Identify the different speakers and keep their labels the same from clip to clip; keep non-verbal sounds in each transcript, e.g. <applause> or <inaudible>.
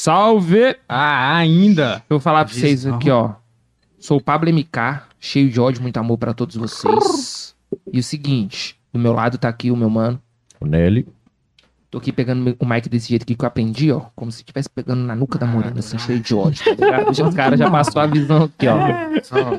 Speaker 1: salve!
Speaker 2: Ah, ainda.
Speaker 1: Eu vou falar pra vocês aqui, ó. Sou o Pablo MK, cheio de ódio, muito amor pra todos vocês. E o seguinte, do meu lado tá aqui o meu mano.
Speaker 3: O Nelly.
Speaker 1: Tô aqui pegando o mic desse jeito aqui que eu aprendi, ó. Como se estivesse pegando na nuca da morena, assim, cheio de ódio, tá ligado? Já Os caras já passou a visão aqui, ó.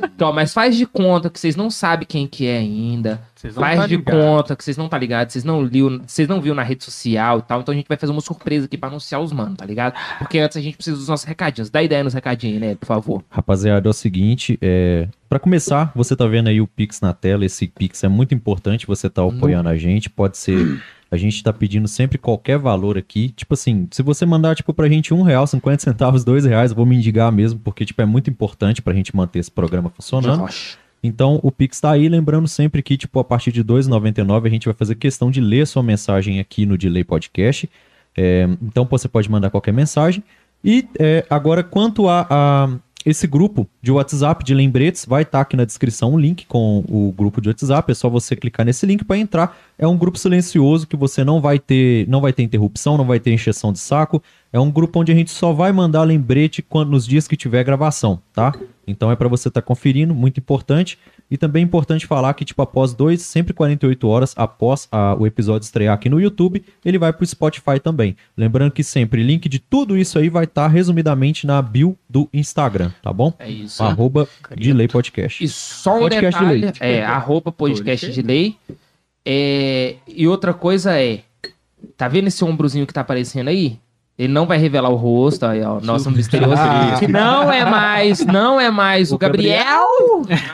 Speaker 1: Então, mas faz de conta que vocês não sabem quem que é ainda.
Speaker 2: Vocês não
Speaker 1: Faz
Speaker 2: tá
Speaker 1: de
Speaker 2: ligado.
Speaker 1: conta que vocês não tá ligados, vocês não liu, vocês não viu na rede social e tal. Então a gente vai fazer uma surpresa aqui pra anunciar os manos, tá ligado? Porque antes a gente precisa dos nossos recadinhos. Dá ideia nos recadinhos, né, por favor.
Speaker 3: Rapaziada, é o seguinte, é... para começar, você tá vendo aí o Pix na tela, esse Pix é muito importante, você tá apoiando a gente, pode ser, a gente tá pedindo sempre qualquer valor aqui, tipo assim, se você mandar, tipo, pra gente um real, 50 centavos, dois reais, eu vou me indigar mesmo, porque, tipo, é muito importante pra gente manter esse programa funcionando. Então, o Pix tá aí, lembrando sempre que, tipo, a partir de R$ 2,99 a gente vai fazer questão de ler sua mensagem aqui no Delay Podcast. É, então, você pode mandar qualquer mensagem. E é, agora, quanto a, a esse grupo de WhatsApp de lembretes, vai estar aqui na descrição um link com o grupo de WhatsApp. É só você clicar nesse link para entrar. É um grupo silencioso que você não vai ter, não vai ter interrupção, não vai ter encheção de saco. É um grupo onde a gente só vai mandar lembrete quando, nos dias que tiver gravação, tá? Então é para você estar conferindo, muito importante. E também é importante falar que, tipo, após dois, sempre 48 horas após a- o episódio estrear aqui no YouTube, ele vai pro Spotify também. Lembrando que sempre link de tudo isso aí vai estar resumidamente na bio do Instagram, tá bom?
Speaker 1: É isso.
Speaker 3: Arroba Delay Podcast.
Speaker 1: E só um
Speaker 3: Podcast de
Speaker 1: detalhe,
Speaker 3: lei.
Speaker 1: é, arroba podcast de lei. É, e outra coisa é, tá vendo esse ombrozinho que tá aparecendo aí? Ele não vai revelar o rosto, aí, ó, nosso misterioso.
Speaker 3: Ah.
Speaker 1: Que não é mais, não é mais o, Gabriel.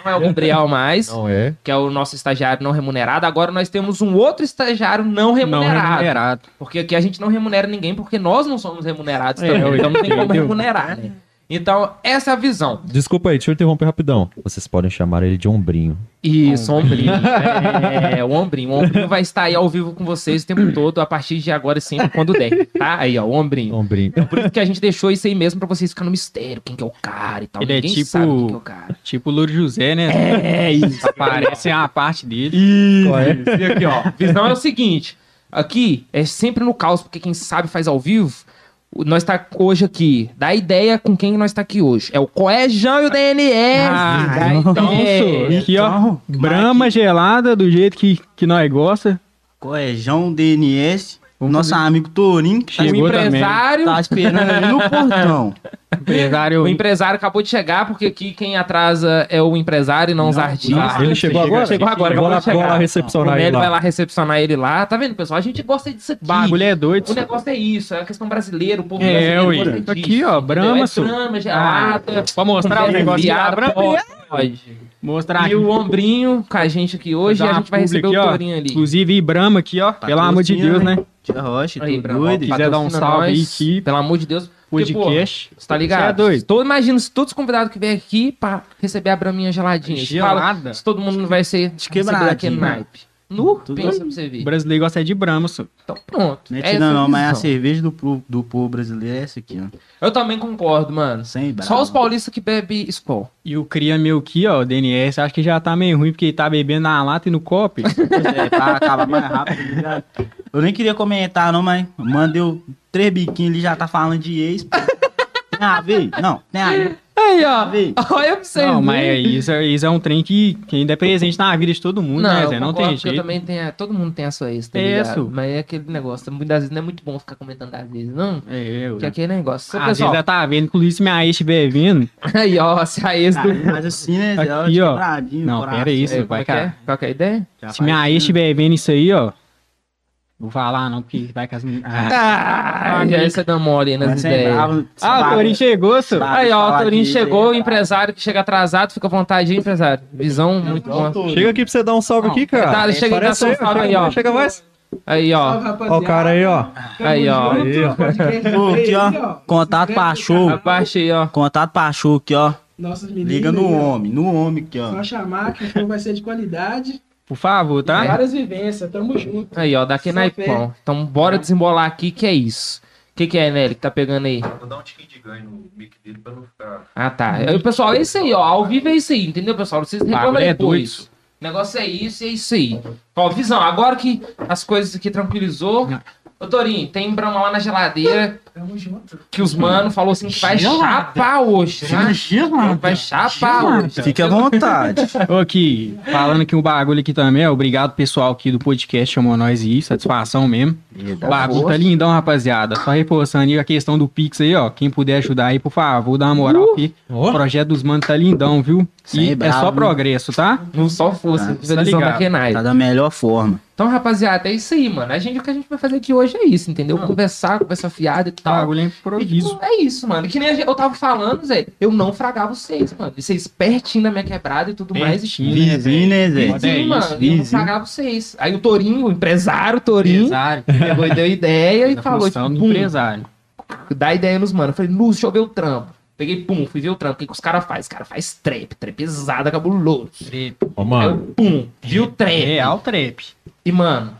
Speaker 1: Não é o Gabriel mais,
Speaker 3: Não é?
Speaker 1: que é o nosso estagiário não remunerado. Agora nós temos um outro estagiário não
Speaker 2: Não
Speaker 1: remunerado.
Speaker 2: remunerado.
Speaker 1: Porque aqui a gente não remunera ninguém, porque nós não somos remunerados
Speaker 2: É,
Speaker 1: também. Então não tem como remunerar, né? Então, essa é a visão.
Speaker 3: Desculpa aí, deixa eu interromper rapidão. Vocês podem chamar ele de ombrinho.
Speaker 1: Isso, ombrinho. <laughs> É, o ombrinho. O ombrinho vai estar aí ao vivo com vocês o tempo todo, a partir de agora e sempre quando der, tá? Aí, ó, o ombrinho.
Speaker 3: Ombrinho.
Speaker 1: Por isso que a gente deixou isso aí mesmo pra vocês ficarem no mistério, quem que é o cara e tal.
Speaker 2: Ele é
Speaker 1: Ninguém
Speaker 2: tipo-
Speaker 1: sabe quem que é o cara.
Speaker 2: Tipo o Louro José, né?
Speaker 1: É isso.
Speaker 2: Aparece a parte dele.
Speaker 3: Qual é?
Speaker 1: E aqui, ó. Visão é o seguinte. Aqui é sempre no caos, porque quem sabe faz ao vivo. Nós tá hoje aqui. Dá ideia com quem nós tá aqui hoje. É o Coejão e o DNS.
Speaker 2: Ah,
Speaker 1: Dá
Speaker 2: então, <laughs>
Speaker 1: ideia.
Speaker 2: Aqui, ó.
Speaker 4: Então,
Speaker 2: Brama gelada, do jeito que, que nós gosta.
Speaker 4: Coejão DNS,
Speaker 2: Vamos
Speaker 4: nosso
Speaker 2: fazer-
Speaker 4: amigo Torinho, que tá,
Speaker 1: O
Speaker 2: Chegou também.
Speaker 1: empresário.
Speaker 4: tá esperando ali no portão. <laughs>
Speaker 2: Empresário.
Speaker 1: O empresário acabou de chegar, porque aqui quem atrasa é o empresário e não, os
Speaker 4: Não,
Speaker 1: artistas.
Speaker 2: não,
Speaker 3: Ele chegou agora?
Speaker 1: Chegou agora,
Speaker 3: Vou
Speaker 1: acabou
Speaker 3: lá,
Speaker 1: de
Speaker 3: lá recepcionar
Speaker 1: o
Speaker 3: ele lá.
Speaker 1: vai lá recepcionar ele lá. Tá vendo, pessoal? A gente gosta disso aqui.
Speaker 2: Bagulho é doido.
Speaker 1: O negócio é isso, é a questão brasileira, o povo
Speaker 2: É,
Speaker 1: brasileiro
Speaker 2: ui.
Speaker 1: gosta disso,
Speaker 2: Aqui, ó,
Speaker 1: entendeu?
Speaker 2: Brahma,
Speaker 1: é. Brahma, gelada.
Speaker 2: Pra mostrar o
Speaker 1: é
Speaker 2: negócio
Speaker 1: viado,
Speaker 2: Brama.
Speaker 1: pode, pode.
Speaker 2: Mostrar
Speaker 1: E o ombrinho com a gente aqui hoje, e a gente vai receber o Tourinho ali.
Speaker 2: Inclusive, e Brahma aqui, ó. Pelo amor de Deus, né?
Speaker 4: Tia Rocha,
Speaker 1: Aí,
Speaker 4: tudo
Speaker 1: Brahma,
Speaker 4: doido.
Speaker 2: quiser dar um salve aí aqui.
Speaker 1: Pelo amor de Deus. Porque,
Speaker 2: Podcast.
Speaker 1: Você tá ligado?
Speaker 2: Você é doido.
Speaker 1: Tô imaginando se todos os convidados que vêm aqui pra receber a braminha geladinha. Você fala
Speaker 2: Gelada.
Speaker 1: se todo mundo não vai ser receber
Speaker 4: quebradinho.
Speaker 1: daquele naipe. Nu,
Speaker 4: Tudo
Speaker 1: pensa pra você
Speaker 2: O brasileiro gosta é de Brahma, só.
Speaker 1: Então pronto.
Speaker 4: Não é
Speaker 1: Essa
Speaker 4: tida não, mas a cerveja do, pro- do povo brasileiro é essa aqui, ó.
Speaker 1: Eu também concordo, mano.
Speaker 4: Sem bravo.
Speaker 1: Só os paulistas que bebem Skol.
Speaker 2: E o cria meu aqui, ó, o DNS, acho que já tá meio ruim porque ele tá bebendo na lata e no copo.
Speaker 4: Pois <laughs> é, pra acabar mais rápido, tá ligado? Eu nem queria comentar não, mas mandeu três biquinhos ali, já tá falando de ex. pô. Tem a ver? Não, tem a ver.
Speaker 1: Aí, ó. Olha pra vocês.
Speaker 2: não, mas
Speaker 1: verem.
Speaker 2: isso, é- isso é um trem que, que ainda é presente na vida de todo mundo, né,
Speaker 1: eu
Speaker 2: Zé? Não tem
Speaker 1: porque Eu
Speaker 2: jeito.
Speaker 1: também tenho, todo mundo tem a sua ex, tá
Speaker 2: É
Speaker 1: ligado?
Speaker 2: isso.
Speaker 1: Mas é aquele negócio, muitas vezes não é muito bom ficar comentando às vezes, não.
Speaker 2: É, eu.
Speaker 1: Que é aquele negócio.
Speaker 2: Às vezes
Speaker 1: pessoal,
Speaker 2: ela tá vendo, inclusive se minha ex estiver vendo.
Speaker 1: aí, ó, se a ex do...
Speaker 4: Mas assim, né? Zé?
Speaker 2: Aqui, ó. Não, pera isso,
Speaker 1: É,
Speaker 2: vai,
Speaker 1: é é?
Speaker 2: cara.
Speaker 1: Qual que é a ideia?
Speaker 4: Já
Speaker 2: Se minha ex estiver vendo isso aí, ó. Vou falar não, porque vai com as meninas. Ah,
Speaker 1: Ah, já você dá mole aí nas
Speaker 4: sem
Speaker 1: ideias.
Speaker 4: bravo,
Speaker 2: ah o Torinho chegou.
Speaker 4: Vai.
Speaker 1: Aí, ó, o Torinho
Speaker 4: aí,
Speaker 1: chegou, o empresário que chega atrasado, fica à vontade aí, empresário. Visão muito boa.
Speaker 3: Chega aqui pra você dar um salve
Speaker 2: Não,
Speaker 3: aqui, cara.
Speaker 1: tá, chega aí,
Speaker 3: Parece
Speaker 1: dá
Speaker 3: aí,
Speaker 1: seu salve aí, ó.
Speaker 3: Chega mais.
Speaker 1: Aí, ó.
Speaker 3: Ó o cara aí, ó.
Speaker 1: Aí, ó.
Speaker 3: Aí, ó.
Speaker 4: Pô, aqui, ó. Contato pra show.
Speaker 1: Abaixa aí, ó.
Speaker 4: Contato pra show aqui, ó.
Speaker 5: Nossas meninas.
Speaker 4: Liga no homem, no homem aqui, ó.
Speaker 5: Só chamar que o show vai ser de qualidade.
Speaker 2: Por favor, tá?
Speaker 5: Várias vivências, tamo junto.
Speaker 1: Aí, ó, daqui
Speaker 5: Só
Speaker 1: naipão. Então, bora desembolar aqui, que é isso. O que, que é, Nelly, que tá pegando aí?
Speaker 3: Vou dar um tiquinho de ganho no mic dele pra não ficar.
Speaker 1: Ah, tá. Aí, pessoal, é isso aí, ó. Ao vivo é isso aí, entendeu, pessoal? Vocês reclamam
Speaker 2: Bagulho é
Speaker 1: depois. O negócio é isso e é isso aí. Ó, visão, agora que as coisas aqui tranquilizou, Ô, Torinho, tem brama lá na geladeira
Speaker 5: Tamo junto.
Speaker 1: que os mano falou assim que vai
Speaker 4: Gelada.
Speaker 1: chapar hoje, né? Vai chapar hoje.
Speaker 4: Fique à vontade.
Speaker 2: Ô, aqui, falando aqui um bagulho aqui também, ó, obrigado pessoal aqui do podcast chamou nós aí, satisfação mesmo. O bagulho tá lindão, rapaziada. Só reforçando aí a questão do Pix aí, ó. Quem puder ajudar aí, por favor, dá uma moral aqui.
Speaker 3: Ó.
Speaker 2: O projeto dos manos tá lindão, viu?
Speaker 4: Sem
Speaker 2: E é
Speaker 4: bravo,
Speaker 2: só progresso, tá?
Speaker 1: Não só
Speaker 4: Tá,
Speaker 1: visão
Speaker 2: tá.
Speaker 1: Kenai.
Speaker 4: Tá da melhor forma.
Speaker 1: Então, rapaziada, é isso aí, mano. A gente, o que a gente vai fazer aqui hoje é isso, entendeu? Conversar, conversa fiada e
Speaker 2: O
Speaker 1: tal.
Speaker 2: bagulho é
Speaker 1: E,
Speaker 2: improviso.
Speaker 1: tipo, é isso, mano. Que nem gente- eu tava falando, Zé. Eu não fragava vocês, mano. Vocês pertinho da minha quebrada e tudo mais. E
Speaker 2: Pertinho,
Speaker 4: Vizinho, né, Zé?
Speaker 2: Foda é
Speaker 1: mano, eu não
Speaker 4: vizinho.
Speaker 1: fragava vocês. Aí o Torinho, o empresário Torinho,
Speaker 2: Empresário.
Speaker 1: pegou e deu ideia e
Speaker 2: Da
Speaker 1: falou, tipo,
Speaker 2: do
Speaker 1: pum,
Speaker 2: empresário.
Speaker 1: dá ideia nos mano. Eu falei, Luz, deixa eu ver o trampo. Peguei, pum, fui ver o trampo. O que, que os caras fazem? Os caras fazem trap, trap pesada, cabuloso.
Speaker 3: Ó,
Speaker 1: Aí
Speaker 3: mano,
Speaker 1: eu, pum, vi o trap.
Speaker 2: Real trap.
Speaker 1: E, mano,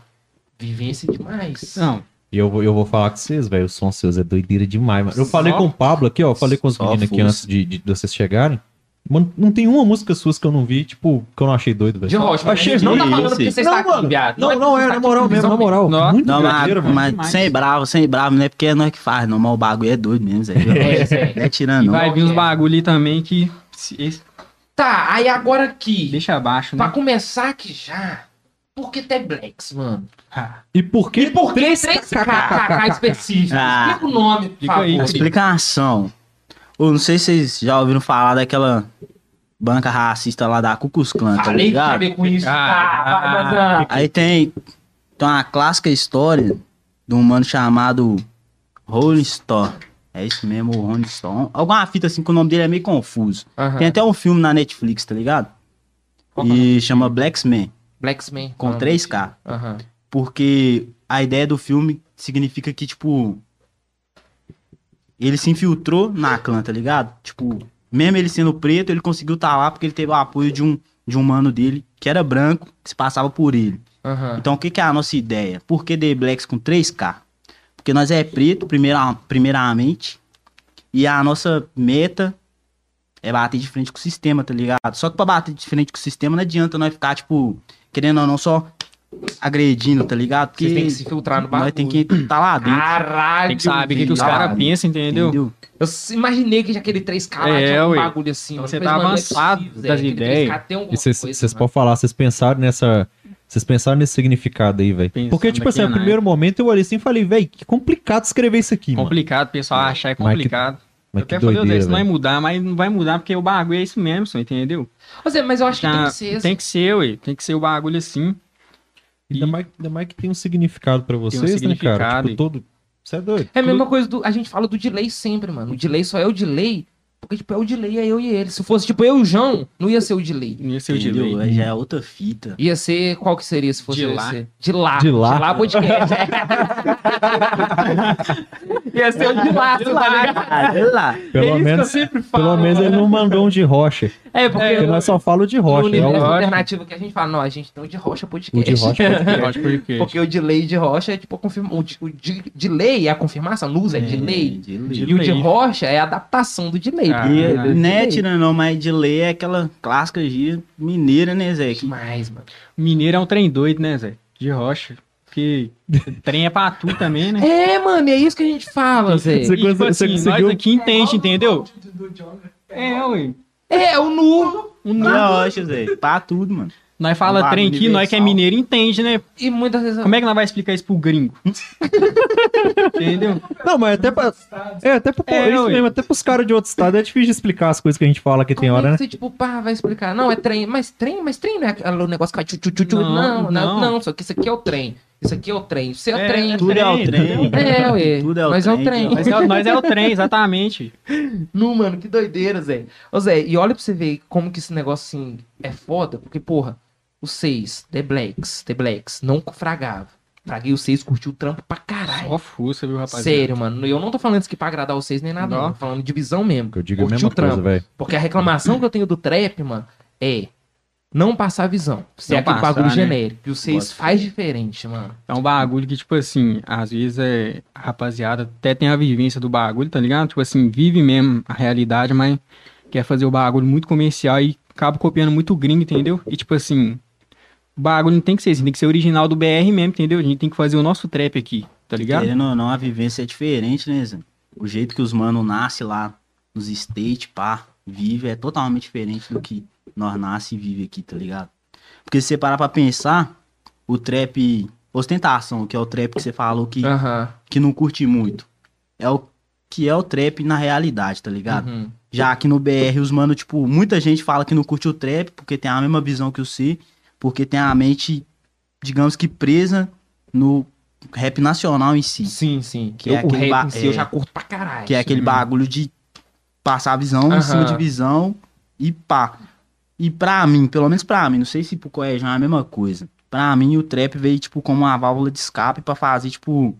Speaker 1: vivência demais.
Speaker 2: Não,
Speaker 3: e eu, vou- eu vou falar com vocês, velho. O som seus é doideira demais, mano. Eu falei
Speaker 2: Só-
Speaker 3: com o Pablo aqui, ó. Eu falei com os meninos aqui antes de, de vocês chegarem. Mano, não tem uma música suas que eu não vi, tipo, que eu não achei doido, velho.
Speaker 1: De rocha, mas
Speaker 3: Achei
Speaker 1: gente não tá falando porque vocês
Speaker 3: Não,
Speaker 1: estão aqui, viado.
Speaker 3: Não, não,
Speaker 1: vocês
Speaker 3: é,
Speaker 1: tá
Speaker 3: na moral mesmo, na moral.
Speaker 2: Não,
Speaker 3: Muito
Speaker 4: Não,
Speaker 3: doideira,
Speaker 4: mas, mas sem bravo, sem bravo, não é porque é nós que faz, não, mas o bagulho é doido mesmo, Zé.
Speaker 1: É.
Speaker 4: Não é tirando,
Speaker 2: E vai vir uns
Speaker 1: é.
Speaker 2: bagulho aí também que.
Speaker 1: Tá, aí agora aqui,
Speaker 2: Deixa abaixo,
Speaker 1: pra
Speaker 2: né?
Speaker 1: começar aqui já, por que Blacks, mano?
Speaker 2: Ah,
Speaker 3: E por que?
Speaker 1: E por que três KKK específicos?
Speaker 4: Ah.
Speaker 1: Explica o nome, por
Speaker 2: Explica aí,
Speaker 1: favor.
Speaker 4: Explicação. Eu não sei se vocês já ouviram falar daquela banca racista lá da Ku Klux Klan, tá
Speaker 1: Falei que
Speaker 4: ligado?
Speaker 1: saber com isso.
Speaker 2: Ah,
Speaker 1: Ah, vai, Mazan.
Speaker 4: Aí tem, tem uma clássica história de um mano chamado Rolling Stone. É isso mesmo, o Rolling Stone. Alguma fita assim que o nome dele é meio confuso.
Speaker 1: Aham.
Speaker 4: Tem até um filme na Netflix, tá ligado?
Speaker 1: Qual que é
Speaker 4: E chama Blacksman,
Speaker 1: Blacksman.
Speaker 4: com
Speaker 1: Ah.
Speaker 4: 3K.
Speaker 1: Aham.
Speaker 4: Porque a ideia do filme significa que, tipo. Ele se infiltrou na clã, tá ligado? Tipo, mesmo ele sendo preto, ele conseguiu estar lá porque ele teve o apoio de um, de um mano dele, que era branco, que se passava por ele.
Speaker 1: Aham.
Speaker 4: Então, o que, que é a nossa ideia? Por que The Blacks com 3K? Porque nós é preto, primeira, primeiramente, e a nossa meta é bater de frente com o sistema, tá ligado? Só que pra bater de frente com o sistema não adianta nós ficar, tipo, querendo ou não, só agredindo, tá ligado? Porque
Speaker 1: Vocês têm que se filtrar no bagulho.
Speaker 4: nós tem que estar lá dentro.
Speaker 1: Caralho.
Speaker 2: Tem que saber o que, que os caras pensam, entendeu?
Speaker 4: entendeu?
Speaker 1: Eu imaginei que já aquele 3K lá
Speaker 2: É,
Speaker 1: tinha um
Speaker 2: ué.
Speaker 1: bagulho assim.
Speaker 2: Então
Speaker 1: mano.
Speaker 2: você tá
Speaker 1: mano, é
Speaker 2: avançado
Speaker 1: Zé.
Speaker 2: das ideias.
Speaker 1: 3K tem alguma
Speaker 3: E vocês
Speaker 1: mano.
Speaker 3: podem falar, vocês pensaram nessa. Vocês pensaram nesse significado aí, velho. Porque, tipo assim, no
Speaker 2: na
Speaker 3: primeiro momento eu olhei assim e falei, velho, que complicado escrever isso aqui, mano.
Speaker 2: Complicado, o pessoal achar é complicado.
Speaker 3: Mas
Speaker 2: eu
Speaker 3: que
Speaker 2: falei,
Speaker 3: doideira,
Speaker 2: isso não vai mudar, mas não vai mudar porque o bagulho é isso mesmo, só, entendeu?
Speaker 1: Zé, mas eu acho que tem que ser.
Speaker 2: tem que ser, ué. Tem que ser o bagulho assim.
Speaker 3: Ainda mais, ainda mais que tem um significado pra vocês, né, cara?
Speaker 2: significado
Speaker 3: Tipo,
Speaker 2: e-
Speaker 3: todo... Você é doido.
Speaker 1: É a mesma coisa do. A gente fala do delay sempre, mano. O delay só é o delay. Porque, tipo, é o delay, é eu e ele. Se fosse, tipo, eu e o João, não ia ser o delay.
Speaker 2: Não ia ser o delay.
Speaker 4: Já é outra fita.
Speaker 1: Ia ser. Qual que seria se fosse
Speaker 2: De
Speaker 1: eu e
Speaker 2: lá.
Speaker 1: você? De lá.
Speaker 3: De lá.
Speaker 1: De lá podcast. <laughs> <laughs> ia ser o de lá, você tá ligado?
Speaker 4: Ah, sei lá.
Speaker 1: É
Speaker 3: Pelo
Speaker 1: eu
Speaker 3: menos,
Speaker 1: falo,
Speaker 3: pelo menos ele
Speaker 1: mano.
Speaker 3: não mandou um de rocha.
Speaker 1: É, porque.
Speaker 3: Porque nós só falamos de
Speaker 1: no
Speaker 3: rocha. né?
Speaker 1: universo
Speaker 2: rocha.
Speaker 1: alternativo que a gente fala, não, a gente tem o de rocha podcast.
Speaker 3: O de rocha <laughs>
Speaker 2: quê?
Speaker 1: Porque o delay de rocha é tipo confirma... o, de, o de, delay é a confirmação, luz é delay.
Speaker 4: delay.
Speaker 1: E o de rocha é a adaptação do delay.
Speaker 2: Ah,
Speaker 4: E,
Speaker 1: é
Speaker 4: não é
Speaker 1: delay.
Speaker 4: tirando não, mas delay é aquela clássica gíria mineira, né, Zé? Que
Speaker 1: Demais, mano.
Speaker 2: Mineiro é um trem doido, né, Zé? De rocha. Porque trem é pra tu também, né?
Speaker 1: É, mano, é isso que a gente fala, Zé.
Speaker 3: Você
Speaker 2: tipo
Speaker 3: você
Speaker 2: assim,
Speaker 3: conseguiu-
Speaker 2: nós aqui entende, entendeu? É, ué.
Speaker 1: É, o nu.
Speaker 4: Não é rocha, Zé. Pra tudo, mano.
Speaker 2: Nós fala
Speaker 4: Um
Speaker 2: trem aqui, nós que é mineiro entende, né?
Speaker 1: E muitas vezes.
Speaker 2: Como é que nós vai explicar isso pro gringo? <laughs> Entendeu?
Speaker 3: Não, mas até pra. É, até pra.
Speaker 2: É,
Speaker 3: isso mesmo, até pros caras de outro estado é difícil de explicar as coisas que a gente fala que tem hora,
Speaker 1: é
Speaker 3: né?
Speaker 1: você, tipo, pá, vai explicar? Não, é trem. Mas trem, mas trem não é aquele negócio que vai tchu, tchu, tchu, tchu.
Speaker 2: Não,
Speaker 1: Não, não,
Speaker 2: não.
Speaker 1: não, Só que isso aqui é o trem. Isso aqui é o trem. Isso é, o
Speaker 2: É,
Speaker 1: trem.
Speaker 4: Tudo é o
Speaker 2: trem,
Speaker 4: trem.
Speaker 1: É, ué.
Speaker 4: Tudo é o
Speaker 1: Mas é o trem.
Speaker 2: Nós é, nós é o trem, exatamente. <laughs>
Speaker 1: Nu, mano, que doideira, Zé. Ô, Zé, e olha pra você ver como que esse negócio, assim, é foda, porque, porra, os seis, The Blacks, The Blacks, não fragava. Fraguei os seis, curtiu o trampo pra caralho.
Speaker 2: Só fuça, viu, rapaziada?
Speaker 1: Sério, mano. Eu não tô falando isso aqui pra agradar vocês nem nada,
Speaker 2: Não.
Speaker 1: não. Tô falando de visão mesmo.
Speaker 3: Que eu digo a
Speaker 1: Curtiu
Speaker 3: mesma
Speaker 1: o trampo.
Speaker 3: coisa, velho.
Speaker 1: Porque a reclamação que eu tenho do trap, mano, é não passar visão. Ser
Speaker 2: Não
Speaker 1: aquele bagulho
Speaker 2: né?
Speaker 1: genérico. E os seis
Speaker 4: Bota
Speaker 1: faz diferente, mano.
Speaker 2: É um bagulho que, tipo assim, às vezes é. A rapaziada até tem a vivência do bagulho, tá ligado? Tipo assim, vive mesmo a realidade, mas quer fazer o bagulho muito comercial e acaba copiando muito gringo, entendeu? E tipo assim, o bagulho não tem que ser assim, tem que ser original do BR mesmo, entendeu? A gente tem que fazer o nosso trap aqui. tá ligado?
Speaker 4: Querendo ou não, a vivência é diferente, né, Zé? O jeito que os mano nasce lá nos States, pá, vive é totalmente diferente do que nós nasce e vive aqui, tá ligado? Porque se você parar pra pensar, o trap ostentação, que é o trap que você falou que, que não curte muito, é o que é o trap na realidade, tá ligado?
Speaker 1: Uhum.
Speaker 4: Já aqui no BR, os mano, tipo, muita gente fala que não curte o trap porque tem a mesma visão que o C, porque tem a mente, digamos que presa no rap nacional em si.
Speaker 1: Sim, sim.
Speaker 4: Que
Speaker 1: eu,
Speaker 4: é
Speaker 1: o
Speaker 4: aquele
Speaker 1: rap
Speaker 4: ba-
Speaker 1: em si eu
Speaker 4: é.
Speaker 1: já curto pra caralho.
Speaker 4: Que é aquele bagulho de passar a visão
Speaker 1: Aham.
Speaker 4: em cima de visão e pá. E pra mim, pelo menos pra mim, não sei se pro Coelho é a mesma coisa. Pra mim, o trap veio, tipo, como uma válvula de escape pra fazer, tipo,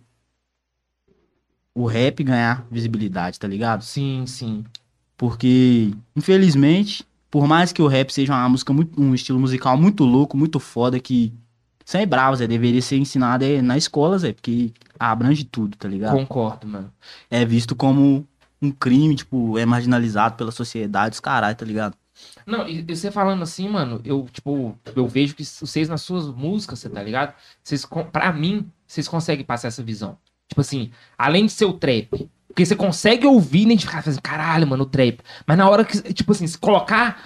Speaker 4: o rap ganhar visibilidade, tá ligado?
Speaker 1: Sim, sim.
Speaker 4: Porque, infelizmente, por mais que o rap seja uma música muito, um estilo musical muito louco, muito foda, que sem é, deveria ser ensinado é, na escola, Zé, porque abrange tudo, tá ligado?
Speaker 1: Concordo, mano.
Speaker 4: É visto como um crime, tipo, é marginalizado pela sociedade, os caralho, tá ligado?
Speaker 1: Não, e, e você falando assim, mano, eu, tipo, eu vejo que vocês nas suas músicas, você tá ligado? Vocês, pra mim, vocês conseguem passar essa visão. Tipo assim, além de ser o trap, porque você consegue ouvir e identificar, fazendo, caralho, mano, o trap. Mas na hora que, tipo assim, se colocar.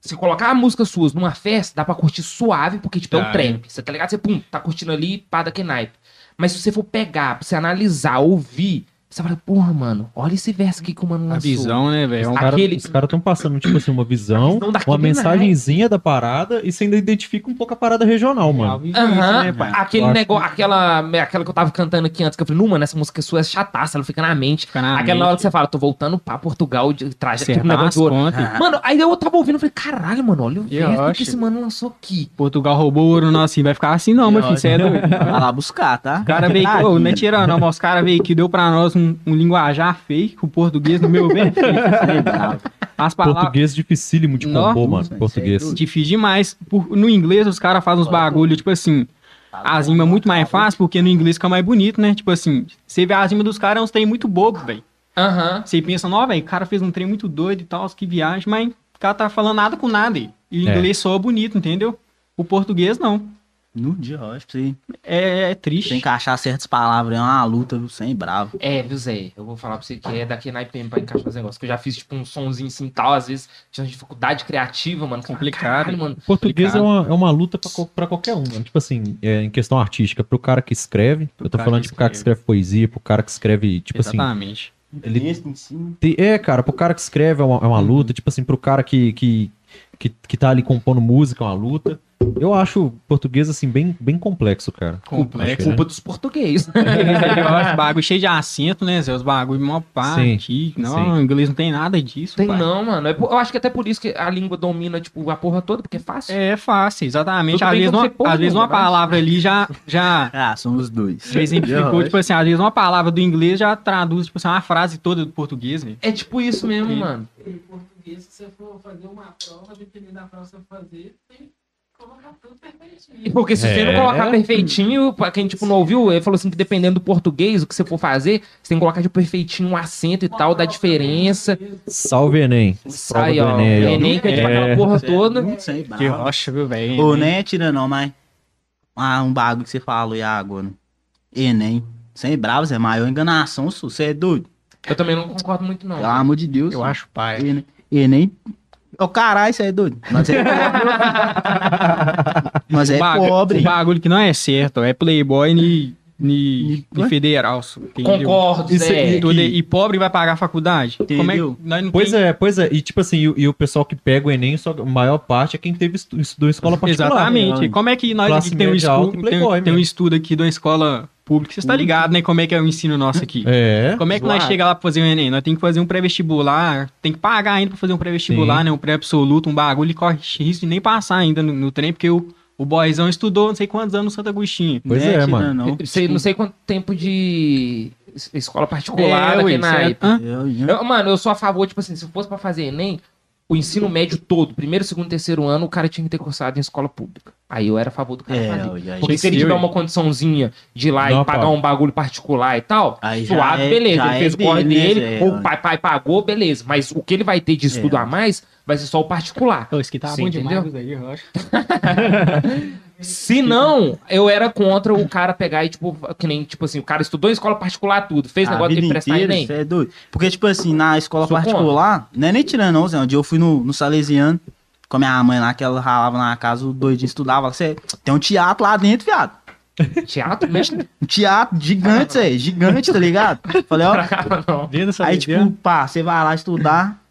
Speaker 1: Se colocar a música suas numa festa, dá pra curtir suave, porque, tipo, é o trap. Você tá ligado? Você, pum, tá curtindo ali, pá, daquele naipe. Mas se você for pegar, pra você analisar, ouvir, você fala, porra, mano, olha esse verso aqui que o mano
Speaker 2: A
Speaker 1: lançou.
Speaker 2: visão, né, velho? É um
Speaker 3: Os caras estão passando, tipo assim, uma visão, uma mensagenzinha da parada e você ainda identifica um pouco a parada regional, mano.
Speaker 1: Aham,
Speaker 2: né,
Speaker 1: aquele
Speaker 3: Eu
Speaker 1: negócio, aquela, aquela que eu tava cantando aqui antes, que eu falei, não, mano, essa música sua é chataça, ela fica na mente.
Speaker 2: Fica na
Speaker 1: aquela
Speaker 2: mente.
Speaker 1: hora que você fala, tô voltando pra Portugal de trás
Speaker 2: Acertar
Speaker 1: negócio de ouro. Mano, aí eu tava ouvindo e falei, caralho, mano, olha o
Speaker 2: Eu
Speaker 1: verso que esse mano lançou aqui.
Speaker 2: Portugal roubou ouro nosso assim, vai ficar assim não, meu filho, você é doido.
Speaker 4: Vai lá buscar, tá?
Speaker 2: O cara veio, não é tirando, não, mas os caras veio que deu pra nós um, um linguajar fake, o português no meu bem.
Speaker 4: é <laughs> bravo.
Speaker 2: As palavras.
Speaker 3: Português dificílimo de compor, mano. Português.
Speaker 4: é
Speaker 2: Difícil demais. Por- no inglês, os caras fazem uns bagulho, tipo assim, as rimas muito mais fácil, porque no inglês fica mais bonito, né? Tipo assim, você vê as rimas dos caras, é uns trem muito bobo, velho.
Speaker 1: Aham.
Speaker 2: Você pensa, não, velho, o cara fez um trem muito doido e tal, que viagem, mas o cara tá falando nada com nada. aí. E o
Speaker 3: É.
Speaker 2: inglês soa bonito, entendeu? O português, não.
Speaker 4: No dia, eu acho que você
Speaker 2: É, é
Speaker 4: tem
Speaker 2: triste.
Speaker 4: que achar certas palavras, é uma luta, viu? Sem bravo.
Speaker 1: É, viu, Zé? Eu vou falar pra você que é daqui na IPM pra encaixar os negócios. Que eu já fiz, tipo, um sonzinho assim e tal, às vezes tinha dificuldade criativa, mano.
Speaker 2: Complicado.
Speaker 1: Caralho, mano.
Speaker 3: Português é uma, é uma luta pra, pra qualquer um, mano. Tipo assim, é, em questão artística, pro cara que escreve,
Speaker 2: Pro
Speaker 3: eu tô falando de pro cara que escreve poesia, pro cara que escreve, tipo assim,
Speaker 2: Exatamente.
Speaker 3: Ele- É, cara, pro cara que escreve é uma, é uma
Speaker 2: Uhum.
Speaker 3: luta, tipo assim, pro cara que, que, que, que tá ali compondo música é uma luta. Eu acho o português, assim, bem, bem complexo, cara.
Speaker 2: Complexo.
Speaker 3: Acho que,
Speaker 1: Culpa dos portugueses. <laughs>
Speaker 2: Eu acho bagulho cheio de acento, né, Zé? Os bagulho mó pá aqui. Não, o inglês não tem nada disso.
Speaker 1: Tem
Speaker 2: pai.
Speaker 1: não, mano. É por- Eu acho que até por isso que a língua domina, tipo, a porra toda, porque é fácil.
Speaker 2: É fácil, exatamente.
Speaker 1: Tudo
Speaker 2: Às vezes,
Speaker 1: que
Speaker 2: uma, às vezes uma palavra ali já, já, <laughs>
Speaker 4: Ah, são os dois. <laughs>
Speaker 2: já exemplificou, tipo assim, às vezes uma palavra do inglês já traduz, tipo assim, uma frase toda do português, velho.
Speaker 1: É tipo isso mesmo, mano.
Speaker 5: Português, se você for fazer uma prova, dependendo da prova que você for fazer, tem que colocar tudo
Speaker 1: E
Speaker 5: perfeitinho.
Speaker 1: Porque se você não
Speaker 3: É.
Speaker 1: colocar perfeitinho, pra quem tipo, não ouviu, ele falou assim que dependendo do português, o que você for fazer, você tem que colocar de perfeitinho um acento e tal, da diferença.
Speaker 3: Salve, Enem. Do
Speaker 1: ó.
Speaker 3: Enem ó.
Speaker 1: Enem que é tipo
Speaker 3: É.
Speaker 1: aquela porra toda.
Speaker 4: Sem
Speaker 2: Que rocha, viu, velho?
Speaker 4: Ô, nem é tira não, mas... Ah, um bagulho que você falou aí agora. Enem. Sem bravo, Zé. Maior enganação. Você é doido?
Speaker 1: Eu também não concordo muito, não.
Speaker 4: Pelo amor de Deus.
Speaker 2: Eu acho pai.
Speaker 4: Enem. Enem. Ô, caralho, você é doido. Nós é <laughs> pobre. Nós é
Speaker 2: Bagu-
Speaker 4: pobre.
Speaker 2: O bagulho que não é certo, é playboy ni, ni,
Speaker 4: Ni-
Speaker 2: ni federal. entendeu?
Speaker 1: Concordo,
Speaker 3: Isso aí-
Speaker 2: Tudo- e pobre vai pagar a faculdade? Como é que
Speaker 4: Entendeu?
Speaker 2: nós não
Speaker 3: Pois
Speaker 2: tem-
Speaker 3: é, pois é. E tipo assim, e, e o pessoal que pega o Enem, só, a maior parte é quem teve estu, estudou em escola particular.
Speaker 2: Exatamente.
Speaker 4: né?
Speaker 2: Como é que nós
Speaker 3: Classe
Speaker 2: aqui tem um,
Speaker 3: média
Speaker 2: estu-
Speaker 3: alta e
Speaker 2: tem, tem um estudo aqui de uma escola pública, você está ligado, né? Como é que é o ensino nosso aqui?
Speaker 3: É.
Speaker 2: Como é que nós
Speaker 4: Zoado.
Speaker 2: chega lá pra fazer o Enem? Nós tem que fazer um pré-vestibular, tem que pagar ainda pra fazer um pré-vestibular, né? Um pré-absoluto, um bagulho, e corre risco de nem passar ainda no, no trem, porque o, o boyzão estudou não sei quantos anos no Santo Agostinho.
Speaker 3: Pois
Speaker 4: Não
Speaker 3: é, mano.
Speaker 4: Não.
Speaker 1: Eu sei- não sei quanto tempo de es- escola particular
Speaker 2: É,
Speaker 1: na época.
Speaker 4: Eu, eu,
Speaker 1: Eu- mano, eu sou a favor, tipo assim, se fosse pra fazer Enem, o ensino médio todo, primeiro, segundo, terceiro ano, o cara tinha que ter cursado em escola pública. Aí eu era a favor do cara
Speaker 4: É,
Speaker 1: fazer. Porque se ele
Speaker 2: Sim,
Speaker 1: tiver uma condiçãozinha de ir lá
Speaker 3: Não,
Speaker 1: e pagar
Speaker 3: pá.
Speaker 1: um bagulho particular e tal,
Speaker 4: Aí
Speaker 1: suave,
Speaker 4: é-
Speaker 1: beleza. Ele
Speaker 4: é
Speaker 1: fez o corre
Speaker 4: dele, né,
Speaker 1: ou o pai, pai pagou, beleza. Mas o que ele vai ter de estudo
Speaker 4: É.
Speaker 1: a mais vai ser só o particular.
Speaker 2: Isso aqui tá
Speaker 1: Sim,
Speaker 2: bom
Speaker 1: entendeu?
Speaker 2: demais, aí, eu acho. <laughs>
Speaker 1: Se não, eu era contra o cara pegar e, tipo, que nem, tipo assim, o cara estudou em escola particular tudo, fez
Speaker 4: A
Speaker 1: negócio de
Speaker 4: vida
Speaker 1: prestar
Speaker 4: inteira,
Speaker 1: Enem.
Speaker 4: cê é doido. Porque, tipo assim, na escola
Speaker 1: Sou
Speaker 4: particular, não é nem tirando, não, Zé. Um dia eu fui no, no Salesiano com a minha mãe lá, que ela ralava na casa, o doidinho estudava. Você tem um teatro lá dentro, viado.
Speaker 1: Teatro mesmo?
Speaker 4: Um teatro gigante, Zé. Gigante, tá ligado? <laughs> Falei, ó.
Speaker 1: Cá.
Speaker 4: Aí, tipo, pá, você vai lá estudar.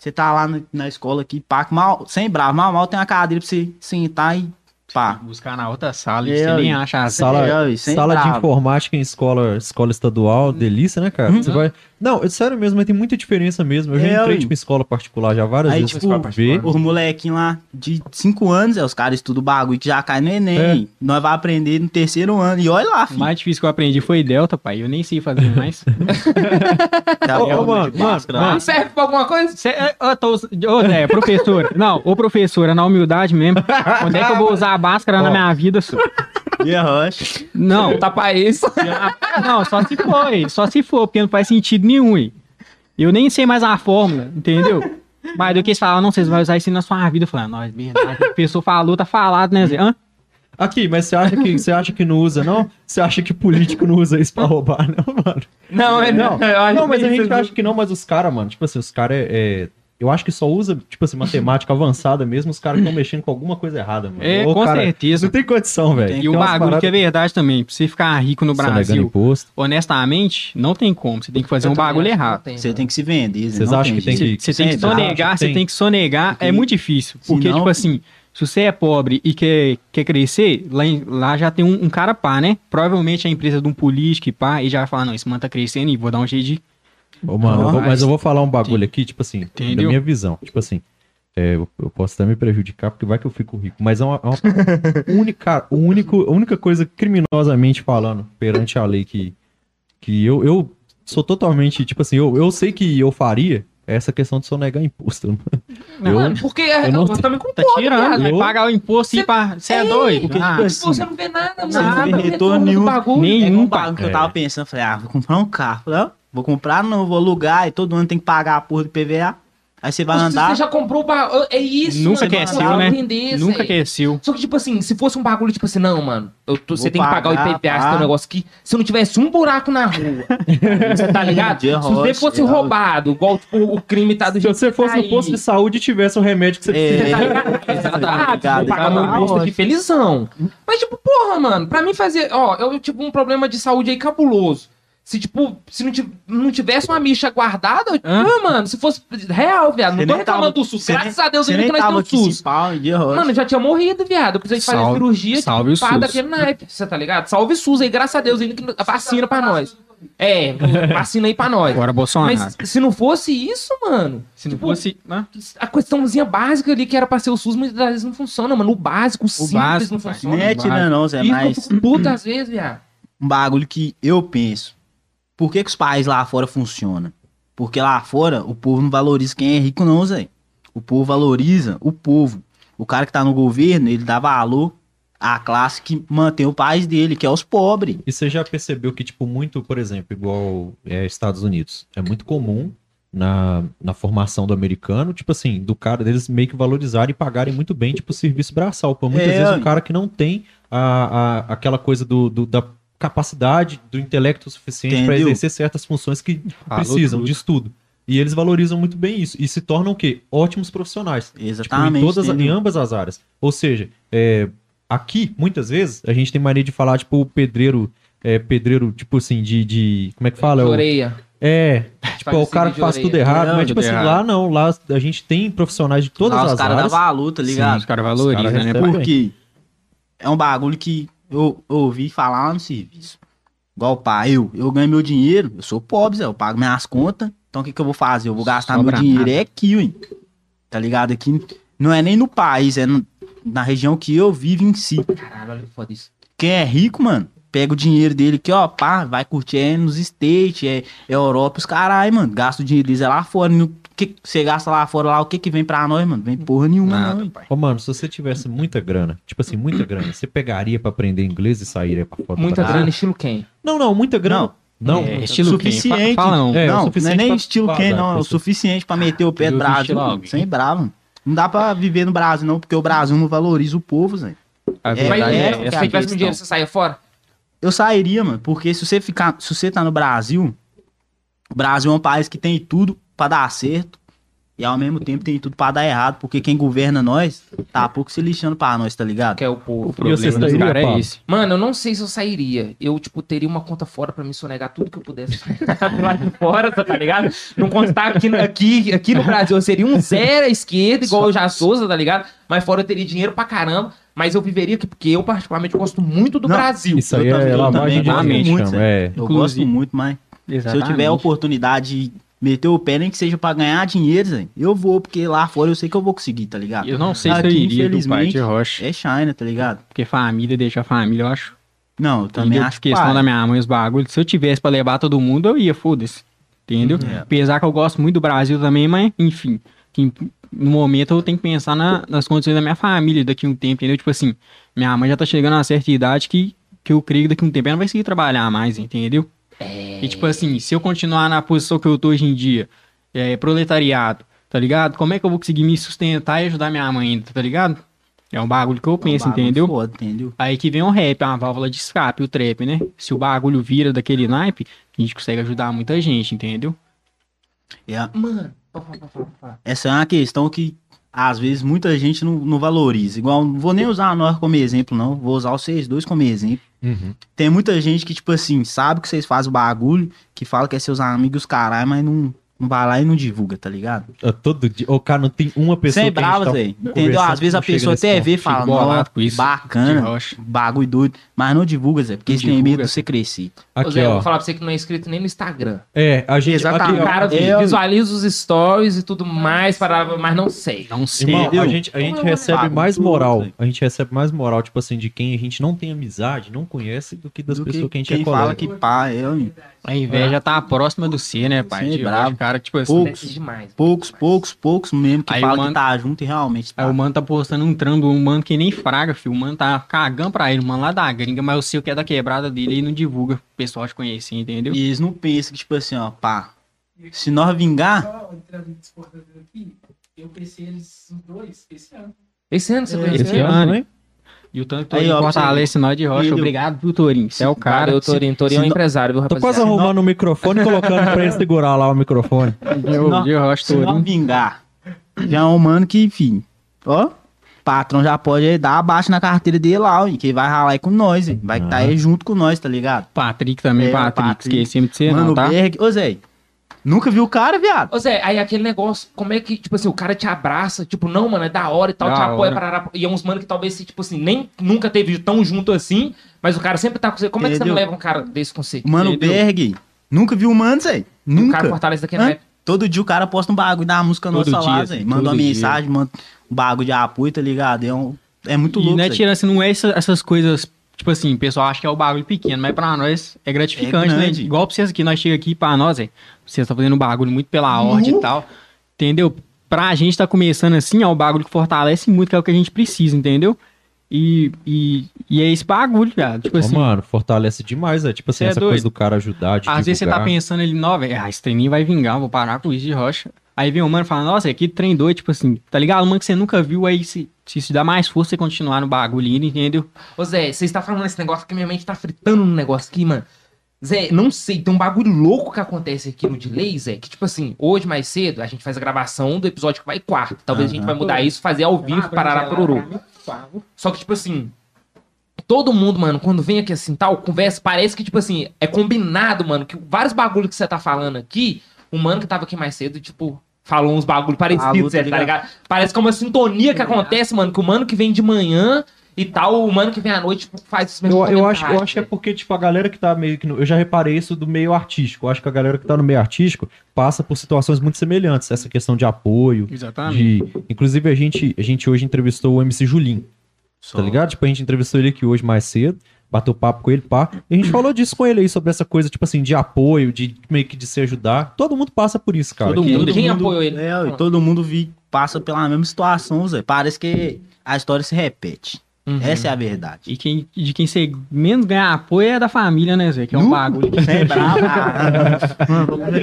Speaker 4: Você tá lá na, na escola aqui, pá, que mal, sem bravo, mal, mal tem uma cadeira pra você sentar e pá.
Speaker 2: Buscar na outra sala e
Speaker 4: É,
Speaker 2: você nem acha a
Speaker 3: Sala,
Speaker 4: É,
Speaker 3: sala de
Speaker 4: bravo.
Speaker 3: informática em escola, escola estadual, delícia, né, cara?
Speaker 4: Uhum.
Speaker 3: Você vai. Não, é sério mesmo, mas tem muita diferença mesmo. Eu já
Speaker 4: É,
Speaker 3: entrei,
Speaker 4: aí.
Speaker 3: tipo, em escola particular já várias
Speaker 4: Aí,
Speaker 3: vezes.
Speaker 4: tipo,
Speaker 3: pra ver.
Speaker 4: Os molequinhos lá de 5 anos, é, os caras estudam bagulho que já cai no Enem.
Speaker 3: É.
Speaker 4: Nós vamos aprender no terceiro ano. E olha lá,
Speaker 2: O
Speaker 4: filho.
Speaker 2: mais difícil que eu aprendi foi Delta, pai. Eu nem sei fazer mais.
Speaker 4: Já <laughs>
Speaker 3: Ô, ô,
Speaker 4: viu
Speaker 3: mano,
Speaker 4: de máscara lá?
Speaker 1: Não serve pra alguma coisa?
Speaker 2: Cê, é, eu tô, us- ô, Zé, professor. <laughs> Não, ô professora, na humildade mesmo. Onde é que eu vou usar a máscara na minha vida, senhor?
Speaker 4: E a rocha.
Speaker 2: Não,
Speaker 1: Tá pra isso.
Speaker 2: não, só se for, hein, só se for, porque não faz sentido nenhum. Eu nem sei mais a fórmula, entendeu? <laughs> Mas do que eles falaram, não, vocês vão usar isso na sua vida. Eu falei, ah, nós, verdade. A pessoa falou, tá falado, né, Zé? Hã?
Speaker 3: Aqui, mas você acha que você acha que não usa, não? Você acha que político não usa isso pra roubar, não, mano?
Speaker 1: Não, é
Speaker 3: Não, não mas a gente acha que não, mas os caras, mano, tipo assim, os caras é, é- Eu acho que só usa, tipo assim, matemática avançada mesmo, os caras estão mexendo com alguma coisa errada, mano.
Speaker 2: É,
Speaker 3: Ô,
Speaker 2: com
Speaker 3: cara,
Speaker 2: certeza.
Speaker 3: Não tem condição, velho.
Speaker 2: E
Speaker 3: Tem
Speaker 2: o bagulho
Speaker 3: paradas-
Speaker 2: que é verdade também, pra você ficar rico no Brasil,
Speaker 3: imposto.
Speaker 2: honestamente, não tem como. Você tem que fazer
Speaker 1: Eu
Speaker 2: um bagulho
Speaker 1: acho
Speaker 2: errado.
Speaker 1: tem,
Speaker 4: Você tem que se vender.
Speaker 3: Vocês acham que tem que-
Speaker 2: Você tem que sonegar, você
Speaker 3: tem.
Speaker 2: que sonegar, é muito difícil. Porque, tipo assim, se você é pobre e quer, quer crescer, lá, em- lá já tem um, um cara pá, né? Provavelmente a empresa de um político e pá, e já vai falar, não, esse mano tá crescendo e vou dar um jeito de...
Speaker 3: Ô, mano, eu vou-
Speaker 2: Mas-
Speaker 3: eu vou falar um bagulho aqui, tipo assim, da
Speaker 2: Entendeu?
Speaker 3: minha visão. Tipo assim, é, eu, eu posso até me prejudicar, porque vai que eu fico rico. Mas é uma, é uma <laughs> única, único, única coisa criminosamente falando perante a lei que, que eu, eu sou totalmente, tipo assim, eu, eu sei que eu faria essa questão de sonegar imposto. Eu-
Speaker 1: Mano, porque eu,
Speaker 3: eu não
Speaker 1: eu também
Speaker 2: Tá
Speaker 1: concordo,
Speaker 2: tirando,
Speaker 1: viado.
Speaker 2: vai
Speaker 3: Eu-
Speaker 2: pagar o imposto e você é,
Speaker 1: É,
Speaker 2: doido.
Speaker 4: porque,
Speaker 2: Ah,
Speaker 4: tipo
Speaker 1: Tipo, você não vê nada,
Speaker 4: Você não
Speaker 1: nada.
Speaker 4: vê retorno nenhum.
Speaker 1: bagulho.
Speaker 4: É
Speaker 2: Nenhum,
Speaker 4: um
Speaker 2: pai.
Speaker 4: bagulho que eu
Speaker 3: É.
Speaker 4: tava pensando, falei, ah, vou comprar um carro. Falei, vou comprar, não, vou alugar e todo ano tem que pagar a porra do PVA. Aí você vai
Speaker 1: Mas
Speaker 4: andar.
Speaker 1: Você já comprou o bagulho. É isso,
Speaker 2: Nunca
Speaker 1: mano,
Speaker 2: que é
Speaker 1: você
Speaker 2: né? Nunca que é.
Speaker 1: Só que, tipo assim, se fosse um bagulho, tipo assim, não, mano, eu tô- você tem que pagar o IPVA, esse
Speaker 4: pá.
Speaker 1: teu negócio aqui. Se não tivesse um buraco na rua, <laughs> você tá ligado? Se você fosse roubado, igual tipo, o crime tá do
Speaker 3: Se
Speaker 1: jeito
Speaker 3: você
Speaker 1: que
Speaker 3: fosse
Speaker 1: tá
Speaker 3: no
Speaker 1: aí.
Speaker 3: posto de saúde e tivesse o remédio que você
Speaker 4: É.
Speaker 3: precisa.
Speaker 1: Você tá ligado? <laughs> Exato,
Speaker 4: Ligado,
Speaker 1: vou pagar meu
Speaker 4: ligado.
Speaker 1: imposto aqui felizão. Mas, tipo, porra, mano, pra mim fazer. Ó, eu tive um problema de saúde aí cabuloso. Se, tipo, se não, não tivesse uma micha guardada, eu-
Speaker 2: Hã?
Speaker 1: ah, mano, se fosse real, viado. Não tô reclamando
Speaker 4: tava-
Speaker 1: do SUS. Graças a Deus, ainda que nós temos SUS.
Speaker 4: pau.
Speaker 1: Mano, eu já tinha morrido, viado. Eu precisei fazer cirurgia,
Speaker 2: salve o
Speaker 1: pá,
Speaker 2: SUS.
Speaker 1: daquele naipe. Você tá ligado? Salve o SUS aí, graças a Deus, ainda que a vacina pra nós. É, <laughs> vacina aí pra nós.
Speaker 2: Agora Bolsonaro.
Speaker 1: Mas se não fosse isso, mano,
Speaker 2: se não
Speaker 1: tipo,
Speaker 2: fosse... Hã?
Speaker 1: a questãozinha básica ali que era pra ser o SUS, muitas vezes não funciona, mano. O básico, o, simples
Speaker 2: básico,
Speaker 1: não funciona.
Speaker 4: Nem é tirando, não, Zé, mas
Speaker 1: puto às vezes, viado.
Speaker 4: um bagulho que eu penso. Por que, que os países lá fora funcionam? Porque lá fora o povo não valoriza quem é rico, não, Zé. O povo valoriza o povo. O cara que tá no governo, ele dá valor à classe que mantém o país dele, que é os pobres.
Speaker 3: E você já percebeu que, tipo, muito, por exemplo, igual é, Estados Unidos, é muito comum na, na formação do americano, tipo assim, do cara deles meio que valorizarem e pagarem muito bem, tipo, serviço braçal. Por muitas
Speaker 4: É,
Speaker 3: vezes o cara que não tem a, a, aquela coisa do, do- da capacidade, do intelecto suficiente para exercer certas funções que
Speaker 2: Falou
Speaker 3: precisam
Speaker 2: tudo.
Speaker 3: de estudo. E eles valorizam muito bem isso. E se tornam o quê? Ótimos profissionais. Tipo,
Speaker 4: Exatamente.
Speaker 3: em, todas, em ambas as áreas. Ou seja, é, aqui, muitas vezes, a gente tem mania de falar, tipo, o pedreiro, é, pedreiro, tipo assim, de, de- Como é que fala? É o-
Speaker 1: Orelha.
Speaker 3: É, tipo, é o cara que faz
Speaker 1: de
Speaker 3: tudo errado,
Speaker 2: Não,
Speaker 3: mas, tipo assim,
Speaker 2: errado.
Speaker 3: lá não, lá a gente tem profissionais de todas
Speaker 4: Lá os
Speaker 3: as
Speaker 4: caras
Speaker 3: áreas.
Speaker 4: dão valor, tá ligado?
Speaker 2: Os caras
Speaker 3: Os
Speaker 2: valorizam,
Speaker 3: caras
Speaker 2: né?
Speaker 4: Porque é um bagulho que eu, eu ouvi falar lá no serviço. Igual, pá, eu, eu ganho meu dinheiro, eu sou pobre, Zé, eu pago minhas contas. Então o que, que eu vou fazer? Eu vou gastar
Speaker 2: Sobra
Speaker 4: meu dinheiro
Speaker 2: nada.
Speaker 4: é aqui, ué. Tá ligado? Aqui não é nem no país, é no- na região que eu vivo em si.
Speaker 1: Caralho, olha que foda isso.
Speaker 4: Quem é rico, mano, pega o dinheiro dele aqui, ó, pá, vai curtir é nos States, é, é Europa, os caralho, mano. Gasta o dinheiro deles é lá fora. No, que você gasta lá fora, lá, o que que vem pra nós, mano? Vem porra nenhuma,
Speaker 2: Nada,
Speaker 4: não.
Speaker 2: pai.
Speaker 3: Ô, mano, se você tivesse muita grana, tipo assim, muita grana, você pegaria pra aprender inglês e sairia pra fora do
Speaker 1: Muita grana, estilo quem?
Speaker 3: Não, não, muita grana. Não,
Speaker 2: É, estilo quem?
Speaker 4: suficiente.
Speaker 2: Fa- Fala não.
Speaker 3: É,
Speaker 4: não, não é nem
Speaker 3: pra
Speaker 4: estilo quem, não. É o suficiente pra meter o pé
Speaker 2: alguém.
Speaker 4: Sem bravo. Não dá pra viver no Brasil, não, porque o Brasil não valoriza o povo, Zé.
Speaker 2: A
Speaker 4: É,
Speaker 2: verdade
Speaker 1: é,
Speaker 2: é,
Speaker 4: é,
Speaker 1: se você tivesse um dinheiro, você saia fora?
Speaker 4: Eu sairia, mano, porque se você ficar, se você tá no Brasil, o Brasil é um país que tem tudo pra dar certo e ao mesmo tempo tem tudo pra dar errado, porque quem governa nós tá pouco se lixando pra nós, tá ligado?
Speaker 1: Que é o povo.
Speaker 2: O problema dos caras é esse.
Speaker 1: Mano, eu não sei se eu sairia. Eu, tipo, teria uma conta fora pra me sonegar tudo que eu pudesse <laughs> do lado de fora, tá ligado? Não constar aqui, no- aqui, aqui no Brasil eu seria um zero à esquerda, igual eu já sou, tá ligado? Mas fora eu teria dinheiro pra caramba. Mas eu viveria aqui, porque eu particularmente gosto muito do
Speaker 4: Não,
Speaker 1: Brasil.
Speaker 3: Isso aí
Speaker 4: Eu também-
Speaker 3: é
Speaker 4: eu
Speaker 3: lavagem de
Speaker 4: também gosto muito,
Speaker 3: é.
Speaker 4: Eu gosto muito, mas se eu tiver a oportunidade de meter o pé, nem que seja pra ganhar dinheiro, eu vou, porque lá fora eu sei que eu vou conseguir, tá ligado?
Speaker 2: Eu não sei se eu
Speaker 4: Aqui,
Speaker 2: iria
Speaker 4: infelizmente,
Speaker 2: rocha.
Speaker 4: É China, tá ligado?
Speaker 2: Porque família deixa a família, eu acho.
Speaker 4: Não, eu também
Speaker 2: Entendeu?
Speaker 4: acho
Speaker 2: questão
Speaker 4: pai.
Speaker 2: da minha mãe, os bagulhos. Se eu tivesse pra levar todo mundo, eu ia, foda-se. Entendeu?
Speaker 4: Uhum.
Speaker 2: Apesar que eu gosto muito do Brasil também, mas, enfim. que no momento eu tenho que pensar na- nas condições da minha família daqui a um tempo, entendeu? Tipo assim, minha mãe já tá chegando a uma certa idade que, que eu creio que daqui a um tempo ela não vai conseguir trabalhar mais, entendeu? E tipo assim, se eu continuar na posição que eu tô hoje em dia, é, proletariado, tá ligado? Como é que eu vou conseguir me sustentar e ajudar minha mãe ainda, tá ligado? É um bagulho que eu
Speaker 4: É um
Speaker 2: penso, entendeu?
Speaker 4: Foda, entendeu?
Speaker 2: Aí que vem o rap, uma válvula de escape, o trap, né? Se o bagulho vira daquele naipe, a gente consegue ajudar muita gente, entendeu?
Speaker 4: É,
Speaker 1: Mano,
Speaker 4: essa é uma questão que às vezes muita gente não, não valoriza. Igual, não vou nem usar nós como exemplo, não. Vou usar vocês dois como exemplo.
Speaker 3: Uhum.
Speaker 4: Tem muita gente que, tipo assim, sabe que vocês fazem o bagulho, que fala que é seus amigos, caralho, mas não vai lá e não divulga, tá ligado?
Speaker 3: É Todo dia. Ô, cara, não tem uma pessoa
Speaker 4: Sem
Speaker 3: que a gente
Speaker 4: brava,
Speaker 3: tá
Speaker 4: Zé. Entendeu? Às vezes a
Speaker 3: que
Speaker 4: pessoa até vê e fala,
Speaker 2: Fico bolado
Speaker 4: "Nó,
Speaker 2: com isso, de
Speaker 4: bacana,
Speaker 2: rocha."
Speaker 4: bagulho doido, mas não divulga, Zé, porque eles têm medo de você crescer.
Speaker 1: Ô,
Speaker 3: Aqui,
Speaker 1: Zé, eu vou falar pra você que não é inscrito nem no Instagram.
Speaker 3: É, a gente.
Speaker 4: Exatamente.
Speaker 3: Aqui,
Speaker 1: cara
Speaker 4: eu-
Speaker 1: visualiza os stories e tudo mais, para, mas não sei.
Speaker 2: Não sei.
Speaker 3: Irmão, a gente, a gente
Speaker 1: é
Speaker 3: recebe mais moral. A gente recebe mais moral, tipo assim, de quem a gente não tem amizade, não conhece, do que das
Speaker 4: Do
Speaker 3: pessoas que, a gente
Speaker 4: quem
Speaker 3: é
Speaker 4: fala
Speaker 3: colega.
Speaker 4: que pá, eu,
Speaker 2: A inveja tá próxima do C, né, pai?
Speaker 4: Sim, bravo.
Speaker 2: rocha, cara, tipo assim.
Speaker 4: Poucos.
Speaker 1: Demais.
Speaker 4: poucos, poucos, poucos mesmo que
Speaker 2: Aí
Speaker 4: falam
Speaker 2: o mano-
Speaker 4: que tá junto e realmente tá.
Speaker 2: Aí o mano tá postando um trampo, um mano que nem fraga, filho. O mano tá cagando pra ele, o mano lá da gringa, mas o seu que é da quebrada dele e não divulga. O pessoal te conhecer, entendeu?
Speaker 4: E eles não pensam que, tipo assim, ó, pá, se nós vingar,
Speaker 5: Só entrando em exportador aqui, eu pensei eles os dois esse ano.
Speaker 1: Esse ano você
Speaker 4: É,
Speaker 1: conheceu?
Speaker 3: Esse ano
Speaker 2: ano. E o tanto que
Speaker 4: Aí,
Speaker 2: Torinho
Speaker 4: ó,
Speaker 2: fortalece nós de rocha.
Speaker 4: Ele-
Speaker 2: Obrigado, viu, Torinho? Você é o cara.
Speaker 1: Valeu, Torinho. Torinho é um
Speaker 4: se não-
Speaker 1: empresário, viu,
Speaker 3: Tô
Speaker 1: rapaziada?
Speaker 3: quase arrumando o microfone e colocando pra ele segurar lá o microfone.
Speaker 2: De, <laughs> de rocha,
Speaker 4: se nós
Speaker 2: Torinho.
Speaker 4: vingar, já é um mano que, enfim, ó, patrão já pode dar abaixo na carteira dele lá, e que vai ralar aí com nós, hein, vai estar
Speaker 3: Ah.
Speaker 4: aí junto com nós, tá ligado?
Speaker 2: Patrick também,
Speaker 4: É,
Speaker 2: Patrick.
Speaker 4: Patrick.
Speaker 2: Esquecemos de ser,
Speaker 4: Mano
Speaker 2: não, tá?
Speaker 4: Berg, ô Zé, nunca viu o cara, viado?
Speaker 1: Ô Zé, aí aquele negócio, como é que, tipo assim, o cara te abraça, tipo, não, mano, é da hora e tal,
Speaker 2: Da
Speaker 1: te apoia, parará, e é uns mano que talvez, tipo assim, nem nunca teve tão junto assim, mas o cara sempre tá com você. Como é que você não
Speaker 4: Entendeu?
Speaker 1: leva um cara desse com você?
Speaker 4: Mano
Speaker 2: Entendeu?
Speaker 4: Berg, nunca viu o mano, Zé,
Speaker 1: O cara
Speaker 4: nunca.
Speaker 1: fortalece daqui na rap.
Speaker 4: Todo dia o cara posta um bagulho da música
Speaker 2: Todo
Speaker 4: nossa lá,
Speaker 2: dia,
Speaker 4: Zé,
Speaker 2: Zé,
Speaker 4: manda
Speaker 2: todo
Speaker 4: uma
Speaker 2: dia.
Speaker 4: mensagem, manda um bagulho de apoio, tá ligado? É, um, é muito
Speaker 2: E
Speaker 4: louco,
Speaker 2: não é
Speaker 4: Zé.
Speaker 2: tirando assim, não é essa- essas coisas, tipo assim, o pessoal acha que é o bagulho pequeno, mas pra nós é gratificante,
Speaker 4: É
Speaker 2: né? Igual pra vocês aqui, nós chega aqui pra nós, é, vocês estão fazendo um bagulho muito pela ordem e tal, entendeu? Pra gente tá começando assim, é o bagulho que fortalece muito, que é o que a gente precisa, entendeu? E, e, e é esse bagulho, cara. Tipo
Speaker 3: Ô,
Speaker 2: assim,
Speaker 3: mano, fortalece demais, é. Tipo assim,
Speaker 2: é
Speaker 3: essa
Speaker 2: doido.
Speaker 3: coisa do cara ajudar, de
Speaker 2: às vezes você tá
Speaker 3: divulgar.
Speaker 2: pensando ali, não, velho, ah, esse treininho vai vingar, vou parar com isso de rocha. Aí vem um mano e fala, nossa, aqui trem doido, tipo assim, tá ligado? Mano que você nunca viu, aí se, se, se dá mais força você continuar no bagulho entendeu?
Speaker 1: Ô Zé, você está falando esse negócio que minha mente tá fritando no negócio aqui, mano. Zé, não sei, tem um bagulho louco que acontece aqui no delay, Zé, que tipo assim, hoje mais cedo a gente faz a gravação do episódio que vai quarto. Talvez a gente vai mudar isso, fazer ao vivo, parará pororô. Só que, tipo assim, todo mundo, mano, quando vem aqui assim, tal, conversa, parece que, tipo assim, é combinado, mano, que vários bagulhos que você tá falando aqui, o mano que tava aqui mais cedo, tipo, falou uns bagulhos parecidos,
Speaker 4: Falou, tá
Speaker 1: Zé, tá
Speaker 4: ligado?
Speaker 1: ligado? Parece que é uma sintonia que acontece, mano, que o mano que vem de manhã e tal, o mano que vem à noite, tipo, faz os mesmos
Speaker 3: Eu, eu, acho, eu acho que é porque, tipo, a galera que tá meio que. No, eu já reparei isso do meio artístico. Eu acho que a galera que tá no meio artístico passa por situações muito semelhantes. Essa questão de apoio.
Speaker 2: Exatamente.
Speaker 3: De, inclusive, a gente, a gente hoje entrevistou o MC Julinho.
Speaker 4: Só.
Speaker 3: Tá ligado? Tipo, a gente entrevistou ele aqui hoje mais cedo. bateu papo com ele, pá. E a gente falou disso com ele aí, sobre essa coisa, tipo assim, de apoio, de meio que de se ajudar. Todo mundo passa por isso, cara.
Speaker 4: Todo
Speaker 3: Que-
Speaker 4: mundo,
Speaker 1: Quem
Speaker 4: mundo-
Speaker 1: apoiou ele?
Speaker 4: É, e todo mundo vi, passa pela mesma situação, Zé. Parece que a história se repete.
Speaker 1: Uhum.
Speaker 4: Essa é a verdade.
Speaker 2: E quem, de quem você menos ganha apoio é da família, né, Zé? Que é um
Speaker 4: Nu?
Speaker 2: bagulho. <laughs>
Speaker 4: Você é bravo.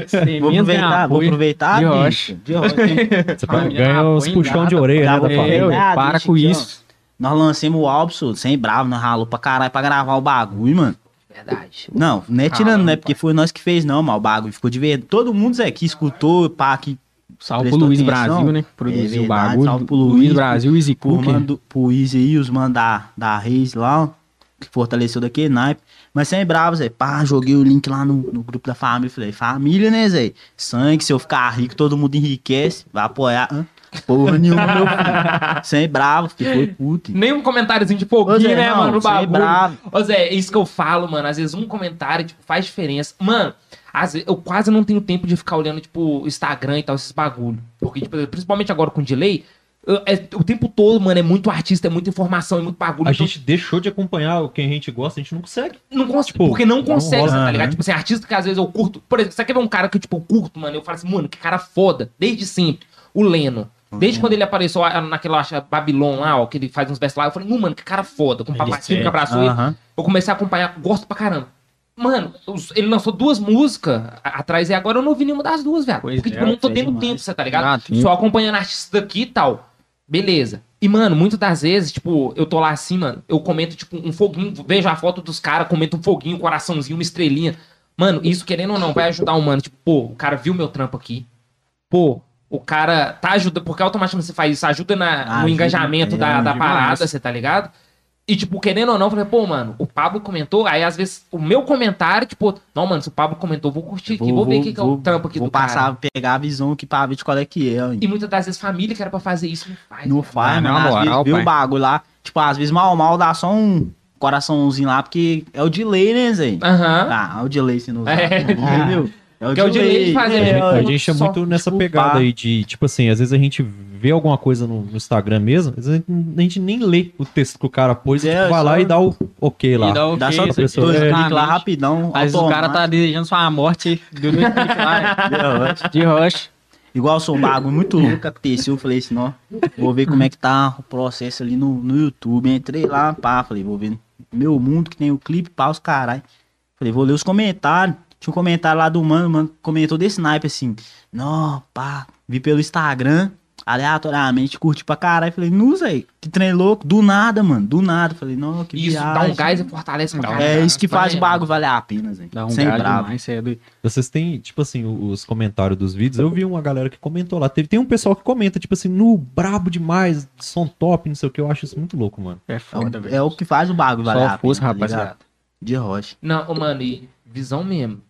Speaker 2: Você
Speaker 4: vou aproveitar, vou aproveitar.
Speaker 2: de rocha.
Speaker 4: De rocha. tem-
Speaker 3: Você ganha
Speaker 2: apoia
Speaker 3: puxão de orelha, né, da
Speaker 2: É,
Speaker 3: família.
Speaker 4: Ah,
Speaker 2: para com isso.
Speaker 4: Nós lançamos o álbum, sem bravo, nós ralou pra caralho pra gravar o bagulho, mano.
Speaker 1: Verdade.
Speaker 4: Não, não é tirando, né? Porque foi nós que fez, não, mas o bagulho ficou de verdade. Todo mundo, Zé, que escutou, pá, que
Speaker 2: Salve pro Luiz
Speaker 4: atenção?
Speaker 2: Brasil, né?
Speaker 4: É
Speaker 2: Produziu o
Speaker 4: verdade,
Speaker 2: bagulho.
Speaker 4: salve pro
Speaker 2: Luiz,
Speaker 4: Luiz,
Speaker 2: Brasil, Easy
Speaker 4: mando, pro Easy aí, os mano da, da Reis lá, ó, que fortaleceu daquele naipe. Mas sem bravo, Zé. Pá, joguei o link lá no, no grupo da família. Falei, família, né, Zé? Sangue, se eu ficar rico, todo mundo enriquece. Vai apoiar. Hã? Porra nenhuma, meu filho. <laughs> Sem bravo, que foi puto.
Speaker 1: Nem um comentáriozinho de foguinho, né,
Speaker 4: não,
Speaker 1: mano, no
Speaker 4: sem
Speaker 1: bagulho.
Speaker 4: bravo.
Speaker 1: Ô, Zé, é isso que eu falo, mano. Às vezes um comentário, tipo, faz diferença. Mano, às vezes, eu quase não tenho tempo de ficar olhando, tipo, Instagram e tal, esses bagulho. Porque, tipo, principalmente agora com delay, eu- é- o tempo todo, mano, é muito artista, é muita informação, é muito bagulho.
Speaker 3: A
Speaker 1: Então,
Speaker 3: gente deixou de acompanhar o que a gente gosta, a gente não consegue.
Speaker 1: não consegue,
Speaker 3: tipo,
Speaker 1: porque não
Speaker 3: não
Speaker 1: consegue,
Speaker 3: rola.
Speaker 1: tá ligado?
Speaker 4: Aham.
Speaker 1: Tipo assim, artista que às vezes eu curto. Por exemplo, você quer ver um cara que, tipo, eu curto, mano? Eu falo assim, mano, que cara foda, desde sempre. O Leno. Desde quando ele apareceu naquela acha, Babylon lá, ó, que ele faz uns best lá, eu falei, "Nu, mano, que cara foda, com o papatinho que abraçou ele.
Speaker 4: Aham.
Speaker 1: Eu comecei a acompanhar, gosto pra caramba. Mano, ele lançou duas músicas atrás e agora eu não ouvi nenhuma das duas, velho.
Speaker 2: Pois
Speaker 1: Porque,
Speaker 2: é,
Speaker 1: tipo, eu não tô tendo
Speaker 4: demais.
Speaker 1: tempo, você tá ligado?
Speaker 2: Ah.
Speaker 1: Só acompanhando artista daqui e tal. Beleza. E, mano, muitas das vezes, tipo, eu tô lá assim, mano, eu comento, tipo, um foguinho, vejo a foto dos caras, comento um foguinho, um coraçãozinho, uma estrelinha. Mano, isso, querendo ou não, vai ajudar o mano. Tipo, pô, o cara viu meu trampo aqui. Pô, o cara tá ajudando, porque automaticamente você faz isso, ajuda na, no
Speaker 4: Ajuda,
Speaker 1: engajamento
Speaker 4: é,
Speaker 1: da, da parada, você tá ligado? E, tipo, querendo ou não, eu falei, pô, mano, o Pablo comentou, aí às vezes o meu comentário, tipo, não, mano, se o Pablo comentou, vou curtir aqui, vou, ver o que, que é o trampo aqui
Speaker 4: vou
Speaker 1: do cara.
Speaker 4: passar, pegar a visão aqui pra ver de qual é que é. ó.
Speaker 1: E muitas das vezes família que era pra fazer isso não faz.
Speaker 4: Não faz,
Speaker 2: Ah,
Speaker 4: mano. Às vezes
Speaker 2: pai.
Speaker 4: o bagulho lá. Tipo, às vezes mal, mal dá só um coraçãozinho lá, porque é o delay, né, Zé?
Speaker 1: Aham.
Speaker 4: Ah, é o delay se não usar.
Speaker 1: É.
Speaker 4: Entendeu? <laughs> É
Speaker 1: Que é o delay de fazer,
Speaker 4: É,
Speaker 1: né?
Speaker 3: A gente é
Speaker 1: só
Speaker 3: muito nessa
Speaker 4: desculpar.
Speaker 3: pegada aí de, tipo assim, às vezes a gente vê alguma coisa no, no Instagram mesmo, às vezes a gente nem lê o texto que o cara pôs,
Speaker 4: É,
Speaker 3: tipo, vai
Speaker 4: só-
Speaker 3: lá e dá o ok lá.
Speaker 2: E dá o
Speaker 4: Dá só
Speaker 3: pessoas,
Speaker 4: cliques
Speaker 2: exatamente.
Speaker 4: lá rapidão.
Speaker 2: Às vezes o cara tá desejando sua morte, cliques lá, né?
Speaker 4: É, <laughs>
Speaker 2: de rush.
Speaker 4: Igual sou um bagulho muito louco que aconteceu. Eu falei assim, ó, vou ver como é que tá o processo ali no, no YouTube. Entrei lá, pá, falei, vou ver meu mundo que tem o clipe, pá, os caralho. Falei, vou ler os comentários. Tinha um comentário lá do mano, mano, comentou desse naipe assim. Não, pá, vi pelo Instagram, aleatoriamente, curti pra caralho. Falei, não, Zé, que trem louco, do nada, mano, do nada. Falei, não, que
Speaker 1: Isso dá
Speaker 4: viagem.
Speaker 1: um gás e fortalece pra
Speaker 2: Dá um
Speaker 1: caralho.
Speaker 4: É isso que faz o bagulho valer a pena, Zé.
Speaker 2: Dá um
Speaker 4: Sem
Speaker 2: gás
Speaker 4: bravo.
Speaker 2: demais, é doido.
Speaker 3: Vocês têm, tipo assim, os comentários dos vídeos, eu vi uma galera que comentou lá. Teve, tem um pessoal que comenta, tipo assim, no brabo demais, som top, não sei o que, eu acho isso muito louco, mano.
Speaker 2: É
Speaker 4: É
Speaker 2: foda,
Speaker 4: o,
Speaker 2: velho.
Speaker 4: é o que faz o bagulho valer a
Speaker 2: Só
Speaker 4: pena.
Speaker 2: força,
Speaker 4: tá
Speaker 2: rapaziada.
Speaker 4: ligado? De rocha.
Speaker 1: Não, ô, mano, e visão mesmo.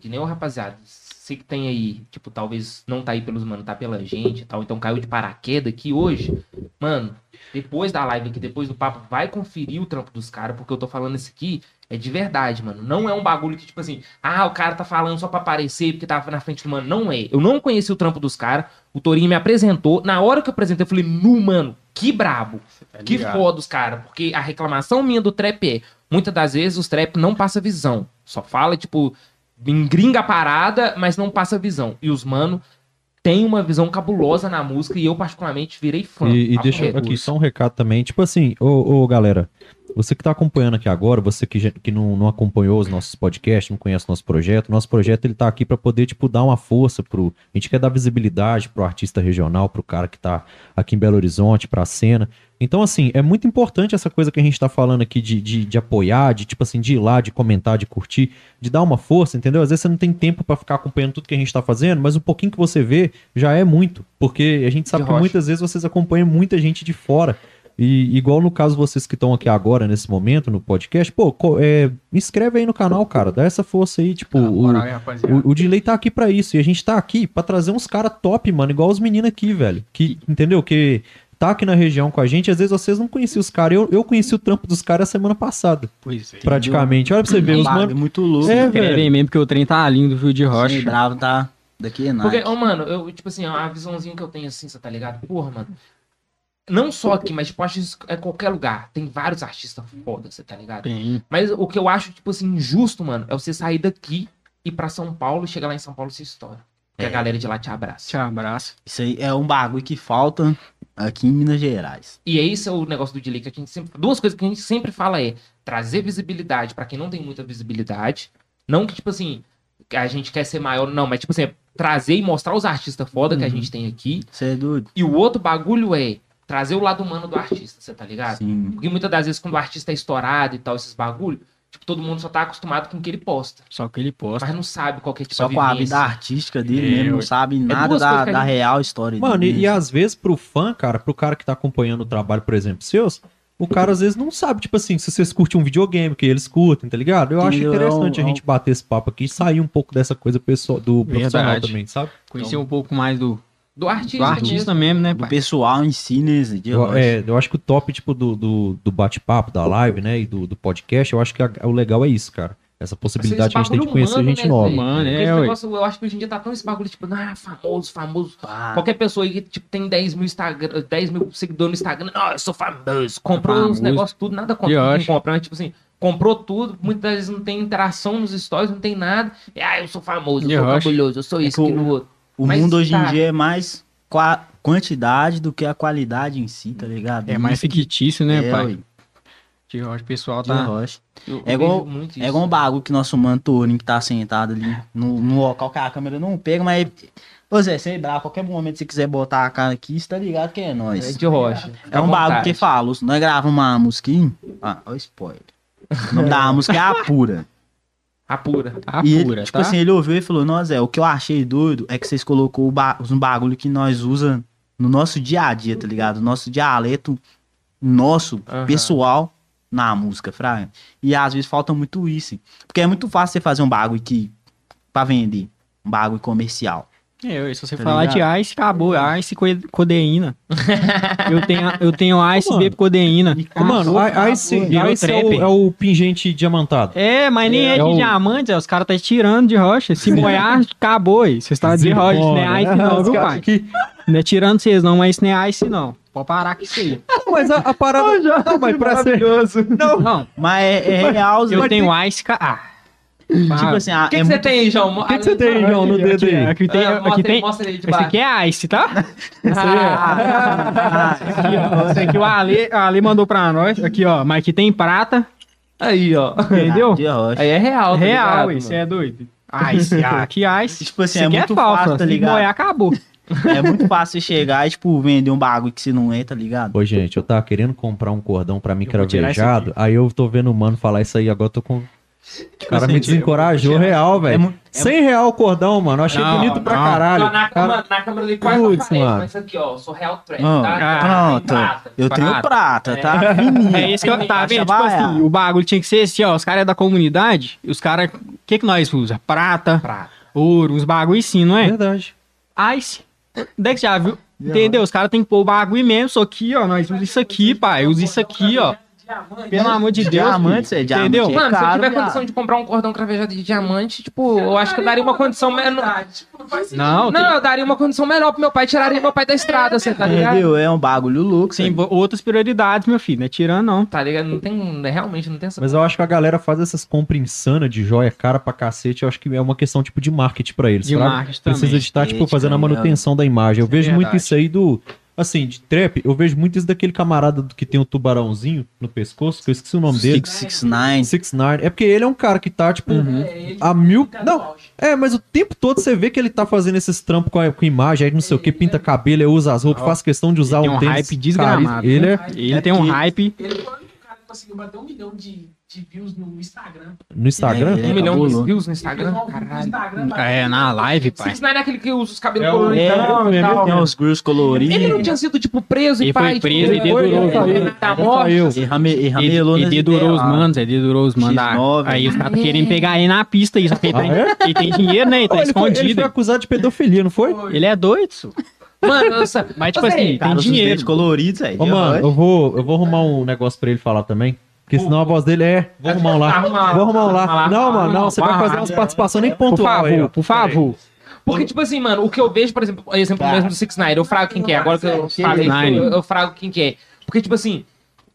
Speaker 1: Que nem o rapaziada. Você que tem aí, tipo, talvez não tá aí pelos mano, tá pela gente e tal, então caiu de paraquedas aqui hoje. Mano, depois da live aqui, depois do papo, vai conferir o trampo dos caras, porque eu tô falando isso aqui é de verdade, mano. Não é um bagulho que, tipo assim, ah, o cara tá falando só pra aparecer porque tava na frente do mano. Não é. Eu não conheci o trampo dos caras, o Torinho me apresentou. Na hora que eu apresentei, eu falei, nu, mano, que brabo. Que
Speaker 2: ligado.
Speaker 1: foda os caras, porque a reclamação minha do trap é, muitas das vezes os trap não passa visão. Só fala, tipo, engringa a parada, mas não passa visão. E os mano tem uma visão cabulosa na música e eu particularmente virei fã.
Speaker 3: E, e deixa
Speaker 1: reto.
Speaker 3: aqui só um recado também. Tipo assim, ô, ô, galera, você que tá acompanhando aqui agora, você que, que não, não acompanhou os nossos podcasts, não conhece o nosso projeto, nosso projeto ele tá aqui pra poder, tipo, dar uma força pro. A gente quer dar visibilidade pro artista regional, pro cara que tá aqui em Belo Horizonte, pra cena. Então, assim, é muito importante essa coisa que a gente tá falando aqui de, de, de apoiar, de, tipo assim, de ir lá, de comentar, de curtir, de dar uma força, entendeu? Às vezes você não tem tempo pra ficar acompanhando tudo que a gente tá fazendo, mas o pouquinho que você vê já é muito. Porque a gente sabe que muitas vezes vocês acompanham muita gente de fora. E igual no caso vocês que estão aqui agora, nesse momento, no podcast, pô, é, inscreve aí no canal, cara. Dá essa força aí, tipo,
Speaker 2: Na
Speaker 3: o, o, o delay tá aqui pra isso. E a gente tá aqui pra trazer uns caras top, mano, igual os meninos aqui, velho. Que, entendeu? Que tá aqui na região com a gente. Às vezes vocês não conheciam os caras. Eu, eu conheci o trampo dos caras semana passada,
Speaker 2: Pois é.
Speaker 3: praticamente. Olha pra você ver, os mano.
Speaker 4: muito louco.
Speaker 3: É, velho.
Speaker 2: mesmo, porque o trem tá lindo, viu, de rocha.
Speaker 4: Sim, bravo tá daqui é nada.
Speaker 1: Porque, ô, mano, eu, tipo assim, a visãozinha que eu tenho assim, você tá ligado? Porra, mano. Não só aqui, mas tipo, acho isso é qualquer lugar. Tem vários artistas foda, você tá ligado?
Speaker 2: Tem.
Speaker 1: Mas o que eu acho, tipo assim, injusto, mano, é você sair daqui, ir pra São Paulo e chegar lá em São Paulo e se estoura. Que a
Speaker 4: É.
Speaker 1: galera de lá te abraça.
Speaker 2: Te abraço.
Speaker 4: Isso aí é um bagulho que falta aqui em Minas Gerais.
Speaker 1: E esse é o negócio do delay que a gente sempre. Duas coisas que a gente sempre fala é trazer visibilidade pra quem não tem muita visibilidade. Não que, tipo assim, a gente quer ser maior, não, mas tipo assim, é trazer e mostrar os artistas foda que a gente tem aqui.
Speaker 4: Você é doido?
Speaker 1: E o outro bagulho é trazer o lado humano do artista, você tá ligado?
Speaker 4: Sim.
Speaker 1: Porque muitas das vezes, quando o artista é estourado e tal, esses bagulho, tipo, todo mundo só tá acostumado com o que ele posta.
Speaker 2: Só que ele posta.
Speaker 1: Mas não sabe qual que é tipo,
Speaker 4: Só com a vida artística dele
Speaker 2: É,
Speaker 4: mesmo, não
Speaker 2: ué.
Speaker 4: sabe nada
Speaker 1: duas
Speaker 4: da, da
Speaker 1: gente-
Speaker 4: real história
Speaker 3: Mano,
Speaker 4: dele.
Speaker 3: e, e às vezes pro fã, cara, pro cara que tá acompanhando o trabalho, por exemplo, seus, o cara às vezes não sabe, tipo assim, se vocês curtem um videogame, que eles curtem, tá ligado? Eu acho interessante
Speaker 4: É
Speaker 3: a gente bater esse papo aqui e sair um pouco dessa coisa pessoal, do profissional
Speaker 2: Verdade.
Speaker 3: também, sabe?
Speaker 2: Conhecer um pouco mais do,
Speaker 1: Do artista.
Speaker 2: do artista mesmo, né,
Speaker 4: Do
Speaker 2: pai?
Speaker 4: pessoal em si, né,
Speaker 3: Eu, é, eu acho que o top, tipo, do, do, do bate-papo, da live, né, e do, do podcast, eu acho que a- o legal é isso, cara. Essa possibilidade que a gente tem de conhecer
Speaker 1: humano,
Speaker 3: gente
Speaker 1: né,
Speaker 3: nova.
Speaker 2: É,
Speaker 1: negócio, eu acho que hoje em dia tá tão esse bagulho, tipo, ah, famoso, famoso.
Speaker 4: Pá.
Speaker 1: Qualquer pessoa aí que tipo, tem 10 mil, Instagram, 10 mil seguidores no Instagram, não, eu sou famoso. Comprou
Speaker 2: Famoso.
Speaker 1: uns negócios tudo, nada contra quem
Speaker 2: acho-
Speaker 1: compra, mas tipo assim, comprou tudo, muitas vezes não tem interação nos stories, não tem nada. E, ah, eu sou famoso, eu
Speaker 2: eu
Speaker 1: sou
Speaker 2: acho-
Speaker 1: cabuloso, eu sou isso,
Speaker 4: que o-
Speaker 1: aquilo outro.
Speaker 4: O
Speaker 1: Mas
Speaker 4: mundo hoje
Speaker 1: tá.
Speaker 4: em dia é mais qua- quantidade do que a qualidade em si, tá ligado?
Speaker 2: É mais fictício, né,
Speaker 4: é,
Speaker 2: pai?
Speaker 4: ué,
Speaker 2: De o pessoal
Speaker 4: de
Speaker 2: tá.
Speaker 4: rocha.
Speaker 1: Eu-
Speaker 4: É
Speaker 1: eu
Speaker 4: igual-
Speaker 1: muito
Speaker 4: É
Speaker 1: isso.
Speaker 4: igual um bagulho que nosso mano Torinho que tá sentado ali no, no local que a câmera não pega, mas. Sei lá, a qualquer momento que você quiser botar a cara aqui, você tá ligado que é
Speaker 1: É
Speaker 4: nós.
Speaker 1: de rocha.
Speaker 4: É um bagulho que fala, nós gravamos uma aí. Ah, olha o spoiler. O nome da <laughs> música é A Pura.
Speaker 1: Apura.
Speaker 2: A
Speaker 4: e ele,
Speaker 2: pura,
Speaker 4: tipo
Speaker 2: tá?
Speaker 4: assim, ele ouviu e falou, não, Zé, o que eu achei doido é que vocês colocou ba- um bagulho que nós usa no nosso dia a dia, tá ligado? Nosso dialeto nosso,
Speaker 1: Aham.
Speaker 4: pessoal, na música, fraga. E às vezes falta muito isso. Porque é muito fácil você fazer um bagulho que. pra vender. Um bagulho comercial.
Speaker 2: É, se você
Speaker 4: Tá
Speaker 2: falar
Speaker 4: ligado?
Speaker 2: de ice, acabou. Ice co- codeína. <laughs> eu tenho, eu tenho ice,
Speaker 3: Mano.
Speaker 2: bebo codeína.
Speaker 3: Mano, Ice, Ice é, o,
Speaker 2: trap.
Speaker 3: é o pingente diamantado.
Speaker 2: É, mas nem é,
Speaker 3: É
Speaker 2: de
Speaker 3: o-
Speaker 2: diamante, é, os caras tá tirando de rocha. Se molhar, acabou. Vocês estão de rocha, isso não é ice não, viu, pai?
Speaker 3: aqui-
Speaker 2: Não é tirando vocês não, mas isso não é ice não. Pode parar com isso aí.
Speaker 3: Mas a, a parada. não, mas pra ser. Não,
Speaker 2: Não,
Speaker 4: Mas é, é real,
Speaker 2: eu tenho ice... ca- Ah.
Speaker 4: Tipo assim, a-
Speaker 1: O que,
Speaker 4: é
Speaker 1: que você
Speaker 4: muito-
Speaker 1: tem, João?
Speaker 3: O que, que você tem, João, no dedo
Speaker 2: Aqui,
Speaker 3: aí?
Speaker 2: aqui tem,
Speaker 1: Ah,
Speaker 2: aqui
Speaker 1: mostra,
Speaker 2: tem,
Speaker 1: aí, mostra aí de
Speaker 2: esse
Speaker 1: baixo.
Speaker 2: aqui é ice, tá? <laughs>
Speaker 1: Ah,
Speaker 2: Aqui, ó. Esse aqui o Ale, a Ale mandou pra nós. Aqui, ó. Mas aqui tem prata,
Speaker 1: aí, ó.
Speaker 2: entendeu?
Speaker 1: Aí é real, tá
Speaker 2: Real, isso é doido. Ice, ah, aqui ice.
Speaker 4: Tipo assim, é
Speaker 2: aqui
Speaker 4: muito
Speaker 2: falso,
Speaker 4: fácil, tá ligado?
Speaker 2: molhar, acabou. <laughs>
Speaker 4: É muito fácil você chegar e, tipo, vender um bagulho que você não é, tá ligado?
Speaker 3: Ô, gente, eu tava querendo comprar um cordão pra mim que
Speaker 2: esse
Speaker 3: viajado. Aí eu tô vendo o mano falar isso aí, agora eu tô com. O <laughs> cara me
Speaker 4: assim,
Speaker 3: desencorajou
Speaker 2: eu
Speaker 3: real,
Speaker 4: É
Speaker 3: velho.
Speaker 4: mu- é
Speaker 3: 100 real o cordão, mano. Eu achei
Speaker 2: Não,
Speaker 3: bonito pra
Speaker 2: não.
Speaker 3: caralho.
Speaker 1: Ó, na,
Speaker 3: Cara,
Speaker 1: na câmera ali quase
Speaker 3: Putz,
Speaker 1: aparece,
Speaker 3: mano.
Speaker 1: mas isso aqui, ó, eu sou real trap,
Speaker 4: Ó,
Speaker 1: tá?
Speaker 4: pronto.
Speaker 1: Prata.
Speaker 4: Eu tenho
Speaker 2: Prata.
Speaker 4: tá? Fininho.
Speaker 2: É isso que eu tava
Speaker 4: caixa
Speaker 2: vendo. Tipo
Speaker 4: baiana.
Speaker 2: assim, o bagulho tinha que ser assim, ó. Os caras é da comunidade. E os caras. O que que nós usa? Prata,
Speaker 1: Prata.
Speaker 2: ouro, uns bagulho sim, não é?
Speaker 3: Verdade.
Speaker 2: Ice. Onde é que você já viu? Entendeu? Os caras tem que pôr o bagulho mesmo. Isso aqui, ó. Nós usamos isso aqui, pai. Usa isso aqui, ó.
Speaker 5: Diamante.
Speaker 2: Pelo amor de Deus.
Speaker 4: É diamante.
Speaker 2: Entendeu?
Speaker 4: É
Speaker 1: Mano, se eu
Speaker 4: caro,
Speaker 1: tiver
Speaker 4: viado.
Speaker 1: condição de comprar um cordão cravejado de diamante, tipo, eu acho que eu daria uma condição melhor.
Speaker 5: Tipo, não faz.
Speaker 2: Não,
Speaker 1: Não, eu daria uma condição melhor pro meu pai, tiraria meu pai da estrada, você tá ligado?
Speaker 4: Entendeu? É um bagulho louco,
Speaker 2: tem
Speaker 4: sim.
Speaker 2: outras prioridades, meu filho. Não é tirando, não.
Speaker 1: Tá ligado? Não tem, realmente não tem essa...
Speaker 3: Mas eu acho que a galera faz essas compras insanas de joia cara pra cacete. Eu acho que é uma questão tipo de marketing pra eles.
Speaker 2: De
Speaker 3: sabe?
Speaker 2: marketing também.
Speaker 3: Precisa de estar, tipo,
Speaker 4: Ética,
Speaker 3: fazendo a manutenção da imagem. Eu
Speaker 2: é
Speaker 3: vejo muito isso aí do. Assim, de trap, eu vejo muito isso daquele camarada do- que tem um tubarãozinho no pescoço, que eu esqueci o nome dele.
Speaker 4: 669.
Speaker 3: Six Nine. É porque ele é um cara que tá, tipo,
Speaker 2: Uhum.
Speaker 5: É, ele
Speaker 3: a mil.
Speaker 5: fica no
Speaker 3: Não, é, mas o tempo todo você vê que ele tá fazendo esses trampos com, a- com imagem, aí não sei o que, pinta cabelo, aí usa as roupas, faz questão de usar
Speaker 2: Ele
Speaker 3: um
Speaker 2: tem um
Speaker 3: tênis.
Speaker 2: hype desgramado.
Speaker 3: caríssimo. Ele é
Speaker 2: Ele
Speaker 4: É
Speaker 2: tem um hype.
Speaker 5: Ele foi o único cara que conseguiu bater um milhão de, de views no Instagram.
Speaker 3: no Instagram.
Speaker 4: É,
Speaker 1: Um milhão de
Speaker 4: cabuloso.
Speaker 1: views no
Speaker 5: Ele
Speaker 1: Instagram,
Speaker 5: no
Speaker 1: caralho.
Speaker 2: É, na live, pai.
Speaker 1: Six Nine é aquele que usa os cabelos
Speaker 3: É
Speaker 1: coloridos
Speaker 4: É,
Speaker 1: e tal.
Speaker 4: tem uns grus coloridos.
Speaker 1: Ele não tinha sido, tipo, preso
Speaker 2: Ele
Speaker 1: e
Speaker 2: foi
Speaker 1: pai.
Speaker 2: preso
Speaker 1: tipo,
Speaker 2: e
Speaker 1: foi-
Speaker 2: dedurou,
Speaker 1: ele
Speaker 3: saiu.
Speaker 1: tá
Speaker 3: Ele
Speaker 1: morto.
Speaker 4: E e
Speaker 2: Ele, ele dedurou os manos, ele dedurou os manos. da-
Speaker 4: X9,
Speaker 2: Aí os
Speaker 1: né?
Speaker 2: caras querem pegar ele na pista ele,
Speaker 3: Ah,
Speaker 2: tem,
Speaker 3: é?
Speaker 2: ele tem dinheiro, né? Ele tá
Speaker 3: Ô, ele, foi, ele
Speaker 2: escondido.
Speaker 3: acusado de pedofilia, não foi?
Speaker 2: Ele é doido, isso.
Speaker 1: Mano, essa...
Speaker 2: Mas, tipo assim,
Speaker 4: Cara,
Speaker 2: tem dinheiro.
Speaker 4: coloridos, aí.
Speaker 3: Ô, mano, eu vou, eu vou arrumar um negócio pra ele falar também. Porque senão a voz dele é. Vou arrumar um lá. Vou arrumar um lá. Não, mano, não. Você vai fazer umas participações nem
Speaker 2: Por
Speaker 3: pontual aí, ó.
Speaker 2: favor, por favor.
Speaker 1: Porque, tipo assim, mano, o que eu vejo, por exemplo, o exemplo
Speaker 4: Tá.
Speaker 1: mesmo do Six Nine, eu frago quem que é. Agora que eu falei, eu, eu frago quem que é. Porque, tipo assim,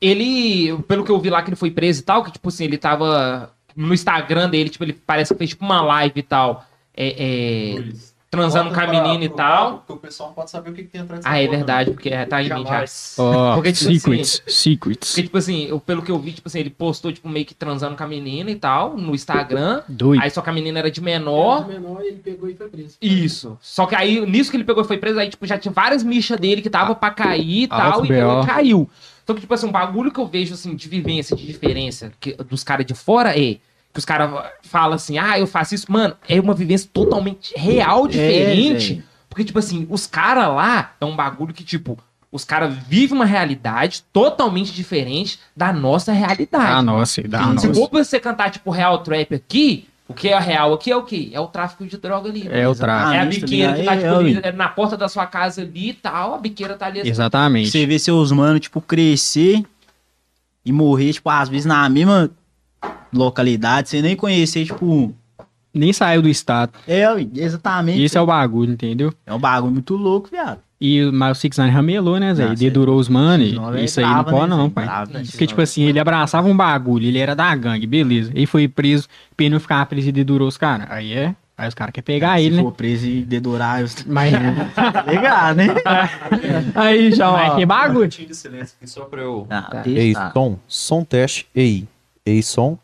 Speaker 1: ele, pelo que eu vi lá que ele foi preso e tal, que, tipo assim, ele tava no Instagram dele, tipo, ele parece que fez, tipo, uma live e tal, é, é, transando com a menina e tal.
Speaker 3: Porque o pessoal não pode saber o que, que tem atrás
Speaker 1: Ah, é verdade, porque é, tá em mim já.
Speaker 2: Ó,
Speaker 1: Porque, tipo
Speaker 2: secrets, secrets.
Speaker 1: Porque, tipo assim, eu, pelo que eu vi, tipo assim, ele postou, tipo, meio que transando com a menina e tal, no Instagram.
Speaker 2: Doido.
Speaker 1: Aí só que a menina era de menor.
Speaker 5: Ele menor, ele pegou e foi preso.
Speaker 1: Isso. Só que aí, nisso que ele pegou e foi preso, aí, tipo, já tinha várias michas dele que tava pra cair e tal, e pegou
Speaker 2: BO.
Speaker 1: e caiu. Só que, tipo assim, um bagulho que eu vejo, assim, de vivência, de diferença que- dos caras de fora é que os caras falam assim, ah, eu faço isso. Mano, é uma vivência totalmente real, diferente.
Speaker 4: velho.
Speaker 1: porque, tipo assim, os caras lá é um bagulho que, tipo, os caras vivem uma realidade totalmente diferente da nossa realidade.
Speaker 2: Ah, nossa,
Speaker 1: Se
Speaker 2: nossa.
Speaker 1: for pra você cantar, tipo, real trap aqui, o que é real aqui é o quê? É o tráfico de droga ali.
Speaker 2: É o tráfico.
Speaker 1: É a
Speaker 4: Ah,
Speaker 1: biqueira que tá,
Speaker 4: é,
Speaker 1: tipo,
Speaker 4: é,
Speaker 1: é na porta da sua casa ali e tal, a biqueira tá ali assim.
Speaker 2: Exatamente.
Speaker 4: Você vê seus manos, tipo, crescer e morrer, tipo, às vezes na mesma localidade, você nem conhecer, tipo.
Speaker 2: Nem saiu do estado.
Speaker 4: É, exatamente.
Speaker 2: Esse é o bagulho, entendeu?
Speaker 4: É um bagulho muito louco, viado.
Speaker 2: E mas o Six Nine ramelou, né, Zé?
Speaker 4: Não,
Speaker 2: E dedurou os
Speaker 4: Senão é
Speaker 2: Isso aí não pode,
Speaker 4: né,
Speaker 2: não, pai.
Speaker 4: Brava, né?
Speaker 2: Porque, tipo assim, ele abraçava um bagulho, ele era da gangue, beleza. Ele foi preso, ele não ficar preso e dedurou os caras. Aí é. Aí os caras querem pegar
Speaker 4: Se
Speaker 2: ele, né?
Speaker 4: for preso e dedurar, eu...
Speaker 2: Mas, <laughs>
Speaker 4: legal, né? <laughs>
Speaker 1: Aí já,
Speaker 2: mas que bagulho.
Speaker 3: de silêncio aqui só pra eu.
Speaker 4: Ah,
Speaker 3: Ei,
Speaker 4: deixa.
Speaker 3: som, som teste, ei. Ei, som.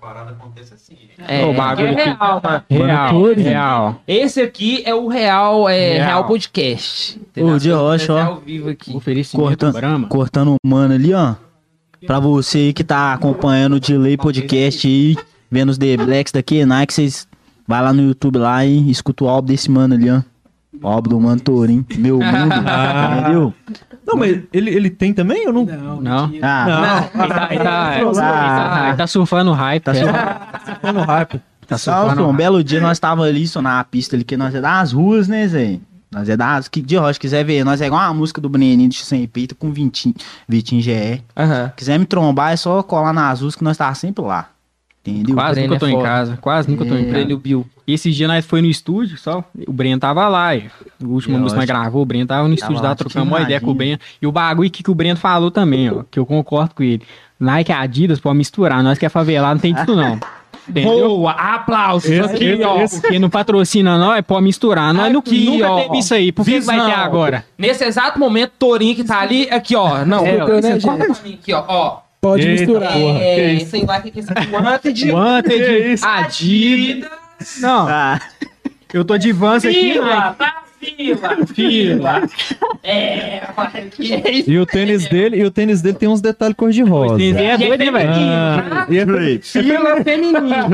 Speaker 3: Parada acontece assim.
Speaker 1: É,
Speaker 2: Ô, bagulho
Speaker 1: é
Speaker 2: aqui.
Speaker 1: real, mano.
Speaker 2: Real, real.
Speaker 1: Esse aqui é o Real, é,
Speaker 2: Real.
Speaker 1: real. Podcast.
Speaker 4: Ô, de rocha, ó.
Speaker 1: É ao vivo aqui.
Speaker 2: Oferecimento
Speaker 4: Cortando,
Speaker 2: Brahma.
Speaker 4: cortando o mano ali, ó. Pra você aí que tá acompanhando o Delay Podcast aí, vendo os The Blacks daqui, Nike, vocês vai lá no YouTube lá e escuta o álbum desse mano ali, ó. O álbum do Mano Tourinho, meu <laughs> mundo, entendeu?
Speaker 3: Não, mas ele, ele tem também? Eu não.
Speaker 5: Não,
Speaker 2: Não.
Speaker 4: Ah,
Speaker 2: Ele tá, ele tá, ele tá,
Speaker 4: Ah.
Speaker 2: ele tá surfando hype.
Speaker 4: Tá
Speaker 2: é.
Speaker 3: Tô no hype.
Speaker 2: Tá
Speaker 4: Não,
Speaker 2: surfando
Speaker 4: um belo dia nós tava ali, só na pista ali, que nós é das ruas, né, Zé? Nós é das. Que de rocha, quiser ver, nós é igual uma música do Breninho de Sem Peito com Vitinho, Vitinho GE.
Speaker 1: Aham.
Speaker 4: Quiser me trombar, é só colar nas ruas que nós tá sempre lá. Entendeu?
Speaker 2: Quase nunca
Speaker 1: é
Speaker 2: tô em casa. Quase nunca tô em
Speaker 4: É.
Speaker 2: casa.
Speaker 1: Bill.
Speaker 2: E esse dia nós foi no estúdio, só. O Breno tava lá. e O último
Speaker 4: Eu
Speaker 2: música que nós gravou, o Breno tava no estúdio
Speaker 4: Tava
Speaker 2: lá, trocando uma ideia com o. Breno. E o bagulho que, que o Breno falou também, ó. Que eu concordo com ele. Nike e Adidas pode misturar. Nós que é favelado não tem disso, não. <laughs> Entendeu?
Speaker 1: Boa, aplausos aqui, ó.
Speaker 2: Porque não patrocina nós, pode misturar. Nós nu-
Speaker 1: Aqui,
Speaker 2: nunca
Speaker 1: ó.
Speaker 2: teve isso aí. Por que que vai ter agora?
Speaker 1: Nesse exato momento, Torinho que tá ali, aqui, ó. Não,
Speaker 2: É, ó.
Speaker 1: esse é mim aqui, ó. ó.
Speaker 5: Pode
Speaker 3: Eita,
Speaker 5: misturar.
Speaker 3: porra.
Speaker 1: É,
Speaker 3: que
Speaker 1: sei lá o que é. Wanted.
Speaker 2: Wanted, Adidas. Não,
Speaker 4: Ah,
Speaker 2: eu tô de Vans aqui,
Speaker 1: Fila,
Speaker 2: Nike.
Speaker 1: tá fila. Fila. É, que é isso.
Speaker 3: E o tênis dele, e o tênis dele tem uns detalhes cor-de-rosa.
Speaker 2: Esse é doido, hein, velho?
Speaker 3: Ah, e é-
Speaker 1: Fila feminino.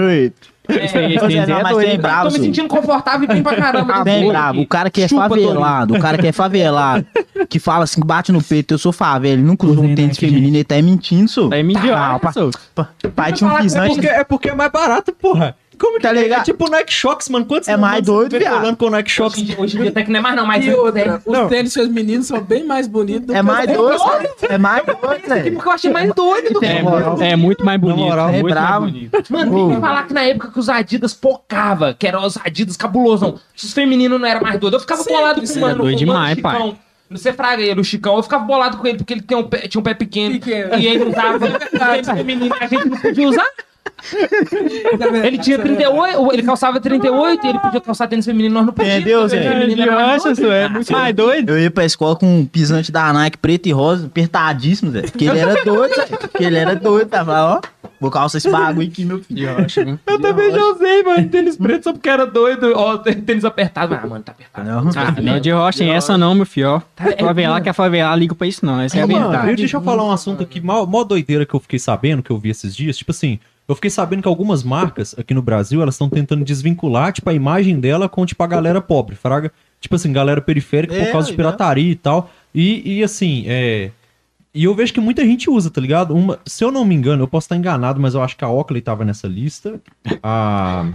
Speaker 4: Pois é,
Speaker 2: aí
Speaker 4: não,
Speaker 2: é
Speaker 4: mas
Speaker 2: doido.
Speaker 4: tem bravo,
Speaker 1: Tô me sentindo confortável e bem pra caramba.
Speaker 4: Bem
Speaker 1: Aqui.
Speaker 4: bravo, o cara que é
Speaker 1: Chupa,
Speaker 4: favelado, o cara que é favelado, que fala assim, bate no peito, eu sou favela, ele nunca usou um tênis feminino, ele tá mentindo, sou.
Speaker 2: Tá aí me
Speaker 4: Não,
Speaker 2: idiota,
Speaker 4: pa-
Speaker 2: sou.
Speaker 4: pa- Pai tinha um
Speaker 3: É
Speaker 4: pisante.
Speaker 3: porque, é porque é mais barato, porra. Como que
Speaker 4: Tá ligado?
Speaker 3: É tipo Nike Shox, mano. Quantos
Speaker 4: É mais
Speaker 3: você
Speaker 4: doido, viado.
Speaker 3: com o Nike Shox?
Speaker 1: Hoje em dia- hoje em dia até que não é mais não, mas
Speaker 5: E outra, os
Speaker 3: Não.
Speaker 5: tênis seus meninos são bem mais bonitos do
Speaker 4: É
Speaker 5: que
Speaker 4: mais doido, é mais doido, velho.
Speaker 1: porque eu achei mais doido do que
Speaker 2: É, é muito mais bonito.
Speaker 3: moral,
Speaker 2: é
Speaker 4: é
Speaker 2: muito mais
Speaker 4: bravo.
Speaker 2: bonito.
Speaker 1: Mano, tem que falar que na época que os Adidas pocava, que eram os Adidas cabulosão, se os femininos não era mais doido, eu ficava
Speaker 5: Sempre,
Speaker 1: bolado com o mano,
Speaker 2: É doido
Speaker 1: o
Speaker 2: demais,
Speaker 1: Chicão. Você fraga ele, o Chicão, eu ficava bolado com ele, porque ele tem um pé- tinha um pé pequeno,
Speaker 5: Pequeno.
Speaker 1: e ele usava <laughs> feminino, a gente não podia usar. Ele tinha 38, ele calçava 38 e ele podia calçar tênis feminino, nós não podíamos.
Speaker 4: Entendeu, Zé?
Speaker 2: é muito mais doido.
Speaker 4: Eu ia pra escola com um pisante da Nike preto e rosa, apertadíssimo, Zé. Porque ele era doido. Porque ele era doido, tava, ó. Vou calçar esse bagulho aqui, meu filho.
Speaker 1: Eu também já usei, mano, tênis preto só porque era doido, ó, tênis apertado. Ah, mano, tá apertado.
Speaker 4: Não.
Speaker 2: Ah, não, de rocha tem essa não, meu filho. ó.
Speaker 1: é,
Speaker 2: Favelar que é favelar, liga pra isso não. Essa é a
Speaker 3: Ô, mano,
Speaker 2: verdade.
Speaker 3: eu- deixa eu falar um assunto aqui, mó, mó doideira que eu fiquei sabendo, que eu vi esses dias. Tipo assim, eu fiquei sabendo que algumas marcas aqui no Brasil, elas estão tentando desvincular, tipo, a imagem dela com, tipo, a galera pobre, fraga. Tipo assim, galera periférica por
Speaker 4: É,
Speaker 3: causa de
Speaker 4: legal.
Speaker 3: pirataria e tal. E, e assim, é... E eu vejo que muita gente usa, tá ligado? Uma, se eu não me engano, eu posso estar enganado, mas eu acho que a Oakley tava nessa lista. A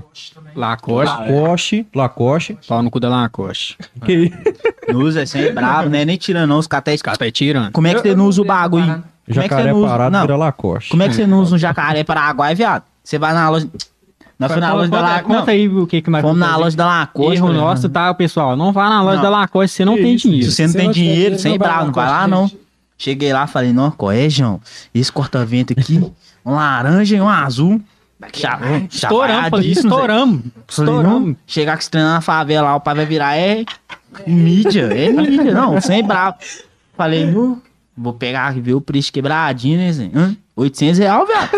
Speaker 2: Lacoste.
Speaker 3: Lacoste, Lacoste.
Speaker 2: Pau no cu da Lacoste.
Speaker 3: Que...
Speaker 4: Não usa, é sempre bravo, né? Nem tirando não, os caras até...
Speaker 2: Os caras aí tirando.
Speaker 4: Como é que você não usa o bagulho? É que você
Speaker 3: Jacaré
Speaker 4: não usa...
Speaker 3: parado
Speaker 4: Não,
Speaker 3: vira Lacoste.
Speaker 4: como é que você não usa um jacaré paraguai, viado? Você vai na loja... Nós fomos na loja da Lacoste.
Speaker 2: conta aí o que que nós
Speaker 4: Fomos
Speaker 2: vamos
Speaker 4: na loja da Lacoste.
Speaker 2: Erro nosso, tá, pessoal? Não vá na loja
Speaker 4: Não.
Speaker 2: da Lacoste, você não
Speaker 3: Que
Speaker 2: tem
Speaker 3: isso,
Speaker 2: dinheiro.
Speaker 4: Se você não tem
Speaker 5: não
Speaker 4: dinheiro, sem
Speaker 5: não
Speaker 4: bravo, não vai lá não. Cheguei lá, falei, não, qual é, João? Esse corta-vento aqui, um laranja e um azul.
Speaker 2: Estouramos, estouramos.
Speaker 4: Não,
Speaker 2: Estouramos.
Speaker 4: chegar com esse trem na favela lá, o pai vai virar, é mídia, é mídia, não, sem bravo. Falei, nu, vou pegar e ver o preço quebradinho, né, Zé? Hã? 800 real, velho.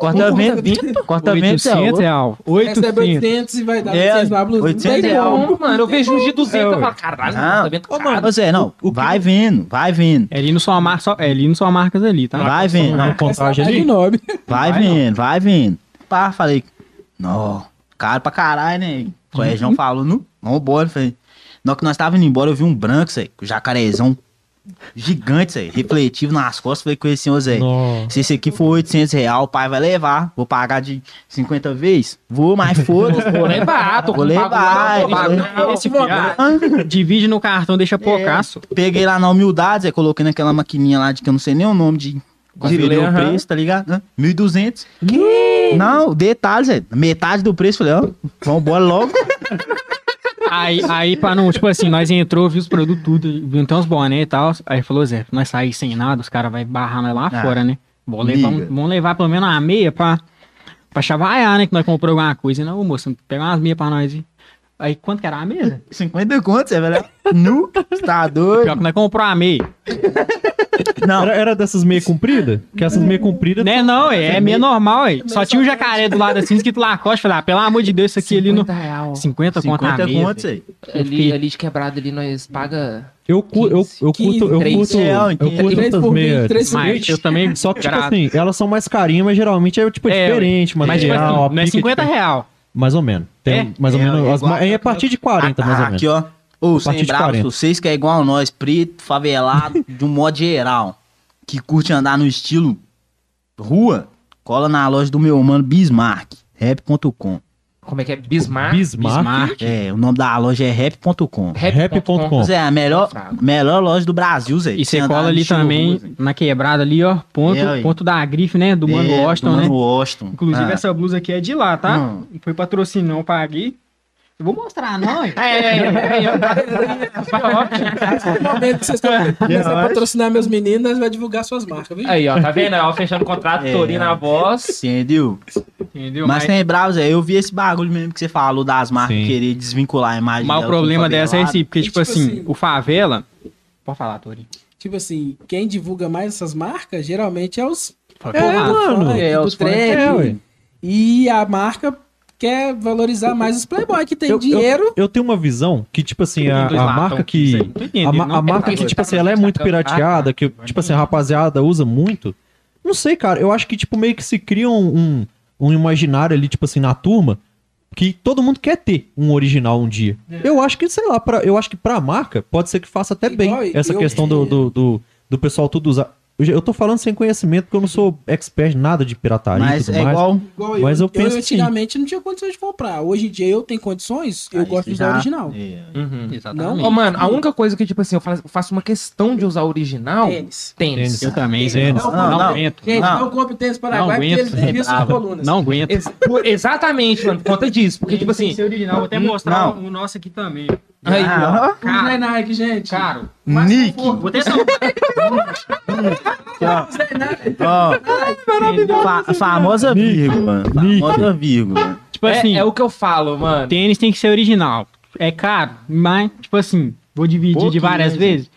Speaker 4: Corta-vento, corta-vento, Zé.
Speaker 2: 800 real.
Speaker 5: Recebe
Speaker 2: 800.
Speaker 5: 800 e vai dar
Speaker 4: É,
Speaker 5: 800 na blusa.
Speaker 4: 800
Speaker 5: Não tem
Speaker 4: real.
Speaker 5: como.
Speaker 1: Não, mano, eu vejo uns de 200
Speaker 3: É,
Speaker 1: eu
Speaker 3: ué.
Speaker 1: falo, caralho,
Speaker 4: Ah.
Speaker 1: tá vendo?
Speaker 3: Ô,
Speaker 1: caro.
Speaker 4: Ô, Zé, não,
Speaker 3: O que-
Speaker 4: vai vendo, vai vendo,
Speaker 2: É ali no sua marca, só, é ali no sua marcas ali, tá?
Speaker 4: vai vendo, não,
Speaker 3: contagem
Speaker 5: É
Speaker 3: ali.
Speaker 4: vai
Speaker 2: Vai,
Speaker 4: vendo, vai vendo. Pá, falei, não, caro pra caralho, né? O Região falou, não, vambora, falei. Na hora que nós tava indo embora, eu vi um branco, Zé, com jacarezão gigante, Zé, refletivo nas costas, falei com esse senhor, Zé. Se esse aqui for 800 real, o pai vai levar. Vou pagar de 50 vezes? Vou, mas <laughs> foda-se.
Speaker 1: Vou levar, tô
Speaker 4: Vou levar,
Speaker 1: não.
Speaker 2: Esse divide no cartão, deixa poucaço.
Speaker 4: Peguei lá na humildade, Zé, coloquei naquela maquininha lá de que eu não sei nem o nome de conferir o preço, tá ligado? Hã? 1.200. Não, detalhe, Zé. Metade do preço. Falei, ó, vambora logo. <laughs>
Speaker 2: Aí, aí, pra não, tipo assim, nós entrou, viu os produtos tudo, viu então os boné e tal. Aí falou, Zé, nós sair sem nada, os caras vão barrar nós lá
Speaker 4: Ah,
Speaker 2: fora, né? Vou levar, vamos levar pelo menos uma meia pra, pra chavaiar, né? Que nós compramos alguma coisa. E não, ô, moço, pega umas meias pra nós. aí. Aí, quanto que era a meia?
Speaker 4: 50 contos, Zé, velho. Nu, você tá <laughs>
Speaker 2: Pior
Speaker 4: doido.
Speaker 2: que nós compramos a meia.
Speaker 4: Não,
Speaker 3: Era, era dessas meia compridas? Que essas meia compridas.
Speaker 2: Né, não, é, é meia normal, aí. Só tinha um jacaré do lado assim, escrito Lacoste. Falei, ah, pelo amor de Deus, isso aqui ali no...
Speaker 1: 50 real.
Speaker 2: 50 conto a
Speaker 4: 50
Speaker 2: meia.
Speaker 4: contos. Zé.
Speaker 1: Ali, ali de quebrado, ali nós paga...
Speaker 3: Eu, cu, eu, eu curto, eu
Speaker 1: 15,
Speaker 3: curto,
Speaker 4: real,
Speaker 3: eu curto
Speaker 5: três
Speaker 3: essas
Speaker 5: por vinte,
Speaker 3: meias.
Speaker 5: três por
Speaker 2: Mas eu também...
Speaker 3: Só que, tipo assim, elas são mais carinhas, mas geralmente é, tipo,
Speaker 2: É,
Speaker 3: diferente,
Speaker 2: Mas, tipo
Speaker 3: material.
Speaker 2: assim, não é
Speaker 3: pica
Speaker 2: 50
Speaker 3: diferente.
Speaker 2: real.
Speaker 3: Mais ou menos. Tem
Speaker 2: É?
Speaker 3: mais ou
Speaker 4: É,
Speaker 3: menos.
Speaker 4: é
Speaker 3: as ma- é a partir de 40, mais ou menos.
Speaker 4: Aqui, ó. Ô,
Speaker 3: partir
Speaker 4: sem
Speaker 3: 40.
Speaker 4: vocês que é igual a nós, preto, favelado, <laughs> de um modo geral, que curte andar no estilo rua, cola na loja do meu mano Bismarck, rap.com.
Speaker 1: Como é que é? Bismarck?
Speaker 3: Bismarck.
Speaker 2: Bismarck.
Speaker 4: É, o nome da loja é rap.com.
Speaker 3: Rap.com.
Speaker 4: Zé, a melhor, melhor loja do Brasil, Zé.
Speaker 2: E você cola ali também,
Speaker 4: Zé.
Speaker 2: na quebrada ali, ó. Ponto,
Speaker 4: É,
Speaker 2: ponto da grife, né? Do Mano
Speaker 4: É,
Speaker 2: Washington,
Speaker 4: do
Speaker 2: né?
Speaker 4: Mano Washington.
Speaker 2: Inclusive,
Speaker 4: Ah.
Speaker 2: essa blusa aqui é de lá, tá?
Speaker 4: Hum.
Speaker 2: Não foi patrocínio, não paguei. Eu vou mostrar, não?
Speaker 1: É, é, é, é, é.
Speaker 5: No momento que vocês estão começando a patrocinar meus meninos, vamos divulgar suas marcas, viu?
Speaker 1: Aí, ó, tá vendo? Ó, fechando contrato,
Speaker 4: É.
Speaker 1: Na voz.
Speaker 4: Entendeu?
Speaker 2: Entendeu?
Speaker 4: Mas
Speaker 2: Mas,
Speaker 4: tem bravo, Zé. Eu vi esse bagulho mesmo que você falou das marcas
Speaker 3: Sim.
Speaker 4: querer desvincular a imagem.
Speaker 2: mas o problema dessa é esse, porque,
Speaker 5: E,
Speaker 2: tipo,
Speaker 5: tipo
Speaker 2: assim,
Speaker 5: assim-
Speaker 2: o favela. Pode falar, Tori.
Speaker 5: Tipo assim, quem divulga mais essas marcas, geralmente é os
Speaker 3: É, mano.
Speaker 4: é,
Speaker 5: do
Speaker 4: os
Speaker 5: trap.
Speaker 3: É, ué.
Speaker 5: E a marca quer valorizar mais os playboy que tem
Speaker 3: Eu- eu-
Speaker 5: dinheiro.
Speaker 3: Eu tenho uma visão que, tipo assim, a, a marca que.
Speaker 2: aí,
Speaker 3: A,
Speaker 2: não.
Speaker 3: a marca que, tipo assim, ela é muito pirateada, que, tipo assim, a rapaziada usa muito. Não sei, cara. Eu acho que, tipo, meio que se cria um, um, um imaginário ali, tipo assim, na turma, que todo mundo quer ter um original um dia. Eu acho que, sei lá, pra, eu acho que pra marca pode ser que faça até bem
Speaker 5: Igual
Speaker 3: essa
Speaker 5: eu-
Speaker 3: questão do, do, do, do pessoal tudo usar. Eu Eu tô falando sem conhecimento, porque eu não sou expert em nada de pirataria e
Speaker 4: Mas
Speaker 3: tudo
Speaker 4: é
Speaker 3: mais.
Speaker 4: igual.
Speaker 5: Igual
Speaker 3: Mas eu
Speaker 5: eu,
Speaker 3: penso
Speaker 5: eu
Speaker 3: assim.
Speaker 5: antigamente não tinha condições de comprar. Hoje em dia eu tenho condições, eu
Speaker 4: Aí
Speaker 5: gosto
Speaker 4: você
Speaker 5: de usar
Speaker 4: já-
Speaker 5: original.
Speaker 4: É.
Speaker 1: Uhum.
Speaker 2: Exatamente.
Speaker 1: Ô, mano, a única coisa que, tipo assim, eu faço, eu uma questão de usar original,
Speaker 5: Tênis.
Speaker 1: tênis.
Speaker 2: Eu também,
Speaker 3: Tênis. Não,
Speaker 2: Não,
Speaker 4: não.
Speaker 2: aguento.
Speaker 5: Gente,
Speaker 4: Não.
Speaker 5: não, compre tênis Paraguai
Speaker 2: Não
Speaker 5: porque
Speaker 2: aguento,
Speaker 5: eles desviam suas colunas.
Speaker 2: Não aguento.
Speaker 1: Ex- exatamente, mano, por conta disso. Porque, tipo assim,
Speaker 2: original, vou até mostrar
Speaker 4: Não.
Speaker 2: o nosso aqui também.
Speaker 1: Aí, ó.
Speaker 4: Ah,
Speaker 5: Não é Nike, gente.
Speaker 2: Caro.
Speaker 5: Mais
Speaker 4: Nick.
Speaker 2: Vou até
Speaker 4: ó, fa- famosa vírgula. Famosa vírgula.
Speaker 2: Tipo
Speaker 1: É,
Speaker 2: assim,
Speaker 1: é o que eu falo, mano.
Speaker 2: tênis tem que ser original. É caro, mas, tipo assim, vou dividir de várias
Speaker 4: né,
Speaker 2: vezes.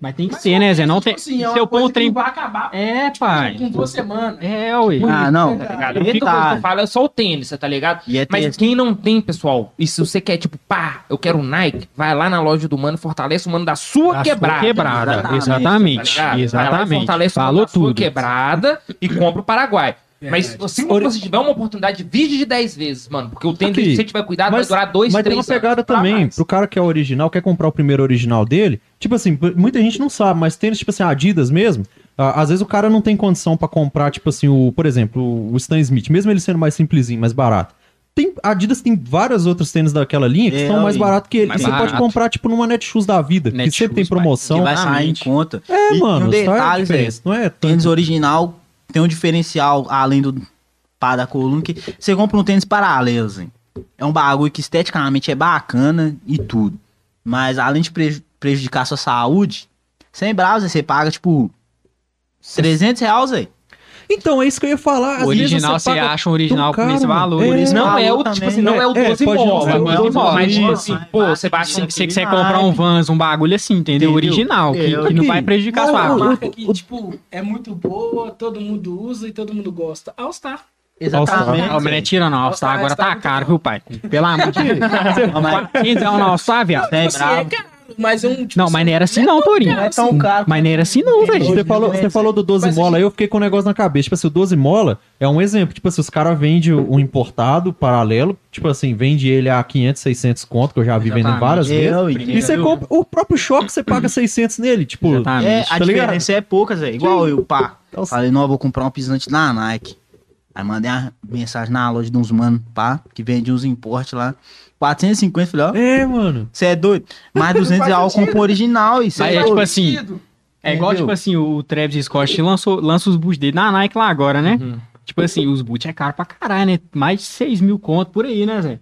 Speaker 2: Mas tem que ser, né, Zé? Não tem.
Speaker 5: Tipo assim, é
Speaker 2: se
Speaker 5: uma
Speaker 2: eu pôr
Speaker 5: coisa
Speaker 2: o
Speaker 5: que
Speaker 2: trem.
Speaker 5: não vai acabar
Speaker 2: É, pai.
Speaker 5: com duas semanas.
Speaker 2: É, ué.
Speaker 4: Ah, não.
Speaker 5: Tá
Speaker 1: ligado? A única coisa que eu falo é só o tênis, tá ligado?
Speaker 4: E é
Speaker 1: Mas
Speaker 4: tênis.
Speaker 1: quem não tem, pessoal, e se você quer, tipo, pá, eu quero um Nike, vai lá na loja do mano, fortalece o mano da sua
Speaker 2: Da sua
Speaker 1: quebrada.
Speaker 2: quebrada.
Speaker 4: Exatamente,
Speaker 2: Exatamente.
Speaker 1: tá ligado? Vai lá e
Speaker 2: Exatamente.
Speaker 1: fortalece o mano
Speaker 2: Falou
Speaker 1: da sua
Speaker 2: tudo.
Speaker 1: quebrada e compra o Paraguai. Mas se você tiver uma oportunidade, vide de 10 vezes, mano. Porque o tênis,
Speaker 3: Aqui,
Speaker 1: se você tiver cuidado,
Speaker 3: mas-
Speaker 1: vai durar 2,
Speaker 3: Mas
Speaker 1: 3
Speaker 3: tem
Speaker 1: anos.
Speaker 3: uma pegada também,
Speaker 1: mais.
Speaker 3: pro cara que é original, quer comprar o primeiro original dele. Tipo assim, muita gente não sabe, mas tênis, tipo assim, Adidas mesmo, às vezes o cara não tem condição pra comprar, tipo assim, o, por exemplo, o Stan Smith, mesmo ele sendo mais simplesinho, mais barato. Tem, a Adidas tem várias outras tênis daquela linha que
Speaker 4: É,
Speaker 3: são mais baratos que ele.
Speaker 2: Mais
Speaker 3: E você pode
Speaker 2: barato.
Speaker 3: comprar, tipo, numa Netshoes da vida, que
Speaker 2: Netshoes,
Speaker 3: sempre tem
Speaker 2: pai.
Speaker 3: promoção.
Speaker 4: Que vai sair em conta.
Speaker 3: É,
Speaker 4: E-
Speaker 3: mano,
Speaker 4: e um
Speaker 3: é a
Speaker 4: detalhe,
Speaker 3: diferença, não é?
Speaker 4: Tênis original tem um diferencial além do pá da coluna, que você compra um tênis paralelo, assim. É um bagulho que esteticamente é bacana e tudo. Mas além de preju- prejudicar sua saúde, sem browser, você paga, tipo, 300 reais, velho.
Speaker 3: Então, é isso que eu ia falar. Às
Speaker 2: O original,
Speaker 3: você
Speaker 2: você acha um original por esse valor.
Speaker 3: É,
Speaker 2: esse
Speaker 1: Não
Speaker 4: valor
Speaker 1: é o,
Speaker 4: também.
Speaker 1: tipo assim, não é o
Speaker 3: É,
Speaker 1: 12
Speaker 3: pode não
Speaker 1: mola,
Speaker 3: ser o
Speaker 1: mas,
Speaker 3: 12 mola.
Speaker 1: mas tipo assim, pô, você baixa
Speaker 2: Você,
Speaker 1: um
Speaker 2: você, você quer comprar um Vans, um bagulho assim, entendeu?
Speaker 4: Entendeu?
Speaker 2: Original, que, que não vai prejudicar a
Speaker 3: Não,
Speaker 2: sua
Speaker 5: Uma
Speaker 3: o-
Speaker 2: marca.
Speaker 5: marca que, tipo, é muito boa, todo mundo usa e todo mundo gosta. All Star.
Speaker 4: Exatamente.
Speaker 2: Ó, mas não é tira não, All-Star agora tá
Speaker 5: All-Star
Speaker 2: caro, viu, pai? Pelo amor de Deus. <laughs>
Speaker 4: Não, mas
Speaker 2: 400 reais no All-Star, viado.
Speaker 5: Tipo assim, é
Speaker 4: bravo.
Speaker 5: Mas é um. Tipo,
Speaker 2: Não, mas não era assim não, Torinho.
Speaker 4: Não é tão caro.
Speaker 2: Mas não era assim não, velho.
Speaker 3: Você falou, você falou do 12
Speaker 5: Mas
Speaker 3: mola,
Speaker 5: assim-
Speaker 3: aí eu fiquei com um negócio na cabeça. Tipo assim, o 12 mola é um exemplo. Tipo assim, os caras vendem um importado paralelo. Tipo assim, vende ele a 500, 600 conto, que eu já vi vendendo
Speaker 2: Exatamente.
Speaker 3: várias vezes.
Speaker 4: Eu
Speaker 3: E você
Speaker 4: entendo.
Speaker 3: compra o próprio choque, você paga 600 nele. Tipo,
Speaker 2: Exatamente.
Speaker 4: É, a
Speaker 3: Tá ligado?
Speaker 4: diferença é poucas, velho. Igual eu, pá.
Speaker 3: Então,
Speaker 4: Falei, não, eu vou comprar um pisante na Nike. Aí mandei uma mensagem na loja de uns mano, pá, que vende uns importes lá. 450, falei, ó,
Speaker 3: é, mano.
Speaker 4: você é doido? Mais <laughs> 200 reais compro o original e cê
Speaker 2: Mas
Speaker 4: é
Speaker 2: é tipo assim, é igual, tipo assim, o Travis Scott lançou, lança os boots dele na Nike lá agora, né?
Speaker 1: Uhum.
Speaker 2: Tipo assim, os boots é caro pra caralho, né? Mais de 6 mil conto por aí, né, Zé?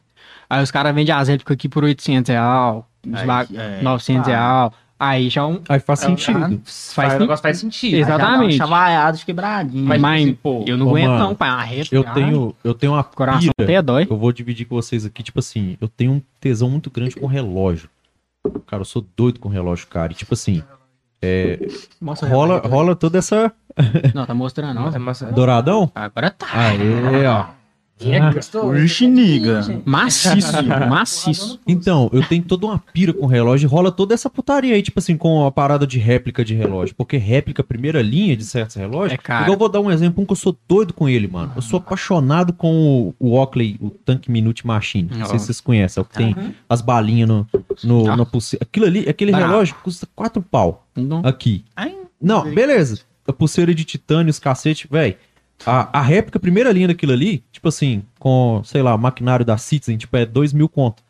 Speaker 2: Aí os caras vendem as réplicas aqui por 800 reais,
Speaker 4: Aí,
Speaker 2: ba-
Speaker 4: é,
Speaker 2: 900
Speaker 4: pá.
Speaker 2: reais. Aí já é um...
Speaker 3: Aí faz
Speaker 1: É,
Speaker 3: sentido.
Speaker 1: Faz, o negócio faz sentido.
Speaker 2: Exatamente.
Speaker 4: Chavaiado de quebradinho.
Speaker 1: Mas,
Speaker 2: Mas,
Speaker 1: tipo pô,
Speaker 2: eu não
Speaker 3: ô,
Speaker 2: aguento
Speaker 3: mano,
Speaker 2: não, pai. Uma réplica,
Speaker 3: Eu tenho, eu tenho uma
Speaker 2: Coração
Speaker 3: pira.
Speaker 2: até dói.
Speaker 3: Eu vou dividir com vocês aqui, tipo assim, eu tenho um tesão muito grande com relógio. Cara, eu sou doido com relógio, cara. E tipo assim,
Speaker 2: Mostra
Speaker 3: rola,
Speaker 2: réplica.
Speaker 3: rola toda essa.
Speaker 2: Não, tá mostrando não.
Speaker 1: é massa-
Speaker 3: Douradão?
Speaker 2: Agora tá.
Speaker 3: Aê, ó.
Speaker 4: Vixe, niga.
Speaker 2: Maciço, <laughs> maciço.
Speaker 3: Então, eu tenho toda uma pira com relógio e rola toda essa putaria aí, tipo assim, com a parada de réplica de relógio. Porque réplica, primeira linha de certos relógios.
Speaker 2: É caro.
Speaker 3: Eu vou dar um exemplo, um que eu sou doido com ele, mano. Eu sou apaixonado com o, o Oakley, o Tank Minute Machine. Não sei se vocês conhecem, é o que tem as balinhas no, no,
Speaker 2: Ah.
Speaker 3: na pulseira. Aquilo ali, aquele
Speaker 2: Bravo.
Speaker 3: relógio custa quatro pau
Speaker 2: Não.
Speaker 3: aqui.
Speaker 4: Ai,
Speaker 3: Não, beleza. A pulseira de titânio, os cacete, velho. A, a réplica, primeira linha daquilo ali, tipo assim, com, sei lá, maquinário da Citizen, tipo, é dois mil conto.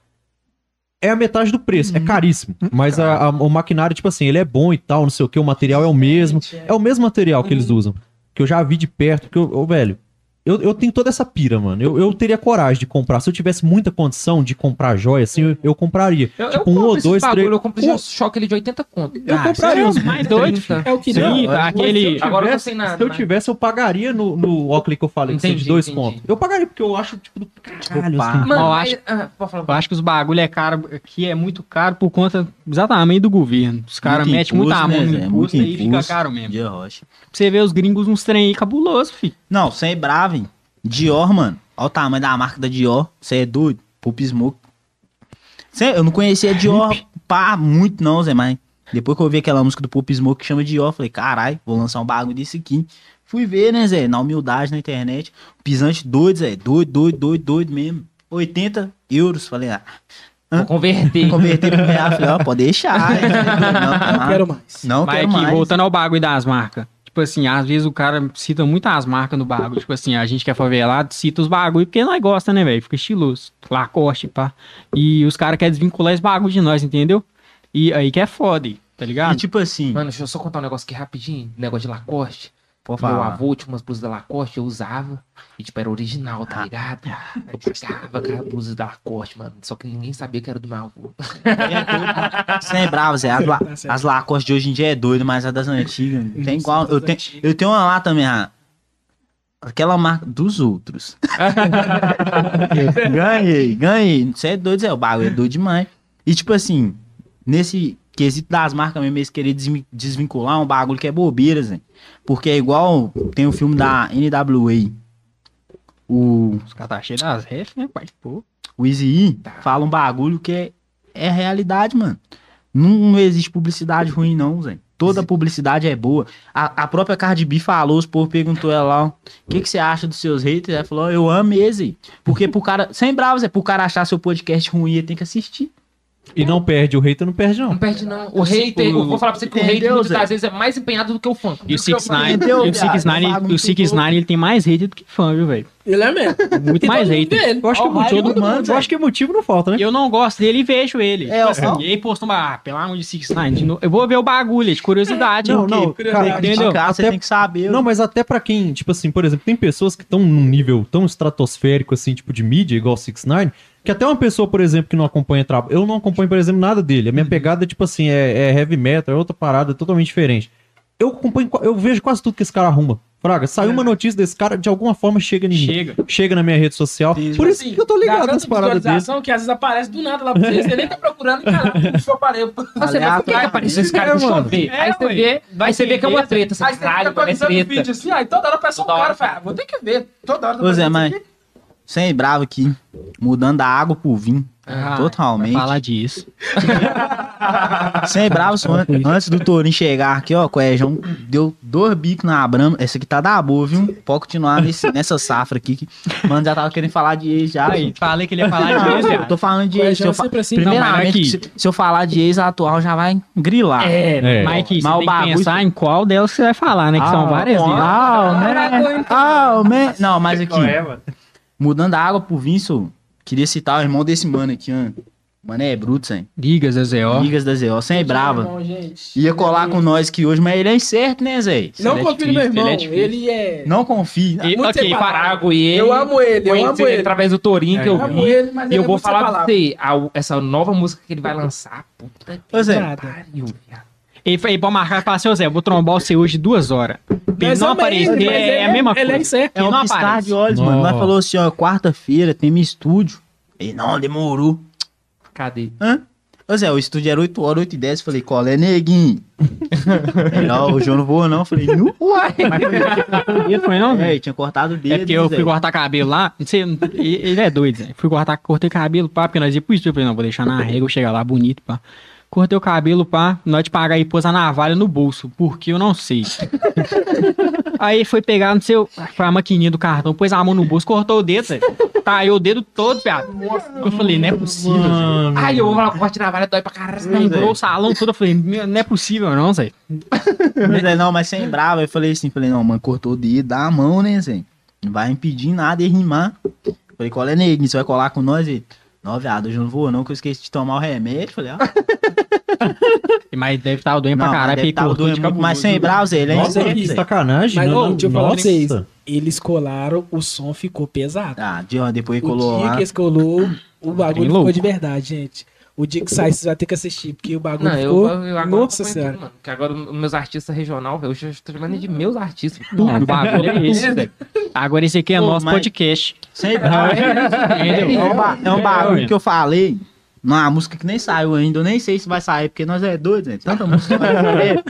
Speaker 3: É a metade do preço, é caríssimo. Mas a- a- o maquinário, tipo assim, ele é bom e tal, não sei o que, o material é o mesmo. É o mesmo material que eles usam. Que eu já vi de perto, que eu, ô, velho, eu, eu tenho toda essa pira, mano. Eu, eu teria coragem de comprar. Se eu tivesse muita condição de comprar joia, assim, eu, eu compraria.
Speaker 1: Eu,
Speaker 3: tipo,
Speaker 1: eu
Speaker 3: um
Speaker 1: compro
Speaker 3: ou dois,
Speaker 1: bagulho,
Speaker 3: três.
Speaker 1: Eu compro esse choque ali de 80 conto.
Speaker 3: Eu
Speaker 2: Ah,
Speaker 3: compraria uns
Speaker 2: é mais doido,
Speaker 1: filho.
Speaker 5: É o que
Speaker 2: Sim,
Speaker 5: deu.
Speaker 2: tá, aquele...
Speaker 1: Agora eu tô
Speaker 3: tivesse-
Speaker 1: sem nada,
Speaker 3: Se eu
Speaker 1: mas-
Speaker 3: tivesse, eu pagaria no, no Oakley que eu falei, que seja de
Speaker 1: Entendi,
Speaker 3: dois
Speaker 1: entendi.
Speaker 3: pontos. Eu pagaria, porque eu acho, tipo, do caralho,
Speaker 4: Opa.
Speaker 3: assim.
Speaker 1: Mano,
Speaker 2: Eu acho-
Speaker 1: ah.
Speaker 2: Eu acho que os bagulho é caro, aqui é muito caro por conta exatamente do governo. Os caras metem muita
Speaker 4: impulso,
Speaker 2: mão
Speaker 4: né,
Speaker 2: no imposto e fica caro mesmo.
Speaker 4: De rocha.
Speaker 2: Pra você ver os gringos uns trem aí cabuloso, fi.
Speaker 4: Não, você é bravo? Dior, mano. Olha o tamanho da marca da Dior. Você é doido. Pop Smoke. Cê, eu não conhecia Dior pá, muito não, Zé, mas depois que eu vi aquela música do Pop Smoke que chama Dior, falei, carai, vou lançar um bagulho desse aqui. Fui ver, né, Zé, na humildade na internet. Pisante doido, Zé, doido, doido, doido, doido mesmo. 80 euros. Falei, ah,
Speaker 1: Vou converter. <laughs>
Speaker 4: converter pro real. Falei, ó, pode deixar. Não,
Speaker 5: Não
Speaker 4: não,
Speaker 5: quero mais.
Speaker 4: não
Speaker 2: Mas
Speaker 4: quero
Speaker 2: aqui,
Speaker 4: mais.
Speaker 2: voltando ao bagulho das marcas. Tipo assim, às vezes o cara cita muitas marcas no bagulho. Tipo assim, a gente que é favelado cita os bagulho porque nós gosta, né, velho? Fica estiloso. Lacoste, pá. E os caras querem desvincular esse bagulho de nós, entendeu? E aí que é foda, tá
Speaker 4: E
Speaker 2: ligado?
Speaker 4: tipo assim,
Speaker 1: Mano, deixa eu só contar um negócio aqui rapidinho. Negócio de Lacoste.
Speaker 4: Pode
Speaker 1: Meu avô tinha umas blusas da Lacoste, eu usava. E tipo, era original, tá ligado? Eu ficava com a blusa da Lacoste, mano. Só que ninguém sabia que era do meu avô. <laughs>
Speaker 4: Você é bravo, Zé. As, la
Speaker 5: certo.
Speaker 4: as Lacoste de hoje em dia é doido, mas a das antigas. Tem igual. Eu tenho, eu tenho uma lá também, ah, aquela marca dos outros. <laughs> ganhei, ganhei. Você é doido, Zé. O bagulho é doido demais. E tipo assim, nesse quesito das marcas mesmo, eles querer desvin- desvincular um bagulho que é bobeira, Zé. Porque é igual. Tem o filme da NWA. O.
Speaker 2: Os caras tá cheios das ref, né, pai? Pô.
Speaker 4: O Easy E fala um bagulho que é, é realidade, mano. Não, não existe publicidade ruim, não, Zé. Toda publicidade é boa. A, a própria Cardi B falou, os povo perguntou ela lá, o que, que você acha dos seus haters? Ela falou, eu amo esse. Porque pro cara, sem bravo, Zé, pro cara achar seu podcast ruim, ele tem que assistir.
Speaker 3: E não perde, o hater não perde,
Speaker 1: Não
Speaker 3: não.
Speaker 1: perde, não. O hater, eu vou falar pra você que o hater muitas das vezes é mais empenhado do que o fã.
Speaker 2: E o Six Nine, o? Six Nine, o Six. Nine ele tem mais hater do que fã, viu, velho?
Speaker 5: Ele é mesmo.
Speaker 2: Muito
Speaker 5: E
Speaker 2: mais hater.
Speaker 5: dele.
Speaker 3: Eu acho que,
Speaker 5: Ó,
Speaker 3: motivo,
Speaker 5: todo mundo,
Speaker 3: eu acho que motivo não falta, né?
Speaker 2: Eu não gosto dele e vejo ele.
Speaker 4: É,
Speaker 2: assim, e aí postou uma, ah, pelo amor de Six Nine, de novo. eu vou ver o bagulho, é de curiosidade.
Speaker 3: Não,
Speaker 2: porque-
Speaker 3: não, cara,
Speaker 2: entendeu?
Speaker 4: Criticar, você
Speaker 3: Até-
Speaker 4: tem que saber.
Speaker 3: Não, mas até pra quem, tipo assim, por exemplo, tem pessoas que estão num nível tão estratosférico, assim, tipo de mídia, igual o 6ix9ine, que até uma pessoa, por exemplo, que não acompanha trabalho. Eu não acompanho, por exemplo, nada dele. A minha pegada, tipo assim, é, é heavy metal, é outra parada totalmente diferente. Eu acompanho, eu vejo quase tudo que esse cara arruma. Fraga, saiu uma notícia desse cara, de alguma forma chega em mim.
Speaker 2: Chega.
Speaker 3: Chega na minha rede social.
Speaker 4: Sim,
Speaker 3: Por isso
Speaker 5: Assim,
Speaker 3: que eu tô ligado nas paradas dele.
Speaker 5: que às vezes aparece do nada lá pra você. Você nem tá procurando caralho, puxou a parede.
Speaker 1: Você vê por que apareceu <laughs> esse cara
Speaker 3: É,
Speaker 1: no
Speaker 3: mano.
Speaker 1: chover?
Speaker 2: É,
Speaker 1: Aí você vê,
Speaker 2: Vai
Speaker 1: você vê que é uma treta. Você,
Speaker 5: Aí você fica
Speaker 1: caralho, é
Speaker 5: atualizando o
Speaker 1: treta.
Speaker 5: vídeo assim, aí toda hora aparece um cara fala, ah, vou ter que ver. Toda hora. tá aparecendo.
Speaker 4: Sem bravo aqui, mudando da água pro vinho.
Speaker 2: Ah,
Speaker 4: totalmente.
Speaker 2: Falar disso. <laughs>
Speaker 4: Sem bravo, só an- antes do Torinho chegar aqui, ó, o Coejão deu dois bicos na Brama. Essa aqui tá da boa, viu? Pode continuar nesse, nessa safra aqui. Que, mano, já tava querendo falar de ex já.
Speaker 2: Aí, falei que ele ia falar
Speaker 4: Não,
Speaker 2: disso,
Speaker 4: eu
Speaker 2: viado.
Speaker 4: tô falando de ex. Se eu
Speaker 5: assim.
Speaker 4: Primeiramente,
Speaker 2: Não, aqui-
Speaker 4: se, se eu falar de ex atual, já vai grilar.
Speaker 1: É,
Speaker 3: É.
Speaker 2: Mike, você tem que pensar em qual delas você vai falar, né? Que são várias.
Speaker 4: Ah, man. Ah, man. Não, mas aqui,
Speaker 1: é, mano.
Speaker 4: Mudando a água pro vinho, só queria citar o irmão desse mano aqui, ó. Mano, é bruto, sem.
Speaker 2: Ligas, Zezé,
Speaker 4: Ligas da Zé, ó, sem brava.
Speaker 5: Irmão, gente.
Speaker 4: Ia colar com nós aqui hoje, mas ele é incerto, né, Zé?
Speaker 5: Não
Speaker 2: Ele é
Speaker 5: confio no meu irmão.
Speaker 2: ele é.
Speaker 5: Ele é.
Speaker 4: Não confie.
Speaker 2: E-
Speaker 5: Muito
Speaker 2: ok.
Speaker 1: Parago e ele.
Speaker 5: Eu amo ele, eu amo ele.
Speaker 1: através do Torinho que
Speaker 2: É.
Speaker 1: eu
Speaker 5: Eu amo
Speaker 1: vi.
Speaker 5: ele, mas
Speaker 1: E
Speaker 5: ele
Speaker 1: eu
Speaker 5: é
Speaker 1: vou falar pra você, a- essa nova música que ele vai lançar, puta que
Speaker 4: Ô, Zé.
Speaker 1: pariu, viado.
Speaker 2: Ele foi pra marcar e falar assim, ô Zé, eu vou trombar você hoje duas horas. Ele
Speaker 5: Mas
Speaker 2: não aparecer,
Speaker 5: mas
Speaker 2: é, a mesma
Speaker 5: Ele é
Speaker 2: coisa.
Speaker 5: incerto.
Speaker 4: É
Speaker 2: Ele
Speaker 4: um
Speaker 2: não
Speaker 4: piscar de olhos, mano.
Speaker 3: Nó.
Speaker 4: falou assim, ó, quarta-feira tem meu estúdio. Ele, não, demorou.
Speaker 1: Cadê?
Speaker 4: Hã? Ô Zé, o estúdio era 8 horas, 8 e 10. Falei, qual é, neguinho? Ele, ó, hoje eu não vou não. Falei, não.
Speaker 2: Mas foi ele foi não,
Speaker 4: É,
Speaker 2: velho?
Speaker 4: ele tinha cortado o dedo.
Speaker 2: É porque eu
Speaker 4: Zé.
Speaker 2: fui cortar cabelo lá, não ele ele é doido, Zé. Fui cortar, cortei cabelo, pá, porque nós ia pro estúdio. Eu falei, não, vou deixar na régua, chegar lá bonito, pá. Cortei o cabelo, pá, nós te pagar e pôs a navalha no bolso, porque eu não sei. <laughs> Aí foi pegar, sei, foi a maquininha do cartão, pôs a mão no bolso, cortou o dedo, Zé. Tá aí o dedo todo, piada. Eu falei, não é possível, Zé.
Speaker 1: Ai, eu vou falar corte na valha, dói pra caralho.
Speaker 2: Lembrou o salão todo, eu falei, não é possível não, Zé.
Speaker 4: Mas é, não, mas sem brava. Eu falei assim, falei, não, mano, cortou o dedo, dá a mão, né, Zé? Não vai impedir nada de rimar. Falei, qual é, neguinho? Você vai colar com nós? Não, viado, hoje eu não vou não, que eu esqueci de tomar o remédio. Falei, ó. <laughs>
Speaker 2: Mas deve estar doendo pra
Speaker 4: Não,
Speaker 2: caralho,
Speaker 4: deve
Speaker 2: porque
Speaker 4: tá doendo muito, mas sem Zé, ele é
Speaker 3: Nossa,
Speaker 4: incerto,
Speaker 3: que sacanagem.
Speaker 5: Mas,
Speaker 3: não,
Speaker 5: ó, deixa eu falar pra vocês.
Speaker 3: nossa.
Speaker 5: Eles colaram, o som ficou pesado.
Speaker 4: Ah, de, depois ele
Speaker 5: O
Speaker 4: colou
Speaker 5: dia
Speaker 4: lá.
Speaker 5: que eles colou, o bagulho
Speaker 2: Trem
Speaker 5: ficou de verdade, gente. O dia que sai, vocês vão ter que assistir, porque o bagulho
Speaker 1: Não, eu,
Speaker 5: ficou.
Speaker 1: eu agora
Speaker 5: Nossa senhora.
Speaker 1: tudo, mano. Porque agora os meus artistas regional, eu já estou chamando de meus artistas.
Speaker 2: Não, o bagulho é esse, Zé. Agora esse aqui é
Speaker 4: Pô,
Speaker 2: nosso
Speaker 4: mas-
Speaker 2: podcast.
Speaker 4: Sem brava.
Speaker 2: Entendeu?
Speaker 4: É um, ba- é um bagulho que eu falei. Numa música que nem saiu ainda. Eu nem sei se vai sair, porque nós é doido, né? Tanta música vai sair.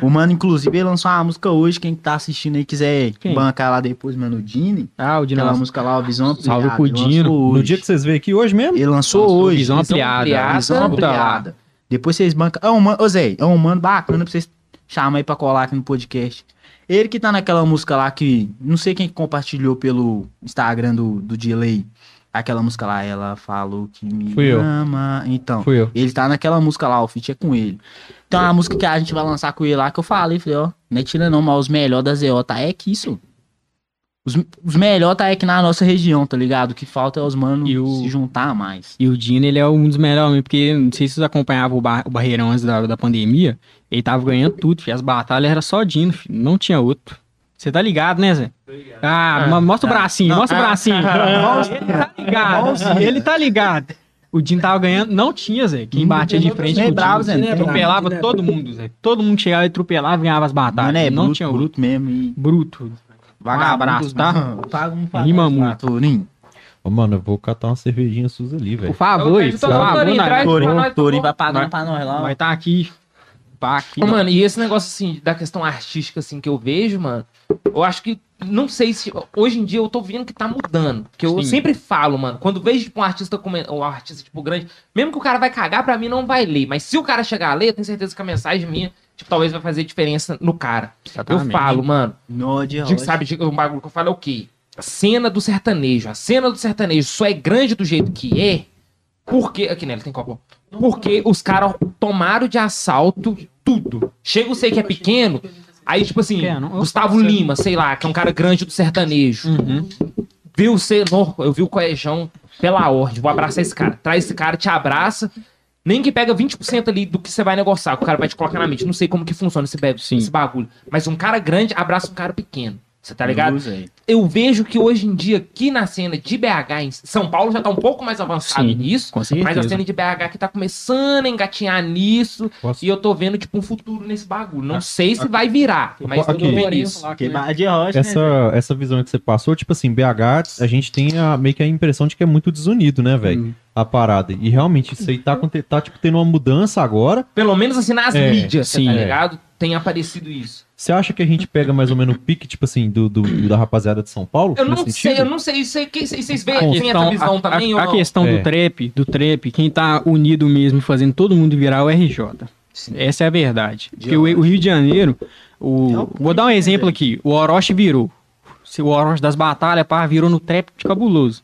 Speaker 4: O mano, inclusive, ele lançou uma música hoje. Quem tá assistindo aí quiser
Speaker 2: Quem?
Speaker 4: bancar lá depois, mano, o Dini.
Speaker 2: Ah, o
Speaker 4: Aquela
Speaker 2: Dino
Speaker 4: música lá, o Visão
Speaker 2: Salve
Speaker 4: Ampliada.
Speaker 2: pro
Speaker 4: ele lançou
Speaker 2: Dino.
Speaker 3: No dia que vocês veem aqui hoje mesmo?
Speaker 4: Ele lançou
Speaker 2: Lançou
Speaker 4: hoje.
Speaker 2: Visão ampliada.
Speaker 4: Visão ampliada. Depois vocês bancam. É um mano, ô Zé, é um mano bacana pra vocês chamar aí pra colar aqui no podcast. Ele que tá naquela música lá que. Não sei quem compartilhou pelo Instagram do, do Delay. Aquela música lá, ela falou que me
Speaker 3: Fui eu.
Speaker 4: ama. Então.
Speaker 3: Fui eu.
Speaker 4: Ele tá naquela música lá, o feat é com ele. Então a música que a gente vai lançar com ele lá, que eu falei, falei, ó, não é tira não, mas os melhores da ZO tá é aqui, isso. Os, os melhores tá aqui na nossa região, tá ligado? O que falta é os manos
Speaker 2: o-
Speaker 4: se juntar mais.
Speaker 2: E o Dino, ele é um dos melhores, porque não sei se vocês acompanhavam o, Bar- o Barreirão antes da, da pandemia. Ele tava ganhando tudo, filho. As batalhas era só Dino, filho. Não tinha outro. Você tá ligado, né, Zé? Ah, mo- mostra o bracinho, mostra o bracinho. ele tá ligado, ele tá ligado. O Dino tava ganhando, não tinha, Zé. Quem batia de frente com o
Speaker 4: bravo. Zé.
Speaker 5: É
Speaker 2: Atropelava todo mundo, Zé. Todo mundo chegava e atropelava e ganhava as batalhas.
Speaker 4: Mano, é
Speaker 2: não
Speaker 4: bruto,
Speaker 2: tinha
Speaker 4: bruto mesmo. E
Speaker 2: Bruto.
Speaker 4: vagabundo
Speaker 2: abraço,
Speaker 4: dos-
Speaker 2: tá?
Speaker 4: Paga um
Speaker 2: Rima
Speaker 4: favor,
Speaker 2: muito.
Speaker 3: Ô, mano, eu vou catar uma cervejinha suas ali,
Speaker 2: Por
Speaker 3: velho.
Speaker 2: favor,
Speaker 1: Eu
Speaker 2: por favor,
Speaker 1: Torinho,
Speaker 4: Torinho,
Speaker 1: por
Speaker 4: vai pagando
Speaker 2: Vai-
Speaker 4: pra nós lá.
Speaker 2: Vai estar aqui. Pá, aqui.
Speaker 1: Ô, mano, e esse negócio assim, da questão artística, assim, que eu vejo, mano, eu acho que. Não sei se. Hoje em dia eu tô vendo que tá mudando. Que eu
Speaker 2: Sim.
Speaker 1: sempre falo, mano. Quando vejo, tipo, um artista como um artista, tipo, grande, mesmo que o cara vai cagar, pra mim não vai ler. Mas se o cara chegar a ler, eu tenho certeza que a mensagem minha, tipo, talvez vai fazer diferença no cara. Eu
Speaker 2: Exatamente.
Speaker 1: falo, mano.
Speaker 4: No de
Speaker 1: Digo, sabe, digo, um bagulho que eu falo é o quê? A cena do sertanejo. A cena do sertanejo só é grande do jeito que é Porque. Aqui nele tem copo. Porque os caras tomaram de assalto tudo. Chega o sei que é pequeno. Aí, tipo assim,
Speaker 2: Pequeno.
Speaker 1: Gustavo Lima, sei lá, que é um cara grande do sertanejo.
Speaker 2: Uhum.
Speaker 1: Viu você, eu vi o Coejão pela ordem, vou abraçar esse cara. Traz esse cara, te abraça. Nem que pega 20% ali do que você vai negociar, que o cara vai te colocar na mente. Não sei como que funciona esse, esse bagulho. Mas um cara grande abraça um cara pequeno. Você tá ligado? Eu vejo que hoje em dia, aqui na cena de BH, em São Paulo já tá um pouco mais avançado
Speaker 2: Sim,
Speaker 1: nisso. Mas a cena de BH que tá começando a engatinhar nisso.
Speaker 3: Posso-
Speaker 1: E eu tô vendo, tipo, um futuro nesse bagulho. Não sei se vai virar, mas eu tô vendo isso.
Speaker 4: Barra de Rocha, né?
Speaker 3: Essa, essa visão que você passou, tipo assim, BH, a gente tem a, meio que a impressão de que é muito desunido, né, velho?
Speaker 2: Hum.
Speaker 3: A parada. E realmente, isso aí tá, aconte- tá tipo, tendo uma mudança agora.
Speaker 1: Pelo menos assim nas
Speaker 3: É,
Speaker 1: mídias, você
Speaker 2: sim,
Speaker 1: tá
Speaker 2: é.
Speaker 1: Tem aparecido isso.
Speaker 3: Você acha que a gente pega mais ou menos o pique, tipo assim, do, do- da rapaziada de São Paulo?
Speaker 1: Eu não sei,
Speaker 3: sentido?
Speaker 1: eu não sei. Isso aí, que- vocês veem
Speaker 2: A
Speaker 1: tem
Speaker 2: questão,
Speaker 1: essa visão
Speaker 2: a-
Speaker 1: também
Speaker 2: a,
Speaker 1: ou
Speaker 2: a questão
Speaker 3: É.
Speaker 2: do trap, do trap, quem tá unido mesmo e fazendo todo mundo virar é o RJ.
Speaker 4: Sim.
Speaker 2: Essa é a verdade.
Speaker 4: De
Speaker 2: Porque o, o Rio de Janeiro, o,
Speaker 4: É
Speaker 2: vou dar um
Speaker 4: né,
Speaker 2: exemplo aqui. O Orochi virou. Se O Orochi das batalhas, pá, virou no trap de cabuloso.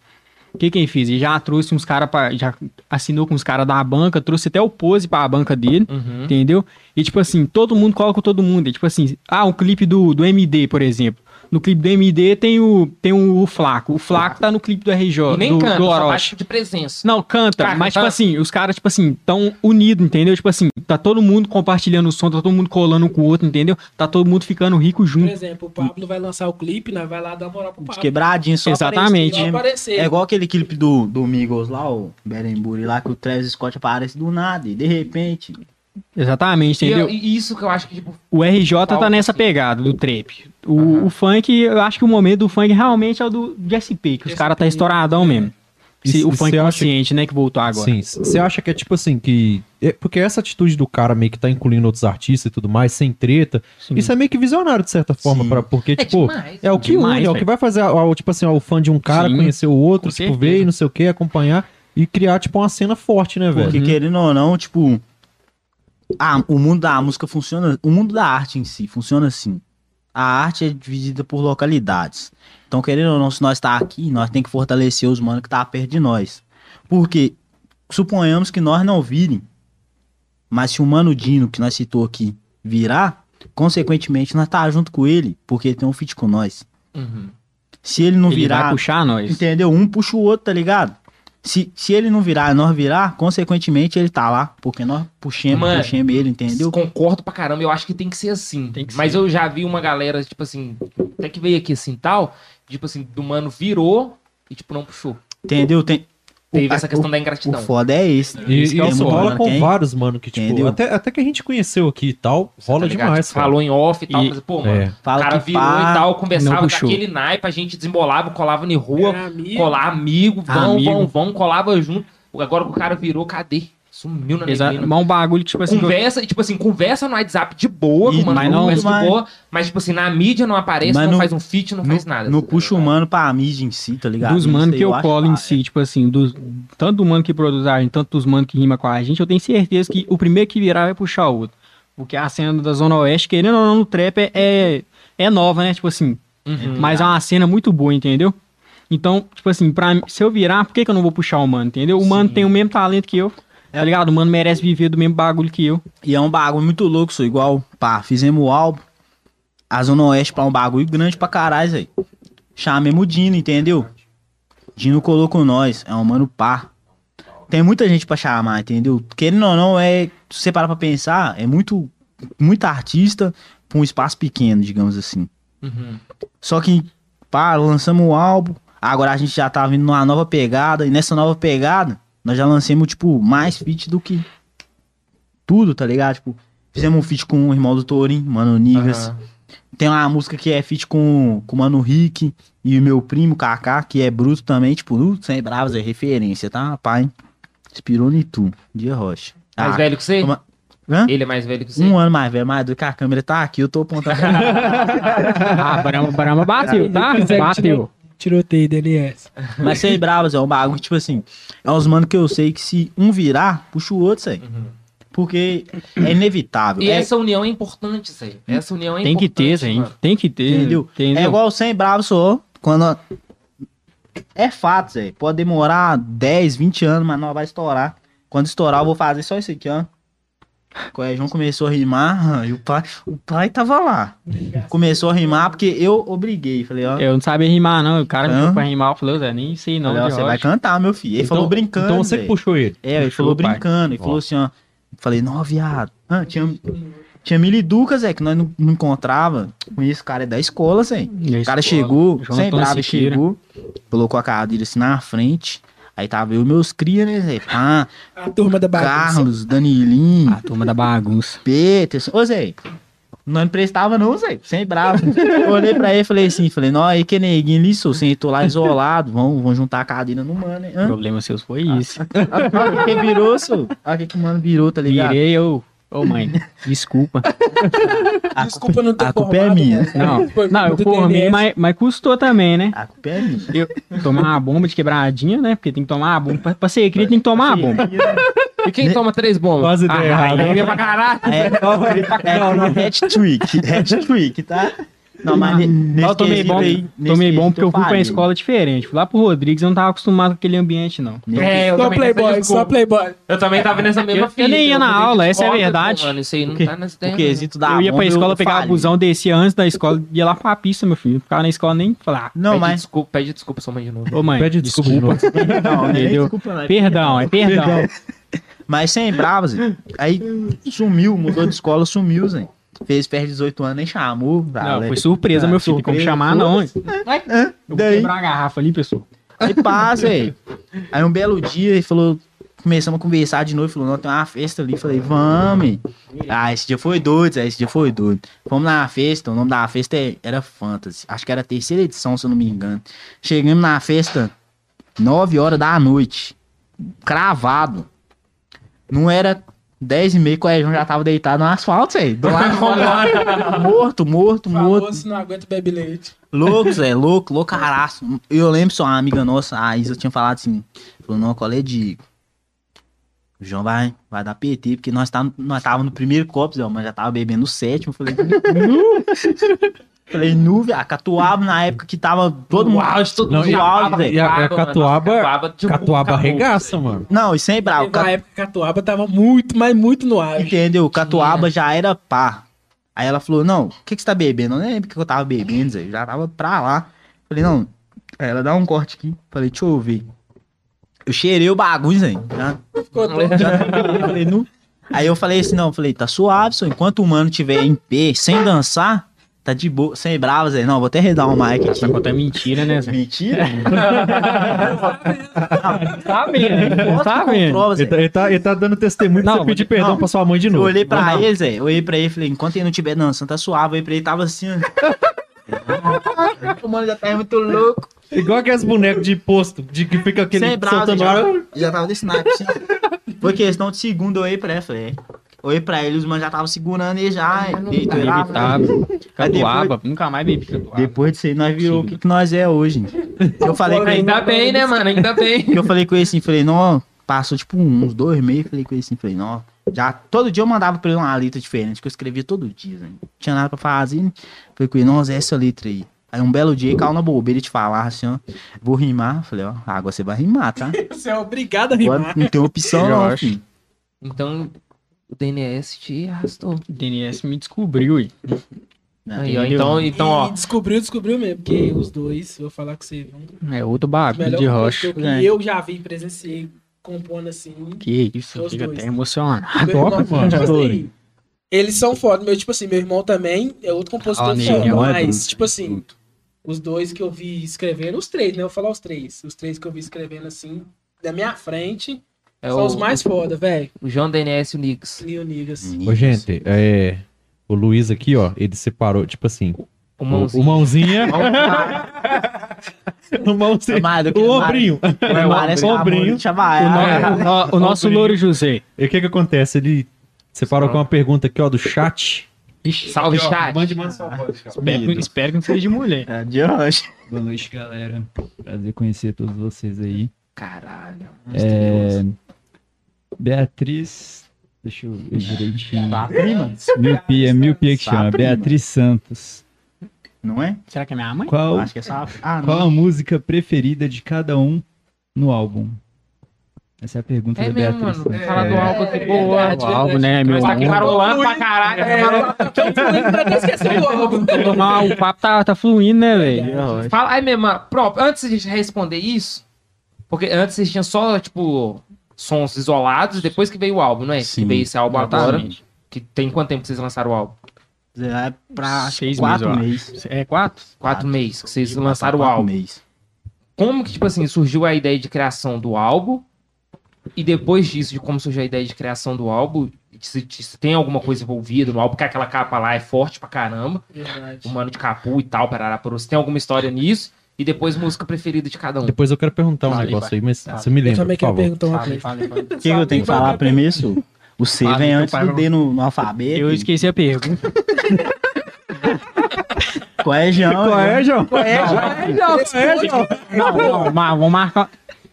Speaker 2: O que quem fez? Ele já trouxe uns caras. Já assinou com os caras da banca, trouxe até o pose pra banca dele.
Speaker 1: Uhum.
Speaker 2: Entendeu? E tipo assim, todo mundo coloca todo mundo. E, tipo assim, ah, um clipe do, do MD, por exemplo. No clipe do MD tem o, tem o, Flaco. O Flaco tá no clipe do RJ,
Speaker 1: E nem
Speaker 2: do,
Speaker 1: canta,
Speaker 2: do Orochi.
Speaker 1: de presença.
Speaker 2: Não, canta,
Speaker 1: Cara,
Speaker 2: mas
Speaker 1: tá-
Speaker 2: tipo assim, os caras, tipo assim, tão unidos, entendeu? Tipo assim, tá todo mundo compartilhando o som, tá todo mundo colando um com o outro, entendeu? Tá todo mundo ficando rico
Speaker 5: Por
Speaker 2: junto.
Speaker 5: exemplo, o Pablo vai lançar o clipe, nós vai lá dar moral pro
Speaker 4: De
Speaker 5: Pablo.
Speaker 4: quebradinho, só
Speaker 2: Exatamente.
Speaker 4: Né?
Speaker 5: aparecer.
Speaker 4: É igual aquele clipe do, do Migos lá, o Berenburi lá, que o Travis Scott aparece do nada e de repente.
Speaker 2: Exatamente,
Speaker 1: E,
Speaker 2: entendeu?
Speaker 1: eu- e isso que eu acho que, tipo,
Speaker 2: O RJ tá nessa
Speaker 1: assim.
Speaker 2: pegada do trap. O,
Speaker 1: Aham.
Speaker 2: o funk, eu acho que o momento do funk realmente é o do de SP, que os caras tá estouradão mesmo.
Speaker 3: E
Speaker 2: Se- o funk consciente, né, que voltou agora.
Speaker 3: Sim, você acha que é tipo assim, que. é- porque essa atitude do cara meio que tá incluindo outros artistas e tudo mais, sem treta,
Speaker 2: Sim.
Speaker 3: isso é meio que visionário, de certa forma, pra, porque,
Speaker 1: é
Speaker 3: tipo.
Speaker 1: demais.
Speaker 3: É o que
Speaker 2: Demais,
Speaker 3: une, é o que vai fazer, a- a- tipo assim, o fã de um cara
Speaker 2: Sim,
Speaker 3: conhecer o outro,
Speaker 2: com
Speaker 3: tipo,
Speaker 2: certeza.
Speaker 3: ver e não sei o que, acompanhar e criar, tipo, uma cena forte, né, velho?
Speaker 4: Porque querendo ou não, tipo. Ah, o mundo da música funciona. O mundo da arte em si funciona assim. A arte é dividida por localidades. Então, querendo ou não, se nós tá aqui, nós tem que fortalecer os manos que tá perto de nós. Porque suponhamos que nós não virem. Mas se o Mano Dino, que nós citou aqui, virar, consequentemente nós tá junto com ele, porque ele tem um feat com nós.
Speaker 1: Uhum.
Speaker 4: Se ele não
Speaker 2: Ele vai
Speaker 4: virar,
Speaker 2: puxar nós.
Speaker 4: Entendeu? Um puxa o outro, tá ligado? Se, se ele não virar nós virar, consequentemente ele tá lá. Porque nós puxemos,
Speaker 1: Mano,
Speaker 4: puxemos ele, entendeu?
Speaker 1: Concordo pra caramba, eu acho que tem que ser assim.
Speaker 2: Tem que
Speaker 1: Mas
Speaker 2: ser.
Speaker 1: eu já vi uma galera, tipo assim, até que veio aqui assim tal, tipo assim, do mano virou e, tipo, não puxou.
Speaker 4: Entendeu? Tem,
Speaker 1: Teve
Speaker 4: o-
Speaker 1: essa questão
Speaker 4: o,
Speaker 1: da
Speaker 4: O
Speaker 1: ingratidão.
Speaker 4: foda é esse.
Speaker 3: E
Speaker 4: Isso que é o
Speaker 3: isso rola
Speaker 4: né?
Speaker 3: com
Speaker 4: Quem-
Speaker 3: vários, mano, que, tipo, até, até que a gente conheceu aqui e tal, rola
Speaker 1: Tá ligado?
Speaker 3: demais,
Speaker 1: Tipo,
Speaker 3: cara.
Speaker 1: Falou em off e tal,
Speaker 2: E-
Speaker 1: mas, pô, mano,
Speaker 3: É.
Speaker 1: o cara
Speaker 4: que
Speaker 1: virou
Speaker 4: pá,
Speaker 1: e tal, conversava daquele naipe, a gente desembolava, colava na rua,
Speaker 5: amigo.
Speaker 1: colar amigo, vão,
Speaker 2: Amigo.
Speaker 1: vão, vão, colava junto. Agora que o cara virou, cadê? Sumiu na
Speaker 2: Exato.
Speaker 1: neblina.
Speaker 2: Mas um bagulho que, tipo assim,
Speaker 1: Conversa, e, tipo assim, conversa no WhatsApp de boa,
Speaker 4: E-
Speaker 2: mas não-
Speaker 1: conversa de
Speaker 4: mas-
Speaker 1: boa, mas, tipo assim, na mídia não aparece,
Speaker 4: Mas
Speaker 1: não
Speaker 4: no-
Speaker 1: faz um feat, não
Speaker 4: No,
Speaker 1: faz nada.
Speaker 4: no
Speaker 1: assim,
Speaker 4: puxa
Speaker 1: tá
Speaker 4: o
Speaker 1: ligado?
Speaker 4: mano pra mídia em si, tá ligado?
Speaker 2: dos manos que eu
Speaker 4: acho
Speaker 2: colo em si, tipo assim, dos, tanto do mano que produz a gente, tanto dos manos que rima com a gente, eu tenho certeza que o primeiro que virar vai puxar o outro. Porque a cena da Zona Oeste, querendo ou não, no trap é, é, é nova, né? Tipo assim,
Speaker 1: Uhum.
Speaker 2: mas é uma cena muito boa, entendeu? Então, tipo assim, pra, se eu virar, por que, que eu não vou puxar o mano, entendeu? O mano
Speaker 1: Sim.
Speaker 2: tem o mesmo talento que eu, tá ligado? O mano merece viver do mesmo bagulho que eu.
Speaker 4: E é um bagulho muito louco, sou igual, pá, fizemos o álbum, a Zona Oeste pra um bagulho grande pra caralho, aí. Chamemos o Dino, entendeu? Dino colocou nós, é um mano pá. Tem muita gente pra chamar, entendeu? Querendo ou não, é, se você parar pra pensar, é muito, muita artista pra um espaço pequeno, digamos assim.
Speaker 1: Uhum.
Speaker 4: Só que, pá, lançamos o álbum, agora a gente já tá vindo numa nova pegada, e nessa nova pegada, nós já lançamos, tipo, mais feat do que tudo, tá ligado? Tipo, fizemos um feat com o irmão do Torin, Mano Nigas.
Speaker 1: Aham.
Speaker 4: Tem uma música que é feat com, com o Mano Rick e o meu primo, Kaká, que é bruto também, tipo, uh, sem bravos, é referência, tá? Pai, inspirou em tu, Dia Rocha.
Speaker 1: Mais
Speaker 4: Ah,
Speaker 1: velho que você?
Speaker 4: uma- Hã?
Speaker 1: Ele é mais velho que você?
Speaker 4: Um ano mais velho, mais do que a câmera tá aqui, eu tô apontando. <laughs>
Speaker 2: Ah, Brahma, Brahma bateu, <laughs> tá? Bateu.
Speaker 5: Tiroteio dele <laughs> é essa.
Speaker 4: Mas sem bravos é um bagulho, tipo assim, é uns mano que eu sei que se um virar, puxa o outro, sei. Porque é inevitável.
Speaker 1: E
Speaker 4: é,
Speaker 1: essa união é importante, aí. Essa união é
Speaker 2: Tem que
Speaker 1: importante.
Speaker 2: ter, gente. Tem que ter.
Speaker 4: entendeu?
Speaker 2: Entendeu?
Speaker 4: É igual sem bravos só, quando é fato, Zé. Pode demorar 10, 20 anos, mas não vai estourar. Quando estourar, eu vou fazer só isso aqui, ó. O João começou a rimar e o pai, o pai tava lá. Começou a rimar porque eu obriguei. Falei, ó.
Speaker 2: Eu não sabia rimar, não. O cara me pediu pra rimar, eu falei, Zé, nem sei não.
Speaker 4: falei, ó, você vai cantar, meu filho. Ele
Speaker 3: Então-
Speaker 4: falou brincando.
Speaker 3: Então você
Speaker 4: Zé.
Speaker 3: que puxou ele.
Speaker 4: É, ele falou brincando. Ele falou assim, ó. Falei, não, viado. Ah, tinha, tinha Miliduca, Zé, que nós não, não encontrava. Com esse cara é da escola, Zé.
Speaker 2: E
Speaker 4: O cara
Speaker 2: escola,
Speaker 4: chegou,
Speaker 2: João
Speaker 4: sem bravo,
Speaker 2: Siqueira.
Speaker 4: chegou, colocou a cadeira assim na frente. Aí tava eu e meus cria, né, Zé? Ah,
Speaker 5: A turma da bagunça.
Speaker 4: Carlos, Danilinho,
Speaker 2: A turma da bagunça.
Speaker 4: Peterson. Ô, Zé, não emprestava não, Zé, sem bravo. Eu olhei pra ele e falei assim, falei, não, aí que neguinho ali, sou, sentou lá isolado, vão, vão juntar a cadeira no mano, hein?
Speaker 2: O
Speaker 4: Hã?
Speaker 2: problema seus foi isso.
Speaker 4: Olha o que virou, senhor. Olha o que que o mano virou, tá ligado?
Speaker 2: Virei eu. Ô, mãe, desculpa.
Speaker 4: A
Speaker 5: Desculpa não ter
Speaker 4: a culpa é
Speaker 5: formado,
Speaker 4: minha.
Speaker 5: né?
Speaker 2: Não,
Speaker 5: Foi
Speaker 2: não, eu formei, mas, mas custou também, né?
Speaker 4: A culpa é minha.
Speaker 2: Tomar uma bomba de quebradinha, né? Porque tem que tomar uma bomba. Pra, pra ser cria, tem que tomar uma bomba.
Speaker 1: E quem toma três bombas?
Speaker 3: Quase ideia errada.
Speaker 1: aí é pra caralho.
Speaker 4: É, é <laughs> hat-trick, hat-trick, tá? Não, mas nesse
Speaker 2: Eu tomei bom,
Speaker 4: aí, nesse
Speaker 2: tomei bom porque eu fui pra
Speaker 4: falhei.
Speaker 2: escola diferente. Fui lá pro Rodrigues, eu não tava acostumado com aquele ambiente, não.
Speaker 4: Nesse-
Speaker 1: É, eu
Speaker 5: Só playboy, só playboy.
Speaker 1: Eu também tava nessa mesma
Speaker 2: Eu- eu nem ia na aula, essa é
Speaker 1: discorda,
Speaker 2: verdade.
Speaker 1: Mano, isso aí não tá
Speaker 4: O
Speaker 1: ideia. não.
Speaker 4: quesito da
Speaker 2: eu ia pra escola, pegava
Speaker 4: falhei.
Speaker 2: busão, descia antes da escola, ia lá pra pista, meu filho. Ficava na escola nem falar.
Speaker 4: Não,
Speaker 1: Pede
Speaker 4: mas...
Speaker 1: desculpa, pede desculpa sua mãe de novo.
Speaker 2: Ô mãe,
Speaker 3: Pede desculpa. <laughs>
Speaker 4: Não,
Speaker 2: Entendeu?
Speaker 4: desculpa, não, é
Speaker 2: Perdão, é perdão.
Speaker 4: Mas sem bravos, Zé. aí sumiu, mudou de escola, sumiu, Zé. Fez perto de 18 anos, nem chamou.
Speaker 2: Não, foi surpresa,
Speaker 4: Ah,
Speaker 2: meu filho. Tem como
Speaker 4: surpresa,
Speaker 2: chamar, não. hein?
Speaker 4: Hã?
Speaker 2: Eu vou
Speaker 4: Daí,
Speaker 2: quebrar a garrafa ali, pessoal.
Speaker 4: aí passa, Zé. Aí um belo dia, ele falou, começamos a conversar de novo, falou, não, tem uma festa ali. Falei, vamos. Ah, esse dia foi doido, Zé, esse dia foi doido. Fomos na festa, o nome da festa é- era Fantasy. Acho que era a terceira edição, se eu não me engano. Chegamos na festa, 9 horas da noite. Cravado. Não era 10 e meia, o Ejão já tava deitado no asfalto, Zé. Do lado de fora. morto, morto, morto.
Speaker 5: Falou se não aguenta beber leite.
Speaker 4: Louco, Zé, louco, loucaraço. Eu lembro só uma amiga nossa, a Isa tinha falado assim, falou, não, qual é Digo? O João vai, vai dar PT, porque nós tava, nós tava no primeiro copo, Zé, mas já tava bebendo o sétimo. Falei. <laughs> Falei, nu, velho. A Catuaba na época que tava todo mundo.
Speaker 1: Uau, todo
Speaker 3: Não,
Speaker 1: mundo
Speaker 3: e a-
Speaker 1: catuaba,
Speaker 3: e a- a
Speaker 1: mano.
Speaker 3: catuaba-
Speaker 1: Catuaba, tipo,
Speaker 3: Catuaba arregaça, mano.
Speaker 4: Não, e sem bravo.
Speaker 5: Na época, Catuaba tava muito, mas muito no ar.
Speaker 4: Entendeu? Catuaba já era pá. Aí ela falou, não, o que, que você tá bebendo? Eu nem lembro o que eu tava bebendo, Zé. Eu já tava pra lá. Falei, não. Aí ela dá um corte aqui. Falei, deixa eu ver. Eu cheirei o bagulho, Zé. Já,
Speaker 5: Ficou <laughs> todo
Speaker 4: já falei, não. Aí eu falei assim, não, falei, tá suave, só enquanto o mano tiver em pé, sem dançar, tá de boa, sem bravo, Zé. Não, vou até redar uma mic aqui.
Speaker 2: Essa conta é mentira, né, Zé?
Speaker 4: Mentira? <laughs>
Speaker 2: Tá vendo?
Speaker 4: Posso
Speaker 2: Tá
Speaker 4: comprova, Zé.
Speaker 3: Ele tá, ele tá- ele tá dando testemunho pra
Speaker 2: Não,
Speaker 3: você pedir
Speaker 2: vou-
Speaker 3: perdão
Speaker 4: não.
Speaker 3: pra sua mãe de
Speaker 4: Eu
Speaker 3: novo.
Speaker 4: olhei pra
Speaker 2: Não, não.
Speaker 4: ele, Zé. Eu olhei pra ele e falei, enquanto ele não tiver dançando, tá suave. Eu olhei pra ele, tava assim, <laughs> o mano já tá muito louco.
Speaker 3: Igual aqueles bonecos de posto, de que fica aquele
Speaker 4: Sem
Speaker 3: soltando
Speaker 4: já,
Speaker 3: ar.
Speaker 4: já tava desse naipe, assim. Foi questão de segundo, eu olhei pra ele, falei, Olhei pra ele, os manos já estavam segurando ele já. deitou ele lá,
Speaker 2: Inevitável.
Speaker 4: Aí
Speaker 2: Catuaba, nunca mais bebi catuaba.
Speaker 4: Depois disso aí, nós virou o que, que nós é hoje. <laughs> Eu falei com ele,
Speaker 1: Ainda bem, né, mano? Ainda bem. <laughs>
Speaker 4: eu falei com ele assim, falei, não, passou tipo uns dois meses, falei com ele assim, falei, não, já todo dia eu mandava pra ele uma letra diferente, que eu escrevia todo dia, né? Não tinha nada pra fazer, né? Falei com ele, não, Zé, essa letra aí. Aí um belo dia, caiu na bobeira de falar assim, ó, vou rimar. Falei, ó, agora você vai rimar, tá? <laughs>
Speaker 5: Você é obrigado a
Speaker 4: Agora
Speaker 5: rimar.
Speaker 4: não tem opção
Speaker 2: Eu
Speaker 4: não,
Speaker 2: acho.
Speaker 4: filho.
Speaker 1: Então, o DNS te arrastou.
Speaker 2: O DNS me descobriu, hein?
Speaker 1: Aí, ó, então, então, ó.
Speaker 5: Descobriu, descobriu mesmo. Porque os dois, vou falar com você, viu?
Speaker 2: É outro bagulho de rocha.
Speaker 5: que
Speaker 4: É.
Speaker 5: eu já vi, presenciei compondo assim.
Speaker 2: Que isso, fica
Speaker 5: dois.
Speaker 2: até emocionado.
Speaker 5: Irmão,
Speaker 3: mano.
Speaker 5: tipo assim, eles são foda. Meu, tipo assim, meu irmão também é outro compositor
Speaker 2: Ah,
Speaker 5: foda.
Speaker 4: É
Speaker 5: Mas, tipo assim, os dois que eu vi escrevendo, os três, né? Eu vou falar os três. Os três que eu vi escrevendo assim, da minha frente,
Speaker 1: É
Speaker 5: são
Speaker 1: o,
Speaker 5: os mais foda, velho.
Speaker 1: o João DNS e o Nix.
Speaker 5: E o Niggas.
Speaker 3: Ô, gente, é, o Luiz aqui, ó, ele separou, tipo assim,
Speaker 1: O
Speaker 3: o,
Speaker 1: mãozinho. <laughs>
Speaker 3: o mãozinha, o mãozinha,
Speaker 4: Amado,
Speaker 3: o ombrinho.
Speaker 4: Parece
Speaker 3: o ombrinho.
Speaker 4: Chavaiana.
Speaker 2: O, no- o nosso louro José.
Speaker 3: E o que que acontece? Ele separou com uma pergunta aqui, ó, do chat.
Speaker 2: Ixi,
Speaker 1: Salve,
Speaker 2: aqui, ó,
Speaker 1: chat.
Speaker 3: Mande, cara.
Speaker 2: Espero, que- espero que não seja de mulher.
Speaker 4: É, de hoje.
Speaker 6: Boa noite, galera. Prazer conhecer todos vocês aí.
Speaker 1: Caralho.
Speaker 6: É... Beatriz. Deixa eu ver direitinho.
Speaker 4: Tá, prima?
Speaker 6: Miopia, miopia que
Speaker 4: Tá,
Speaker 6: chama.
Speaker 4: prima.
Speaker 6: Beatriz Santos.
Speaker 4: Não é?
Speaker 2: Será que é minha mãe?
Speaker 6: Qual,
Speaker 4: acho que é essa. Ah,
Speaker 6: qual a música preferida de cada um no álbum? Essa é a pergunta
Speaker 1: É
Speaker 6: da
Speaker 1: mesmo,
Speaker 6: Beatriz.
Speaker 1: mano. Falar do álbum aqui, boa.
Speaker 2: O álbum, né? Meu
Speaker 1: Tá aqui
Speaker 2: amor.
Speaker 1: marolando pra caralho.
Speaker 5: É, então fluindo, vai até esquecer do álbum.
Speaker 2: Não, o papo tá, tá fluindo, né, velho?
Speaker 1: Fala aí mesmo, mano. Pronto, antes de a gente responder isso, porque antes vocês tinham só, tipo, sons isolados, depois que veio o álbum, não é?
Speaker 4: Sim,
Speaker 1: que veio esse álbum agora.
Speaker 2: Exatamente.
Speaker 1: Que tem quanto tempo que vocês lançaram o álbum?
Speaker 4: É pra
Speaker 2: Seis
Speaker 4: quatro
Speaker 2: meses,
Speaker 4: meses.
Speaker 2: É quatro?
Speaker 1: Quatro meses que vocês
Speaker 4: Quatro-
Speaker 1: lançaram o
Speaker 4: quatro
Speaker 1: álbum.
Speaker 4: meses.
Speaker 1: Como que, tipo assim, surgiu a ideia de criação do álbum? E depois disso, de como surgiu a ideia de criação do álbum, se, se tem alguma coisa envolvida no álbum, porque aquela capa lá é forte pra caramba,
Speaker 5: Verdade.
Speaker 1: o mano de capu e tal, parará por Se tem alguma história nisso? E depois música preferida de cada um.
Speaker 3: Depois eu quero perguntar um negócio
Speaker 2: vai.
Speaker 3: aí, mas
Speaker 2: Fala.
Speaker 3: você me
Speaker 5: Eu
Speaker 3: lembra,
Speaker 5: também
Speaker 3: por
Speaker 5: quero perguntar uma coisa. <laughs>
Speaker 4: O que, eu tenho que falar primeiro? Su? O C
Speaker 2: Fala,
Speaker 4: vem antes do D no, no alfabeto.
Speaker 2: Eu esqueci a pergunta. <laughs>
Speaker 4: Qual é, João?
Speaker 6: João?
Speaker 2: Não, não, mas vamos marcar.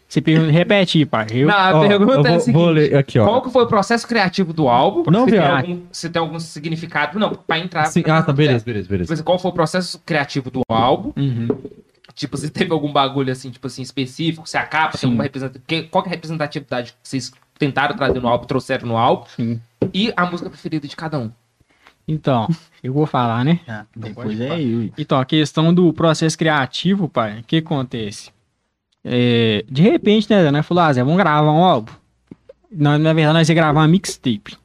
Speaker 2: Você pergunta, repete aí, pai. Eu,
Speaker 1: Não, a
Speaker 3: Ó,
Speaker 1: pergunta
Speaker 3: eu
Speaker 1: é a
Speaker 3: vou,
Speaker 1: seguinte.
Speaker 3: vou ler aqui, ó.
Speaker 1: Qual que foi o processo criativo do álbum?
Speaker 3: Não,
Speaker 1: se, tem algum, se tem algum significado. Não, pra entrar.
Speaker 3: Sim, ah, tá, beleza, beleza, beleza.
Speaker 1: Tipo assim, Qual foi o processo criativo do álbum?
Speaker 2: Uhum.
Speaker 1: Tipo, se teve algum bagulho assim, tipo assim, específico, se a capa
Speaker 2: Sim.
Speaker 1: tem alguma representatividade. Qual que é a representatividade que vocês tentaram trazer no álbum, trouxeram no álbum?
Speaker 2: Sim.
Speaker 1: E a música preferida de cada um.
Speaker 2: Então, eu vou falar, né?
Speaker 4: Ah,
Speaker 2: pode
Speaker 4: depois é eu.
Speaker 2: Então, a questão do processo criativo, pai, o que acontece? É, de repente, né, nós falou, ah, Zé, vamos gravar um álbum. Na, na verdade, nós ia gravar uma mixtape.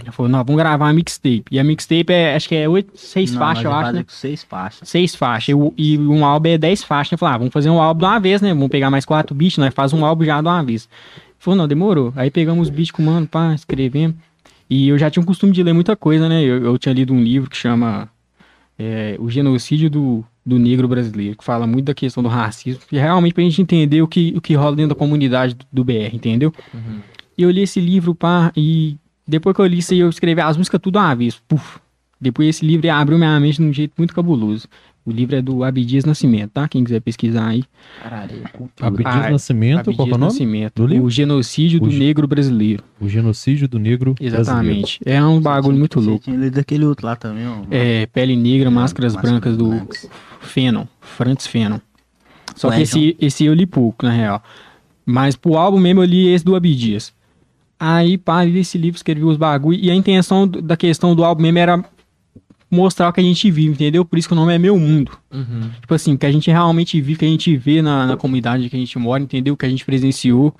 Speaker 2: Ele falou, não, vamos gravar uma mixtape. E a mixtape é, acho que é oito, seis
Speaker 4: Não,
Speaker 2: faixas, eu acho, né?
Speaker 4: seis faixas.
Speaker 2: Seis faixas. E, e um álbum é dez faixas. Eu falei, ah, vamos fazer um álbum de uma vez, né? Vamos pegar mais quatro beats, nós faz um álbum já de uma vez. Ele falou, não, demorou. Aí pegamos os beats com o mano, pá, escrevemos. E eu já tinha o costume de ler muita coisa, né? Eu, eu tinha lido um livro que chama é, O Genocídio do, do Negro Brasileiro, que fala muito da questão do racismo. E realmente pra gente entender o que, o que rola dentro da comunidade do, do BR, entendeu? E eu li esse livro, pá, e depois que eu li isso aí, eu escrevi as músicas tudo uma vez. Puf. Depois esse livro abriu minha mente de um jeito muito cabuloso. O livro é do Abdias Nascimento, tá? Quem quiser pesquisar aí.
Speaker 1: Caralho.
Speaker 3: Abdias
Speaker 2: Ah,
Speaker 3: Nascimento, qual que é o nome?
Speaker 2: Nascimento.
Speaker 3: do livro?
Speaker 2: O genocídio
Speaker 3: O
Speaker 2: do negro brasileiro.
Speaker 3: O genocídio do negro brasileiro.
Speaker 2: Exatamente. É um bagulho muito
Speaker 4: Você
Speaker 2: louco.
Speaker 4: tinha lido aquele outro lá também, ó.
Speaker 2: É, Pele Negra, Máscaras
Speaker 4: Máscaras
Speaker 2: Brancas do
Speaker 4: Brancas.
Speaker 2: Fenon, Francis Fenon. Só
Speaker 4: Ué,
Speaker 2: que esse, esse eu li pouco, na real. Mas pro álbum mesmo eu li esse do Abdias. Aí, pá, esse livro, escrevi os bagulho. E a intenção da questão do álbum mesmo era mostrar o que a gente vive, entendeu? Por isso que o nome é Meu Mundo.
Speaker 1: Uhum.
Speaker 2: Tipo assim, que a gente realmente vive, que a gente vê na, na comunidade que a gente mora, entendeu? Que a gente presenciou.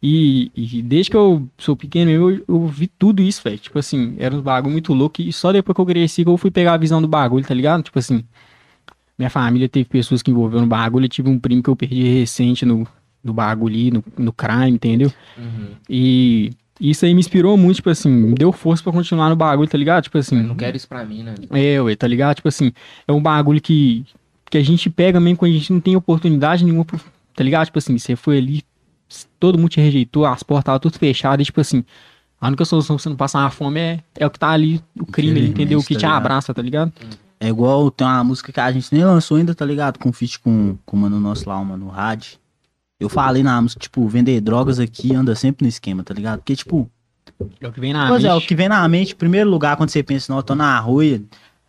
Speaker 2: E, e desde que eu sou pequeno, eu, eu vi tudo isso, velho. Tipo assim, era um bagulho muito louco. E só depois que eu cresci que eu fui pegar a visão do bagulho, tá ligado? Tipo assim, minha família teve pessoas que envolveram no bagulho. Eu tive um primo que eu perdi recente no, no bagulho ali, no, no crime, entendeu?
Speaker 1: Uhum.
Speaker 2: E isso aí me inspirou muito, tipo assim, me deu força pra continuar no bagulho, tá ligado? Tipo assim,
Speaker 1: Eu não quero isso pra mim, né?
Speaker 2: é, ué, tá ligado? Tipo assim, é um bagulho que, que a gente pega mesmo quando a gente não tem oportunidade nenhuma, pro- tá ligado? Tipo assim, você foi ali, todo mundo te rejeitou, as portas estavam tudo fechadas, e tipo assim, a única solução pra você não passar uma fome é, é o que tá ali, o crime entendeu? O que
Speaker 4: tá
Speaker 2: te
Speaker 4: ligado?
Speaker 2: abraça, tá ligado?
Speaker 4: É igual tem uma música que a gente nem lançou ainda, tá ligado? Com feat com, com o mano nosso lá, o mano Rad. Eu falei na música, tipo, vender drogas aqui anda sempre no esquema, tá ligado? Porque, tipo,
Speaker 2: É o que vem na
Speaker 4: pois é, o
Speaker 2: mente.
Speaker 4: que vem na mente, em primeiro lugar, quando você pensa, não, eu tô na rua,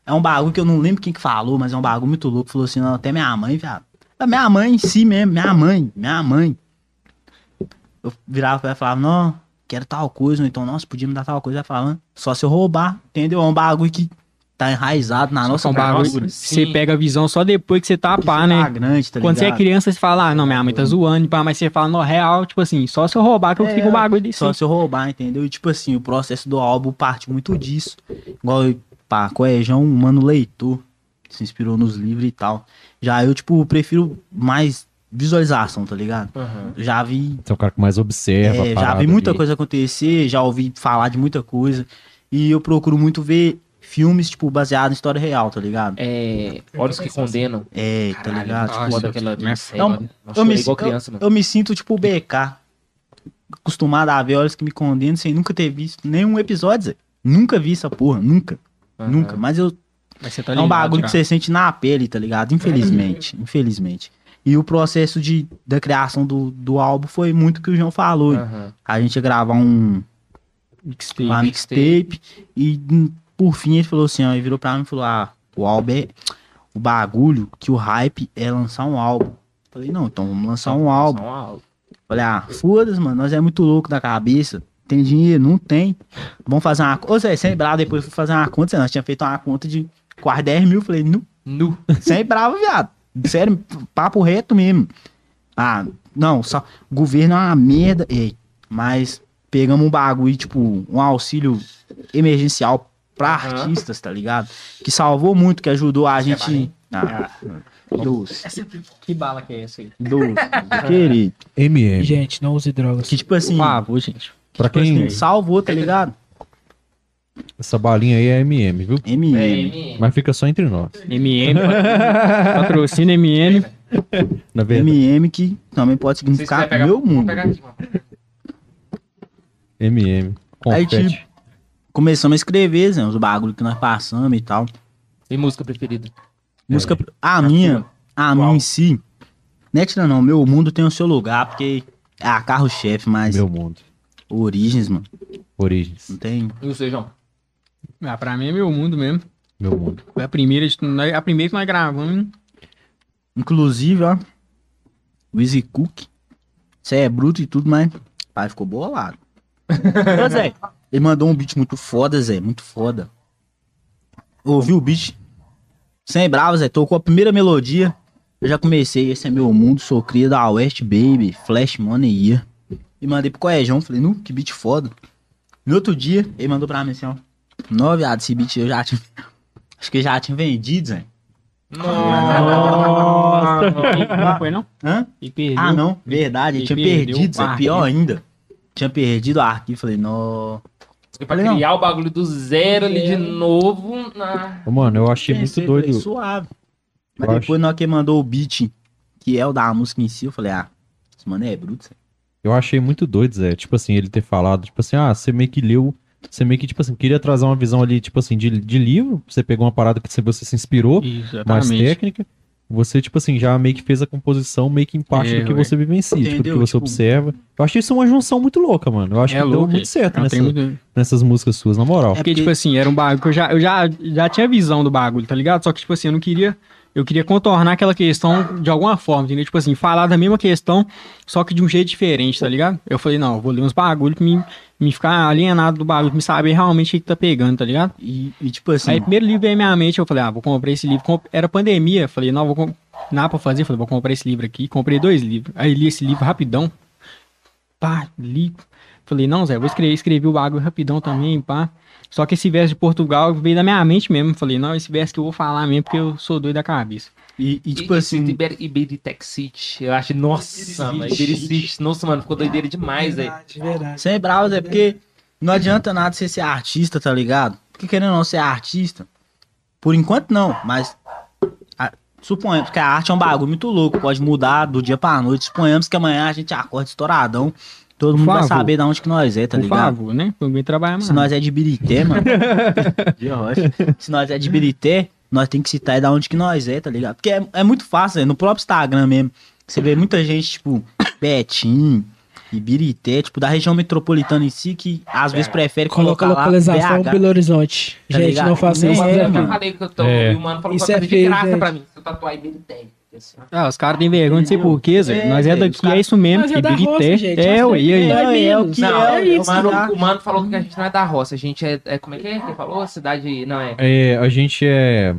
Speaker 4: é um bagulho que eu não lembro quem que falou, mas é um bagulho muito louco. Falou assim, não, até minha mãe, viado. Minha mãe em si mesmo, minha mãe, minha mãe. Eu virava pra ela e falava, não, quero tal coisa, ou então, nossa, podia me dar tal coisa. Ela falava, só se eu roubar, entendeu? É um bagulho que tá enraizado na nossa
Speaker 2: é um bagulho, você pega a visão só depois que você tá pá,
Speaker 4: tá
Speaker 2: né?
Speaker 4: grande, tá
Speaker 2: Quando você é criança, você fala, ah, não, minha mãe tá zoando, pá, mas você fala, no real, tipo assim, só se eu roubar que eu
Speaker 4: É,
Speaker 2: fico um bagulho desse.
Speaker 4: Só se eu roubar, entendeu? E tipo assim, o processo do álbum parte muito disso. Igual, pá, Coejão, um mano leitor, que se inspirou nos livros e tal. Já eu, tipo, prefiro mais visualização, tá ligado?
Speaker 1: Uhum.
Speaker 4: Já vi,
Speaker 3: Você é o cara que mais observa.
Speaker 4: é,
Speaker 3: a
Speaker 4: já vi muita
Speaker 3: ali.
Speaker 4: coisa acontecer, já ouvi falar de muita coisa. E eu procuro muito ver filmes, tipo, baseados em história real, tá ligado?
Speaker 1: É. Olhos que condenam.
Speaker 4: É, tá
Speaker 1: Caralho,
Speaker 4: ligado?
Speaker 1: muito
Speaker 2: Tipo,
Speaker 1: foda aquela
Speaker 2: é
Speaker 1: série,
Speaker 4: Não.
Speaker 1: Nossa,
Speaker 4: eu me,
Speaker 1: chorei igual
Speaker 4: eu-
Speaker 1: criança, mano.
Speaker 4: eu me sinto tipo o BK. Acostumado a ver olhos que me condenam sem nunca ter visto nenhum episódio, Zé. Nunca vi essa porra, nunca.
Speaker 1: Aham.
Speaker 4: Nunca. Mas eu,
Speaker 2: Mas você tá
Speaker 4: é um bagulho
Speaker 2: já.
Speaker 4: que você sente na pele, tá ligado? Infelizmente. <laughs> Infelizmente. E o processo de, da criação do, do álbum foi muito o que o João falou.
Speaker 1: Aham.
Speaker 4: A gente ia gravar um,
Speaker 2: Mixtape.
Speaker 4: uma mixtape e por fim ele falou assim, ó, ele virou pra mim e falou: "Ah, o álbum é o bagulho que o hype é lançar um álbum. Falei, não, então vamos lançar um álbum.
Speaker 1: Um.
Speaker 4: Falei, ah, foda-se, mano, nós é muito louco da cabeça. Tem dinheiro? Não tem. Vamos fazer uma conta. Ô, Zé, sem bravo, depois fui fazer uma conta, nós tínhamos feito uma conta de quase 10 mil. Falei, nu,
Speaker 1: Nu. <laughs>
Speaker 4: sem bravo, viado. Sério, papo reto mesmo. Ah, não, só. O governo é uma merda. Ei, mas pegamos um bagulho, tipo, um auxílio emergencial pra
Speaker 1: Aham.
Speaker 4: artistas, tá ligado? Que salvou muito, que ajudou a gente. Ah, doce,
Speaker 2: Que bala que é essa aí?
Speaker 4: doce, <laughs> querido.
Speaker 3: MM.
Speaker 5: Gente, não use drogas.
Speaker 4: Que tipo assim,
Speaker 2: Por favor, gente.
Speaker 3: Pra
Speaker 4: tipo
Speaker 3: quem.
Speaker 4: assim, salvou, tá ligado?
Speaker 3: Essa balinha aí é MM, viu?
Speaker 4: MM.
Speaker 1: É.
Speaker 3: Mas fica só entre nós.
Speaker 2: MM. <laughs> Patrocina MM.
Speaker 3: Na verdade,
Speaker 4: MM que também pode significar
Speaker 1: pegar?
Speaker 4: meu mundo.
Speaker 1: aqui.
Speaker 3: MM.
Speaker 4: Aí, tipo, começamos a escrever, Zé, os bagulhos que nós passamos e tal.
Speaker 1: E música preferida?
Speaker 4: Música. A minha, a minha em si. Não é tirando, não. Meu mundo tem o seu lugar, porque é a carro-chefe, mas
Speaker 3: Meu mundo.
Speaker 4: origens, mano.
Speaker 3: Origens.
Speaker 4: Não tem.
Speaker 1: E o Sejão?
Speaker 2: Ah, pra mim é meu mundo mesmo.
Speaker 3: Meu mundo.
Speaker 2: Foi a primeira, a primeira que nós gravamos.
Speaker 4: Inclusive, ó. O Easy Cook. Você é bruto e tudo, mas. Pai ficou bolado. <laughs> Ô, Zé. Ele mandou um beat muito foda, Zé. Muito foda. Ouviu o beat? Sem bravo, Zé. Tocou a primeira melodia. Eu já comecei. Esse é meu mundo. Sou cria da West Baby. Flash Money Year. E mandei pro Coejão. Falei, nu, que beat foda. No outro dia, ele mandou pra mim assim, ó. Não, viado, esse beat eu já tinha. <laughs> Acho que eu já tinha vendido, Zé.
Speaker 2: Nossa! Não foi, não?
Speaker 4: Hã?
Speaker 2: E perdeu.
Speaker 4: Ah, não, verdade,
Speaker 2: Ele
Speaker 4: tinha perdido, Zé, pior
Speaker 2: arquivo.
Speaker 4: ainda. Tinha perdido o arquivo, falei, não.
Speaker 1: Pra
Speaker 4: Falei, não.
Speaker 1: criar o bagulho do zero ali de novo. Na...
Speaker 3: Mano, eu achei muito doido.
Speaker 4: suave. Mas
Speaker 3: Eu
Speaker 4: depois, na hora que mandou o beat, que é o da música em si, eu falei, ah, esse mano é bruto, Zé.
Speaker 3: Eu achei muito doido, Zé. Tipo assim, ele ter falado, tipo assim, ah, você meio que leu. Você meio que, tipo assim, queria trazer uma visão ali, tipo assim, de, de livro. Você pegou uma parada que você, você se inspirou,
Speaker 2: Isso,
Speaker 3: mais técnica. Você, tipo assim, já meio que fez a composição meio que em parte
Speaker 2: É,
Speaker 3: do que
Speaker 2: ué.
Speaker 3: você vivencia, tipo, do que você
Speaker 4: Tipo,
Speaker 3: observa. Eu achei isso uma junção muito louca, mano. Eu acho
Speaker 2: É
Speaker 3: que deu muito certo nessa,
Speaker 2: muito-
Speaker 3: nessas músicas suas, na moral.
Speaker 4: É
Speaker 2: Porque,
Speaker 4: porque-
Speaker 2: tipo assim, era um bagulho que eu já, eu já, já tinha visão do bagulho, tá ligado? Só que, tipo assim, eu não queria. Eu queria contornar aquela questão de alguma forma, entendeu? Tipo assim, falar da mesma questão, só que de um jeito diferente, tá ligado? Eu falei, não, eu vou ler uns bagulhos pra me, me ficar alienado do bagulho, pra me saber realmente o que que tá pegando, tá ligado?
Speaker 4: E, e, tipo assim,
Speaker 2: Aí, primeiro livro veio à minha mente, eu falei, ah, vou comprar esse livro. Era pandemia, falei, não, vou nada pra fazer, falei, vou comprar esse livro aqui. Comprei dois livros. Aí li esse livro rapidão. Pá, li. Falei, não, Zé, vou escrever, escrevi o bagulho rapidão também, pá. Só que esse verso de Portugal veio da minha mente mesmo. Falei, não, esse verso que eu vou falar mesmo, porque eu sou doido da cabeça.
Speaker 4: e, e, tipo
Speaker 1: E-
Speaker 4: assim,
Speaker 1: esse Iber- Iberitech City. Eu acho, nossa, mano. Ibericity. Nossa, mano, ficou doideira demais, velho.
Speaker 5: Verdade, verdade.
Speaker 4: sem bravo, Zé, porque não adianta nada você ser artista, tá ligado? Porque querendo ou não ser artista, por enquanto não, mas suponhamos que a arte é um bagulho muito louco, pode mudar do dia pra noite. Suponhamos que amanhã a gente acorda estouradão, todo
Speaker 2: Por
Speaker 4: mundo vai saber de onde que nós é, tá
Speaker 2: Por
Speaker 4: ligado?
Speaker 2: favor, né? Vir trabalhar mais.
Speaker 4: Se nós é de Birité, mano. <laughs> de rocha. Se nós é de Birité, nós tem que citar da onde que nós é, tá ligado? Porque é, é muito fácil, é, no próprio Instagram mesmo. Você vê muita gente, tipo, Betim, Ibirité, tipo, da região metropolitana em si, que às vezes prefere
Speaker 5: Coloca
Speaker 4: colocar
Speaker 5: a
Speaker 4: lá
Speaker 5: localização
Speaker 4: BH.
Speaker 5: Belo Horizonte.
Speaker 4: Tá
Speaker 5: gente,
Speaker 4: ligado?
Speaker 5: não faça isso.
Speaker 4: é,
Speaker 5: né,
Speaker 1: Eu falei que eu tô.
Speaker 3: É.
Speaker 1: E o mano falou
Speaker 5: Isso
Speaker 1: pra
Speaker 5: é
Speaker 1: fazer de
Speaker 5: feio,
Speaker 1: graça
Speaker 5: gente.
Speaker 1: pra mim. Se eu tatuar Iberitech.
Speaker 2: Ah, os caras têm vergonha, não sei porquê, Zé.
Speaker 4: É,
Speaker 2: Nós é daqui,
Speaker 4: os caras-
Speaker 2: é isso mesmo.
Speaker 5: Nós é da roça, gente,
Speaker 2: É, ué, e aí?
Speaker 5: tem-
Speaker 4: É, é o que
Speaker 1: Não,
Speaker 4: é,
Speaker 1: o, mano,
Speaker 4: já.
Speaker 1: o mano falou que a gente não é da roça, a gente é. é como é que é? Ele falou? Cidade. Não é.
Speaker 3: É, a gente é.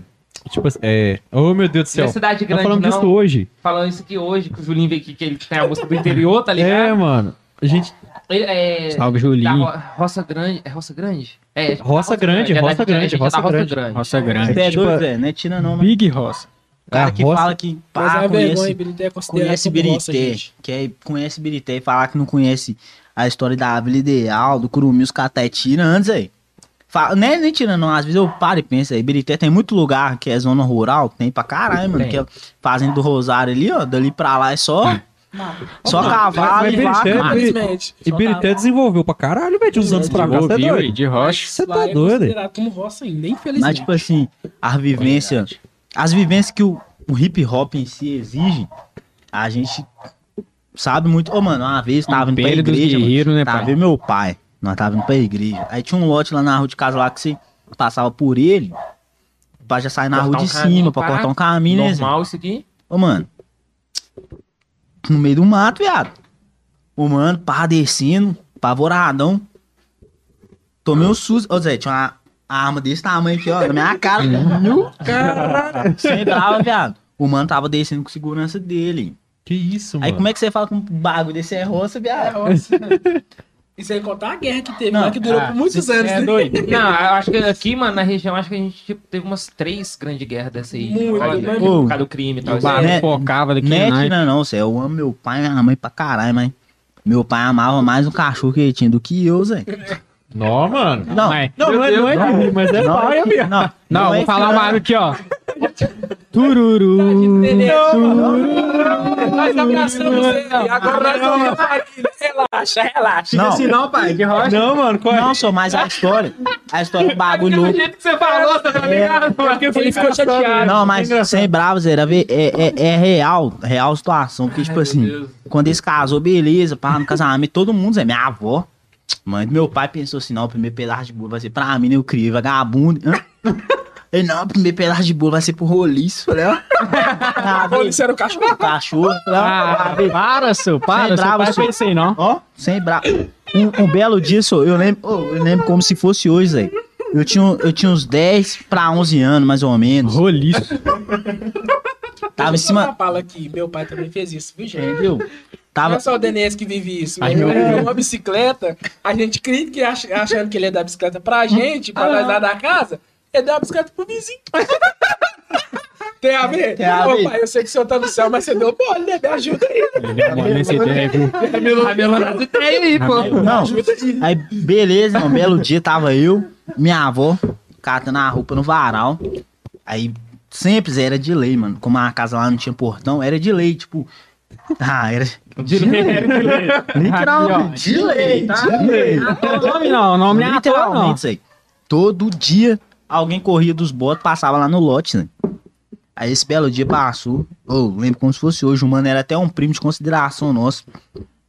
Speaker 3: Tipo assim, é. Oh, meu Deus do
Speaker 1: Não é
Speaker 3: céu.
Speaker 1: cidade
Speaker 3: Tá
Speaker 1: grande,
Speaker 3: falando
Speaker 1: não.
Speaker 3: disso hoje.
Speaker 1: Falando isso aqui hoje, que o Julinho veio aqui, que ele tem a música do interior, tá ligado?
Speaker 3: É, mano. A gente.
Speaker 1: É.
Speaker 2: Salve, Julinho.
Speaker 1: Ro- Roça Grande. É Roça Grande? É,
Speaker 3: Roça Grande,
Speaker 1: é
Speaker 3: Roça Grande,
Speaker 1: é da
Speaker 3: Roça
Speaker 1: Roça
Speaker 3: Grande.
Speaker 1: Grande.
Speaker 2: Nossa, grande.
Speaker 4: É
Speaker 3: Tipo,
Speaker 4: é
Speaker 2: Big Roça.
Speaker 4: cara
Speaker 3: a
Speaker 4: que
Speaker 3: roça-
Speaker 4: que
Speaker 5: é
Speaker 4: pá,
Speaker 5: uma vergonha,
Speaker 4: conhece,
Speaker 5: Ibirité é considerado
Speaker 4: conhece
Speaker 5: como roça,
Speaker 4: Birité,
Speaker 5: gente.
Speaker 4: que é, conhece Birité e falar que não conhece a história da Vila Ideal, do Curumim, os caté tira antes aí. Fala, nem, nem tirando, não. Às vezes eu paro e penso aí. Birité tem muito lugar que é zona rural, tem pra caralho, mano. Que é fazenda do Rosário ali, ó. Dali pra lá é só. Só
Speaker 3: Mas-
Speaker 4: cavalo e vaca.
Speaker 3: E Birité desenvolveu pra caralho, velho, de uns anos pra cá. Você é
Speaker 2: Ouviu,
Speaker 3: doido?
Speaker 2: de rocha.
Speaker 3: Você tá
Speaker 5: é
Speaker 3: doido?
Speaker 5: considerado como roça ainda, infelizmente.
Speaker 4: Mas, tipo assim, a vivência. As vivências que o, o hip hop em si exige, a gente sabe muito. Ô, mano, uma vez tava indo pra igreja. mano,
Speaker 2: guerreiros, né,
Speaker 4: Tava
Speaker 2: pai?
Speaker 4: meu pai. Nós tava indo pra igreja. Aí tinha um lote lá na rua de casa lá que você passava por ele. pra já sair na
Speaker 1: Cortar
Speaker 4: rua de
Speaker 1: um caminho,
Speaker 4: cima, pra cortar um caminho, né? Zé?
Speaker 1: Normal isso aqui.
Speaker 4: Ô, mano. No meio do mato, viado. O mano, pá, descendo, pavoradão. Tomei um susto. Ô, Zé, tinha uma arma desse tamanho aqui, ó, na minha cara. Nu, Caralho. Sem brava, viado. O mano tava descendo com segurança dele.
Speaker 3: Que isso, mano.
Speaker 4: Aí como é que você fala com um bagulho desse é roça,
Speaker 5: É,
Speaker 4: viado?
Speaker 5: nossa. E sem contar a guerra que teve
Speaker 4: Não,
Speaker 5: lá, que durou
Speaker 2: ah,
Speaker 5: por muitos anos.
Speaker 2: é
Speaker 5: né?
Speaker 2: doido. <laughs>
Speaker 1: Não, eu acho que aqui, mano, na região, acho que a gente tipo, teve umas três grandes guerras dessa aí.
Speaker 5: Muito,
Speaker 1: Olha,
Speaker 5: né?
Speaker 1: por causa do crime e tal.
Speaker 2: Bagulho
Speaker 4: né?
Speaker 2: focava daqui
Speaker 4: Mete
Speaker 2: né?
Speaker 4: não, não, Zé. Eu amo meu pai e minha mãe pra caralho, mas... Meu pai amava mais o cachorro que ele tinha do que eu, Zé. <laughs>
Speaker 3: Não, mano.
Speaker 4: Não,
Speaker 2: Mas-
Speaker 3: Não, não é, não é de rir, mas é
Speaker 4: não,
Speaker 3: pai,
Speaker 4: é
Speaker 3: amigo.
Speaker 4: não,
Speaker 2: Não,
Speaker 4: é
Speaker 2: vou falar
Speaker 4: que-
Speaker 2: um barulho aqui, ó. Tururu.
Speaker 5: Nós abraçamos ele. Agora nós vamos. Relaxa, relaxa.
Speaker 4: Não.
Speaker 2: Assim não, pai, que rocha.
Speaker 3: Não, mano, qual é?
Speaker 4: Não, só mais a história. A história do bagulho louco.
Speaker 1: jeito que você falou, tá ligado?
Speaker 5: Ele ficou chateado.
Speaker 4: Não, mas sem bravo, Zé, era ver- é, é, é real, real situação. Porque, tipo assim, quando eles casou, beleza, pá, no casamento, todo mundo, Zé, minha avó, mãe do meu pai pensou assim, não, o primeiro pedaço de bolo vai ser pra mim, né, eu criei vagabundo. Ele, não, o primeiro pedaço de bolo vai ser pro roliço. <laughs> Falei, ó. Ah,
Speaker 5: Quando isso era o cachorro.
Speaker 4: Cachorro. Falei, ó,
Speaker 2: Ah,
Speaker 4: ah,
Speaker 2: para, seu, para.
Speaker 4: Sem
Speaker 2: Seu
Speaker 4: bravo,
Speaker 2: pai
Speaker 4: seu.
Speaker 2: pensei, não.
Speaker 4: Ó, sem bravo. Um, um belo dia, só, eu lembro, oh, eu lembro como se fosse hoje, Zé. Eu tinha, eu tinha uns 10 pra 11 anos, mais ou menos.
Speaker 2: Roliço.
Speaker 4: Tava em cima.
Speaker 5: fala aqui, meu pai também fez isso, viu, gente?
Speaker 4: Entendeu?
Speaker 5: Não
Speaker 4: Tava.
Speaker 5: é só o Denise que vive isso.
Speaker 2: Ai,
Speaker 5: Ele
Speaker 2: meu
Speaker 5: ganhou uma bicicleta, a gente que ach- achando que ele ia dar bicicleta pra gente, pra nós lá da casa, ele deu uma bicicleta pro vizinho. <laughs> Tem a ver?
Speaker 4: Tem a
Speaker 5: Ô,
Speaker 4: ver.
Speaker 5: pai, eu sei que o senhor tá no céu, mas você deu mole, né? Me ajuda aí.
Speaker 1: A Melona tem aí, pô.
Speaker 4: Não. Aí, beleza, um belo dia tava eu, minha avó, catando a roupa no varal. Aí, sempre era de lei, mano. Como a casa lá não tinha portão, era de lei, tipo. <laughs> Ah, era.
Speaker 1: De lei.
Speaker 4: Literalmente. De lei, tá? De lei.
Speaker 2: O nome não, o nome não é toa, não.
Speaker 4: Literalmente, isso aí. Todo dia alguém corria dos botes, passava lá no lote, né? Aí esse belo dia passou. Eu lembro como se fosse hoje. O mano era até um primo de consideração nosso.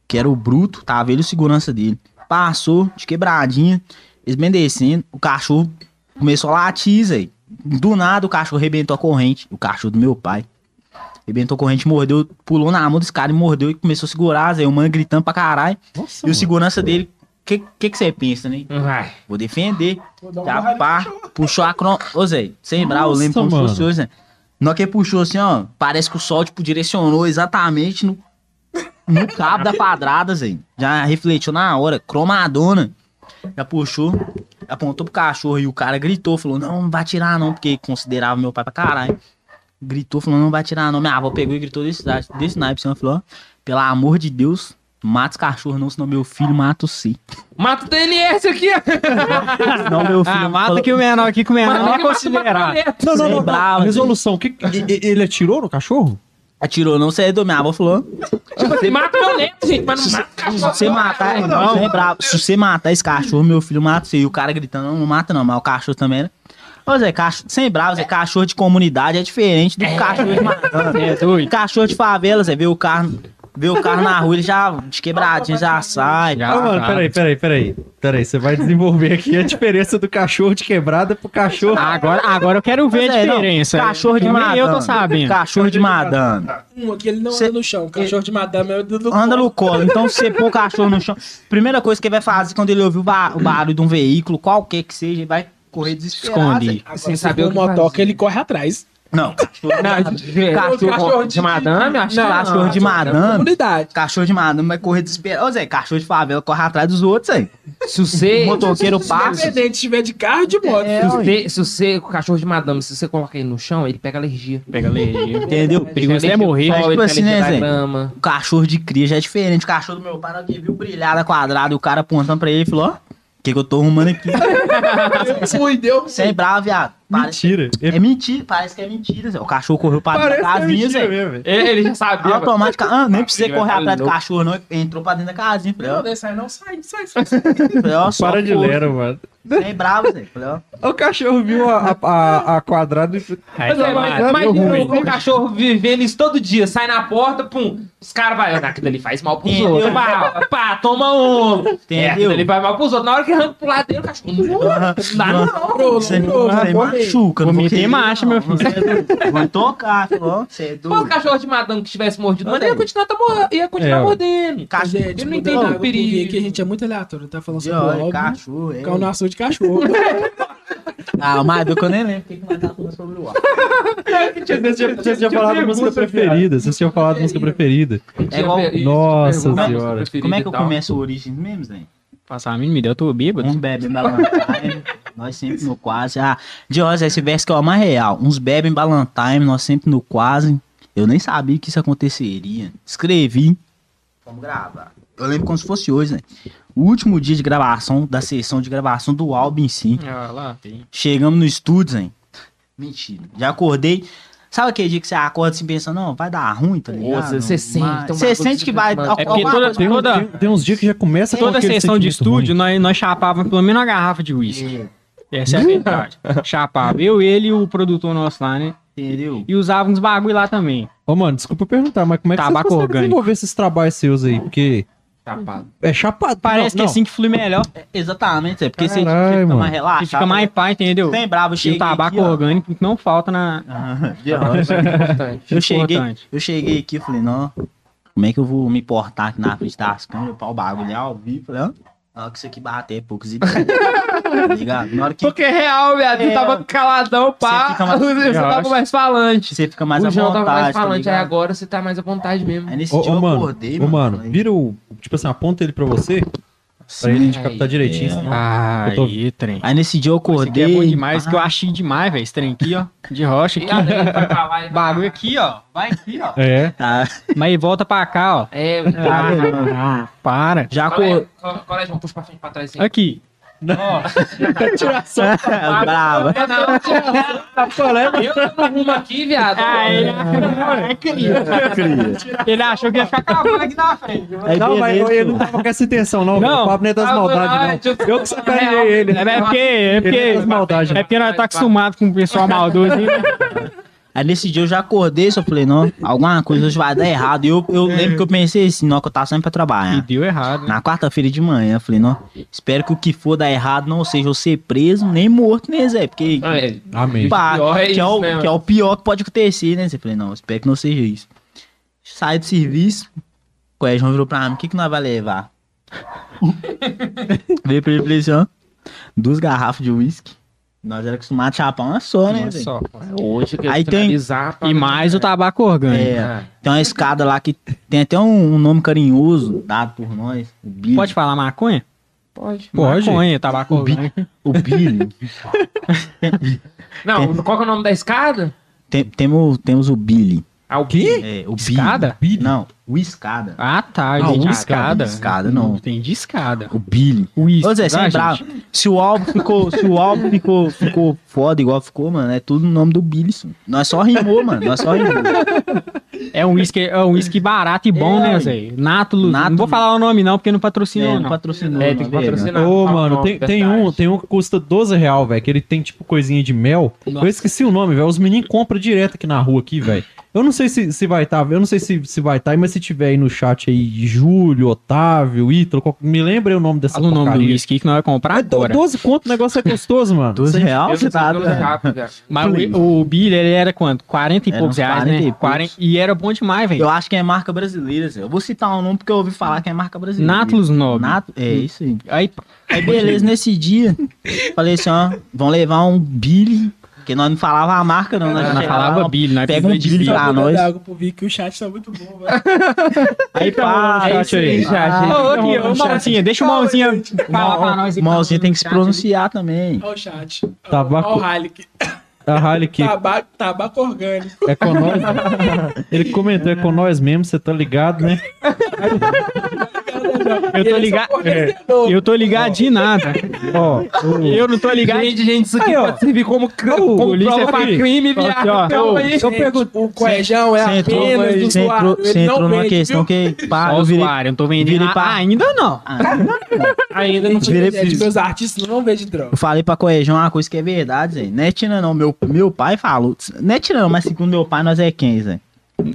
Speaker 4: Que era o Bruto, tava ele o segurança dele. Passou, de quebradinha. Eles bem descendo. O cachorro começou a latir, Zé. Do nada o cachorro arrebentou a corrente. O cachorro do meu pai. Arrebentou a corrente, mordeu, pulou na mão desse cara e mordeu e começou a segurar, Zé. O mano gritando pra caralho.
Speaker 3: Nossa,
Speaker 4: E o
Speaker 3: mano.
Speaker 4: segurança dele, o que, que, que você pensa, né?
Speaker 1: Vai.
Speaker 4: Vou defender.
Speaker 5: Vou
Speaker 4: Já
Speaker 5: borrada
Speaker 4: pá, puxou a cron... Ô, Zé, sem bravo, eu lembro como se fosse
Speaker 3: mano.
Speaker 4: hoje, né? Na hora que ele puxou assim, ó, parece que o sol, tipo, direcionou exatamente no, no cabo da quadrada, Zé. Já refletiu na hora, cromadona. Já puxou, apontou pro cachorro e o cara gritou, falou, não, não vai tirar não, porque considerava meu pai pra caralho. Gritou, falou, não vai tirar não. Minha avó pegou e gritou desse, desse naipe, assim, ela falou, ó, pelo amor de Deus, mata os cachorros não, senão meu filho mata você.
Speaker 1: Mata o TLS aqui, ó. <laughs>
Speaker 4: Senão meu filho...
Speaker 2: Ah, mata
Speaker 4: falou-
Speaker 2: aqui o menor aqui, que o menor não é considerado.
Speaker 3: Não, não, não. não.
Speaker 4: brava,
Speaker 3: Resolução. Que, ele atirou no cachorro?
Speaker 4: Atirou, não sei do minha avó falou.
Speaker 1: Tipo assim, mata meu neto, gente, mas não mata
Speaker 4: Se você matar, não, é bravo. Se você matar esse cachorro, meu filho mata você. E o cara gritando, não, não mata não, mas o cachorro também era. Ô Zé, cachorro, sem bravo, Zé, cachorro de comunidade é diferente do cachorro de matando.
Speaker 2: É doido.
Speaker 4: Cachorro de favela, Zé, vê o carro, vê o carro na rua, ele já, de quebradinho, já sai.
Speaker 2: Já.
Speaker 3: Ah, mano, peraí, peraí, peraí. Peraí, você vai desenvolver aqui a diferença do cachorro de quebrada pro cachorro.
Speaker 2: Agora, agora eu quero ver
Speaker 4: Mas
Speaker 2: a
Speaker 4: é, não,
Speaker 2: diferença.
Speaker 4: Cachorro de
Speaker 2: Nem
Speaker 4: madame.
Speaker 2: eu tô sabendo.
Speaker 4: Cachorro de madame.
Speaker 5: Um aqui ele não
Speaker 4: Cê-
Speaker 5: anda no chão. O cachorro de madame é o do, do
Speaker 4: Anda no colo. Então, se você pôr o cachorro no chão, primeira coisa que ele vai fazer quando ele ouvir o, ba- o barulho de um veículo, qualquer que seja, ele vai correr desesperado.
Speaker 2: Esconde.
Speaker 5: Agora,
Speaker 1: Sem
Speaker 5: se
Speaker 1: saber o que
Speaker 5: motoca, ele corre atrás.
Speaker 4: Não, <laughs> cachorro,
Speaker 1: Não, de-
Speaker 5: Cachorro
Speaker 1: madame, acho que
Speaker 5: Não,
Speaker 4: cachorro de
Speaker 5: É
Speaker 4: madame.
Speaker 5: comunidade.
Speaker 4: Cachorro de madame vai correr desesperado. Ô, Zé, cachorro de favela corre atrás dos outros, aí.
Speaker 1: Se você.
Speaker 4: O motoqueiro passa.
Speaker 5: Independente se tiver de carro de moto.
Speaker 4: É,
Speaker 1: Se você, se você, o cachorro de madame, se você colocar ele no chão, ele pega alergia.
Speaker 2: Pega alergia.
Speaker 4: Entendeu?
Speaker 2: Perigoso é morrer.
Speaker 4: Mas, tipo assim, né, Zé?
Speaker 1: grama.
Speaker 4: O cachorro de cria já é diferente. O cachorro do meu pai, que viu brilhar da quadrada e o cara apontando pra ele, falou, ó, que que eu tô arrumando aqui? <laughs>
Speaker 5: Ui, deu.
Speaker 4: Sem bravo, viado. Parece-
Speaker 3: Mentira.
Speaker 4: É mentira, parece que é mentira, Zé. O cachorro correu pra dentro da casinha, Zé.
Speaker 3: mesmo.
Speaker 1: Ele, ele já sabia.
Speaker 4: Automaticamente, ah, nem
Speaker 1: vai
Speaker 4: correr
Speaker 1: ficar
Speaker 4: atrás do cachorro, não. Entrou pra dentro da casinha. Falei,
Speaker 5: Não, não sai, não. Sai, sai, sai.
Speaker 4: falei, ó, só
Speaker 3: Para de ler, mano.
Speaker 4: Sem bravo, Zé. Falei, ó.
Speaker 3: O cachorro viu a, a, a, quadrada e.
Speaker 2: Aí
Speaker 1: Mas, é,
Speaker 2: tá
Speaker 1: mas, mas o, o cachorro vivendo isso todo dia, sai na porta, pum, os caras vão, "Ah, aquilo ali faz mal pros
Speaker 4: Entendeu?
Speaker 1: outros, pá, pá, toma um, é,
Speaker 4: Entendeu?
Speaker 1: aquilo ali faz mal pros outros, na hora que arranca pro lado dele, o cachorro, não, não dá não,
Speaker 4: não não.
Speaker 2: Meu filho.
Speaker 4: É. Vou tocar, falou. Você é
Speaker 1: Se fosse
Speaker 4: doido.
Speaker 1: cachorro de madame que tivesse mordido, mas ia
Speaker 4: é.
Speaker 1: continuar, tá mor- ia continuar
Speaker 3: É, ó.
Speaker 1: mordendo.
Speaker 4: Cachorro.
Speaker 5: Gente,
Speaker 1: Eu não
Speaker 5: a
Speaker 1: o perigo.
Speaker 5: aqui, a gente é muito aleatório. Tá falando sobre o
Speaker 4: Olha,
Speaker 5: álbum.
Speaker 4: cachorro, é.
Speaker 5: Caiu no assunto de cachorro. <laughs>
Speaker 4: Ah, mas eu nem lembro o que que nós tá falando sobre o álbum.
Speaker 3: Vocês tinham- vocês tinham falado música preferida. Vocês tinham falado música preferida.
Speaker 4: É igual-
Speaker 3: Nossa senhora.
Speaker 4: Como é que eu começo o Origins mesmo, Zé?
Speaker 2: Passar a mínima ideia, eu tô bêbado.
Speaker 4: Uns bebem Ballantyne, nós sempre no quase. Ah, Dios, esse verso que é o mais real. Uns bebem Ballantyne, nós sempre no quase. Eu nem sabia que isso aconteceria. Escrevi. Vamos gravar. Eu lembro como se fosse hoje, né? O último dia de gravação, da sessão de gravação do álbum em si.
Speaker 2: Ah, lá, tem.
Speaker 4: Chegamos no estúdio, hein? Mentira. Já acordei. Sabe aquele dia que você acorda assim pensando, não, vai dar ruim, tá ligado?
Speaker 1: Nossa, você sente,
Speaker 4: Mas- Você sente
Speaker 1: que
Speaker 4: vai.
Speaker 1: É
Speaker 2: porque toda-
Speaker 4: coisa-
Speaker 3: Tem,
Speaker 2: Toda-
Speaker 3: tem- tem uns dias que já começa com
Speaker 2: Toda sessão de estúdio,
Speaker 3: ruim.
Speaker 2: nós, nós chapávamos pelo menos uma garrafa de uísque. Essa é a verdade. Chapava. Eu, ele e o produtor nosso lá, né?
Speaker 4: Entendeu?
Speaker 2: E usava uns bagulho lá também.
Speaker 3: Ô, mano, desculpa perguntar, mas como é que
Speaker 2: Tabaco
Speaker 3: vocês conseguem
Speaker 2: orgânico.
Speaker 3: desenvolver esses trabalhos seus aí? Porque
Speaker 1: Chapado.
Speaker 3: é chapado.
Speaker 2: Parece
Speaker 3: não,
Speaker 2: que assim que flui melhor.
Speaker 4: Exatamente, é porque você
Speaker 3: Caralho,
Speaker 4: fica
Speaker 3: mano.
Speaker 4: mais relaxado.
Speaker 2: fica mais pá, entendeu?
Speaker 4: Bem bravo, eu
Speaker 2: E
Speaker 4: cheguei
Speaker 2: o tabaco
Speaker 4: aqui, ó.
Speaker 2: orgânico não falta na.
Speaker 4: Ah,
Speaker 1: Importante.
Speaker 4: eu cheguei,
Speaker 2: Importante.
Speaker 4: eu cheguei aqui e falei, não, como é que eu vou me portar aqui na frente das câmeras pra o bagulho é ao vivo? Falei, ó, na hora que isso aqui bater, poucos ideias. tá ligado? Na hora que
Speaker 1: Porque é real, viado.
Speaker 4: É.
Speaker 1: Tu tava caladão, pá.
Speaker 4: Você fica mais- <laughs>
Speaker 1: Você tava mais falante.
Speaker 4: você fica mais
Speaker 1: o
Speaker 4: à
Speaker 1: João
Speaker 4: vontade,
Speaker 1: tava mais
Speaker 4: tá
Speaker 1: falante, aí
Speaker 4: ligado?
Speaker 1: agora você tá mais à vontade mesmo.
Speaker 4: Aí nesse
Speaker 3: Ô,
Speaker 4: dia
Speaker 3: ô,
Speaker 4: eu
Speaker 3: mano,
Speaker 4: acordei,
Speaker 3: ô, mano,
Speaker 4: falei,
Speaker 3: vira o. Tipo assim, aponta ele pra você. Pra ele te captar direitinho. senão-
Speaker 2: Ah,
Speaker 3: Eu tô-
Speaker 2: aí, trem.
Speaker 4: Aí nesse dia eu
Speaker 2: Esse aqui
Speaker 4: acordei.
Speaker 2: é bom demais,
Speaker 4: pá,
Speaker 2: que eu achei demais, velho. Esse trem aqui, ó. De rocha aqui.
Speaker 1: aí, vai pra lá
Speaker 2: Bagulho aqui, ó. Vai aqui, ó.
Speaker 3: É.
Speaker 4: tá,
Speaker 2: Mas volta pra cá, ó.
Speaker 1: É,
Speaker 2: Ah, para.
Speaker 4: já
Speaker 1: Colégio,
Speaker 4: acordei.
Speaker 1: colégio, puxa pra frente, pra trás. assim.
Speaker 2: Aqui. <laughs>
Speaker 4: Brava.
Speaker 1: É, não, eu tô no rumo aqui, viado.
Speaker 2: Ah, ele é cria. Ele achou que ia ficar cavando aqui na frente.
Speaker 4: Aí
Speaker 3: Não, mas ele não tava com essa intenção, não.
Speaker 2: Não.
Speaker 3: O papo nem é das
Speaker 1: Ah,
Speaker 3: maldades,
Speaker 1: eu-
Speaker 3: não. Eu que sacaneei ele.
Speaker 2: É, é porque, é
Speaker 3: é
Speaker 2: porque, é porque nós tá acostumado com o pessoal maldoso.
Speaker 4: Aí nesse dia eu já acordei, só falei, não, alguma coisa hoje vai dar errado. E eu, eu lembro que eu pensei assim, não, que eu tava sempre pra
Speaker 2: E
Speaker 4: trabalhar.
Speaker 2: deu errado.
Speaker 4: Na quarta-feira de manhã, eu falei, não, espero que o que for dar errado não seja eu ser preso, nem morto, né, Zé? Porque,
Speaker 1: Ah, é.
Speaker 3: Amém.
Speaker 4: pá,
Speaker 1: pior é
Speaker 4: que, é o,
Speaker 1: né,
Speaker 4: que é o pior que pode acontecer, né? Eu falei, não, espero que não seja isso. Saí do serviço, o João virou pra mim, o que que nós vai levar? <laughs> Veio pra ele e falei assim, ó, duas garrafas de uísque. Nós era acostumado a chapar uma só, né,
Speaker 2: Olha
Speaker 4: Zé?
Speaker 2: só.
Speaker 1: Hoje que
Speaker 4: Aí tem-
Speaker 2: E mais o tabaco orgânico.
Speaker 4: É, tem uma escada lá que tem até um, um nome carinhoso dado por nós. O Billy.
Speaker 2: Pode falar maconha?
Speaker 1: Pode.
Speaker 3: Pode.
Speaker 2: Maconha, tabaco orgânico.
Speaker 4: O Billy.
Speaker 1: Não, qual que é o nome da escada?
Speaker 4: Tem- temos, temos o Billy.
Speaker 1: Ah, o quê?
Speaker 4: É, o
Speaker 2: Escada?
Speaker 4: Billy. Não, o escada.
Speaker 2: Ah, tá.
Speaker 3: Ah,
Speaker 2: entendi.
Speaker 3: um
Speaker 2: escada.
Speaker 4: escada, não.
Speaker 2: Entendi escada.
Speaker 4: O Billy.
Speaker 2: O isso.
Speaker 4: Ô Zé, sem bravo. Se o álbum ficou, se o álbum ficou, ficou foda igual ficou, mano, é tudo no nome do Billy. isso. Nós só rimou, mano. Nós só rimou.
Speaker 2: É um whisky, é um whisky barato e bom,
Speaker 4: É,
Speaker 2: né. Zé? Nátulo. Não
Speaker 4: Nátulo.
Speaker 2: vou falar o nome não, porque não patrocina
Speaker 4: É,
Speaker 2: não.
Speaker 4: não patrocinou.
Speaker 1: É,
Speaker 4: não,
Speaker 1: tem que patrocinar.
Speaker 3: Ô,
Speaker 1: Fala o
Speaker 3: mano,
Speaker 1: nome,
Speaker 3: tem, tem um, tem um que custa 12 real, velho, que ele tem tipo coisinha de mel.
Speaker 2: Nossa.
Speaker 3: Eu esqueci o nome, velho. Os meninos compram direto aqui na rua aqui, velho. Eu não sei se, se vai estar, eu não sei se, se vai estar, mas se tiver aí no chat aí, Júlio, Otávio, Ítalo, qual- me lembre o nome dessa
Speaker 2: Fala o nome do
Speaker 3: porcaria.
Speaker 2: whisky que nós vamos comprar
Speaker 3: É
Speaker 2: agora.
Speaker 3: 12 conto, o negócio é gostoso, mano. <laughs>
Speaker 4: 12
Speaker 3: Você-
Speaker 4: real,
Speaker 1: Eu
Speaker 4: você
Speaker 1: não
Speaker 4: tá
Speaker 1: sei o nome rápido, cara.
Speaker 2: Mas o, o Billy, ele era quanto? 40 e
Speaker 4: Era
Speaker 2: poucos reais,
Speaker 4: 40 e
Speaker 2: né?
Speaker 4: poucos.
Speaker 2: 40, e era bom demais, velho.
Speaker 4: Eu acho que é marca brasileira, Zé. Eu vou citar um nome porque eu ouvi falar que é marca brasileira.
Speaker 2: Nátulos Nobre.
Speaker 4: Nato, é isso aí.
Speaker 2: Aí,
Speaker 4: Aí beleza, nesse dia, falei assim, ó, vão levar um Billy, porque nós não falava a marca não, nós,
Speaker 2: nós
Speaker 4: chegava
Speaker 2: falava Billy, nós
Speaker 4: pega um Billy pra
Speaker 5: Tá
Speaker 4: nós.
Speaker 5: água pro Vic, que o chat tá muito bom, velho. <laughs>
Speaker 4: Aí pá,
Speaker 3: Tá
Speaker 1: É isso
Speaker 3: chat aí.
Speaker 1: aí.
Speaker 2: Ô, aqui, ô, Malzinha, deixa o Malzinha nós.
Speaker 4: o Malzinho tem que se pronunciar também.
Speaker 5: Olha o chat.
Speaker 3: Tabaco-
Speaker 5: Olha o Halik.
Speaker 3: A Harley que
Speaker 5: Tabaco, tabaco orgânico.
Speaker 3: é com nós. <laughs> Ele comentou, é com nós mesmo, você tá ligado, né? <laughs>
Speaker 2: Eu tô ligado. Eu tô ligado de nada.
Speaker 3: Ó, o-
Speaker 2: Eu não tô ligado.
Speaker 1: Gente, gente, isso aqui
Speaker 3: Aí,
Speaker 1: pode servir como, como
Speaker 2: polícia
Speaker 1: prova pra crime,
Speaker 2: Aqui, ó.
Speaker 1: viado. Calma aí.
Speaker 3: Só pergunta.
Speaker 5: O Coejão é apenas do
Speaker 4: você entrou,
Speaker 5: usuário.
Speaker 4: você entrou numa questão que,
Speaker 2: Só
Speaker 4: eu
Speaker 2: usuário, eu não tô vendendo
Speaker 4: virei
Speaker 2: a-
Speaker 4: pra-
Speaker 2: ainda não.
Speaker 5: Ainda não
Speaker 4: Virei piso.
Speaker 5: Meus artistas não vendem droga.
Speaker 4: Eu falei pra Coejão uma coisa que é verdade, Zé. Não é tina não, meu, pai falou. Não é tina não, mas segundo meu pai nós é quem, Zé?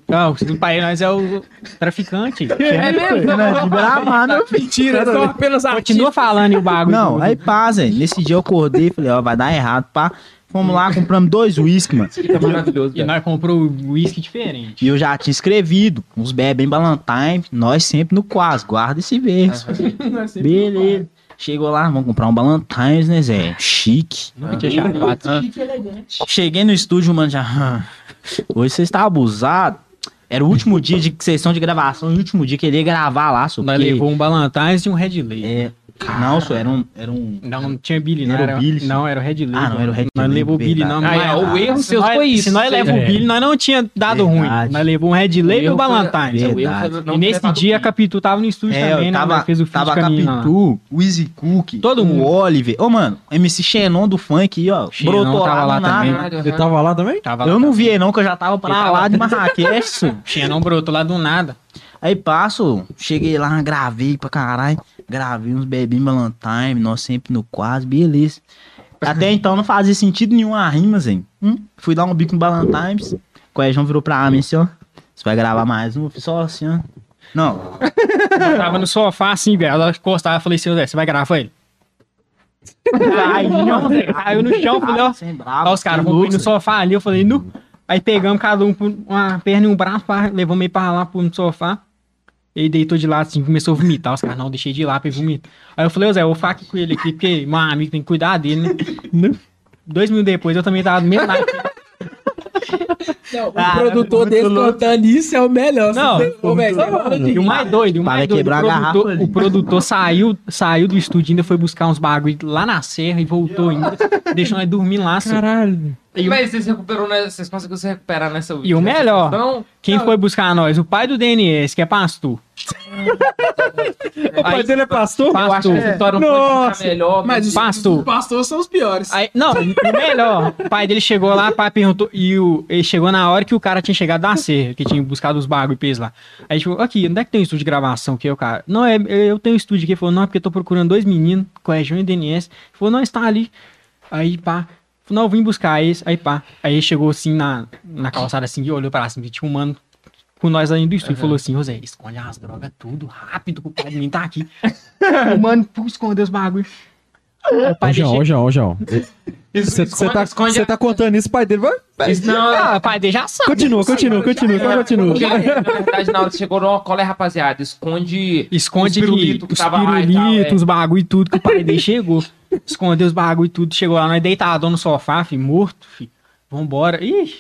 Speaker 2: Não, segundo pai, nós é o traficante.
Speaker 1: É mesmo?
Speaker 4: Não, meu filho.
Speaker 5: Mentira, são apenas
Speaker 2: Continua falando e o bagulho.
Speaker 4: Não, aí pá, Zé. Nesse dia eu acordei e falei, ó, vai dar errado, pá. Fomos lá, compramos dois uísque, mano.
Speaker 1: Isso aqui tá maravilhoso,
Speaker 2: E nós comprou um uísque diferente.
Speaker 4: E eu já tinha escrevido, uns bebem Valentine, nós sempre no quase, guarda esse verso. <laughs> Beleza. Chegou lá, vamos comprar um Ballantines, né, Zé? Chique.
Speaker 2: Nunca tinha chamado.
Speaker 4: Cheguei no estúdio, mano, já. "Ah, Hoje você está abusado. Era o último dia de sessão de gravação, o último dia que ele ia gravar lá, só
Speaker 2: Nós levou um Ballantines e um Red Lake.
Speaker 4: É, não, só era um. Era um
Speaker 2: Não, não tinha Billy, não.
Speaker 4: Era o
Speaker 2: Era,
Speaker 4: Billy,
Speaker 2: não, era o Red Lake.
Speaker 4: Ah, não, era o Red
Speaker 2: Nós
Speaker 4: Lake,
Speaker 2: levou o Billy, não.
Speaker 1: Ah, é, o erro
Speaker 2: se
Speaker 1: seu
Speaker 2: nós,
Speaker 1: foi isso.
Speaker 2: Se nós levamos
Speaker 3: É.
Speaker 2: o Billy, nós não tinha dado
Speaker 4: Verdade.
Speaker 2: ruim. Nós levamos um Red e o Ballantines.
Speaker 1: é, o
Speaker 4: Verdade.
Speaker 1: foi não
Speaker 2: E nesse dia a
Speaker 1: o
Speaker 2: Capitu tava no estúdio
Speaker 4: É,
Speaker 2: também, né?
Speaker 4: tava,
Speaker 2: Nós fez o
Speaker 4: tava
Speaker 2: a.
Speaker 4: Capitu, o Easy Cook,
Speaker 2: Todo
Speaker 4: o
Speaker 2: mundo.
Speaker 4: Oliver. Ô, mano, MC Xenon do funk aí, ó.
Speaker 2: Xenon
Speaker 4: brotou
Speaker 2: tava lá também.
Speaker 1: Aham.
Speaker 3: tava lá também?
Speaker 2: Tava
Speaker 4: Eu não vi não, que eu já tava pra lá de Marrakech. <laughs>
Speaker 2: Xenon brotou lá do nada.
Speaker 4: Aí passo, cheguei lá, gravei pra caralho. Gravei uns bebinhos Valentine, nós sempre no quase, beleza. Até <laughs> então não fazia sentido nenhum a rima, Zen. Hum, fui dar um bico no Valentine's. O Coejão virou pra mim assim, ó. Você vai gravar mais um? Eu fiz só assim, ó. Não,
Speaker 2: Eu tava no sofá assim, velho. Ela encostava e falei assim, Zé, você vai gravar ele?
Speaker 4: Aí, <laughs>
Speaker 2: Caiu no chão, falei, ó.
Speaker 4: Sem bravo,
Speaker 2: Ó, os caras vão no sofá ali, eu falei, nu. Aí pegamos cada um uma perna e um braço, levamos ele pra lá pro sofá. Ele deitou de lado assim, começou a vomitar. Os caras, não, deixei de ir lá pra ele vomitar. Aí eu falei, ô Zé, eu vou ficar aqui com ele aqui, porque meu amigo tem que cuidar dele, né? Dois minutos depois eu também tava do mesmo lado.
Speaker 5: Não, o
Speaker 4: Ah,
Speaker 5: produtor
Speaker 4: muito
Speaker 5: desse
Speaker 4: louco.
Speaker 5: cantando isso é o melhor.
Speaker 2: Não, E o mais doido, o mais doido, o
Speaker 4: quebrar a garrafa
Speaker 2: produtor, o produtor saiu, saiu do estúdio, ainda foi buscar uns bagulho lá na serra e voltou ainda. deixou nós dormir lá. só.
Speaker 3: Caralho.
Speaker 2: E
Speaker 1: Mas vocês recuperou, né? Vocês conseguiram se recuperar nessa
Speaker 2: E o melhor,
Speaker 1: questão?
Speaker 2: Quem foi buscar nós? O pai do DNS, que é pastor.
Speaker 3: O pai dele é pastor?
Speaker 1: Eu acho que
Speaker 2: Pastor.
Speaker 1: história não
Speaker 3: Nossa.
Speaker 1: pode ficar melhor.
Speaker 5: Mas os,
Speaker 2: Pastor.
Speaker 5: pastores são os piores.
Speaker 2: Aí, não, o melhor. O pai dele chegou lá, o pai perguntou. E o, ele chegou na hora que o cara tinha chegado da serra, que tinha buscado os bagulho e pês lá. Aí chegou, aqui, onde é que tem um estúdio de gravação? Que é o cara. Não, é, eu tenho um estúdio aqui. Ele falou, não, é porque eu tô procurando dois meninos, Coegião e DNS. Ele falou, não, está ali. Aí, pá. Falou, não, eu vim buscar eles. Aí, pá. Aí chegou assim na, na calçada assim e olhou pra cima. E tinha um mano com nós ali do estúdio. e Falou assim, José, esconde as drogas tudo rápido, que o pai de mim tá aqui. <laughs> o mano, pô, escondeu os bagulho. Aí o pai
Speaker 3: Ô, João, ô, João, ô, João. <laughs> Você tá,
Speaker 1: esconde
Speaker 3: cê
Speaker 1: a-
Speaker 3: tá contando isso, o pai dele vai.
Speaker 1: Isso não,
Speaker 2: Ah, o pai dele já sabe.
Speaker 3: Continua, continua, continua, continua.
Speaker 1: Porque, na verdade, na hora que chegou, não, qual é, rapaziada? Esconde.
Speaker 2: Esconde
Speaker 1: Os
Speaker 2: que
Speaker 1: pirulitos que
Speaker 2: os
Speaker 1: tava lá e é.
Speaker 2: os bagulho e tudo que o pai dele chegou. Escondeu os bagulho e tudo. Chegou lá, nós deitadão no sofá, filho, morto, filho. Vambora. Ih,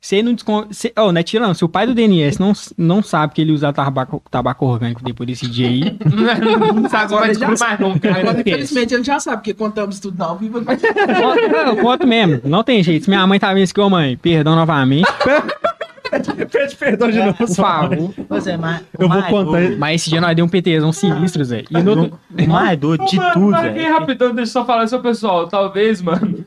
Speaker 2: se ele não desconta. Se, oh, não é tirando. Se o pai do DNS não, não sabe que ele usa tabaco, tabaco orgânico depois desse dia aí. <laughs>
Speaker 1: Não sabe, vai descobrir mais nunca.
Speaker 5: Agora,
Speaker 2: esquece.
Speaker 5: infelizmente, ele já sabe, porque contamos tudo ao vivo.
Speaker 2: Conto- eu conto mesmo. Não tem jeito. Se minha mãe tá vendo isso aqui, ô mãe, perdão novamente. <laughs>
Speaker 3: Pede perdão de novo.
Speaker 2: Por favor.
Speaker 4: Pois é, mas.
Speaker 3: Eu vou
Speaker 4: mais
Speaker 3: contar.
Speaker 2: Mas esse dia nós deu um PTzão sinistro, Zé. E no
Speaker 4: O mais doido de tudo,
Speaker 1: Mano, aqui,
Speaker 4: velho.
Speaker 1: rapidão, deixa eu só falar isso, pessoal. Talvez, mano.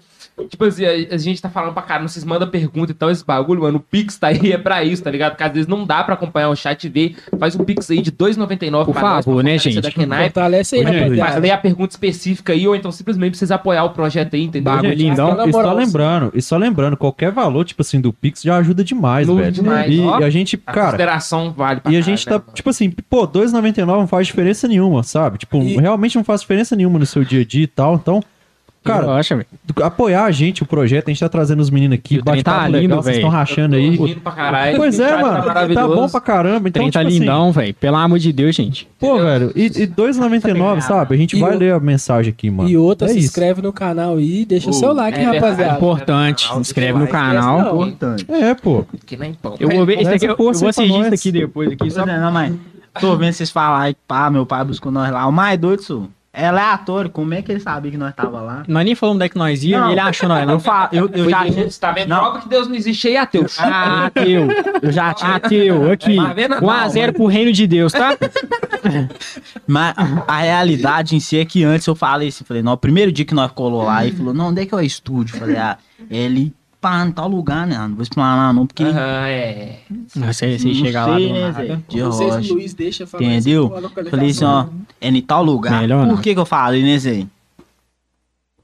Speaker 1: Tipo assim, a, a gente tá falando pra caramba, vocês mandam pergunta e tal, esse bagulho, mano. O Pix tá aí, <laughs> é pra isso, tá ligado? Porque às vezes não dá pra acompanhar o chat e ver. Faz um Pix aí de R$2,99
Speaker 2: Por
Speaker 1: pra nós,
Speaker 2: favor,
Speaker 1: pra
Speaker 2: né, gente?
Speaker 1: da Kenai.
Speaker 5: Fortalece aí,
Speaker 3: Oi, gente.
Speaker 1: Fa-
Speaker 5: rapaziada.
Speaker 1: Lê a pergunta específica aí, ou então simplesmente precisa apoiar o projeto aí, entendeu?
Speaker 2: Bagulho lindão.
Speaker 5: na
Speaker 3: E só lembrando, e só lembrando, qualquer valor, tipo assim, do Pix já ajuda demais,
Speaker 1: Muito
Speaker 3: velho.
Speaker 1: demais,
Speaker 3: e,
Speaker 1: ó.
Speaker 3: e a gente,
Speaker 1: A
Speaker 3: cara,
Speaker 1: consideração vale pra
Speaker 3: e a gente tá,
Speaker 1: né,
Speaker 3: tipo assim, pô, R$2,99 não faz diferença nenhuma, sabe? Tipo,
Speaker 5: E-
Speaker 3: realmente não faz diferença nenhuma no seu dia a dia e tal. Então, cara, apoiar a gente, o projeto, a gente tá trazendo os meninos aqui,
Speaker 2: E o trem tá lindo,
Speaker 3: legal, vocês estão rachando aí.
Speaker 1: rindo pra caralho.
Speaker 3: Pois é,
Speaker 1: chat
Speaker 3: mano, tá
Speaker 1: maravilhoso.
Speaker 3: bom pra caramba. Então,
Speaker 2: trem tá
Speaker 3: tipo assim,
Speaker 2: lindão, velho. Pelo amor de Deus, gente.
Speaker 3: Pô, velho, e, e R$2,99, sabe? A gente
Speaker 5: E
Speaker 3: vai
Speaker 5: o-
Speaker 3: ler a mensagem aqui, mano.
Speaker 5: E outra,
Speaker 3: é
Speaker 5: se
Speaker 3: isso.
Speaker 5: inscreve no canal aí, deixa o seu like,
Speaker 1: é
Speaker 5: rapaziada.
Speaker 2: Importante. Se inscreve no canal.
Speaker 5: Não.
Speaker 4: Importante.
Speaker 3: É, pô.
Speaker 1: Que nem pão.
Speaker 2: Eu vou ver. Esse aqui, eu, vou
Speaker 3: pra
Speaker 2: assistir isso aqui depois. Aqui, só...
Speaker 4: É, não, mas. Tô vendo vocês falarem que pá, meu pai buscou nós lá. O mais doido, isso. É aleatório. Como é que ele sabia que nós tava lá?
Speaker 2: Nós nem falamos onde é que nós ia
Speaker 4: Não.
Speaker 2: e ele achou nós.
Speaker 4: Eu,
Speaker 2: Não.
Speaker 4: fa... eu, eu já tinha.
Speaker 1: Tá vendo?
Speaker 4: Não.
Speaker 1: Prova que Deus não existe aí, ateu. <laughs>
Speaker 2: Ah, ateu.
Speaker 4: Eu já tinha.
Speaker 2: Ateu, aqui.
Speaker 1: Tá vendo?
Speaker 2: 1x0 pro reino de Deus, tá? <laughs>
Speaker 4: Mas a realidade em si é que antes eu falei assim, falei, não, o primeiro dia que nós colou lá, ele falou, não, onde é que é o estúdio? Eu Falei, ah, ele, pá, em tal lugar, né? Não vou explanar não, porque
Speaker 1: Aham, é.
Speaker 2: Você, você
Speaker 4: não
Speaker 2: chega lá
Speaker 4: sei,
Speaker 2: do
Speaker 4: né,
Speaker 2: nada.
Speaker 4: Zé? De
Speaker 5: Não sei se o. Luiz deixa falar
Speaker 4: Entendeu? Falei assim, ó, é em tal lugar.
Speaker 2: Melhor
Speaker 4: Por
Speaker 2: não.
Speaker 4: que que eu falei, né, Zé?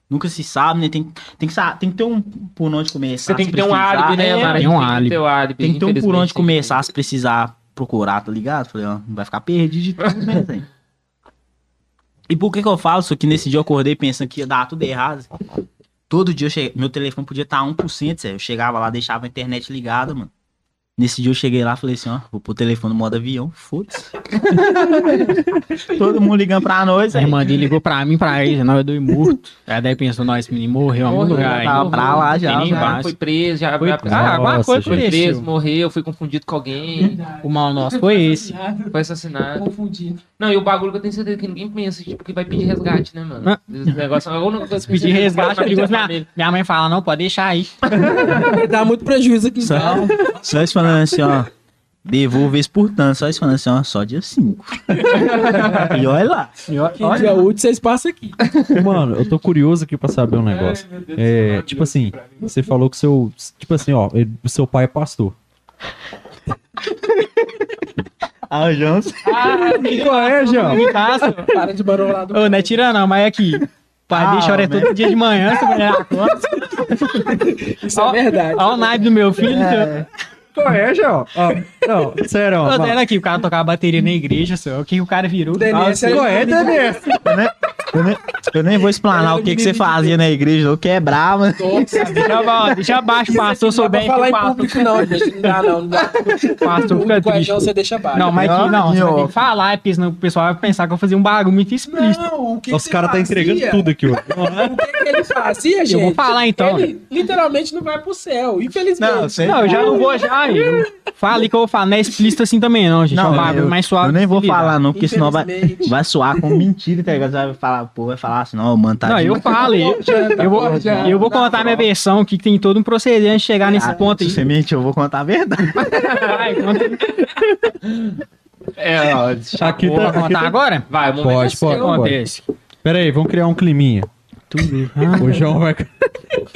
Speaker 4: nunca se sabe, né? Tem, tem, que, tem que ter um por onde começar.
Speaker 1: Você tem que ter um álibi, né,
Speaker 4: É,
Speaker 1: mano?
Speaker 2: Tem um
Speaker 1: que
Speaker 2: álibi.
Speaker 4: Tem que ter um por onde começar se precisar procurar, tá ligado? Falei, ó, não vai ficar perdido de tudo, né, <laughs> Zé? E por que que eu falo isso aqui? Nesse dia eu acordei pensando que ia dar tudo errado. Todo dia meu telefone podia estar 1%, Zé. Eu chegava lá, deixava a internet ligada, mano. Nesse dia eu cheguei lá e falei assim, ó, vou pôr o telefone no modo avião, foda-se. <laughs> Todo mundo ligando pra nós,
Speaker 2: A irmã dele ligou pra mim, pra ele, nós dois morto. Aí daí pensou, nós, esse menino morreu
Speaker 1: Morreu,
Speaker 2: lugar. aí.
Speaker 4: tava pra lá já,
Speaker 1: Já
Speaker 2: base.
Speaker 1: foi preso, já
Speaker 2: Foi-
Speaker 1: já-
Speaker 2: Ah, alguma
Speaker 3: Nossa,
Speaker 2: coisa
Speaker 1: foi preso, morreu, foi confundido com alguém,
Speaker 2: O mal nosso foi esse.
Speaker 1: foi assassinado.
Speaker 5: Confundido.
Speaker 1: Não, e o bagulho que eu tenho certeza que ninguém pensa, tipo, que vai pedir resgate, né, mano?
Speaker 2: Ah.
Speaker 1: Esse negócio é única coisa
Speaker 2: Pedir resgate, perigoso.
Speaker 1: na
Speaker 2: Minha,
Speaker 1: família.
Speaker 2: minha mãe fala, não, pode deixar aí. <laughs>
Speaker 5: Dá muito prejuízo aqui.
Speaker 4: Só, só isso falando assim, ó. Devolver esse por tanto, só isso falando assim, ó, só dia 5. <laughs> e olha lá.
Speaker 5: Que dia útil vocês passam aqui.
Speaker 3: Mano, eu tô curioso aqui pra saber um negócio. É, tipo assim, você falou que seu. Tipo assim, ó, ele- o seu pai é pastor.
Speaker 4: A Jans.
Speaker 2: Qual é, João? Me passa.
Speaker 5: Para de barolar do
Speaker 2: Ô, não é tira não, mas é aqui. Pai,
Speaker 4: Ah,
Speaker 2: deixa hora é
Speaker 4: né?
Speaker 2: todo dia de manhã, você vai <laughs> dar conta.
Speaker 5: Isso é verdade.
Speaker 2: Olha o naipe do meu filho.
Speaker 3: Qual é, João? Não, sério,
Speaker 2: Tô dando aqui, o cara tocava bateria na igreja, só. O que o cara virou?
Speaker 5: Denise,
Speaker 2: Nossa,
Speaker 5: é-
Speaker 3: Denise?
Speaker 4: Eu nem, eu nem vou explanar o que, que você fazia na igreja, não quebrava.
Speaker 2: Deixa, ó, deixa abaixo, o pastor
Speaker 5: Não dá pra
Speaker 2: souber.
Speaker 5: falar em público, não, gente. Não dá, não. Não dá.
Speaker 2: Pastor fica
Speaker 5: O
Speaker 2: triste.
Speaker 5: guardião você deixa baixo.
Speaker 2: Não, mas aqui não, você
Speaker 4: Ó.
Speaker 2: que falar, porque senão o pessoal vai pensar que eu fazia um bagulho muito explícito.
Speaker 5: Não, o que
Speaker 3: Os caras tá entregando tudo aqui hoje.
Speaker 5: O que, que ele fazia, gente?
Speaker 2: vou falar, então.
Speaker 5: Ele literalmente não vai pro céu, infelizmente.
Speaker 4: Não, você-
Speaker 2: Não, eu já não vou já. Eu falo que eu vou falar, não é explícito assim também, não, gente. é um bagulho
Speaker 4: eu,
Speaker 2: mais suave.
Speaker 4: eu nem vou falar, não, porque senão vai, vai soar como mentira, tá ligado? Você vai falar, pô, vai falar assim, não, mano, tá
Speaker 2: Não, eu falo, eu, <laughs> eu vou,
Speaker 5: já.
Speaker 2: eu vou contar minha versão, que tem todo um procedimento de chegar nesse
Speaker 4: Ah,
Speaker 2: ponto aí.
Speaker 4: Eu vou contar a verdade.
Speaker 2: Vai, <laughs> conta,
Speaker 1: É, ó,
Speaker 3: Aqui
Speaker 2: vou
Speaker 3: tá. Aqui
Speaker 2: contar
Speaker 3: tá...
Speaker 2: agora?
Speaker 1: Vai, o momento
Speaker 3: Pode,
Speaker 2: O
Speaker 3: pode.
Speaker 2: acontece?
Speaker 3: Pera aí, vamos criar um climinha.
Speaker 2: Tudo.
Speaker 3: O João vai.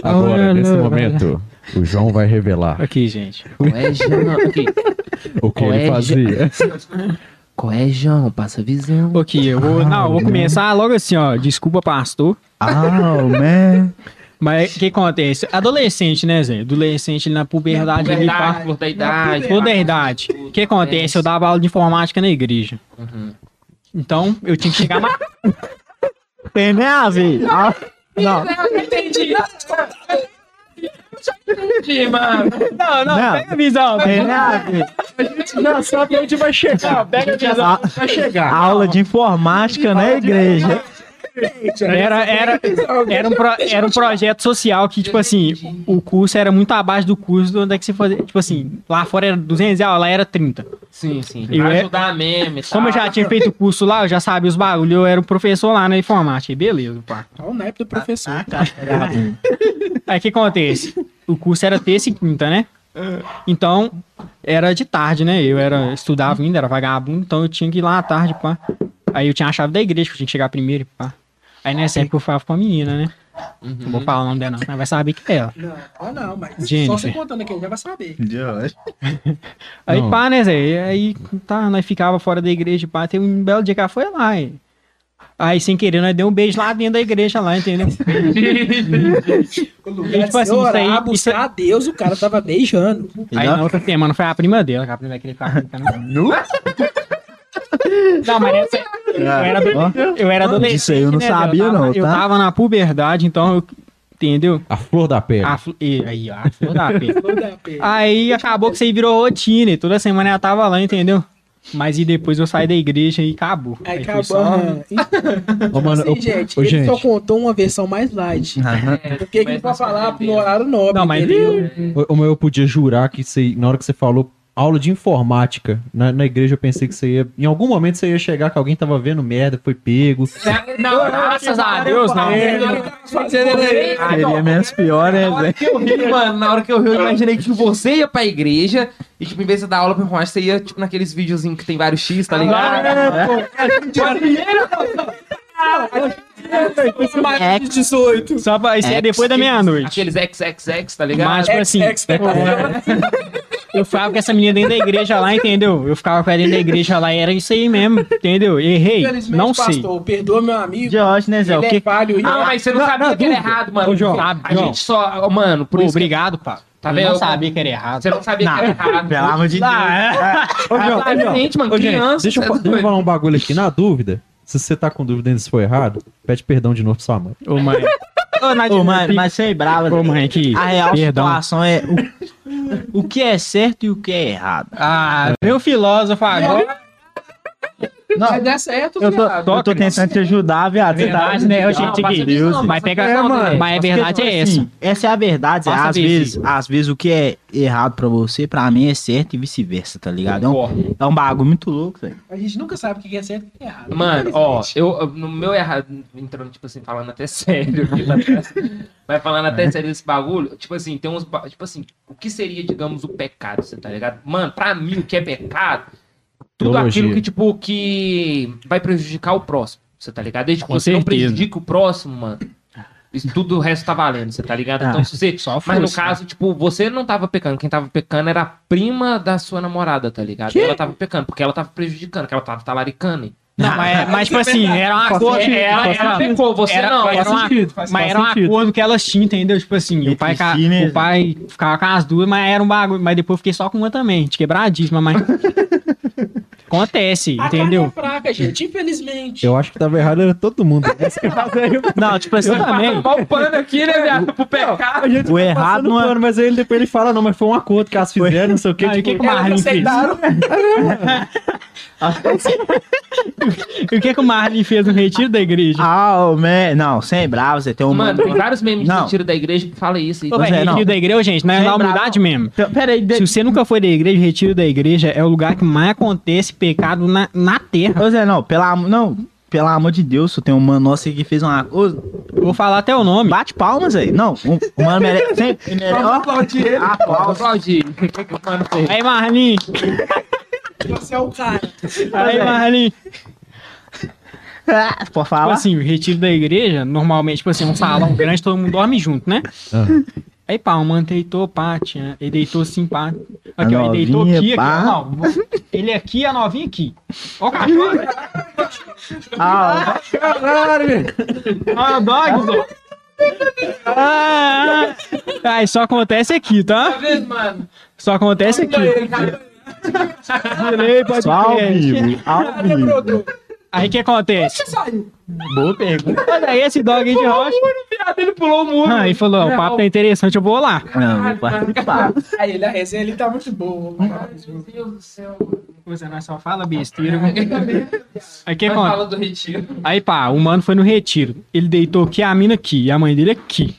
Speaker 3: Agora, nesse momento, o João vai revelar
Speaker 2: Aqui, gente.
Speaker 1: Qual é? Aqui.
Speaker 3: o que
Speaker 1: Qual
Speaker 3: ele
Speaker 1: é,
Speaker 3: fazia. <laughs>
Speaker 1: Qual é, João? Passa a visão.
Speaker 2: Aqui, eu vou. Não, eu vou começar logo assim, ó. Desculpa, pastor.
Speaker 4: Ah, man. <laughs>
Speaker 2: Mas o que acontece? Adolescente, né, Zé? Adolescente na puberdade, ali,
Speaker 1: Verdade,
Speaker 2: pá.
Speaker 1: flor da idade.
Speaker 2: O que acontece? Eu dava aula de informática na igreja.
Speaker 1: Uhum.
Speaker 2: Então, eu tinha que chegar mais. <laughs>
Speaker 4: Tem a ver. Ah, não,
Speaker 5: Entendi.
Speaker 1: Entendi, mano.
Speaker 2: Não, não,
Speaker 4: Não.
Speaker 2: pega a visão.
Speaker 4: tem nem a ver.
Speaker 3: Já sabe onde vai chegar.
Speaker 2: Pega a visão.
Speaker 4: A,
Speaker 3: Vai chegar.
Speaker 4: aula de informática na igreja.
Speaker 2: Era, era, era, um pro- era um projeto social que, tipo assim, o curso era muito abaixo do curso do onde é que você fazia. Tipo assim, lá fora era 200 reais, lá era 30.
Speaker 1: Sim, sim.
Speaker 2: Eu
Speaker 1: Vai
Speaker 2: é-
Speaker 1: ajudar mesmo e tal.
Speaker 2: Como eu já tinha feito o curso lá, eu já sabia os bagulhos, eu era o professor lá na informática. Beleza, pá.
Speaker 5: Olha o naipe do professor.
Speaker 4: Ah, cara,
Speaker 2: Aí o que acontece? O curso era terça e quinta, né? Então, era de tarde, né? Eu era, estudava ainda, era vagabundo, então eu tinha que ir lá à tarde, pá. Aí eu tinha a chave da igreja, que eu tinha que chegar primeiro, pá. Aí nessa época eu falava com a menina, né? Não vou falar o nome dela, não, mas vai saber que é ela.
Speaker 5: Não, ah, não, mas só
Speaker 2: Jennifer.
Speaker 5: você contando aqui, ele já vai saber.
Speaker 2: Aí
Speaker 3: Não.
Speaker 2: pá, né, Zé? Aí tá, nós ficava fora da igreja, pá. Tem um belo dia que ela foi lá, hein? Aí, sem querer, nós deu um beijo lá dentro da igreja, lá, entendeu? <laughs>
Speaker 5: O
Speaker 2: E, tipo assim,
Speaker 5: você
Speaker 2: isso aí-
Speaker 5: orar, buscar a Deus, o cara tava beijando.
Speaker 2: Aí na outra semana foi a prima dela, que a prima vai querer ficar com ela.
Speaker 4: Nu?
Speaker 2: Não, mas essa, eu era, eu era adolescente.
Speaker 4: Disso aí eu não
Speaker 2: né,
Speaker 4: sabia,
Speaker 2: eu tava,
Speaker 4: não,
Speaker 2: Eu
Speaker 4: tá?
Speaker 2: tava na puberdade, então eu. Entendeu?
Speaker 3: A flor da pele.
Speaker 2: A, fl- e- aí, ó, a flor da <laughs> pele.
Speaker 5: Flor da pele.
Speaker 2: Aí acabou que isso aí virou rotina, e toda semana ela tava lá, entendeu? Mas e depois eu saí da igreja e acabou.
Speaker 5: Aí
Speaker 2: foi
Speaker 5: acabou.
Speaker 2: só- <laughs>
Speaker 3: mano,
Speaker 5: Assim,
Speaker 3: ô,
Speaker 5: gente,
Speaker 3: ô,
Speaker 5: ele só
Speaker 3: gente.
Speaker 5: contou uma versão mais light. Porque que ele pode falar no horário nobre,
Speaker 2: Não, mas
Speaker 5: entendeu?
Speaker 3: Ô, ô, eu podia jurar que você, na hora que você falou aula de informática na, na igreja, eu pensei que você ia. Em algum momento você ia chegar que alguém tava vendo merda, foi pego.
Speaker 1: Não, graças a Deus, não.
Speaker 4: Seria menos pior, né, velho?
Speaker 1: que eu ri, mano, na hora que eu ri, eu imaginei que você ia pra igreja e, tipo, em vez de dar aula pra informática, você ia, tipo, naqueles videozinhos que tem vários X, tá ligado?
Speaker 5: Mais de 18.
Speaker 2: Só isso é depois da meia-noite.
Speaker 1: Aqueles XXX, tá ligado?
Speaker 2: Mas, tipo assim, <laughs> eu ficava com essa menina dentro da igreja lá, entendeu? Eu ficava com ela dentro da igreja lá e era isso aí mesmo, entendeu? Errei,
Speaker 5: Infelizmente,
Speaker 2: não sei.
Speaker 5: pastor, perdoa meu amigo.
Speaker 4: George, né, Zé? O
Speaker 5: Ele
Speaker 4: que...
Speaker 5: é falho.
Speaker 1: Não, mas você não,
Speaker 3: Não,
Speaker 1: sabia
Speaker 3: não,
Speaker 1: que era
Speaker 3: dúvida.
Speaker 1: errado, mano.
Speaker 3: Ô, João,
Speaker 1: a
Speaker 2: João.
Speaker 1: gente só. Mano, por
Speaker 2: Pô,
Speaker 1: isso. que-
Speaker 2: obrigado, pá.
Speaker 1: Tá
Speaker 2: eu
Speaker 1: vendo?
Speaker 2: não sabia que era errado.
Speaker 1: Você não sabia que era errado.
Speaker 4: Pelo amor de Deus.
Speaker 3: Ô, João, ô, João,
Speaker 1: Gente, mano,
Speaker 3: ô,
Speaker 1: criança.
Speaker 3: deixa eu,
Speaker 1: é
Speaker 3: deixa eu
Speaker 1: doido.
Speaker 3: falar um bagulho aqui. Na dúvida, se você tá com dúvida ainda se foi errado, pede perdão de novo pra sua mãe.
Speaker 2: Ô, mãe. Ô,
Speaker 4: Ô, mas você é brava.
Speaker 2: Ô, mãe, aqui.
Speaker 4: A real
Speaker 2: Perdão.
Speaker 4: situação é o, o que é certo e o que é errado.
Speaker 2: Ah, meu filósofo agora.
Speaker 4: Não,
Speaker 5: Vai dar certo,
Speaker 4: eu tô,
Speaker 5: viado.
Speaker 4: eu tô tentando te ajudar, viado.
Speaker 2: É verdade, né, gente,
Speaker 1: disso não,
Speaker 2: Mas pega.
Speaker 1: disso não,
Speaker 2: mas a verdade é essa.
Speaker 4: Assim, essa é a verdade.
Speaker 2: Passa
Speaker 4: Às vezes, às vezes o que é errado pra você, pra mim é certo e vice-versa, tá ligado? É um, é um bagulho muito louco, velho.
Speaker 5: A gente nunca sabe o que é certo e o que é errado.
Speaker 1: Mano, ó, eu, no meu errado, entrando, tipo assim, falando até <laughs> sério, trás, mas falando até sério desse bagulho, tipo assim, tem uns, tipo assim, o que seria, digamos, o pecado, você tá ligado? Mano, pra mim, o que é pecado, tudo
Speaker 3: Teologia.
Speaker 1: aquilo que, tipo, que vai prejudicar o próximo, você tá ligado? Desde que
Speaker 2: Com
Speaker 1: você não
Speaker 2: certeza.
Speaker 1: prejudica o próximo, mano, isso tudo o resto tá valendo, você tá ligado? Então,
Speaker 4: Ah,
Speaker 1: se você...
Speaker 2: Só
Speaker 1: Mas no caso, tipo, você não tava pecando. Quem tava pecando era a prima da sua namorada, tá ligado? Ela tava pecando, porque ela tava prejudicando, que ela tava talaricando.
Speaker 2: Não, mas, <laughs> mas, tipo assim, era um acordo.
Speaker 3: sentido,
Speaker 1: ela, ela pecou, você
Speaker 2: Era-
Speaker 1: não.
Speaker 2: era uma-
Speaker 3: sentido,
Speaker 2: Mas era um acordo que elas tinham, entendeu? Tipo assim, o pai, ca- o pai ficava com as duas, mas era um bagulho. Mas depois eu fiquei só com uma também, de quebradíssima, mas. Acontece,
Speaker 5: A
Speaker 2: entendeu?
Speaker 5: é fraca, gente, infelizmente.
Speaker 3: Eu acho que tava errado, era todo mundo. <laughs>
Speaker 4: Não, tipo assim,
Speaker 2: Eu também.
Speaker 1: Mal pano aqui, né, viado? Pro pecado.
Speaker 3: A gente
Speaker 4: O
Speaker 3: tá
Speaker 4: errado não é-
Speaker 3: pano, Mas aí ele, depois ele fala, não, mas foi um acordo que elas fizeram, não sei o que.
Speaker 2: Ah, e o
Speaker 3: tipo,
Speaker 2: que, que o Marlin fez? <laughs> O que, que o Marlin fez no retiro da igreja?
Speaker 4: Ah, man. Não, sem bravo, você tem um
Speaker 1: Mano, tem vários memes de
Speaker 4: Não.
Speaker 1: mentira da igreja que fala isso.
Speaker 2: Ô, velho,
Speaker 4: é, não.
Speaker 2: retiro da igreja, gente, não é na
Speaker 4: bravo,
Speaker 2: humildade mesmo.
Speaker 4: Então, Peraí, de...
Speaker 2: Se você nunca foi da igreja, o retiro da igreja é o lugar que mais acontece pecado na, na terra.
Speaker 4: Ô Zé, não, pela, não, pelo amor de Deus, eu tenho um mano nosso que fez uma. Ô,
Speaker 2: vou falar até o nome.
Speaker 4: bate palmas aí. Não, um, o mano merece. <laughs> Sempre, merece
Speaker 5: Vamos aplaudir ele.
Speaker 4: aplausos.
Speaker 1: Aplaudir. O que que o mano fez?
Speaker 2: Aí, Marlin.
Speaker 5: Você é o cara.
Speaker 2: Aí, Marlin.
Speaker 4: Ah, Pode
Speaker 2: Tipo
Speaker 4: falar?
Speaker 2: assim, o retiro da igreja, normalmente, tipo assim, um salão grande, todo mundo dorme junto, né?
Speaker 3: Aham.
Speaker 2: Aí, pá, o mano deitou, pá, tinha, ele deitou assim, pá.
Speaker 4: A
Speaker 2: Aqui, ó, ele deitou
Speaker 4: novinha,
Speaker 2: aqui, aqui,
Speaker 4: pá.
Speaker 2: ó, não, ele aqui, a novinha aqui. Ó o cachorro. <laughs>
Speaker 4: Ah,
Speaker 2: Ó o dog, Zó. Ah, ah. Aí só acontece aqui, tá?
Speaker 1: Tá vendo, mano?
Speaker 2: Só acontece aqui. Delay, pode
Speaker 4: só ao vivo. Ao vivo.
Speaker 2: Aí o que acontece?
Speaker 4: Boa pergunta.
Speaker 2: Olha aí esse dog aí de rocha.
Speaker 1: Viado, ele pulou o muro.
Speaker 2: Ah, Aí falou, ó, o papo tá interessante, eu vou lá.
Speaker 4: Não, vou participar.
Speaker 5: Aí ele, a resenha ele tá muito boa.
Speaker 1: Meu Deus do céu.
Speaker 2: Você não só fala besteira. Aí o que acontece? Aí pá, o mano foi no retiro. Ele deitou aqui, a mina aqui, e a mãe dele aqui.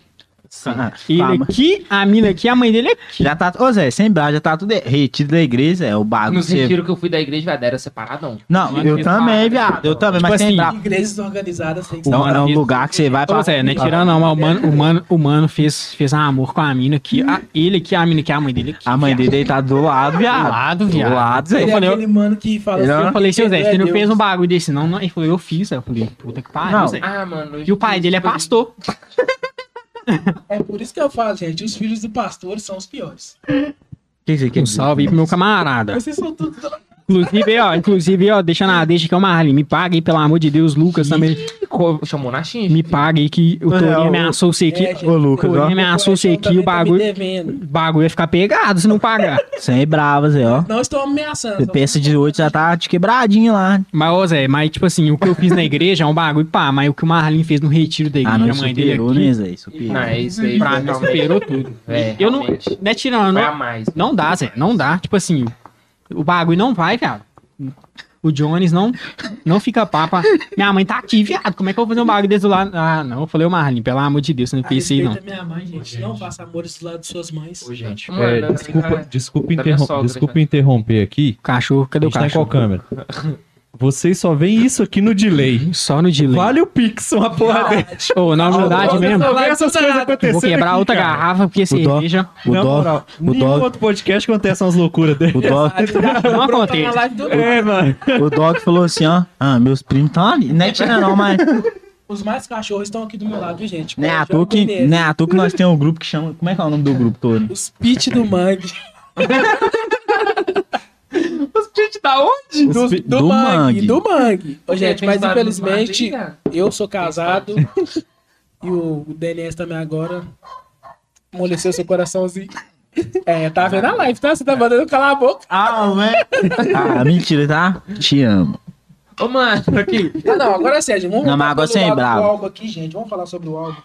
Speaker 4: Ah,
Speaker 2: Ele aqui, a mina aqui, a mãe dele aqui.
Speaker 4: Já tá. Ô Zé, sem bravo, já tá tudo. Retiro da igreja, é o bagulho.
Speaker 1: Nos
Speaker 4: você-
Speaker 1: que eu fui da igreja, viado, era separadão.
Speaker 4: Não,
Speaker 2: Mano,
Speaker 4: eu também, viado. Eu também,
Speaker 2: Tipo
Speaker 4: mas sem
Speaker 2: assim,
Speaker 4: bravo.
Speaker 5: Igrejas organizadas
Speaker 2: O
Speaker 4: Não, é um lugar que você vai
Speaker 2: Ô, Zé, não é tirando não, mas o mano, o mano, o mano fez, fez um amor com a mina aqui. A, ele aqui, a mina aqui, a mãe dele aqui.
Speaker 4: A mãe dele deitada do lado,
Speaker 2: Do
Speaker 4: viado.
Speaker 2: lado,
Speaker 4: Do
Speaker 2: viado.
Speaker 4: lado, Zé.
Speaker 5: Ele
Speaker 2: Eu
Speaker 5: é
Speaker 2: falei,
Speaker 5: aquele mano que fala
Speaker 4: é-
Speaker 2: Eu falei, seu Zé, você
Speaker 5: é
Speaker 2: não fez um bagulho desse não? não. Ele falou, eu fiz. Eu falei, puta que pariu,
Speaker 4: Não.
Speaker 2: Zé.
Speaker 1: Ah, mano.
Speaker 2: E o pai dele é pastor. <laughs>
Speaker 5: É por isso que eu falo, gente, os filhos do pastor são os piores.
Speaker 4: Que você quer
Speaker 2: Um salve aí pro meu camarada.
Speaker 5: Vocês são tudo...
Speaker 2: Inclusive, ó, inclusive, ó, deixa na deixa que é o Marlin. Me paga aí, pelo amor de Deus, Lucas também.
Speaker 1: Co- Chamou na China.
Speaker 2: Me paga aí que o
Speaker 4: É,
Speaker 2: Torinho
Speaker 4: o-
Speaker 2: ameaçou você aqui.
Speaker 5: É,
Speaker 4: Ô, Lucas,
Speaker 2: O
Speaker 4: ó.
Speaker 2: Torinho ameaçou você aqui, o
Speaker 5: tá
Speaker 2: bagulho,
Speaker 5: devendo.
Speaker 2: o bagulho ia ficar pegado se não pagar.
Speaker 4: Sem brava, Zé, ó.
Speaker 5: Não estou ameaçando.
Speaker 4: Você de hoje já tá de quebradinho lá.
Speaker 2: Mas, ô Zé, mas tipo assim, o que eu fiz na igreja é um bagulho, pá, mas o que o Marlin fez no retiro da igreja,
Speaker 4: Ah, não,
Speaker 2: a mãe dele
Speaker 4: superou,
Speaker 2: aqui,
Speaker 4: né, Zé? Superou.
Speaker 1: Não, é isso aí.
Speaker 2: pra mim superou tudo.
Speaker 1: É,
Speaker 2: eu não,
Speaker 1: realmente.
Speaker 2: não é tirando, não dá, Zé, não dá. Tipo assim, o bagulho não vai, cara. O Jones não, não fica papa. Minha mãe tá aqui, viado. Como é que eu vou fazer um bagulho desse lado? Ah, não. Eu falei, ô Marlin, pelo amor de Deus, você não
Speaker 5: A
Speaker 2: fez isso aí, não.
Speaker 5: minha mãe, gente. Não faça amores do lado de suas mães.
Speaker 2: Ô, gente.
Speaker 1: Mano,
Speaker 3: É, desculpa,
Speaker 1: cara,
Speaker 3: desculpa, interrom-
Speaker 1: sogra,
Speaker 3: desculpa interromper aqui.
Speaker 2: Cachorro, cadê o
Speaker 3: gente tá em qual
Speaker 2: cachorro?
Speaker 3: câmera? <laughs> Vocês só veem isso aqui no delay.
Speaker 2: Só no delay.
Speaker 3: Vale o Pix, uma porra dessa.
Speaker 2: Ô, na humildade mesmo.
Speaker 3: Só vê essas coisas acontecendo
Speaker 2: vou quebrar
Speaker 3: aqui,
Speaker 2: outra
Speaker 3: cara.
Speaker 2: garrafa, porque cerveja
Speaker 4: O
Speaker 3: moral,
Speaker 4: o
Speaker 3: nenhum
Speaker 4: dog,
Speaker 3: outro podcast acontece umas loucuras dele.
Speaker 4: o dog,
Speaker 2: não
Speaker 5: Na
Speaker 2: acontece.
Speaker 3: É, mano.
Speaker 4: o dog falou assim, ó. Ah, meus primos estão ali. Não é tira não, mas.
Speaker 5: Os mais cachorros estão aqui do meu lado, viu, gente?
Speaker 4: Não é à toa que,
Speaker 5: neles.
Speaker 4: não é à toa que nós temos um grupo que chama. Como é que é o nome do grupo todo?
Speaker 5: Os pit do mangue. <laughs> <laughs>
Speaker 1: Os peitos da onde?
Speaker 6: Fi-
Speaker 5: Do,
Speaker 4: Do
Speaker 5: mangue,
Speaker 4: mangue.
Speaker 5: do mangue. Ô, gente, mas infelizmente,
Speaker 1: aí,
Speaker 5: eu sou casado <laughs> e o DNS também agora amoleceu seu coraçãozinho. É, tá vendo a live, tá? Você tá mandando calar a boca.
Speaker 4: Ah, velho. <laughs> Ah, mentira, tá? Te amo.
Speaker 1: Ô, mano, aqui.
Speaker 5: Ah, não, agora é sério. Vamos
Speaker 4: Não, mas agora
Speaker 5: pro
Speaker 4: você é
Speaker 5: do
Speaker 4: bravo.
Speaker 5: álbum aqui, gente. Vamos falar sobre o álbum.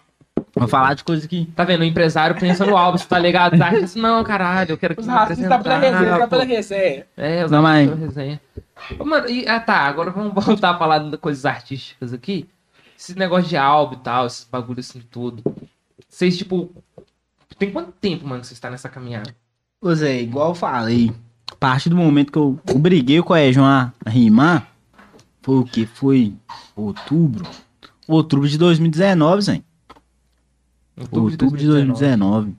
Speaker 4: Vou falar de coisa aqui.
Speaker 1: Tá vendo? O empresário pensa no álbum, você tá ligado? Os artistas, não, caralho, eu quero que
Speaker 5: Os
Speaker 1: você
Speaker 5: tá pela resenha, tá pela resenha.
Speaker 1: É, os
Speaker 4: Não, mas-
Speaker 1: pela resenha. Ô, mano, e, ah, tá, agora vamos <laughs> voltar a falar de coisas artísticas aqui. Esse negócio de álbum e tal, esses bagulhos assim, tudo. Vocês, tipo, tem quanto tempo, mano, que vocês estão nessa caminhada?
Speaker 4: Ô Zé, igual eu falei, a partir do momento que eu obriguei o Coelho a rimar, foi o que? Foi outubro? Outubro de 2019, Zé. Outubro de 2019.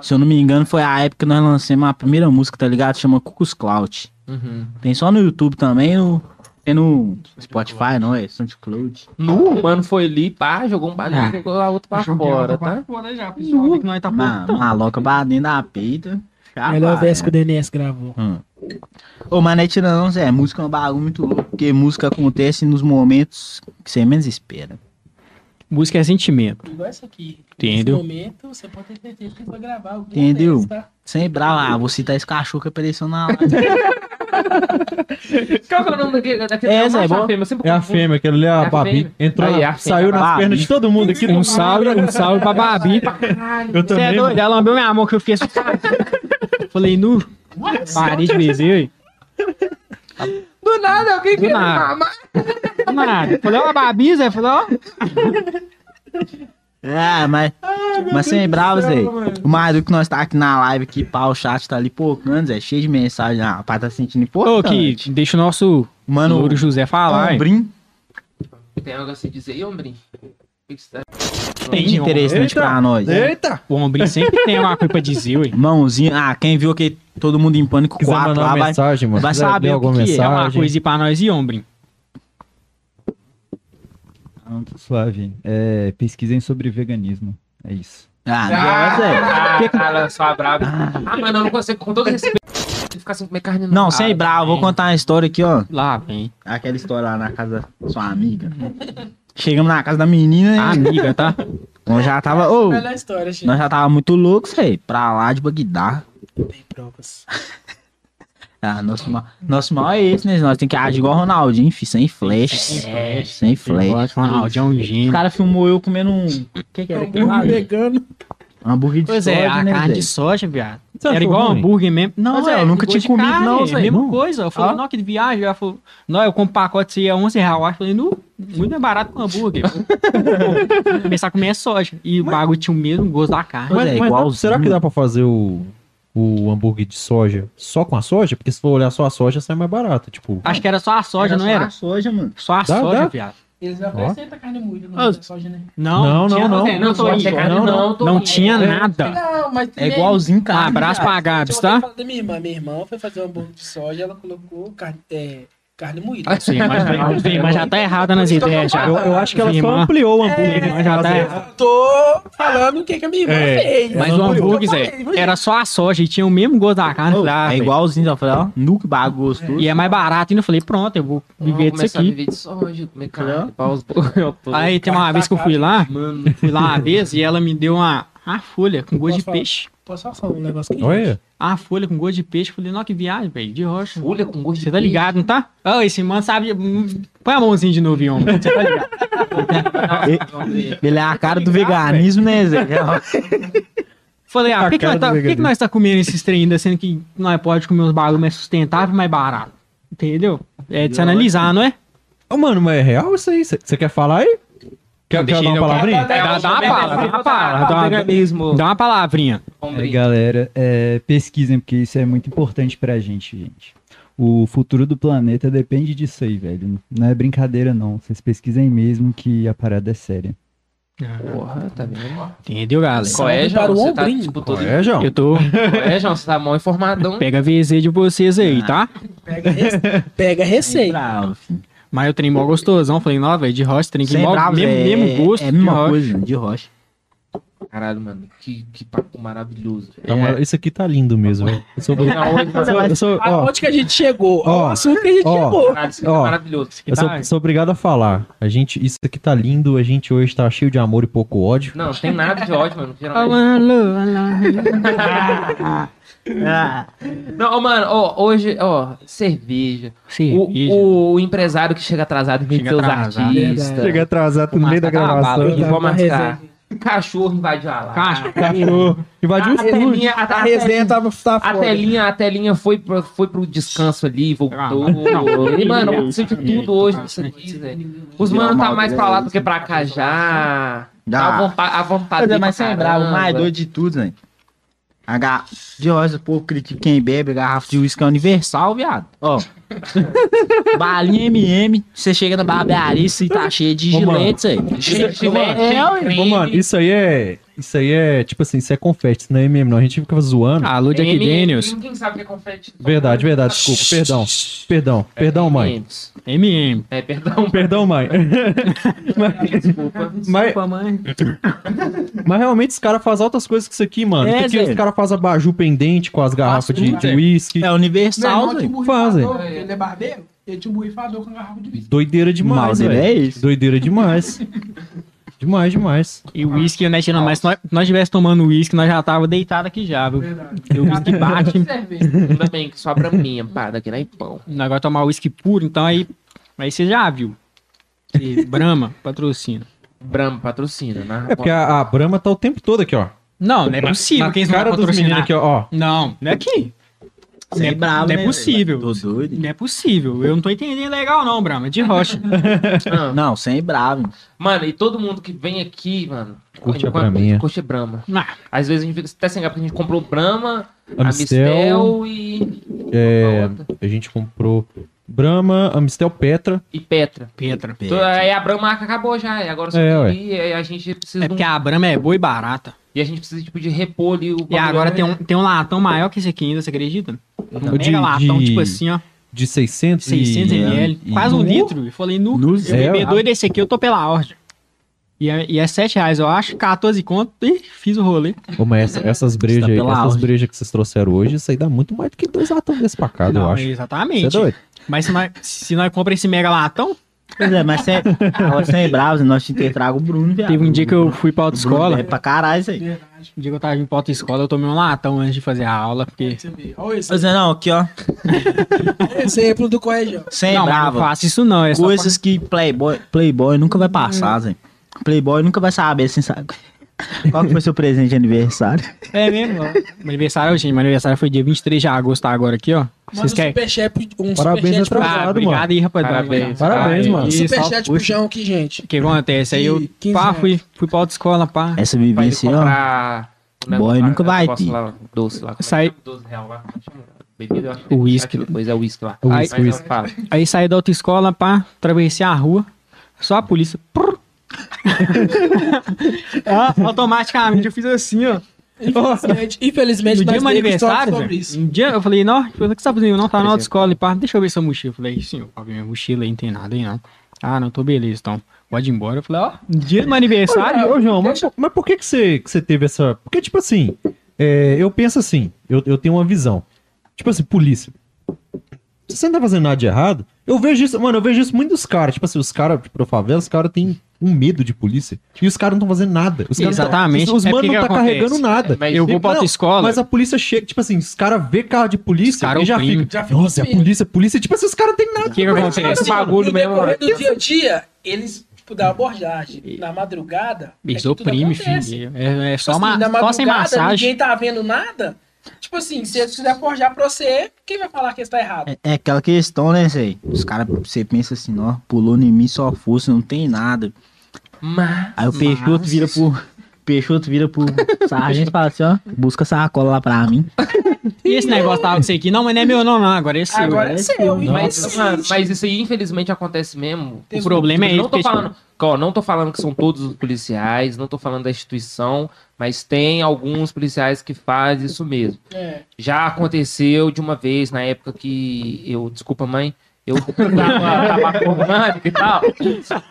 Speaker 4: Se eu não me engano, foi a época que nós lançamos a primeira música, tá ligado? Chama Cucus Cloud.
Speaker 1: Uhum.
Speaker 4: Tem só no YouTube também, no, tem no Spotify, não é? SoundCloud.
Speaker 1: Nu, mano, foi ali, pá, jogou um bagulho,
Speaker 4: Ah.
Speaker 1: jogou a outra pra fora, tá?
Speaker 2: Fora já, pessoal. vê que nós tá
Speaker 4: Ma maloca batendo da peita.
Speaker 5: Melhor verso
Speaker 4: né?
Speaker 5: que o DNS gravou.
Speaker 4: Hum. Ô, mas não é tira não, Zé. Música é um bagulho muito louco. Porque música acontece nos momentos que você menos espera.
Speaker 2: Música é sentimento.
Speaker 5: Igual essa aqui.
Speaker 2: Entendeu?
Speaker 5: Nesse momento, você pode ter certeza que foi gravar. o
Speaker 4: Entendeu?
Speaker 5: DNS, tá?
Speaker 4: Sem bravo, ah, vou citar esse cachorro que apareceu na live. <laughs>
Speaker 1: Qual que é o nome daquele? daquele
Speaker 4: É,
Speaker 1: macho,
Speaker 4: bom.
Speaker 1: a fêmea,
Speaker 3: É a fêmea, aquele ali é a
Speaker 1: É a
Speaker 3: Babi.
Speaker 1: fêmea.
Speaker 3: Entrou,
Speaker 1: Aí,
Speaker 3: na-
Speaker 1: a fêmea,
Speaker 3: saiu nas
Speaker 4: Babi.
Speaker 3: pernas de todo mundo aqui.
Speaker 2: Um salve, um salve pra Babi.
Speaker 1: Caralho,
Speaker 3: Eu.
Speaker 2: Você é
Speaker 3: também.
Speaker 2: doido? Ela lambeu minha mão que eu fiz. Falei, nu. Parei de beber,
Speaker 1: Do nada, alguém
Speaker 2: Do
Speaker 1: quer
Speaker 2: nada.
Speaker 1: mamar.
Speaker 2: ué. Nada. Falei, ó, Babi, Zé. Falei, ó.
Speaker 4: ah, mas. mas sem bravo, Zé. O mais do que nós tá aqui na live aqui, pá, o chat tá ali pocando, Zé. Cheio de mensagem. Ah, rapaz, tá sentindo
Speaker 2: Ô,
Speaker 4: importante.
Speaker 2: que deixa o nosso
Speaker 4: Mano,
Speaker 2: Louro José falar, hein?
Speaker 4: Ombrim
Speaker 1: Tem algo a se dizer aí, Ombrim? Que que
Speaker 4: tem de interessante
Speaker 3: Eita.
Speaker 4: pra nós.
Speaker 3: Eita!
Speaker 2: O ombrinho sempre tem uma coisa pra dizer, ué.
Speaker 4: Mãozinha. Ah, quem viu que todo mundo em pânico
Speaker 3: Quiser
Speaker 4: 4
Speaker 3: mandar
Speaker 4: lá vai.
Speaker 3: mensagem, mano.
Speaker 4: vai saber o que
Speaker 3: alguma
Speaker 4: que é.
Speaker 2: É uma
Speaker 3: mensagem.
Speaker 2: coisa pra nós e ombrinho.
Speaker 6: Não, tá suave. É, pesquisem sobre veganismo. É isso.
Speaker 4: Ah,
Speaker 1: Ah,
Speaker 4: Zé.
Speaker 1: ah, cara, só brabo. Ah, mano, eu não consigo, com todo respeito, ficar sem comer carne
Speaker 4: Não,
Speaker 1: Ah,
Speaker 4: sem bravo, vou contar uma história aqui, ó.
Speaker 2: Lá, vem.
Speaker 4: Aquela história lá na casa da sua amiga. Chegamos na casa da menina e
Speaker 2: Amiga, tá? <laughs>
Speaker 4: nós já tava. Ô,
Speaker 5: Melhor história, gente.
Speaker 4: nós já tava muito loucos, velho. Pra lá de Bagdá.
Speaker 5: Tem provas. <laughs>
Speaker 4: Ah, nosso, ma- nosso mal é esse, né? Nós temos que agir igual o Ronaldinho, fi, sem flash.
Speaker 2: É,
Speaker 4: Sem flash.
Speaker 2: Ronaldo é um
Speaker 4: O
Speaker 2: gênio.
Speaker 4: cara filmou eu comendo um. O que que era?
Speaker 5: Hambúrguer vegano.
Speaker 4: Hambúrguer de
Speaker 2: Pois
Speaker 4: soja,
Speaker 2: é, a
Speaker 4: né,
Speaker 2: carne de soja, viado. Era igual
Speaker 3: ruim?
Speaker 2: hambúrguer mesmo. Não,
Speaker 4: Mas,
Speaker 2: Zé,
Speaker 4: eu nunca tinha comido, não, Zé.
Speaker 2: Mesma
Speaker 4: Não.
Speaker 2: coisa. Eu falei,
Speaker 4: Ah.
Speaker 2: não, que de viagem. Ela falou, não, eu compro pacote, se é 11 reais. Eu falei, não, muito mais barato que um hambúrguer. Vou Começar a comer soja. E o bagulho tinha o mesmo gosto da carne.
Speaker 3: Mas,
Speaker 4: é,
Speaker 3: mas dá-
Speaker 4: igualzinho.
Speaker 3: será que dá pra fazer o, o hambúrguer de soja só com a soja? Porque se for olhar só a soja, sai mais barato. Tipo,
Speaker 2: Acho que era só a soja, não
Speaker 4: só
Speaker 2: era?
Speaker 4: a soja, mano.
Speaker 2: Só a
Speaker 3: Dá,
Speaker 2: soja,
Speaker 3: dá.
Speaker 2: viado.
Speaker 5: Eles acrescentam carne moída no
Speaker 2: Ah,
Speaker 5: soja, né?
Speaker 2: Não,
Speaker 3: Não,
Speaker 2: tinha,
Speaker 3: não, não.
Speaker 1: Não,
Speaker 2: indo.
Speaker 1: é carne,
Speaker 3: não,
Speaker 1: não. tô
Speaker 2: Não tinha
Speaker 1: É.
Speaker 2: nada.
Speaker 5: Não, mas
Speaker 4: É igualzinho carne.
Speaker 2: abraço
Speaker 4: viado.
Speaker 2: pra Gabs, tá?
Speaker 5: da minha irmã. Minha irmã foi fazer um hambúrguer de soja, ela colocou carne, é, carne moída.
Speaker 2: Sim, mas, <laughs> mas, mas já tá errada nas ideias já.
Speaker 3: eu, eu acho que ela só ampliou o hambúrguer.
Speaker 2: Mas já tá errado.
Speaker 5: Eu tô falando o que, que a minha irmã
Speaker 3: É,
Speaker 5: fez.
Speaker 2: Mas o hambúrguer, Zé, era só a soja e tinha o mesmo gosto da carne. Falei, ah,
Speaker 4: é
Speaker 2: velho.
Speaker 4: igualzinho, eu falei, ó, nu que bagulho gostoso.
Speaker 2: E é mais barato. E eu falei, pronto, eu vou viver disso
Speaker 1: começar a
Speaker 2: aqui.
Speaker 1: viver de soja, comer carne, <laughs>
Speaker 2: Aí tem uma vez que eu fui lá, fui lá uma vez e ela me deu uma, uma folha com gosto de
Speaker 5: falar?
Speaker 2: peixe.
Speaker 5: Posso só falar um negócio aqui?
Speaker 3: Olha.
Speaker 2: Uma folha com gosto de peixe. Eu Falei, não, que viagem, velho, de rocha.
Speaker 1: folha com gosto de
Speaker 2: Você tá ligado, não tá? Ó, esse mano sabe. Põe a mãozinha de novo, em homem. Você tá ligado? <laughs> <laughs>
Speaker 4: Ele é a cara do veganismo, né, Zé?
Speaker 2: Falei, ah,
Speaker 3: A
Speaker 2: por que, que tá, que, que nós tá comendo esses trem ainda, sendo que nós pode comer uns bagulho mais sustentável e mais barato? Entendeu? É de se analisar, não é?
Speaker 3: Ô, mano, mas é real isso aí? Você quer falar aí? Quer, quer dar uma palavrinha?
Speaker 2: Dá, dá uma palavra, dá uma palavra. Dá uma,
Speaker 1: veganismo.
Speaker 2: dá uma palavrinha.
Speaker 6: É, galera, é, pesquisem, porque isso é muito importante pra gente, gente. O futuro do planeta depende disso aí, velho. Não é brincadeira, não. Vocês pesquisem mesmo que a parada é séria.
Speaker 1: Porra, tá vendo?
Speaker 2: Entendeu, galera?
Speaker 1: Qual é, João? Você tá, tipo, todo...
Speaker 3: É, João?
Speaker 2: Eu tô.
Speaker 1: Qual é, João? Você tá mal informadão.
Speaker 2: Pega a VZ de vocês aí, tá?
Speaker 5: Pega, rece- pega receita.
Speaker 2: Mas eu trem mó gostosão. Falei, não, velho, de rocha, trem que
Speaker 4: Sem
Speaker 2: mó,
Speaker 4: bravo,
Speaker 2: mesmo,
Speaker 4: é,
Speaker 2: mesmo gosto.
Speaker 4: É a
Speaker 2: de
Speaker 4: mesma
Speaker 2: rocha.
Speaker 4: coisa, de rocha.
Speaker 1: Caralho, mano, que, que papo maravilhoso.
Speaker 3: Tá mara- Isso aqui tá lindo mesmo. Eu sou,
Speaker 1: Não,
Speaker 3: eu sou-
Speaker 5: Aonde que a gente chegou?
Speaker 3: Ó,
Speaker 5: o assunto que a gente
Speaker 3: ó.
Speaker 5: chegou.
Speaker 1: Caralho, isso aqui
Speaker 3: Ó.
Speaker 1: é maravilhoso.
Speaker 3: eu sou- sou obrigado a falar. A gente, isso aqui tá lindo, a gente hoje tá cheio de amor e pouco ódio.
Speaker 1: Não, tem nada de ódio, mano. <laughs>
Speaker 4: Ah,
Speaker 1: Não, mano, ó, hoje, ó, cerveja. O,
Speaker 2: Cerveja.
Speaker 1: o empresário que chega atrasado em vez de
Speaker 2: Chega
Speaker 1: seus
Speaker 2: atrasado.
Speaker 1: artistas.
Speaker 3: Chega atrasado no meio da gravação.
Speaker 1: E mascar.
Speaker 5: resenha.
Speaker 1: Cachorro invadiu a.
Speaker 2: Caixa.
Speaker 3: Cachorro. Invadiu o
Speaker 1: A
Speaker 3: estúdio.
Speaker 1: telinha, a,
Speaker 5: A
Speaker 1: a
Speaker 5: resenha
Speaker 1: telinha,
Speaker 5: tava tá
Speaker 1: a
Speaker 5: foda.
Speaker 1: telinha, a telinha foi, pro, foi pro descanso ali, voltou.
Speaker 2: Ah,
Speaker 1: e, mano, aconteceu de tudo hoje nisso aqui, velho. Os mano tá mais pra lá do que pra cá já. Tá à
Speaker 4: Já.
Speaker 1: vontade, vontade.
Speaker 4: Mas é
Speaker 1: pra
Speaker 4: mais sem bravo, o mais doido de tudo, velho. A ga... De rosa, o povo critica quem bebe garrafa de uísque é universal, viado. Ó. <laughs> Balinha MM, você chega na barbearia e tá cheio de giletes aí.
Speaker 1: Gente,
Speaker 4: É,
Speaker 1: né?
Speaker 4: ué.
Speaker 3: Ô, mano, isso aí é. Isso aí é, tipo assim, isso é confete, isso não é MM, não. A gente fica zoando.
Speaker 2: Alô, Jack
Speaker 1: M&M's,
Speaker 2: Daniels.
Speaker 1: Ninguém sabe o que é confete.
Speaker 3: Verdade, verdade, desculpa. Perdão. Perdão, perdão, mãe.
Speaker 2: MM.
Speaker 1: É, perdão.
Speaker 3: Perdão, mãe. <laughs>
Speaker 1: Desculpa.
Speaker 3: Mas,
Speaker 2: mãe.
Speaker 3: mas realmente os caras fazem outras coisas que isso aqui, mano.
Speaker 4: É,
Speaker 3: aqui os caras fazem abajur pendente com as garrafas de, uísque.
Speaker 4: É universal, velho.
Speaker 3: Fazem.
Speaker 5: ele é barbeiro, ele tinha um borrifador com garrafa de vinho.
Speaker 3: Doideira demais,
Speaker 4: Mas ele
Speaker 3: velho.
Speaker 4: é isso.
Speaker 3: Doideira demais. <laughs> demais, demais.
Speaker 2: E o uísque, né, tirando mais. Se nós, nós tivesse tomando uísque, nós já tava deitado aqui já, viu?
Speaker 5: Verdade.
Speaker 2: E o uísque bate.
Speaker 1: Ainda bem que sobra minha, pá, daqui na pão.
Speaker 2: Agora tomar uísque puro, então aí. Aí você já viu. E Brahma, patrocina.
Speaker 1: Brahma patrocina, né?
Speaker 3: É porque a, a Brahma tá o tempo todo aqui, ó.
Speaker 2: Não, não é possível
Speaker 3: Na
Speaker 2: que eles não
Speaker 3: cara
Speaker 2: vão
Speaker 3: dos meninos aqui, ó. ó.
Speaker 2: Não, não é aqui.
Speaker 4: Você é bravo,
Speaker 2: não é
Speaker 4: né,
Speaker 2: possível.
Speaker 4: Tô doido.
Speaker 2: Não é possível. Eu não tô entendendo legal, não, Brahma. É de rocha. <laughs>
Speaker 1: Ah,
Speaker 4: Não, sem bravo.
Speaker 1: Mano, e todo mundo que vem aqui, mano.
Speaker 3: Curte a Braminha.
Speaker 1: Curte a Brahma.
Speaker 2: Ah,
Speaker 1: Às vezes a gente fica até sem graça, porque a gente comprou Brahma,
Speaker 3: Amistel.
Speaker 1: Amistel e.
Speaker 3: É, a gente comprou Brahma, Amistel Petra.
Speaker 1: E Petra.
Speaker 2: Petra.
Speaker 1: Então, aí a Brahma acabou já, e agora só
Speaker 3: É, ué.
Speaker 1: ali, e a gente precisa
Speaker 2: É
Speaker 1: de um-
Speaker 2: porque a Brahma é boa e barata.
Speaker 1: E a gente precisa tipo, de repor ali o.
Speaker 2: E agora
Speaker 1: né?
Speaker 2: tem um, tem um latão maior que esse aqui ainda, você acredita? Um
Speaker 3: De-
Speaker 2: mega latão,
Speaker 3: de-
Speaker 2: tipo assim, ó.
Speaker 3: De 600
Speaker 2: 600
Speaker 3: e...
Speaker 2: ml.
Speaker 4: e-
Speaker 2: quase um
Speaker 3: Nu?
Speaker 2: litro. Eu falei, nu.
Speaker 4: Nu,
Speaker 2: eu beber
Speaker 3: ué.
Speaker 2: dois desse aqui, eu tô pela ordem. E é, e é 7 reais, eu acho. 14 conto. Ih, fiz o rolê.
Speaker 3: Ô, mas essa- essas brejas aí,
Speaker 4: pela
Speaker 3: essas
Speaker 4: auge.
Speaker 3: brejas que vocês trouxeram hoje, isso aí dá muito mais do que dois latão desse pra cá, eu acho. Você é
Speaker 2: Exatamente.
Speaker 3: doido?
Speaker 2: Mas se nós, se nós compramos esse mega latão,
Speaker 4: Pois é, mas sem, <laughs> agora sem bravo, nós te trago o Bruno, viado.
Speaker 2: teve um dia que eu fui pra autoescola.
Speaker 4: É pra caralho isso aí.
Speaker 5: Verdade.
Speaker 2: Um dia que eu tava indo pra autoescola, eu tomei um latão antes de fazer a aula, porque. <laughs>
Speaker 5: Você. Olha esse
Speaker 4: Pois é, não, aqui ó.
Speaker 5: exemplo do colégio.
Speaker 4: Sem
Speaker 2: não,
Speaker 4: bravo.
Speaker 2: não faço isso não. É só
Speaker 4: Coisas que Playboy, Playboy nunca vai passar, Zé. Playboy nunca vai saber sem saber. Qual que foi seu presente de aniversário?
Speaker 2: É mesmo. ó. Meu aniversário, gente, meu aniversário foi dia 23 de agosto, tá agora aqui, ó.
Speaker 5: Manda
Speaker 2: Vocês
Speaker 5: um
Speaker 2: querem.
Speaker 5: superchat, um
Speaker 3: Parabéns
Speaker 5: superchat pro
Speaker 3: atrasado.
Speaker 2: Ah,
Speaker 3: mano.
Speaker 2: obrigado aí, rapaziada.
Speaker 1: Parabéns.
Speaker 3: Parabéns, mano.
Speaker 2: Isso,
Speaker 5: Superchat pro. João aqui, gente.
Speaker 2: O que acontece? Aí eu,
Speaker 5: De 15
Speaker 2: pá, fui, fui pra autoescola, pá.
Speaker 4: Essa
Speaker 1: Pra ele
Speaker 4: vivência, ó.
Speaker 1: comprar. o
Speaker 4: Boy
Speaker 1: lá,
Speaker 4: nunca vai
Speaker 1: negócio lá, doce lá. Como é que
Speaker 2: Sai-
Speaker 1: chama? 12 real lá. Como chama? Bebida, eu acho que
Speaker 2: O whisky.
Speaker 1: Depois é o whisky lá.
Speaker 3: O
Speaker 1: Mas
Speaker 3: whisky,
Speaker 1: não,
Speaker 3: whisky.
Speaker 1: fala.
Speaker 2: Aí saí da autoescola, pá, atravessei a rua. Só a polícia. prrr. Ah, automaticamente eu fiz assim, ó.
Speaker 5: Infelizmente, infelizmente
Speaker 2: No dia meu aniversário,
Speaker 5: sobre
Speaker 2: velho,
Speaker 5: isso.
Speaker 2: um dia eu falei, não, o que você tá fazendo? Não, tá na
Speaker 1: Por
Speaker 2: autoescola e pá, deixa eu ver sua mochila. Eu falei, senhor, minha mochila aí não tem nada aí não. Ah, não, tô beleza, então. Pode ir embora. Eu falei, ó, no dia do meu aniversário.
Speaker 3: Ô, João, mas, por- mas por que que você, que você teve essa... Porque, tipo assim, é, eu penso assim, eu, eu tenho uma visão. Tipo assim, polícia. Se você não tá fazendo nada de errado, eu vejo isso, mano, eu vejo isso muito dos caras. Tipo assim, os caras, pro favela, os caras têm um medo de polícia. E os caras não estão fazendo nada. Os não tão-
Speaker 2: Exatamente.
Speaker 3: os os
Speaker 2: É
Speaker 3: manos não tá
Speaker 2: acontece?
Speaker 3: carregando nada.
Speaker 1: Mas
Speaker 2: eu vou pra
Speaker 3: não,
Speaker 2: autoescola.
Speaker 3: Mas a polícia chega, tipo assim, os caras vê carro de polícia e já fica.
Speaker 5: Já fica
Speaker 3: Nossa, é a polícia, polícia. Tipo assim, os caras não tem nada.
Speaker 2: O que que acontece?
Speaker 1: Esse bagulho
Speaker 5: no
Speaker 1: mesmo,
Speaker 5: do dia a dia, eles, tipo, dão abordagem. Na madrugada, é
Speaker 2: Eles
Speaker 5: acontece.
Speaker 2: filho. É, é só,
Speaker 5: Tipo
Speaker 2: uma,
Speaker 5: assim, na
Speaker 2: só sem
Speaker 5: madrugada,
Speaker 2: massagem.
Speaker 5: ninguém tá vendo nada. Tipo assim, se eles quiserem forjar pra você, quem vai falar que está errado?
Speaker 4: É, é aquela questão, né, Zé? Os caras, você pensa assim, ó, pulou em mim só força, não tem nada.
Speaker 1: Mas.
Speaker 4: Aí o Peixoto vira pro. Peixoto vira pro sargento e fala assim, ó, busca sacola lá pra mim.
Speaker 2: E esse negócio tava com você aqui? Não, mas não é meu não, não. Agora é seu.
Speaker 5: Agora é seu.
Speaker 1: Mas,
Speaker 5: Mas,
Speaker 1: mano, mas isso aí infelizmente acontece mesmo.
Speaker 2: O problema é
Speaker 1: não
Speaker 2: esse,
Speaker 1: tô
Speaker 2: Peixe.
Speaker 1: falando, ó, não tô falando que são todos os policiais, não tô falando da instituição, mas tem alguns policiais que fazem isso mesmo.
Speaker 5: É.
Speaker 1: Já aconteceu de uma vez na época que eu, desculpa mãe, eu tava, acordando e tal.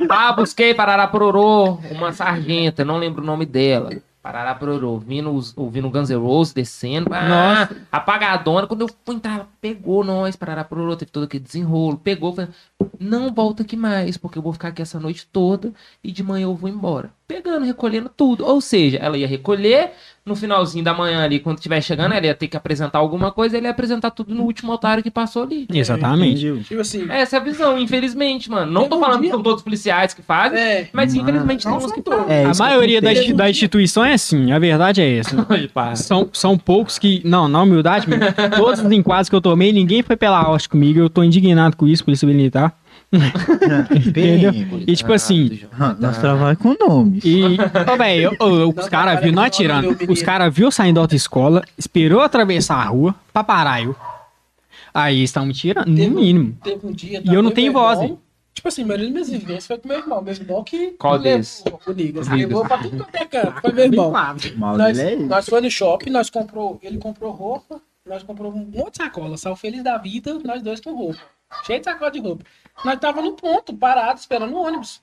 Speaker 1: Ah, busquei Parará Pororô, uma sargenta, não lembro o nome dela. Parará pororô, ouvindo, os- ouvindo Guns N' Roses descendo. Ah,
Speaker 2: Nossa.
Speaker 1: apagadona. Quando eu fui entrar, pegou nós, parará pororô, teve todo aquele desenrolo. Pegou, falei, não volta aqui mais, porque eu vou ficar aqui essa noite toda e de manhã eu vou embora. Pegando, recolhendo tudo. Ou seja, ela ia recolher, no finalzinho da manhã ali, quando estiver chegando, ela ia ter que apresentar alguma coisa, ele ia apresentar tudo no último otário que passou ali.
Speaker 2: Exatamente.
Speaker 4: Entendeu?
Speaker 5: Tipo assim,
Speaker 1: Essa é a visão, infelizmente, mano. Não tô falando que são todos policiais que fazem,
Speaker 5: é.
Speaker 1: mas
Speaker 4: Não,
Speaker 1: infelizmente tem uns que
Speaker 5: todos.
Speaker 4: É,
Speaker 2: A maioria da,
Speaker 4: acontece.
Speaker 2: insti- da instituição é assim, a verdade é essa. <laughs> São, são poucos que. Não, na humildade, <laughs> todos os enquadros que eu tomei, ninguém foi pela hoste comigo. Eu tô indignado com isso, Polícia Militar. Entendeu? E tipo assim,
Speaker 4: Ah, Nós trabalhamos com nomes.
Speaker 2: e. Ô, ô, os caras
Speaker 5: cara,
Speaker 2: viu, nós
Speaker 5: não,
Speaker 2: tirando.
Speaker 5: meu menino.
Speaker 2: Os caras viu saindo da autoescola, esperou atravessar a rua pra parar eu. Aí estavam me tirando, no
Speaker 5: Teve-
Speaker 2: mínimo.
Speaker 5: Teve um dia.
Speaker 2: E eu não tenho
Speaker 5: irmão,
Speaker 2: voz, hein?
Speaker 5: Tipo assim, a maioria das minhas vivências foi com meu irmão. Meu irmão que.
Speaker 1: Qual deles?
Speaker 5: O Ligas. Levou pra tudo quanto é canto. Foi meu irmão. Nós,
Speaker 4: é
Speaker 5: nós foi no shopping, nós comprou, ele comprou roupa, nós comprou um monte de sacola, saiu feliz da vida, nós dois com roupa. Cheio de sacola de roupa. Nós tava no ponto, parado, esperando o ônibus.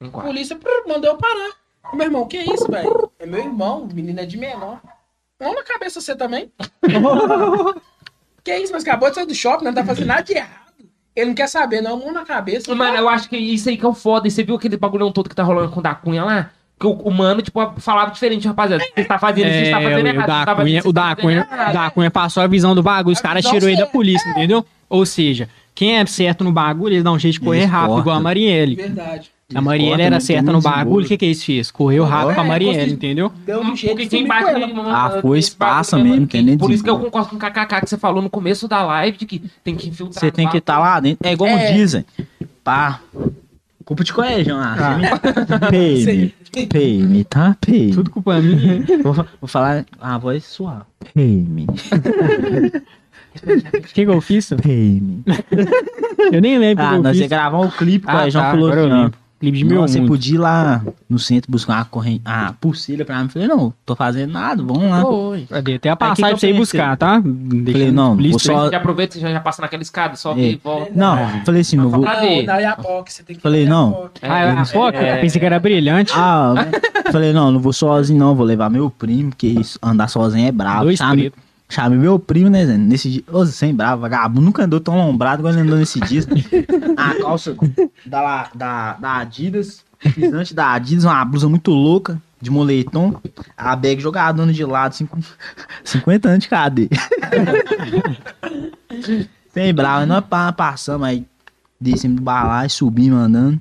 Speaker 1: Um
Speaker 5: A polícia prr, mandou eu parar. Meu irmão, que isso, velho? É meu irmão, o menino é de menor. Mão na cabeça você também. <laughs> que isso, mas acabou de sair do shopping, não tá fazendo nada de errado. Ele não quer saber, não, mão na cabeça.
Speaker 1: Mano, eu acho que isso aí que é o foda. E você viu aquele bagulhão todo que tá rolando com o da Cunha lá? Que o, o mano, tipo, falava diferente, rapaziada. Você tá fazendo isso, você tá fazendo
Speaker 2: É,
Speaker 1: errado.
Speaker 2: o da
Speaker 1: você tá fazendo
Speaker 2: Cunha, o da
Speaker 1: fazendo
Speaker 2: Cunha, da Cunha passou a visão do bagulho, os caras tirou ele da polícia, entendeu? Ou seja, quem é certo no bagulho, eles dão um jeito de correr
Speaker 4: Eles
Speaker 2: rápido, igual a. Marielle.
Speaker 5: Verdade.
Speaker 2: A Marielle era certa no bagulho, o que que eles fez? Correu rápido com a
Speaker 5: É,
Speaker 2: Marielle, entendeu?
Speaker 5: Deu um jeito
Speaker 1: quem bate
Speaker 4: Ah, foi,
Speaker 1: é,
Speaker 4: mesmo, nem
Speaker 1: Por isso que eu concordo com o KKK que você falou no começo da live, de que tem que infiltrar.
Speaker 4: Você tem que estar lá dentro. É igual
Speaker 5: É.
Speaker 4: dizem. Pá. Culpa de colégio, ah.
Speaker 2: Ah.
Speaker 4: PM. PM, tá? PM.
Speaker 2: Tudo culpa minha.
Speaker 4: Vou, vou falar a voz suave. PM. <laughs>
Speaker 2: O <laughs> que que eu fiz?
Speaker 4: PM.
Speaker 2: Eu nem lembro
Speaker 4: Ah,
Speaker 2: que
Speaker 4: nós ia gravar um clipe, o
Speaker 2: Ah,
Speaker 4: colégio
Speaker 2: tá,
Speaker 4: falou
Speaker 2: agora eu
Speaker 4: assim.
Speaker 2: Clipe de meu
Speaker 4: você podia ir lá no centro buscar uma corrente, a pulseira pra mim. Falei, não, tô fazendo nada, vamos lá.
Speaker 2: Cadê? Tem a
Speaker 4: que que
Speaker 2: passagem pra você ir buscar, tá?
Speaker 4: Falei, não, vou só-
Speaker 1: Você aproveita e já, já passa naquela escada, só
Speaker 4: É.
Speaker 1: que volta.
Speaker 4: Não, falei assim, não vou.
Speaker 5: Que
Speaker 4: Falei, não.
Speaker 2: Ah, é, a foto? Pensei que era brilhante.
Speaker 4: Ah, falei, não, não vou sozinho, não, vou levar meu primo, porque isso- andar sozinho é bravo.
Speaker 2: Dois
Speaker 4: Chame,
Speaker 2: pretos.
Speaker 4: Chame meu primo, né, Zé? Nesse dia. Ô, sem bravo, vagabundo nunca andou tão lombrado ele andou nesse dia. <laughs> A calça da, da, da Adidas, pisante da Adidas, uma blusa muito louca, de moletom. A bag jogadona de lado, assim, com 50 anos de cadeia. <laughs> sem bravo, nós pa- passamos aí, descemos do balai, subimos andando.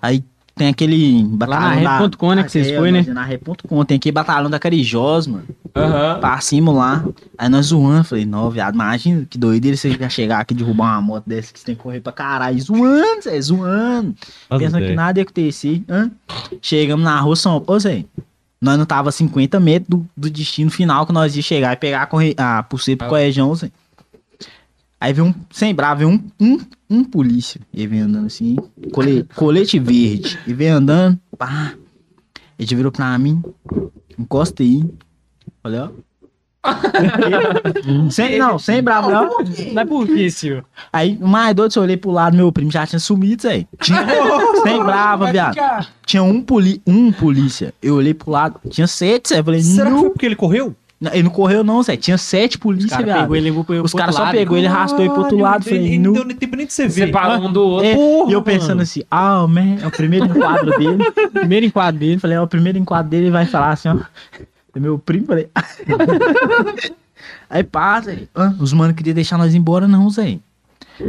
Speaker 4: Aí tem aquele batalhão
Speaker 2: na rap.com, né, que vocês
Speaker 4: É,
Speaker 2: foi, né?
Speaker 4: Na rap.com, tem aquele batalhão da Carijós, mano.
Speaker 1: Aham.
Speaker 4: Passamos lá, aí nós zoando, falei, não, viado, imagina que doideira você já chegar aqui e derrubar uma moto dessa que você tem que correr pra caralho, zoando, Zé, zoando.
Speaker 3: As
Speaker 4: Pensando que
Speaker 3: ideias.
Speaker 4: nada ia acontecer. Hã? Chegamos na rua São Paulo, Zé, nós não tava a 50 metros do, do destino final que nós ia chegar e pegar a, corre... a pulseira pro
Speaker 1: Ah.
Speaker 4: colégio, Zé. Aí veio um, sem bravo, veio um, um, um polícia, ele veio andando assim, cole- colete verde, e veio andando, pá, ele virou pra mim, encosta aí, falei, ó. <laughs> sem, não, sem bravo, não.
Speaker 2: Não é por senhor?
Speaker 4: Aí, mais doido, eu olhei pro lado, meu primo já tinha sumido, Zé. Tinha, <laughs> sem brava, viado. Tinha um, poli, um polícia. Eu olhei pro lado, tinha sete, Zé. Falei,
Speaker 3: Será que foi porque ele correu?
Speaker 4: Não, Ele não correu, não, Zé. Tinha sete
Speaker 2: Os
Speaker 4: polícia, Os caras
Speaker 2: outro
Speaker 4: só
Speaker 2: lado.
Speaker 4: pegou ele arrastou ele pro outro lado.
Speaker 3: ele-
Speaker 4: Falei,
Speaker 3: ele
Speaker 4: não.
Speaker 3: deu nem tempo nem de você ver.
Speaker 1: Separou um do outro.
Speaker 4: É,
Speaker 3: Porra,
Speaker 4: e eu pensando
Speaker 3: mano.
Speaker 4: assim, ah, man, é o primeiro enquadro dele. <laughs>
Speaker 2: Primeiro enquadro dele.
Speaker 4: Falei, é o primeiro enquadro dele, ele vai falar assim, ó. É meu primo, falei. <laughs> Aí passa, Zé. Ah, os mano queriam deixar nós ir embora, não, Zé.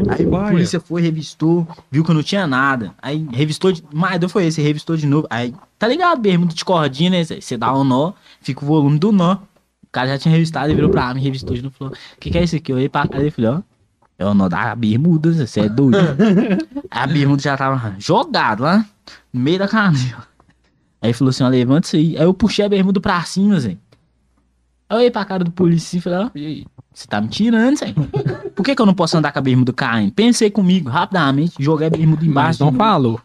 Speaker 4: Aí
Speaker 3: Vai.
Speaker 4: a polícia foi, revistou, viu que eu não tinha nada. Aí revistou de. Mais doido foi esse, revistou de novo. Aí, tá ligado, bermuda de cordinha, né? Zé? Você dá um nó, fica o volume do nó. O cara já tinha revistado e virou pra mim, revistou de novo. Falou: O que, que é isso aqui? Eu olhei pra cara e falei: Ó, é o nó da bermuda, você é doido. Aí <laughs> a bermuda já tava jogado lá no meio da canela. Aí falou assim: Ó, levanta isso aí. Aí eu puxei a bermuda pra cima, Zé. Aí eu olhei pra cara do polícia e falei: Ó, e? Você tá me tirando, Zé. Por que, que eu não posso andar com a bermuda caindo? Pensei comigo, rapidamente, joguei a bermuda
Speaker 2: Mas
Speaker 4: embaixo.
Speaker 2: não
Speaker 4: de novo.
Speaker 2: falou.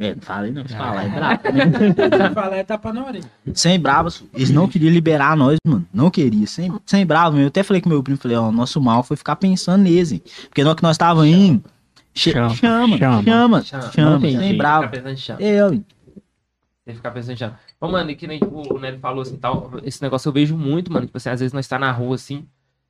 Speaker 4: É, não falei não, se falar é brabo. né? <laughs>
Speaker 5: Vai falar, é tapa na orelha.
Speaker 4: Sem bravos, eles não queriam liberar nós, mano. Não queria. Sem, sem bravo, eu até falei com meu primo, falei, ó, nosso mal foi ficar pensando nele. Porque na hora que nós tava indo, che-
Speaker 2: Chama,
Speaker 4: chama, chama,
Speaker 2: chama.
Speaker 4: chama,
Speaker 1: Chama.
Speaker 4: sem bravo.
Speaker 1: Ficar pensando em chão.
Speaker 4: Eu,
Speaker 1: Tem que ficar pensando em chão. Ô, mano, e que nem tipo, o Nery falou assim, tal, esse negócio eu vejo muito, mano. Tipo assim, às vezes nós tá na rua assim.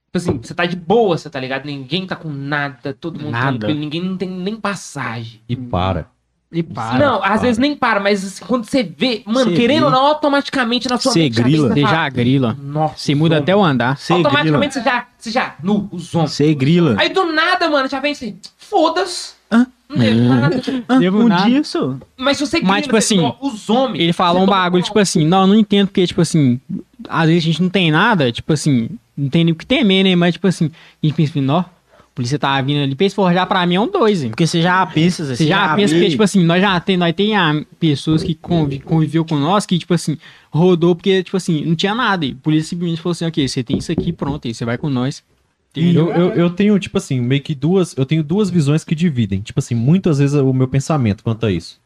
Speaker 1: Tipo assim, você tá de boa, você tá ligado? Ninguém tá com nada, todo mundo
Speaker 2: Nada.
Speaker 1: tranquilo, ninguém não tem nem passagem.
Speaker 3: E para.
Speaker 2: E para.
Speaker 1: não, às
Speaker 3: para.
Speaker 1: vezes nem para, mas assim, quando você vê, mano,
Speaker 4: Você
Speaker 1: querendo
Speaker 4: vê.
Speaker 1: ou não, automaticamente na sua
Speaker 4: Você
Speaker 1: mente já vem,
Speaker 4: grila.
Speaker 2: Você
Speaker 1: fala,
Speaker 2: já grila.
Speaker 1: Nossa,
Speaker 2: Você muda até o andar.
Speaker 4: Você grila.
Speaker 1: Automaticamente você já, você já, nu, os homens.
Speaker 4: Você grila.
Speaker 1: Aí do nada, mano, já vem assim, foda-se.
Speaker 4: Hã?
Speaker 1: Não tem nada.
Speaker 4: Ah,
Speaker 2: Devo nada.
Speaker 4: dia só.
Speaker 1: Mas se você
Speaker 2: Mas, tipo
Speaker 1: você-
Speaker 2: assim,
Speaker 1: os homens.
Speaker 2: Ele falou um bagulho, tipo assim, não, eu não entendo porque, tipo assim, às vezes a gente não tem nada, tipo assim, não tem nem o que temer, né? Mas, tipo assim, a gente pensa, ó, a polícia tá vindo ali pra eles forjar pra mim é um dois, hein?
Speaker 4: Porque você já pensa,
Speaker 2: Você já pensa
Speaker 4: vê.
Speaker 2: que, tipo assim, nós já tem, nós tem ah, pessoas que convi- conviveu com nós que, tipo assim, rodou porque, tipo assim, não tinha nada. E a polícia simplesmente falou assim, ok, você tem isso aqui, pronto, aí você vai com nós.
Speaker 3: Eu, eu, eu tenho, tipo assim, meio que duas. Eu tenho duas visões que dividem. Tipo assim, muitas vezes o meu pensamento quanto a isso.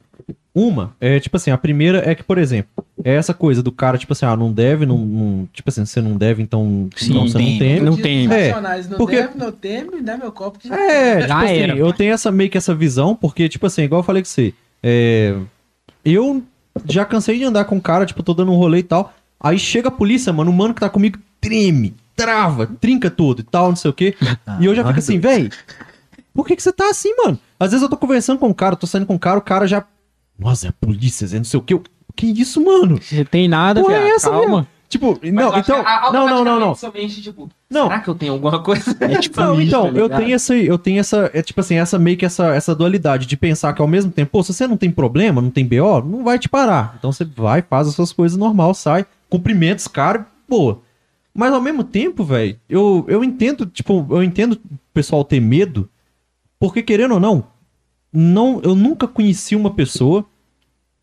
Speaker 3: Uma é, tipo assim, a primeira é que, por exemplo, é essa coisa do cara, tipo assim, ah, não deve, não. não- tipo assim, você não deve, então,
Speaker 2: Sim,
Speaker 3: então você
Speaker 4: tem.
Speaker 3: não tem.
Speaker 2: Não
Speaker 5: Dias
Speaker 2: tem.
Speaker 5: nacionais, não
Speaker 3: porque-
Speaker 5: deve, não tem, me dá meu copo. Que...
Speaker 3: É, tipo
Speaker 2: Já
Speaker 3: assim,
Speaker 2: era,
Speaker 3: eu
Speaker 2: pai.
Speaker 3: tenho essa meio que essa visão, porque, tipo assim, igual eu falei com você, é, eu já cansei de andar com um cara, tipo, tô dando um rolê e tal. Aí chega a polícia, mano, o mano que tá comigo treme, trava, trinca tudo e tal, não sei o quê. e eu já fico assim, véi, por que que você tá assim, mano? Às vezes eu tô conversando com um cara, tô saindo com um cara, o cara já. Nossa, é a polícia, Zé, não sei o quê. Eu, que isso, mano?
Speaker 2: Você tem nada,
Speaker 3: Porra, é essa,
Speaker 2: calma.
Speaker 3: Tipo,
Speaker 1: Mas
Speaker 3: não, então.
Speaker 1: que
Speaker 3: Não, não, não, não.
Speaker 1: tipo,
Speaker 3: Não.
Speaker 1: será que eu tenho alguma coisa? <laughs>
Speaker 4: É tipo
Speaker 3: Não,
Speaker 4: isso,
Speaker 3: então,
Speaker 4: tá
Speaker 3: eu tenho essa, eu tenho essa, é tipo assim, essa meio que essa, essa dualidade de pensar que ao mesmo tempo, pô, se você não tem problema, não tem BO, não vai te parar. Então você vai, faz as suas coisas normal, sai, cumprimentos, cara, pô. Mas ao mesmo tempo, velho, eu, eu entendo, tipo, eu entendo o pessoal ter medo, porque querendo ou não, não, eu nunca conheci uma pessoa,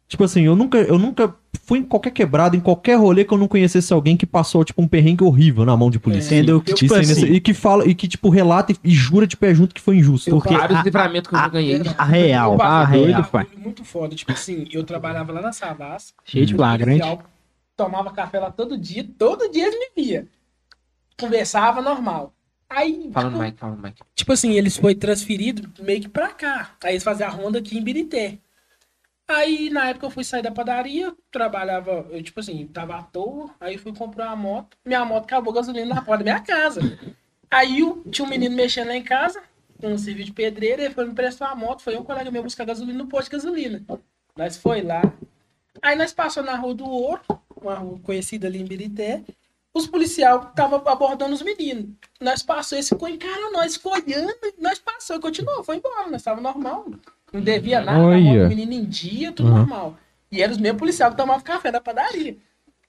Speaker 3: tipo assim, eu nunca, eu nunca fui em qualquer quebrada, em qualquer rolê que eu não conhecesse alguém que passou, tipo, um perrengue horrível na mão de polícia.
Speaker 4: Entendeu? Que, tipo assim,
Speaker 3: nesse- e que fala, e que, tipo, relata e, e jura de pé junto que foi injusto.
Speaker 4: Porque
Speaker 1: Vários livramentos que eu já
Speaker 4: a-
Speaker 1: ganhei.
Speaker 4: a real,
Speaker 5: Eu
Speaker 4: a real.
Speaker 2: pai.
Speaker 5: muito foda. Tipo assim, eu trabalhava lá na Savas.
Speaker 2: Cheio de flagrante.
Speaker 5: policial Tomava café lá todo dia. Todo dia eles me via. Conversava normal. Aí,
Speaker 1: Fala no
Speaker 5: tipo,
Speaker 1: Mike, fala no Mike.
Speaker 5: tipo assim, eles foi transferido meio que pra cá. Aí eles faziam a ronda aqui em Birité. Aí, na época, eu fui sair da padaria, trabalhava, eu, tipo assim, tava à toa, aí fui comprar uma moto, minha moto acabou gasolina na porta da minha casa. Aí o- tinha um menino mexendo lá em casa, com um serviço de pedreiro, ele foi me prestar uma moto, foi um colega meu buscar gasolina no posto de gasolina. Nós foi lá. Aí nós passamos na Rua do Ouro, uma rua conhecida ali em Birité, os policiais estavam abordando os meninos. Nós passou, eles ficou encarando nós, ficou olhando, nós passou e continuou, foi embora, nós estava normal. Não devia nada,
Speaker 3: Olha.
Speaker 5: do menino em dia, tudo
Speaker 3: Uhum.
Speaker 5: normal. E era os mesmos policiais que tomavam café da padaria.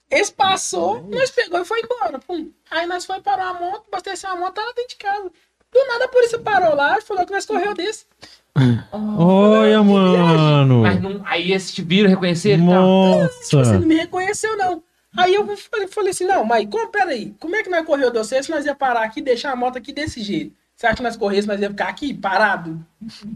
Speaker 5: Eles passou, nós pegou e foi embora. Pum. Aí nós foi parar a moto, abasteceu a moto, tava dentro de casa. Do nada a polícia parou lá e falou que nós correu desse.
Speaker 3: Olha, mano.
Speaker 1: Mas não, aí esse te viram, reconheceram e tal.
Speaker 5: Tipo, você
Speaker 3: Nossa.
Speaker 5: não me reconheceu, não. Aí eu falei, falei assim, não, mas como, peraí, como é que nós correu de você se nós ia parar aqui e deixar a moto aqui desse jeito? Você acha que nós corremos, nós ia ficar aqui, parado,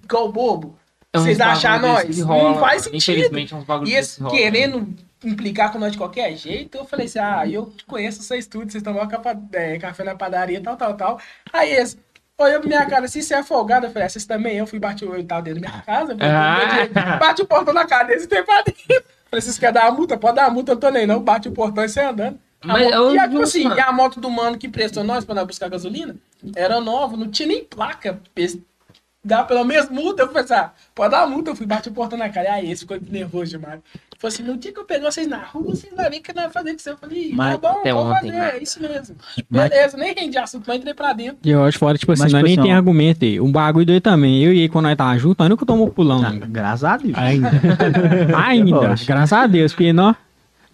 Speaker 5: igual bobo?
Speaker 1: É
Speaker 5: Vocês achar
Speaker 1: desse
Speaker 5: nós?
Speaker 1: rola,
Speaker 5: não faz sentido.
Speaker 1: Infelizmente, é uns bagulho
Speaker 5: E
Speaker 1: desse
Speaker 5: eles
Speaker 1: que rola.
Speaker 5: querendo implicar com nós de qualquer jeito, eu falei assim, ah, eu conheço vocês tudo, vocês tomam capa- é, café na padaria, tal, tal, tal. Aí eles olhou pra minha cara assim, você é folgado? Eu falei, ah, vocês também, eu fui bati o tava dentro da minha casa,
Speaker 1: Ah.
Speaker 5: bate o portão na cara deles e tem pra dentro. Falei, vocês querem dar uma multa? Pode dar uma multa, eu tô nem não, bate o portão e sai andando. A
Speaker 1: Mas
Speaker 5: moto-
Speaker 1: eu
Speaker 5: e a, tipo assim, a moto do mano que prestou nós pra nós buscar gasolina, era nova, não tinha nem placa. Dá pelo menos multa, eu falei assim, ah, pode dar multa, eu fui bate o portão na cara. E aí, esse ficou nervoso demais. Falei assim, no dia que eu pegar vocês na rua, vocês vão ver o que nós vamos fazer com você. Eu falei,
Speaker 4: Mas
Speaker 5: tá bom,
Speaker 1: até
Speaker 5: vamos
Speaker 1: ontem,
Speaker 5: fazer,
Speaker 1: né?
Speaker 5: é isso mesmo.
Speaker 4: Mas-
Speaker 5: Beleza, nem rendi assunto, mas entrei pra dentro.
Speaker 2: E eu acho fora, tipo assim,
Speaker 4: Mas,
Speaker 2: nós
Speaker 4: tipo
Speaker 2: nem
Speaker 4: assim,
Speaker 2: tem
Speaker 4: ó.
Speaker 2: argumento aí. Um bagulho doido também. Eu e ele, quando nós tava junto, nós nunca tomou pulão
Speaker 4: Ah,
Speaker 2: ainda.
Speaker 4: graças a Deus.
Speaker 2: Ainda. <laughs> ainda. Graças a Deus, porque nós,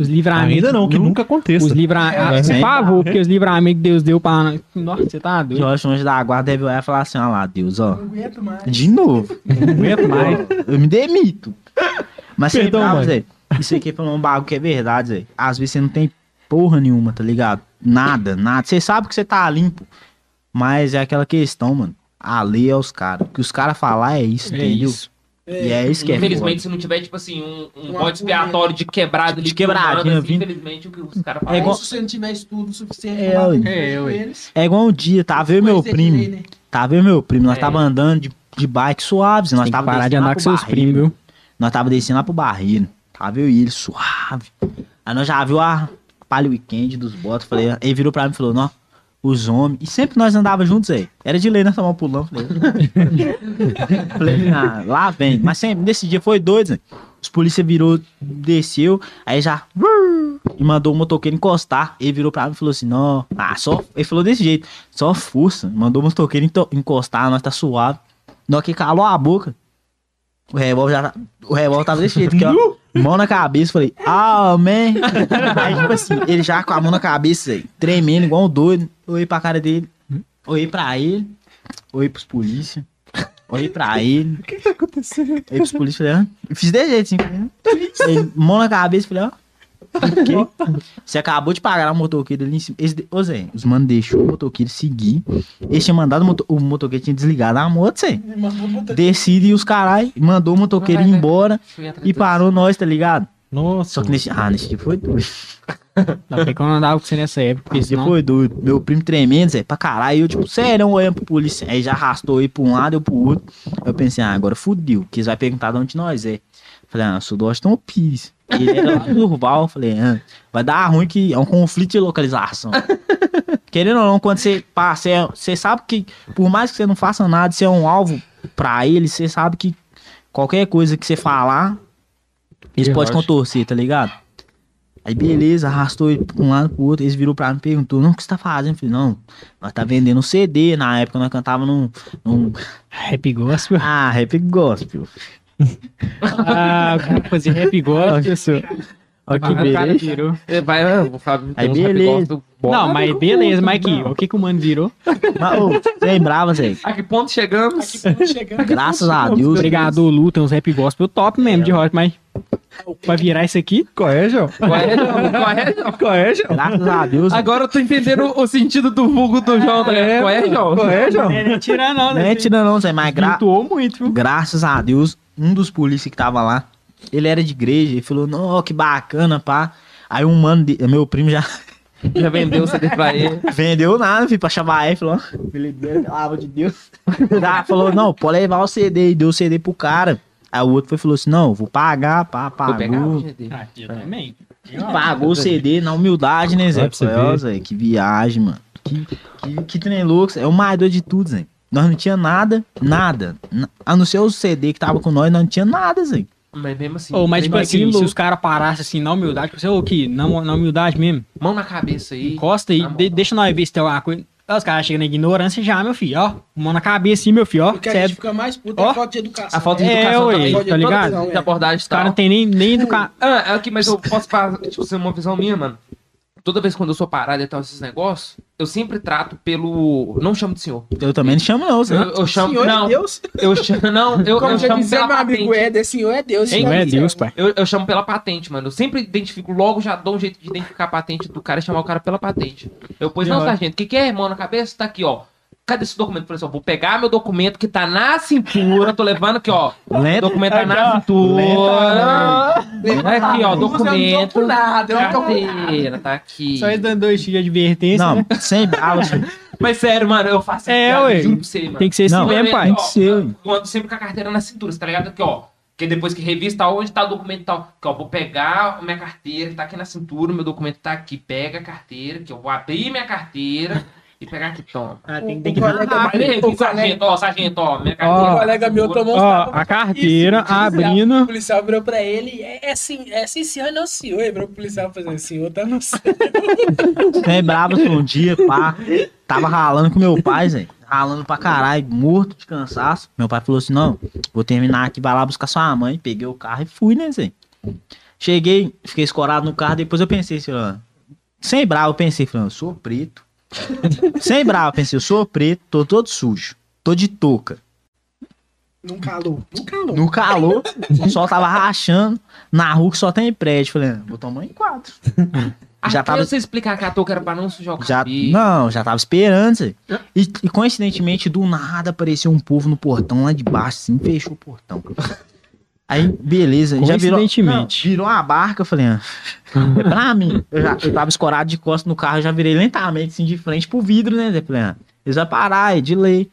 Speaker 2: os livramentos.
Speaker 3: Ainda não, que
Speaker 2: nu-
Speaker 3: nunca aconteça.
Speaker 2: Os livramentos.
Speaker 4: É.
Speaker 2: por favor, porque os livramentos que Deus deu pra. Nossa, você tá doido.
Speaker 4: Jorge Anjo da Guarda deve olhar e falar assim, olha lá, Deus, ó.
Speaker 5: Não aguento mais.
Speaker 4: De novo.
Speaker 2: Não aguento mais.
Speaker 4: Eu me demito. Mas você
Speaker 3: Perdão, mãe.
Speaker 4: Zé, isso aqui falou um bagulho que é verdade, Zé. Às vezes você não tem porra nenhuma, tá ligado? Nada, nada. Você sabe que você tá limpo. Mas é aquela questão, mano. A lei é os caras. O que os caras falar é isso,
Speaker 2: É
Speaker 4: entendeu?
Speaker 2: isso.
Speaker 4: E é isso que é
Speaker 1: Infelizmente,
Speaker 4: foda.
Speaker 1: se não tiver, tipo assim, um, um bode expiatório de quebrado ali.
Speaker 4: De quebradinha,
Speaker 1: filmando, assim,
Speaker 4: vindo.
Speaker 1: Infelizmente, o que os caras
Speaker 4: É
Speaker 1: falam.
Speaker 4: igual-
Speaker 5: Se você não tiver estudo suficiente
Speaker 4: É,
Speaker 2: É,
Speaker 5: eles,
Speaker 4: É igual um dia, tava eu e meu primo.
Speaker 5: direito, né?
Speaker 4: Tava eu e meu primo. Nós
Speaker 1: É.
Speaker 4: tava andando de, de bike suaves. Nós
Speaker 2: Tem que
Speaker 4: tava
Speaker 2: parar de
Speaker 4: descendo lá
Speaker 2: andar com
Speaker 4: pro
Speaker 2: seus
Speaker 4: barreiro.
Speaker 2: primos, viu?
Speaker 4: Nós tava descendo lá pro barreiro. Tava eu e ele suave. Aí nós já viu a palha weekend dos botos. Falei, ele virou pra mim e falou, não, os homens. E sempre nós andava juntos aí. Era de lei nós tomar um pulão. Falei, ah, lá vem. Mas sempre, nesse dia foi doido, Zé. Os polícia virou, desceu, aí já. E mandou o motoqueiro encostar. Ele virou pra mim e falou assim: Não, ah, só. Ele falou desse jeito, só força. Mandou o motoqueiro encostar, nós tá suave. Hora que calou a boca, o revólver já tá- O revólver tava desse jeito, aqui, ó. Mão na cabeça, falei, ah, man. Aí, tipo assim, ele já com a mão na cabeça, tremendo, igual um doido. Olhei pra cara dele, olhei pra ele, olhei pros polícia, olhei pra ele. O que que tá acontecendo? Olhei pros polícia, falei, ah. Eu Fiz desse jeito, assim. falei, ah. Mão na cabeça, falei, ó. Quê? Você acabou de pagar o motoqueiro ali em cima. Eles, de- ô Zé, os manos deixou o motoqueiro seguir. Eles tinham mandado o, moto, o motoqueiro tinha desligado a moto, Zé. Decide e os carai, mandou o motoqueiro ir
Speaker 1: Vai,
Speaker 4: embora e parou nós, tá ligado?
Speaker 3: Nossa.
Speaker 4: Só que nesse. Ah, nesse dia foi doido.
Speaker 2: Não sei que eu não andava com você nessa época, porque
Speaker 4: Esse dia
Speaker 2: senão...
Speaker 4: foi doido. Meu primo tremendo, Zé, pra caralho. Eu, tipo, sério, olhando pro polícia. Aí já arrastou aí pra um lado, eu pro outro. Eu pensei, ah, agora fudeu. Que eles vai perguntar de onde nós é. Falei, ah, sou do Washington Pires. Ele era lá do Durval. Falei, ah, vai dar ruim que é um conflito de localização. <laughs> Querendo ou não, quando você passa, é- você sabe que, por mais que você não faça nada, você é um alvo pra ele, você sabe que qualquer coisa que você falar, eles
Speaker 3: Ele
Speaker 4: podem contorcer, tá ligado? Aí beleza, arrastou ele pra um lado pro outro, eles virou pra mim e perguntou, não, o que você tá fazendo? Eu falei, não, nós tá vendendo um CD, na época nós cantava num, num
Speaker 2: Rap gospel.
Speaker 4: ah, rap gospel. <laughs>
Speaker 2: ah, o cara fazia rap <laughs> gospel.
Speaker 4: Olha que
Speaker 2: o cara
Speaker 4: beleza.
Speaker 2: virou.
Speaker 1: É, Vai, falar. tem
Speaker 4: Aí
Speaker 1: uns
Speaker 4: beleza.
Speaker 2: Não, mas beleza, mas aqui, o que que o mano virou?
Speaker 4: Mas, ô, <laughs> você lembrava, Zé?
Speaker 1: A que ponto chegamos?
Speaker 5: Aqui chegando.
Speaker 4: Graças a Deus.
Speaker 2: Obrigado, Lu, tem uns rap gospel top mesmo de rock, mas pra virar isso aqui,
Speaker 3: Qual é, João?
Speaker 1: É, <laughs> João? É, João?
Speaker 3: É, João?
Speaker 4: Graças a Deus.
Speaker 1: Agora eu tô entendendo o sentido do vulgo do João. tá é, João?
Speaker 3: É, João?
Speaker 2: não é nem tirar não,
Speaker 4: Não
Speaker 2: né?
Speaker 4: é tira não, Zé, mas gra
Speaker 2: muito, viu?
Speaker 4: graças a Deus, um dos polícias que tava lá, ele era de igreja, ele falou, não, que bacana, pá. Aí um mano, de- meu primo já <laughs>
Speaker 1: Já vendeu o CD pra ele.
Speaker 4: vendeu nada, filho, pra chamar ele, falou, Felipe, pelo amor de Deus. <laughs> Já falou, não, pode levar o CD, e deu o CD pro cara. Aí o outro foi e falou assim, não, vou pagar, pá,
Speaker 1: Vou pegar o
Speaker 4: pagou.
Speaker 1: CD.
Speaker 2: Ah, eu também.
Speaker 4: Pagou o CD na humildade, né, Zé?
Speaker 3: Vai pra você
Speaker 4: Falei. Zé, que viagem, mano. Que, que, que trem louco. É o mais doido de tudo, Zé. Nós não tinha nada, nada. A não ser o CD que tava com nós, nós não tinha nada, Zé.
Speaker 1: Mas mesmo assim.
Speaker 2: Ô, mas tipo
Speaker 1: bagulho
Speaker 2: assim, se os caras parassem assim na humildade, você, ô, aqui, na, na humildade mesmo,
Speaker 1: Mão na cabeça aí.
Speaker 2: encosta aí,
Speaker 1: Tá
Speaker 2: de- deixa nós ver se tem alguma coisa. Aí Os caras chegam na ignorância já, meu filho, ó. Mão na cabeça assim, meu filho, ó.
Speaker 5: O que a
Speaker 2: é-
Speaker 5: gente fica mais puto é a falta de educação.
Speaker 1: A falta de
Speaker 2: É,
Speaker 1: educação
Speaker 2: ué,
Speaker 1: também.
Speaker 2: tá
Speaker 1: Toda
Speaker 2: ligado?
Speaker 1: visão De abordagem
Speaker 2: Os caras não tem nem, nem educação.
Speaker 1: Ah, <laughs> é aqui, mas eu posso falar, tipo, ser uma visão minha, mano. Toda vez quando eu sou parado e tal, esses negócios, eu sempre trato pelo. Não chamo de senhor.
Speaker 4: Eu também não chamo, não, Zé.
Speaker 1: Eu, eu chamo.
Speaker 5: Senhor
Speaker 1: não,
Speaker 5: é Deus.
Speaker 1: eu chamo. Não, eu,
Speaker 5: Como
Speaker 1: eu
Speaker 5: já
Speaker 1: chamo
Speaker 5: dizia
Speaker 1: pela
Speaker 5: meu amigo
Speaker 1: patente.
Speaker 5: Éder, senhor é Deus. Senhor
Speaker 2: é
Speaker 5: Deus.
Speaker 2: Pai.
Speaker 1: Eu, eu chamo pela patente, mano. Eu sempre identifico, logo já dou um jeito de identificar a patente do cara e chamar o cara pela patente. Eu, pois não, sargento, o que, que é, irmão, na cabeça? Tá aqui, ó. Cadê esse documento? Eu falei assim, ó, vou pegar meu documento que tá na cintura, tô levando aqui, ó. O
Speaker 4: Lento.
Speaker 1: documento tá na cintura. Aqui, ó, documento.
Speaker 5: Eu não tô com nada, eu tô com
Speaker 1: Carteira, tá aqui.
Speaker 2: Só eles dando dois tiros de advertência,
Speaker 4: Não,
Speaker 2: né?
Speaker 4: sem Zé. <laughs>
Speaker 1: Mas sério, mano, eu faço
Speaker 2: É,
Speaker 1: piada,
Speaker 2: ué.
Speaker 1: juro pra você, mano.
Speaker 2: Tem que ser assim
Speaker 4: Não,
Speaker 2: mesmo,
Speaker 1: é,
Speaker 2: pai.
Speaker 4: Tem que ser, ué.
Speaker 1: Eu ando sempre com a carteira na cintura, você tá ligado? Aqui, ó. Porque depois que revista onde tá o documento e tal. Que, ó, vou pegar minha carteira, que tá aqui na cintura, meu documento tá aqui. Pega a carteira, que eu vou abrir minha carteira e pegar aqui, toma.
Speaker 2: Ah,
Speaker 5: O-
Speaker 2: tem,
Speaker 5: o
Speaker 2: tem que
Speaker 5: colega-
Speaker 1: Ah,
Speaker 5: o
Speaker 1: sargento, ó, sargento, ó, minha
Speaker 5: O
Speaker 1: carteira.
Speaker 5: colega meu tomou
Speaker 2: Ó,
Speaker 5: tapas
Speaker 2: a carteira
Speaker 5: O policial-
Speaker 2: abrindo.
Speaker 5: O policial virou pra ele, é, é sim, é sim, senhor, não senhor. Ele virou pro policial fazendo, senhor, tá no céu.
Speaker 4: Sem brava, Zé. Um dia, pá. Tava ralando com meu pai, Zé. Ralando pra caralho, morto de cansaço. Meu pai falou assim: não, vou terminar aqui, vai lá buscar sua mãe. Peguei o carro e fui, né, Zé? Cheguei, fiquei escorado no carro, depois eu pensei assim, ó. Sem bravo, eu pensei, falei, eu sou preto. <laughs> Sem bravo, eu pensei, eu sou preto, tô todo sujo. Tô de touca.
Speaker 5: Não calou, não calou.
Speaker 4: No calor, o sol tava rachando. Na rua que só tem prédio. Falei, ah, vou tomar em quatro. Já
Speaker 1: Já
Speaker 4: tava-
Speaker 1: você explicar que a touca era pra não sujar o
Speaker 4: Já,
Speaker 1: cabelo.
Speaker 4: não, já tava esperando. E, e coincidentemente, do nada apareceu um povo no portão lá de baixo, assim, fechou o portão. Aí, beleza, já virou. Não, virou uma barca, eu falei, ah, é pra mim. Eu, já, eu tava escorado de costas no carro, eu já virei lentamente, assim, de frente pro vidro, né? Zé? Falei, ah, eles vão parar, é de lei.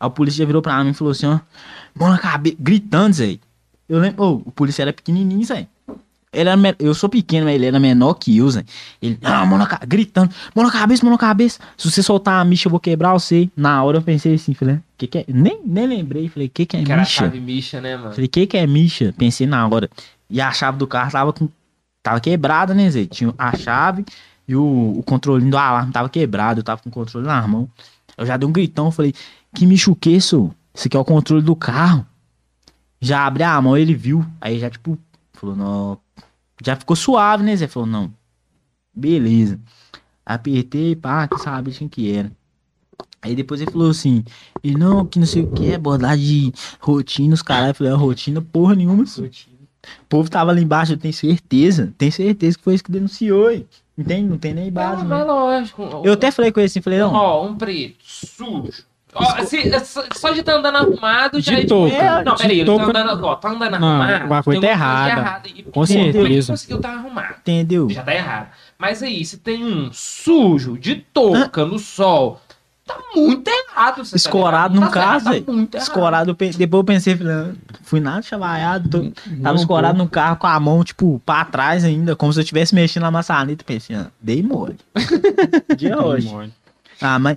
Speaker 4: Aí o polícia já virou pra mim e falou assim, ó, mão na cabeça, gritando, Zé. Eu lembro, ô, o polícia era pequenininho, Zé. Ele era me- Eu sou pequeno, mas ele era menor que eu, Zé. Ele, ah, mão na ca- gritando, mão na cabeça, mão na cabeça. Se você soltar a micha, eu vou quebrar você. Na hora eu pensei assim, falei, que que é? Nem, nem lembrei, falei, que que é
Speaker 1: Que era a
Speaker 4: micha?
Speaker 1: chave micha, né, mano?
Speaker 4: Falei, que que é micha? Pensei na hora. E a chave do carro tava com. Tava quebrada, né, Zé? Tinha a chave e o, o controlinho do alarme tava quebrado. Eu tava com o controle na mão. Eu já dei um gritão, falei, que micho o que? Esse aqui é o controle do carro. Já abri a mão, ele viu. Aí já, tipo, falou, não. Já ficou suave, né, Zé? Falou, não. Beleza. Apertei, pá, que sabe quem que era. Aí depois ele falou assim, e não, que não sei o que, é abordagem de rotina, os caras. Eu falei, "Ah, rotina porra nenhuma. O povo tava ali embaixo, eu tenho certeza. Tenho certeza que foi isso que denunciou, hein? Entende? Não tem nem base,
Speaker 1: Não,
Speaker 4: né?
Speaker 1: mas lógico.
Speaker 4: Eu até falei com ele assim, falei, não.
Speaker 1: Ó, um preto, sujo. Ó, se- só- só de tá andando arrumado já
Speaker 2: De
Speaker 1: é tipo-
Speaker 2: touca.
Speaker 1: É, Não,
Speaker 2: De
Speaker 1: peraí, ele
Speaker 2: touca-
Speaker 1: tá andando, ó, tá andando
Speaker 2: Não,
Speaker 1: arrumado.
Speaker 2: alguma coisa
Speaker 1: tem
Speaker 2: tá errada. Com
Speaker 1: porque Ele
Speaker 2: certeza.
Speaker 1: conseguiu tá arrumado.
Speaker 4: Entendeu?
Speaker 1: Já tá errado. Mas aí, se tem um sujo, de touca, no sol, tá muito errado. Você
Speaker 4: Escorado
Speaker 1: tá
Speaker 4: num?
Speaker 1: Tá
Speaker 4: caso, velho.
Speaker 1: tá muito errado.
Speaker 4: Escorado, eu pe- depois eu pensei, falei, ah, fui nada chavaiado, tô- tava
Speaker 2: Não,
Speaker 4: escorado no carro com a mão, tipo, pra trás ainda, como se eu estivesse mexendo na maçaneta, pensei, ah, dei mole. <laughs> Dia hoje. Ah, mas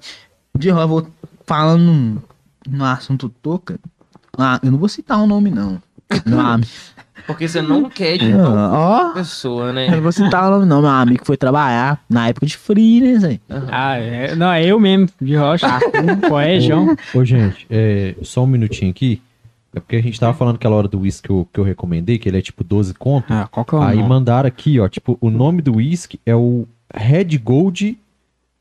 Speaker 4: de eu vou falando num- no assunto toca. Ah, <laughs> eu não vou citar o nome, não. Meu amigo.
Speaker 1: Porque você não quer de novo
Speaker 4: Ó,
Speaker 1: pessoa,
Speaker 4: eu
Speaker 1: né?
Speaker 4: não vou citar o nome, não. Meu amigo foi trabalhar na época de frio, né, Zé?
Speaker 2: Ah, é, não, é eu mesmo, de rocha. <laughs> Pô, é, João.
Speaker 3: Ô, gente, é, só um minutinho aqui. É porque a gente tava falando aquela hora do whisky que eu, que eu recomendei, que ele é tipo 12 conto.
Speaker 2: Ah, qual que é o
Speaker 3: Aí
Speaker 2: nome?
Speaker 3: mandaram aqui, ó, tipo, o nome do whisky é o Red Gold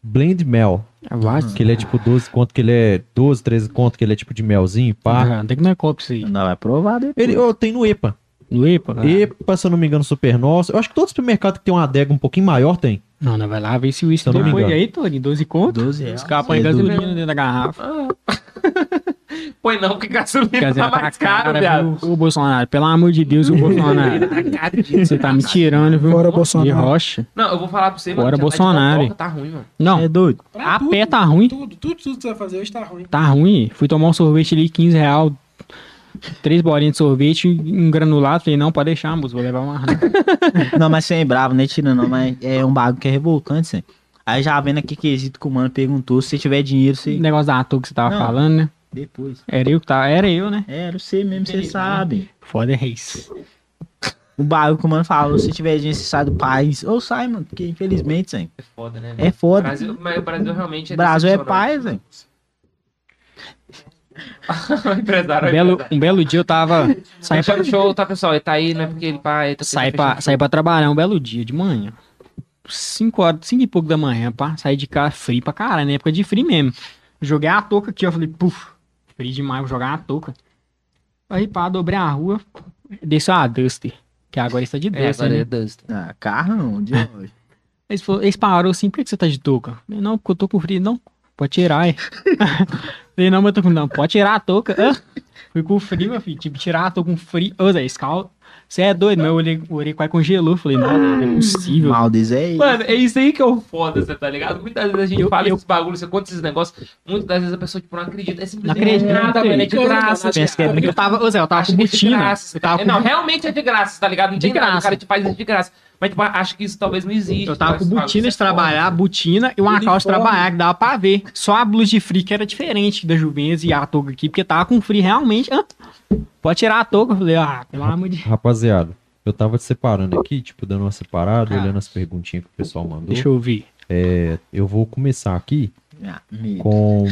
Speaker 3: Blend Mel.
Speaker 2: Vai,
Speaker 3: Que ele é tipo 12 conto, que ele é 12, 13 conto, que ele é tipo de melzinho, pá.
Speaker 2: Ah, tem que não é copo isso aí.
Speaker 4: Não vai provar depois.
Speaker 3: Ele ó, tem no EPA.
Speaker 2: No IPA? Ah.
Speaker 3: EPA, se eu não me engano, Super Nossa. Eu acho que todo supermercado que tem uma adega um pouquinho maior tem.
Speaker 2: Não, não, vai lá ver se o uísque
Speaker 3: eu não me
Speaker 2: depois
Speaker 3: engano.
Speaker 2: aí, Tony, 12 conto.
Speaker 4: 12 reais.
Speaker 2: Os caras põem
Speaker 4: É
Speaker 2: gasolina dentro da garrafa. <laughs>
Speaker 1: Põe não, porque gasolina tá
Speaker 2: Gasolina tá
Speaker 1: mais caro,
Speaker 2: cara,
Speaker 1: viado.
Speaker 2: viu? Ô, Bolsonaro, pelo amor de Deus, o <laughs> Bolsonaro. Você tá me tirando, viu?
Speaker 5: Fora
Speaker 2: De
Speaker 5: Bolsonaro.
Speaker 2: rocha.
Speaker 1: Não, eu vou falar pra você, mano.
Speaker 2: Fora
Speaker 1: já
Speaker 2: Bolsonaro,
Speaker 1: Tá, de tá ruim, mano.
Speaker 2: Não,
Speaker 4: É doido.
Speaker 5: Pra
Speaker 2: a
Speaker 5: tudo,
Speaker 2: pé tá ruim.
Speaker 5: Tudo, tudo, tudo que você vai fazer hoje tá ruim.
Speaker 2: Tá ruim. Fui tomar um sorvete ali, 15 real. Três bolinhas de sorvete, um granulado. Falei, não, pode deixar, moço, vou levar uma. <laughs>
Speaker 4: Não, mas sem bravo, né? Tirando, não, mas é um bagulho que é revoltante, Zé. Aí já vendo aqui quesito que o mano perguntou, se você tiver dinheiro,
Speaker 2: O
Speaker 4: você.
Speaker 2: negócio da ator que você tava
Speaker 4: Não.
Speaker 2: falando, né?
Speaker 4: Depois.
Speaker 2: Era eu que tava. Era eu, né?
Speaker 4: É, era você mesmo, você sabe.
Speaker 2: Foda é isso.
Speaker 4: O bagulho que o mano falou, se tiver dinheiro, você sai do país. Ou sai, mano, porque infelizmente, Zé,
Speaker 1: É foda, né?
Speaker 4: é foda.
Speaker 1: Brasil, mas o Brasil realmente é
Speaker 4: Brasil é pai, Zé. <laughs>
Speaker 2: Um belo, um belo dia eu tava.
Speaker 1: Fechando
Speaker 2: pra,
Speaker 1: o show, tá, pessoal? Ele tá aí, não é porque ele pai. Tá fechando
Speaker 2: pra, saí pra trabalhar um belo dia de manhã. 5 horas, 5 e pouco da manhã, pá. Saí de casa frio pra caralho, na época de frio mesmo. Joguei a touca aqui, ó. Falei, puf, frio demais, vou jogar a touca. Aí, pá, dobrei a rua, desceu a Duster. Que agora está de
Speaker 1: É,
Speaker 2: Duster,
Speaker 1: agora
Speaker 2: né?
Speaker 1: é Dust.
Speaker 4: Ah, carro não, de hoje.
Speaker 2: Eles, falou- eles pararam assim, por que você tá de touca? Falei, não, porque eu tô com frio. Não, pode tirar, é. Falei, <laughs> não, mas eu tô com... Não, pode tirar a touca. Fui com frio, meu filho. Tive que tirar a touca com frio. Ô, Zé, esse carro... Você é doido, meu. Quase congelou. Falei, não, não é possível.
Speaker 4: Maldes é isso.
Speaker 1: Mano, é isso aí que é o foda, você tá ligado? Muitas vezes a gente
Speaker 2: Eu-
Speaker 1: fala
Speaker 2: eu-
Speaker 1: esses bagulhos, você conta esses negócios, muitas das vezes a pessoa, tipo, não acredita. É
Speaker 2: Não acredito.
Speaker 1: nada, velho, é de graça.
Speaker 4: Pensa que é
Speaker 2: Eu tava, ô, Zé, eu tava com
Speaker 1: que é de
Speaker 2: botina.
Speaker 1: graça.
Speaker 2: Eu tava
Speaker 1: É, Não, realmente é de graça, tá ligado? Não
Speaker 2: De
Speaker 1: tem nada,
Speaker 2: graça.
Speaker 1: o cara te faz isso de graça. Mas, tipo, acho que isso talvez não existe.
Speaker 2: eu tava
Speaker 1: Mas
Speaker 2: com botina de
Speaker 1: é foda.
Speaker 2: trabalhar, botina e uma
Speaker 5: Uniforme.
Speaker 2: calça de trabalhar que dava pra ver. Só a blusa de frio que era diferente da Juventus e a touca aqui, porque tava com frio realmente. Pode tirar a touca. Eu falei, ah, pelo amor de
Speaker 3: Rapaziada, eu tava separando aqui, tipo, dando uma separada,
Speaker 2: Ah.
Speaker 3: olhando as perguntinhas que o pessoal mandou.
Speaker 2: Deixa eu ver.
Speaker 3: Eu vou começar aqui
Speaker 4: Ah,
Speaker 3: com.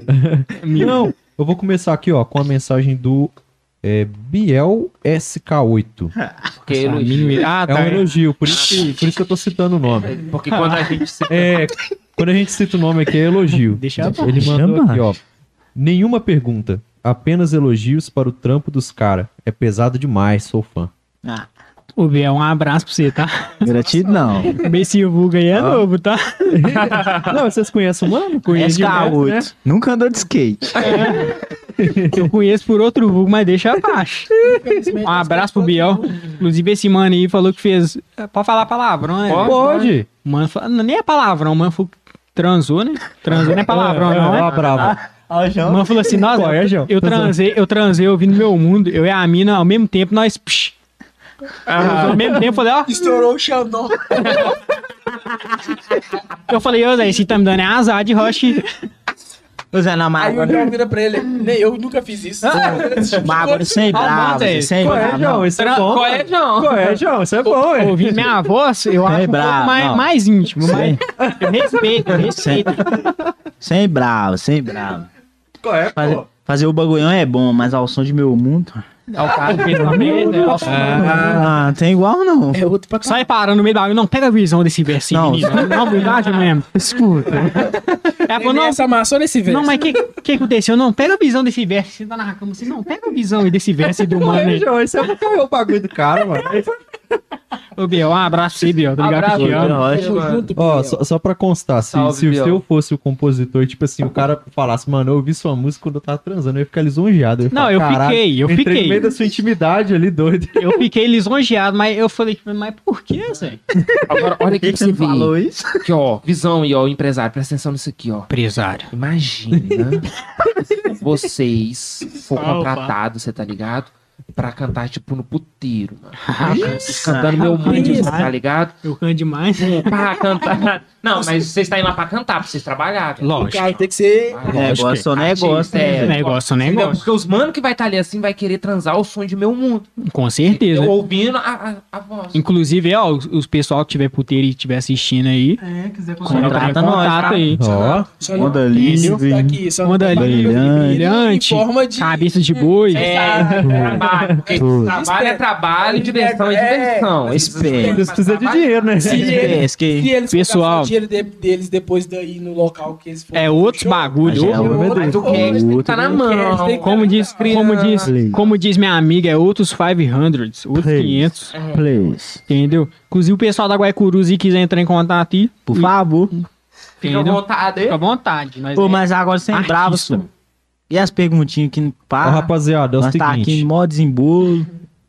Speaker 3: <laughs> Não, eu vou começar aqui, ó, com a mensagem do é, Biel SK8.
Speaker 1: Porque,
Speaker 2: Essa
Speaker 1: elogio.
Speaker 2: mínima- Ah,
Speaker 3: É um
Speaker 2: tá.
Speaker 3: elogio, por isso, que, por isso que eu tô citando o nome.
Speaker 1: Porque quando a gente se...
Speaker 3: É, quando a gente cita o nome aqui é elogio.
Speaker 2: Deixa eu
Speaker 3: Ele mandou aqui, ó. Nenhuma pergunta, apenas elogios para o trampo dos cara. É pesado demais, sou fã.
Speaker 4: Ah,
Speaker 2: Ô, Biel, um abraço pra você, tá?
Speaker 4: gratidão.
Speaker 2: Esse vulgo aí é novo, tá? <laughs>
Speaker 3: Não, vocês conhecem o mano?
Speaker 2: Conheço demais,
Speaker 4: SK8.
Speaker 2: né?
Speaker 4: Nunca andou de skate.
Speaker 2: Eu conheço por outro vulgo, mas deixa abaixo. Um abraço pro Biel. Inclusive, esse mano aí falou que fez. Pode falar palavrão, né?
Speaker 3: Pode.
Speaker 2: Mano, fa- não, nem é palavrão, mano. Transou, né? Transou não é palavrão, não,
Speaker 3: Ó,
Speaker 2: é?
Speaker 3: bravo.
Speaker 4: Ó,
Speaker 2: O
Speaker 4: João.
Speaker 2: mano falou assim: nossa,
Speaker 3: Qual é, João?
Speaker 2: eu transei, eu transei ouvindo meu mundo, eu e a mina ao mesmo tempo, nós. psh, Ao mesmo tempo, eu falei, ó,
Speaker 5: Estourou o Xandão. <laughs>
Speaker 2: eu falei, ô Zé, você tá me dando é azar de Roche.
Speaker 4: Ô Zé, não, mas
Speaker 5: Aí o
Speaker 4: agora,
Speaker 5: João vira pra ele. Nem eu nunca fiz isso. <laughs>
Speaker 4: mas agora sem
Speaker 2: Ah,
Speaker 4: bravo,
Speaker 2: manda
Speaker 4: Zé,
Speaker 2: aí.
Speaker 4: sem
Speaker 3: Qual é,
Speaker 4: bravo.
Speaker 3: João?
Speaker 4: não.
Speaker 3: Isso é bom.
Speaker 1: Qual é, João?
Speaker 3: Qual é, João? Isso é bom, hein?
Speaker 2: Ouvindo minha voz, eu acho um pouco
Speaker 4: bravo,
Speaker 2: mais, mais íntimo, mas eu <laughs> respeito, eu respeito.
Speaker 4: sem bravo, sem bravo.
Speaker 3: Qual é,
Speaker 4: Fazer, fazer o bagulhão é bom, mas ao som de meu mundo...
Speaker 2: É o cara que fez merda, é o-
Speaker 4: Ah, não tem igual não.
Speaker 5: É outro pra
Speaker 2: Sai parando no meio da água, não pega a visão desse versinho,
Speaker 4: Não.
Speaker 2: menino. Não, verdade mesmo. Escuta. Ela falou, não,
Speaker 5: Essa amassou nesse verso.
Speaker 2: não, mas o que, que aconteceu? Não, pega a visão desse verso. Você tá na cama assim, não, pega a visão aí desse verso do mano
Speaker 3: é,
Speaker 2: aí.
Speaker 3: Isso é pra cair o bagulho do cara, mano. <laughs>
Speaker 2: Ô, Biel, um abraço você, Biel. Que.
Speaker 5: Tamo junto,
Speaker 3: Ó,
Speaker 5: Biel.
Speaker 3: só, só pra constar, se,
Speaker 1: Salve,
Speaker 3: se,
Speaker 1: Biel.
Speaker 3: eu fosse o compositor, tipo assim, o cara falasse, mano, eu ouvi sua música quando eu tava transando, eu ia ficar lisonjeado. ia
Speaker 2: Não,
Speaker 3: falar,
Speaker 2: eu
Speaker 3: "Caralho,
Speaker 2: fiquei, eu fiquei.
Speaker 3: no meio da sua intimidade ali, doido.
Speaker 2: Eu fiquei lisonjeado, mas eu falei, mas por que, Zé?
Speaker 1: Agora, olha aqui
Speaker 4: que
Speaker 1: que
Speaker 4: você
Speaker 1: você
Speaker 4: não falou isso?
Speaker 1: Aqui, ó, visão aí, ó, empresário, presta atenção nisso aqui, ó.
Speaker 2: Empresário.
Speaker 1: Imagina <laughs> vocês for
Speaker 2: Opa.
Speaker 1: contratados, você tá ligado? Pra cantar, tipo, no puteiro, mano. <laughs> Vocês cantando meu mundo,
Speaker 5: Isso.
Speaker 1: tá ligado?
Speaker 2: Eu canto demais.
Speaker 1: Pra cantar. Não, mas vocês estão indo lá pra cantar, pra vocês trabalharem.
Speaker 2: Lógico.
Speaker 5: cara tem que ser.
Speaker 4: Negócio é negócio,
Speaker 1: É,
Speaker 4: né?
Speaker 2: Negócio, é negócio.
Speaker 1: Porque os mano que vai estar ali assim vai querer transar o sonho de meu mundo.
Speaker 2: Com certeza.
Speaker 1: Eu ouvindo a, a, a voz.
Speaker 2: Inclusive, ó, os, os pessoal que tiver puteiro e estiver assistindo aí,
Speaker 5: É, quiser
Speaker 4: Contrata nós,
Speaker 2: contato
Speaker 4: tá?
Speaker 2: aí.
Speaker 3: Ó,
Speaker 5: Isso, tá só não
Speaker 2: Onda
Speaker 5: tá
Speaker 2: livre,
Speaker 5: brilhante.
Speaker 2: brilhante,
Speaker 5: Em forma de.
Speaker 2: Cabeça de boi.
Speaker 1: É, trabalho. Trabalho é trabalho, diversão é
Speaker 5: É,
Speaker 1: diversão.
Speaker 4: mas espera.
Speaker 3: eles precisam de dinheiro, né?
Speaker 5: Se ele-
Speaker 4: Esquece que-
Speaker 5: Se eles
Speaker 2: Pessoal.
Speaker 5: o dinheiro de- deles depois daí no local que eles foram.
Speaker 2: É outro
Speaker 5: show,
Speaker 2: bagulho.
Speaker 4: Mas é
Speaker 2: outro-
Speaker 4: outro-
Speaker 1: Mas o cash tem que tá na mão.
Speaker 2: Como diz, como diz, como diz minha amiga, é outros 500, outros
Speaker 4: Please.
Speaker 2: 500,
Speaker 4: Please.
Speaker 2: entendeu? Inclusive o pessoal da Guaicurus e quiser entrar em contato aí,
Speaker 4: Por favor.
Speaker 1: Fica à vontade.
Speaker 2: Fica à vontade.
Speaker 4: Pô,
Speaker 2: é-
Speaker 4: mas agora sem
Speaker 2: Artista.
Speaker 4: E as perguntinhas que
Speaker 3: Ó,
Speaker 4: pá,
Speaker 3: rapaziada, é o
Speaker 4: nós tá aqui
Speaker 3: seguinte.
Speaker 4: em mó desembolo.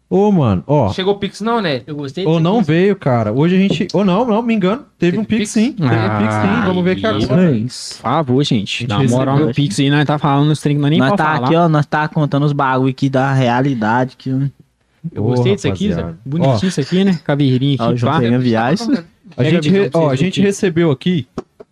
Speaker 3: Ô, mano, ó.
Speaker 1: Chegou o Pix não, né?
Speaker 2: Eu gostei
Speaker 3: Ou não
Speaker 2: aqui.
Speaker 3: veio, cara. Hoje a gente. Ou não, não, me engano. Teve
Speaker 1: Teve
Speaker 3: um Pix
Speaker 1: Pix?
Speaker 3: sim. Teve um Pix sim. Vamos ver aqui
Speaker 2: Ah,
Speaker 3: agora.
Speaker 2: Por favor, gente.
Speaker 3: A
Speaker 2: Dá
Speaker 3: gente
Speaker 2: uma moral no Pix aí, nós tá falando nos trem que nós nem
Speaker 4: nós tá
Speaker 2: falar.
Speaker 4: aqui, ó, nós tá contando os bagulho aqui da realidade que ó,
Speaker 2: Eu gostei
Speaker 3: Ô,
Speaker 2: disso aqui, Zé. Bonitinho isso aqui, né? Caveirinha
Speaker 4: ó, o
Speaker 2: aqui,
Speaker 4: João
Speaker 2: pá.
Speaker 4: viagem.
Speaker 3: A gente, re- ó, a gente
Speaker 2: aqui.
Speaker 3: recebeu aqui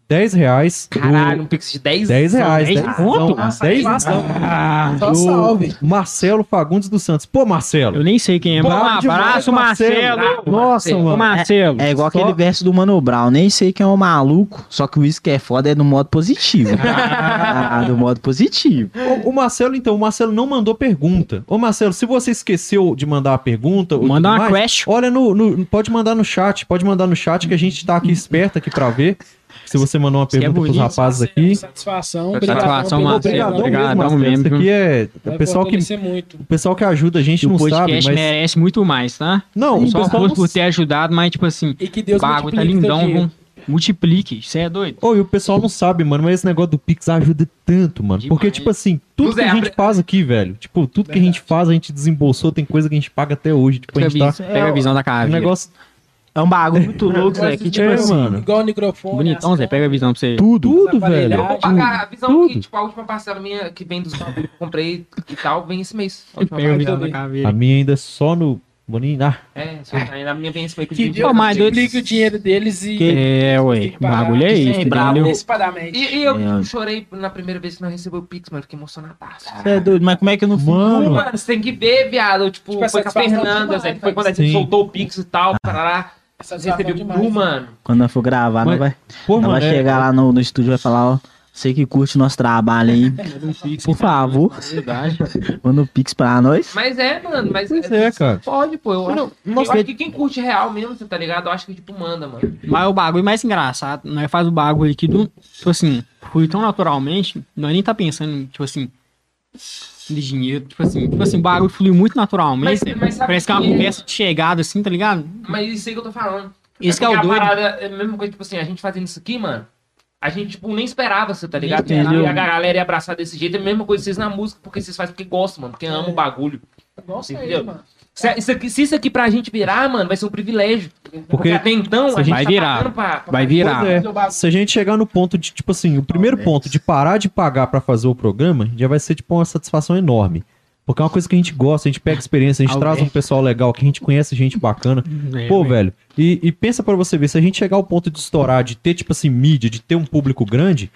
Speaker 3: 10 reais. do-
Speaker 1: Caralho, um Pix de 10
Speaker 3: 10 reais.
Speaker 2: 10
Speaker 3: 10
Speaker 2: conto?
Speaker 3: não, 10
Speaker 2: Ah,
Speaker 5: Só salve.
Speaker 3: Marcelo Fagundes dos Santos. Pô, Marcelo.
Speaker 2: eu nem sei quem é,
Speaker 3: Pô,
Speaker 2: mas um abraço, Marcelo.
Speaker 3: Nossa,
Speaker 2: Ô,
Speaker 3: mano.
Speaker 2: Marcelo.
Speaker 4: É igual
Speaker 3: Só-
Speaker 4: aquele verso do Mano Brown, nem sei quem é o maluco, só que o isso que é foda é no modo positivo. <laughs> ah, no modo positivo.
Speaker 3: O, o Marcelo, então, o Marcelo não mandou pergunta. Ô, Marcelo, se você esqueceu de mandar a pergunta.
Speaker 2: Manda uma
Speaker 3: mais,
Speaker 2: question.
Speaker 3: Olha, no, no- pode mandar no chat, pode mandar no chat que a gente tá aqui esperto aqui pra ver. Se você mandou uma
Speaker 2: Isso é
Speaker 3: pergunta pros
Speaker 2: bonito.
Speaker 3: rapazes aqui.
Speaker 5: Satisfação.
Speaker 2: Satisfação,
Speaker 5: pelo-
Speaker 2: Obrigado.
Speaker 3: Marcelo.
Speaker 2: mesmo,
Speaker 3: Isso
Speaker 2: viu?
Speaker 3: aqui é.
Speaker 5: Vai
Speaker 3: O pessoal que, o pessoal que ajuda a gente
Speaker 2: O
Speaker 3: não sabe, mas.
Speaker 2: merece muito mais, tá?
Speaker 3: Não, o
Speaker 2: Só
Speaker 3: pessoal
Speaker 2: por ter ajudado, mas tipo assim,
Speaker 5: E que
Speaker 2: o
Speaker 5: Deus
Speaker 2: tá lindão, multiplique. Você é doido?
Speaker 3: Ô, e o pessoal não sabe, mano, mas esse negócio do Pix ajuda tanto, mano. Porque,
Speaker 2: Demais.
Speaker 3: tipo assim, tudo que a gente faz aqui, velho, tipo, tudo que a gente faz, a gente desembolsou, tem coisa que a gente paga até hoje. Tipo, a gente
Speaker 2: a
Speaker 3: tá.
Speaker 2: visão, pega a visão da
Speaker 3: Um
Speaker 2: caveira.
Speaker 3: negócio.
Speaker 4: É um bagulho muito louco, Zé, que tipo
Speaker 3: É,
Speaker 4: assim,
Speaker 3: mano.
Speaker 5: Igual o microfone.
Speaker 2: Bonitão,
Speaker 5: as
Speaker 2: Zé. Pega a visão pra você.
Speaker 3: Tudo, tudo, velho.
Speaker 1: Eu vou pagar a visão
Speaker 3: Tudo.
Speaker 1: que, tipo, a última parcela minha que vem dos bagulhos que eu comprei e tal, vem esse mês. A última
Speaker 2: Pega a
Speaker 1: parcela.
Speaker 2: visão da
Speaker 3: A minha ainda é só no. Boninho. Ah,
Speaker 1: É, se eu- ainda a minha vem esse mês que
Speaker 5: Que
Speaker 2: Ô, mas doido-
Speaker 5: multiplique o dinheiro deles e...
Speaker 2: É, ué. O bagulho é isso,
Speaker 4: bravo.
Speaker 2: entendeu?
Speaker 5: Antecipadamente.
Speaker 1: E, e eu
Speaker 4: É.
Speaker 1: chorei na primeira vez que não recebeu o Pix, mano. Fiquei emocionado.
Speaker 4: Você é doido, mas como é que eu não
Speaker 3: Mano.
Speaker 1: Mano, você tem que ver, viado. Tipo,
Speaker 5: Tipo,
Speaker 1: foi com a Fernanda, Zé, que foi quando a gente soltou o Pix e tal, parará.
Speaker 5: Satisfação
Speaker 1: recebeu
Speaker 5: demais.
Speaker 1: Mano.
Speaker 4: Quando nós for gravar,
Speaker 3: Mas-
Speaker 4: nós vai,
Speaker 3: pô, mano.
Speaker 4: vai
Speaker 3: é-
Speaker 4: chegar lá no, no estúdio e vai falar, ó, você que curte nosso trabalho aí, <laughs> por favor,
Speaker 2: Verdade. <laughs>
Speaker 4: manda um pix pra nós.
Speaker 1: Mas é, mano, mas
Speaker 3: Pois é, cara.
Speaker 1: Pode, pô. Eu,
Speaker 3: Não,
Speaker 1: acho,
Speaker 3: nossa,
Speaker 1: eu acho que quem curte real mesmo, você tá ligado? Eu acho que, tipo, manda, mano.
Speaker 2: Mas o bagulho mais engraçado, nós faz o bagulho aqui do. Tipo assim, flui tão naturalmente, nós nem tá pensando, tipo assim, de dinheiro. Tipo assim, tipo assim, o bagulho flui muito naturalmente.
Speaker 1: Mas- mas
Speaker 2: Parece que é uma conversa de chegada, assim, tá ligado?
Speaker 1: Mas isso aí que eu tô falando.
Speaker 2: Isso que é o doido.
Speaker 1: a parada é a mesma coisa, tipo assim, a gente fazendo isso aqui, mano. A gente, tipo, nem esperava, você tá ligado?
Speaker 4: Entendeu?
Speaker 1: E a galera ia abraçar desse jeito. É a mesma coisa vocês na música, porque vocês fazem porque gostam, mano. Porque amam o bagulho.
Speaker 5: Nossa,
Speaker 1: Entendeu?
Speaker 5: aí, mano.
Speaker 1: Se isso, aqui, se isso aqui pra gente virar, mano, vai ser um privilégio. Porque, até então,
Speaker 3: a
Speaker 1: gente
Speaker 2: vai
Speaker 1: tá
Speaker 2: virar.
Speaker 1: pra, pra
Speaker 2: Vai virar.
Speaker 3: É. Se a gente chegar no ponto de, tipo assim, o primeiro
Speaker 4: Talvez.
Speaker 3: ponto de parar de pagar pra fazer o programa, já vai ser, tipo, uma satisfação enorme. Porque é uma coisa que a gente gosta, a gente pega experiência, a gente traz um pessoal legal, que a gente conhece gente bacana.
Speaker 2: É,
Speaker 3: Pô,
Speaker 2: ué.
Speaker 3: velho, e, e pensa pra você ver, se a gente chegar ao ponto de estourar, de ter, tipo assim, mídia, de ter um público grande,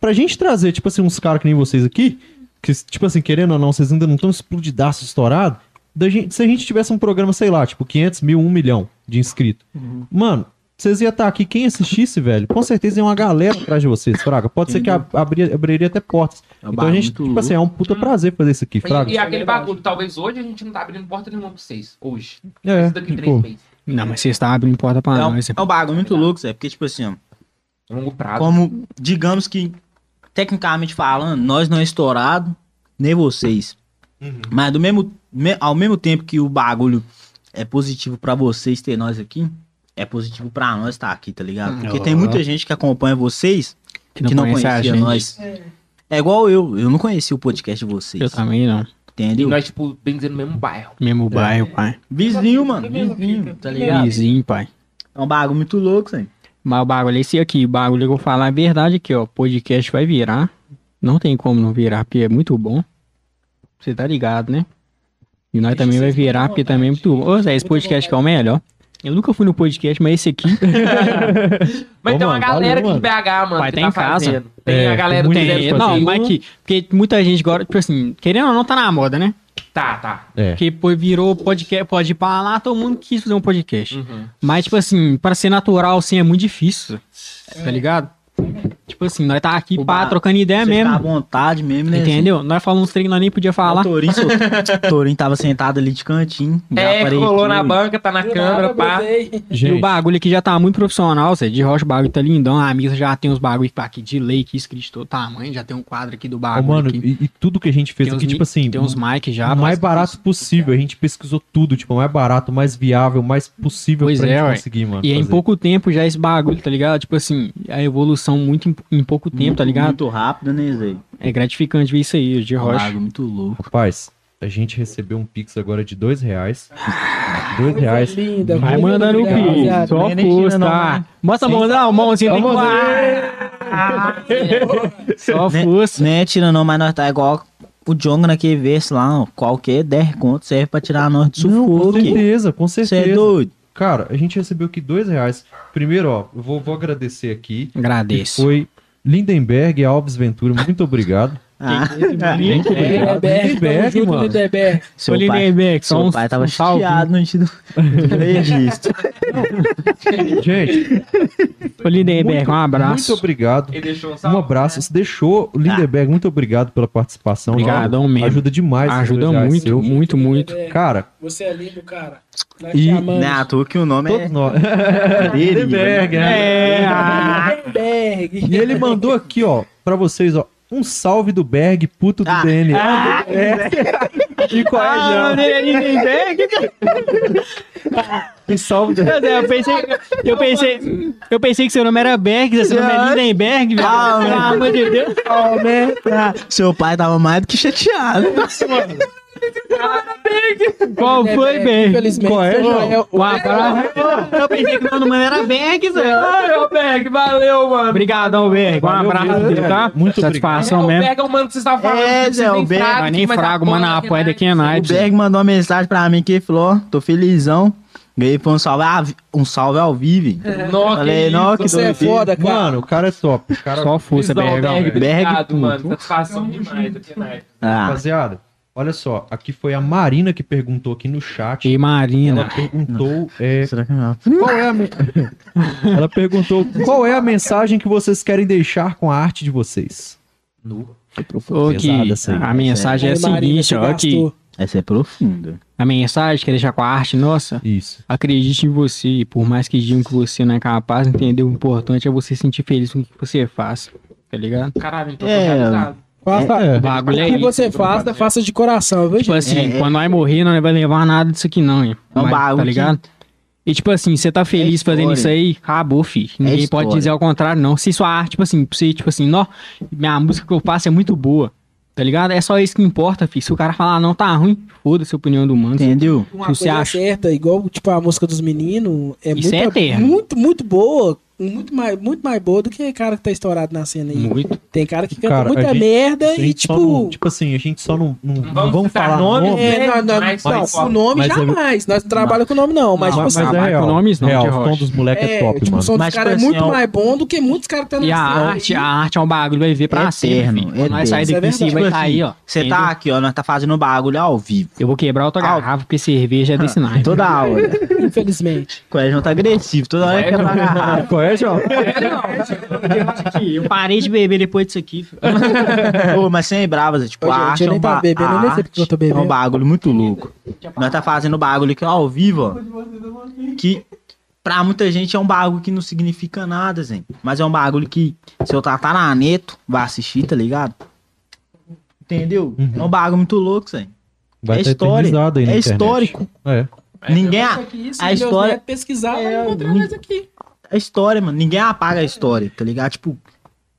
Speaker 3: pra gente trazer, tipo assim, uns caras que nem vocês aqui, que, tipo assim, querendo ou não, vocês ainda não estão explodidaço estourado, gente, se a gente tivesse um programa, sei lá, tipo, 500 mil, 1 milhão de inscritos, mano, vocês iam estar aqui, quem assistisse, velho, com certeza ia uma galera atrás de vocês, Fraga. Pode ser que ab- abria- abriria até portas.
Speaker 4: É um
Speaker 3: então a gente, tipo assim, é um puta prazer fazer isso aqui, Fraga.
Speaker 1: E, e aquele bagulho, talvez hoje a gente não tá abrindo porta nenhuma pra vocês. Hoje.
Speaker 3: É,
Speaker 1: Isso daqui três
Speaker 3: pô.
Speaker 1: meses.
Speaker 2: Não, mas vocês estão abrindo porta pra
Speaker 4: É
Speaker 2: nós.
Speaker 4: é um bagulho muito louco, Zé. Porque, tipo assim, ó,
Speaker 1: Longo prazo.
Speaker 4: como, digamos que, tecnicamente falando, nós não é estourado, nem vocês. Mas do mesmo, me- ao mesmo tempo que o bagulho é positivo pra vocês ter nós aqui, é positivo pra nós estar aqui, tá ligado? Porque tem muita gente que acompanha vocês que não,
Speaker 2: conhece a
Speaker 4: conhecia
Speaker 2: gente.
Speaker 4: nós. É igual eu, eu não conhecia o podcast de vocês.
Speaker 2: Eu também não.
Speaker 1: E
Speaker 4: Entendeu?
Speaker 1: nós, tipo, bem dizendo no mesmo bairro.
Speaker 2: Mesmo bairro, pai.
Speaker 4: Vizinho, mano, vizinho, tá ligado?
Speaker 2: Vizinho, pai.
Speaker 4: É um bagulho muito louco, Zé.
Speaker 2: Mas o bagulho é esse aqui. O bagulho que eu vou falar é verdade aqui, ó. Podcast vai virar. Não tem como não virar, porque é muito bom. Você tá ligado, né? E nós também vai virar, porque também é muito bom. Ô, Zé, esse podcast que é o melhor. Eu nunca fui no podcast, mas esse aqui. <laughs>
Speaker 1: Mas
Speaker 3: Ô,
Speaker 1: tem uma
Speaker 3: mano,
Speaker 1: galera
Speaker 3: valeu,
Speaker 1: aqui de BH, mano.
Speaker 2: Vai
Speaker 1: que
Speaker 2: ter
Speaker 1: tá
Speaker 2: em casa.
Speaker 1: fazendo. Tem
Speaker 3: É,
Speaker 1: a galera
Speaker 3: tem
Speaker 2: Tem, não, mas que. Porque muita gente agora, tipo assim, querendo ou não, tá na moda, né?
Speaker 1: Tá, tá.
Speaker 3: É.
Speaker 2: Porque pô, virou podcast, pode ir pra lá, todo mundo quis fazer um podcast.
Speaker 1: Uhum.
Speaker 2: Mas, tipo assim, pra ser natural, assim, é muito difícil. Tá ligado? Tipo assim, nós tá aqui
Speaker 4: O
Speaker 2: pá, trocando ideia
Speaker 4: Você ficar à
Speaker 2: mesmo.
Speaker 4: vontade mesmo, né?
Speaker 2: Entendeu? Nós falamos uns trem que nós nem podia falar.
Speaker 4: O Torinho, so- o <laughs> Torinho tava sentado ali de cantinho.
Speaker 1: É, colou na banca, tá na câmera,
Speaker 5: nada,
Speaker 1: pá.
Speaker 5: botei.
Speaker 2: E o
Speaker 3: Gente,
Speaker 2: bagulho aqui já tá muito profissional, Zé. De rocha o bagulho tá lindão. A mesa já tem os bagulhos aqui de lei aqui escrito todo tamanho. Já tem um quadro aqui do
Speaker 3: ô,
Speaker 2: bagulho.
Speaker 3: mano,
Speaker 2: aqui.
Speaker 3: e, e tudo que a gente fez
Speaker 2: Tem
Speaker 3: aqui,
Speaker 2: uns
Speaker 3: tipo assim,
Speaker 2: Tem uns mic já.
Speaker 3: o mais barato possível. A gente pesquisou tudo, tipo, o mais barato, o mais viável, o mais possível
Speaker 2: Pois
Speaker 3: pra
Speaker 2: é,
Speaker 3: gente
Speaker 2: ué.
Speaker 3: conseguir, mano.
Speaker 2: E é em
Speaker 3: fazer.
Speaker 2: pouco tempo já esse bagulho, tá ligado? Tipo assim, a evolução muito em, em pouco tempo, tá ligado?
Speaker 4: Muito rápido, né, Zé?
Speaker 2: É gratificante ver isso aí, de rocha.
Speaker 4: muito louco.
Speaker 3: Rapaz, a gente recebeu um Pix agora de dois reais. Dois reais.
Speaker 5: Linda,
Speaker 2: Vai mandando o
Speaker 5: linda,
Speaker 2: pi.
Speaker 5: rapaziada.
Speaker 2: Só força,
Speaker 4: não,
Speaker 2: tá? Mostra a mão, não, a mãozinha tem que Só força.
Speaker 4: Não é tira não, mas nós tá igual o Jonga naquele verso lá, ó. Qualquer 10 conto serve pra tirar nós de
Speaker 3: Não, com
Speaker 4: sufoco.
Speaker 3: certeza, com
Speaker 4: Você é
Speaker 3: certeza.
Speaker 4: doido?
Speaker 3: Cara, a gente recebeu aqui dois reais. Primeiro, ó, eu vou, vou agradecer aqui.
Speaker 2: Agradeço.
Speaker 3: Foi Lindenberg Alves Ventura, muito obrigado.
Speaker 4: Ah,
Speaker 5: tamo junto,
Speaker 3: mano.
Speaker 5: Lindenberg.
Speaker 4: seu
Speaker 2: Ô, Lindenberg, só um,
Speaker 4: pai tava
Speaker 2: um
Speaker 4: chateado no sentido do <laughs> registro.
Speaker 3: Gente,
Speaker 2: Ô, Lindenberg,
Speaker 3: muito,
Speaker 2: um abraço.
Speaker 3: Muito obrigado.
Speaker 1: Ele deixou um
Speaker 3: Um abraço. Você deixou, Lindenberg, muito obrigado pela participação.
Speaker 2: Obrigadão mesmo.
Speaker 3: Ajuda demais.
Speaker 2: Ajuda muito, muito, muito.
Speaker 3: Cara,
Speaker 5: Você é lindo, cara.
Speaker 3: E-.
Speaker 4: Não é à toa que o nome
Speaker 3: todos
Speaker 4: é dele.
Speaker 3: Lindenberg, né?
Speaker 2: É,
Speaker 5: Lindenberg.
Speaker 3: E ele mandou aqui, ó, pra vocês, ó, um salve do Berg, puto do
Speaker 4: Ah.
Speaker 3: DNA. É. <laughs> E qual é,
Speaker 2: ah,
Speaker 3: João?
Speaker 2: Lindenberg. <laughs>
Speaker 3: Um salve do...
Speaker 2: Eu pensei, eu pensei, eu pensei que seu nome era Berg, seu nome é Lindenberg, velho.
Speaker 4: Ah,
Speaker 2: Pelo amor de Deus.
Speaker 4: Ah, Seu pai tava mais do que chateado.
Speaker 2: Qual foi, Berg?
Speaker 5: Infelizmente,
Speaker 3: Qual é, João?
Speaker 2: Um abraço. Eu pensei que o nome era Berg, Zé.
Speaker 1: Ai, ô Berg, valeu, mano.
Speaker 2: Obrigadão, Berg. Um abraço, tá?
Speaker 3: Berg. Muito
Speaker 2: Satisfação
Speaker 1: o
Speaker 2: mesmo.
Speaker 1: Berg é o mano que vocês estavam falando.
Speaker 4: É, Zé, o
Speaker 1: nem
Speaker 4: Berg-
Speaker 1: fraco,
Speaker 2: Mas nem frago, mano, apoia daqui é
Speaker 4: O
Speaker 2: night.
Speaker 4: Berg mandou uma mensagem pra mim que ele falou, tô felizão. Ganhei foi um salve, um salve ao vivo.
Speaker 1: Nossa,
Speaker 4: Falei,
Speaker 1: que
Speaker 4: não, que
Speaker 5: Você é foda, cara.
Speaker 3: Mano, o cara é top. O cara...
Speaker 2: Só força.
Speaker 1: Berg,
Speaker 4: tudo.
Speaker 1: mano. Satisfação demais aqui, né?
Speaker 4: Ah,
Speaker 3: Rapaziada, olha só, aqui foi a Marina que perguntou aqui no chat.
Speaker 2: E
Speaker 3: Ela
Speaker 2: Marina.
Speaker 3: perguntou, é,
Speaker 4: será que não?
Speaker 3: qual é a me- <laughs> Ela perguntou qual é a mensagem que vocês querem deixar com a arte de vocês.
Speaker 2: Ô, que
Speaker 3: Pesada essa aí.
Speaker 2: a mensagem é a
Speaker 5: Aí, Marina,
Speaker 2: seguinte, ó,
Speaker 5: gastou.
Speaker 4: Essa é profunda.
Speaker 2: a mensagem que é deixar com a arte, nossa,
Speaker 3: Isso.
Speaker 2: acredite em você, por mais que digam que você não é capaz, entendeu? O importante é você se sentir feliz com o que você faz, tá ligado?
Speaker 1: Caralho, então
Speaker 4: É.
Speaker 1: tô realizado.
Speaker 5: Faça,
Speaker 3: É.
Speaker 2: O bagulho é
Speaker 5: o que
Speaker 2: isso.
Speaker 5: você faça, faça de coração, viu,
Speaker 2: Tipo
Speaker 5: gente?
Speaker 2: assim,
Speaker 4: É, é.
Speaker 2: quando nós morrer, não vai levar nada disso aqui não, hein?
Speaker 4: É um
Speaker 2: Mas,
Speaker 4: bagulho
Speaker 2: tá
Speaker 4: que-
Speaker 2: ligado? E tipo assim, você tá feliz
Speaker 4: história.
Speaker 2: fazendo isso aí, acabou, filho. Ninguém pode
Speaker 4: história.
Speaker 2: dizer ao contrário, não. Se sua arte, tipo assim, pra você, tipo assim, ó, minha música que eu faço é muito boa, tá ligado? É só isso que importa, filho. Se o cara falar, não, tá ruim, foda-se a opinião do mano.
Speaker 4: Entendeu?
Speaker 5: Uma
Speaker 2: se você
Speaker 5: coisa
Speaker 2: acha-
Speaker 5: certa, igual tipo a música dos meninos, é
Speaker 2: Isso
Speaker 5: muito,
Speaker 2: é eterno.
Speaker 5: muito, muito boa. Muito mais, muito mais boa do que cara que tá estourado na cena aí.
Speaker 2: Muito.
Speaker 5: Tem cara que canta
Speaker 3: Cara,
Speaker 5: muita
Speaker 3: gente-
Speaker 5: merda e tipo.
Speaker 3: não- tipo assim, a gente só não, não, não
Speaker 1: vamos
Speaker 3: vamos falar
Speaker 1: nome,
Speaker 3: nome,
Speaker 5: É, não, não,
Speaker 1: Mas-
Speaker 5: não,
Speaker 1: mas-
Speaker 5: com nome
Speaker 3: mas é-
Speaker 5: jamais. Nós não trabalhamos com nome, não. Mas,
Speaker 2: Não,
Speaker 5: tipo
Speaker 3: mas,
Speaker 5: assim,
Speaker 3: é real.
Speaker 2: com nomes não,
Speaker 3: real, o som dos moleques é, top,
Speaker 5: tipo,
Speaker 3: mano.
Speaker 5: o som dos
Speaker 4: Mas,
Speaker 5: caras é
Speaker 4: tipo
Speaker 5: muito
Speaker 4: assim, ó,
Speaker 5: mais bom do que muitos caras que estão
Speaker 2: E a
Speaker 5: cena.
Speaker 2: arte, a arte é um bagulho, vai ver pra. Quando nós sair daqui,
Speaker 5: Isso é
Speaker 2: sim, vai
Speaker 5: verdade.
Speaker 2: cair, ó.
Speaker 4: Você tá aqui, ó, nós tá fazendo um bagulho ao vivo.
Speaker 2: Eu vou quebrar outra garrafa, porque cerveja é desse <laughs> naipe.
Speaker 4: Toda hora. <laughs>
Speaker 5: Infelizmente.
Speaker 4: O Coelho tá agressivo, toda hora quebra a garrafa.
Speaker 3: Qual é, João?
Speaker 2: Eu parei de beber depois disso aqui. filho. <laughs>
Speaker 4: Ô, mas sem bravas, tipo,
Speaker 5: Ô,
Speaker 4: a
Speaker 5: gente,
Speaker 4: arte
Speaker 5: eu
Speaker 4: é
Speaker 5: nem
Speaker 4: um,
Speaker 5: tava
Speaker 4: ba
Speaker 5: bebendo, eu
Speaker 4: a
Speaker 5: nem sei porque eu tô
Speaker 4: é
Speaker 5: bebendo.
Speaker 4: um bagulho muito louco. Nós tá fazendo bagulho aqui ao vivo, ó. Que pra muita gente é um bagulho que não significa nada, Zé. Mas é um bagulho que, se eu tratar na neto, vai assistir, tá ligado? Entendeu? É um bagulho muito louco, Zé.
Speaker 3: Vai
Speaker 4: é
Speaker 3: estar
Speaker 4: história.
Speaker 3: eternizado aí na
Speaker 4: É
Speaker 3: internet.
Speaker 4: histórico.
Speaker 3: É.
Speaker 4: Ninguém. A
Speaker 5: meus
Speaker 4: história-
Speaker 5: pesquisar,
Speaker 4: É,
Speaker 5: vai encontrar nós aqui.
Speaker 4: É história, mano. Ninguém apaga a história, tá ligado? Tipo,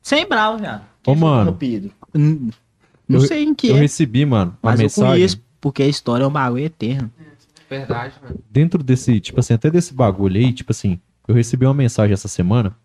Speaker 4: sem bravo, já.
Speaker 3: Ô, mano.
Speaker 4: Pedro? Hum, Não
Speaker 3: Eu-
Speaker 4: sei em que
Speaker 3: Eu
Speaker 4: é,
Speaker 3: recebi, mano, uma
Speaker 4: mas eu
Speaker 3: mensagem
Speaker 4: conheço, porque a história é um bagulho eterno.
Speaker 1: Verdade, mano.
Speaker 3: dentro desse, tipo assim, até desse bagulho aí, tipo assim, eu recebi uma mensagem essa semana,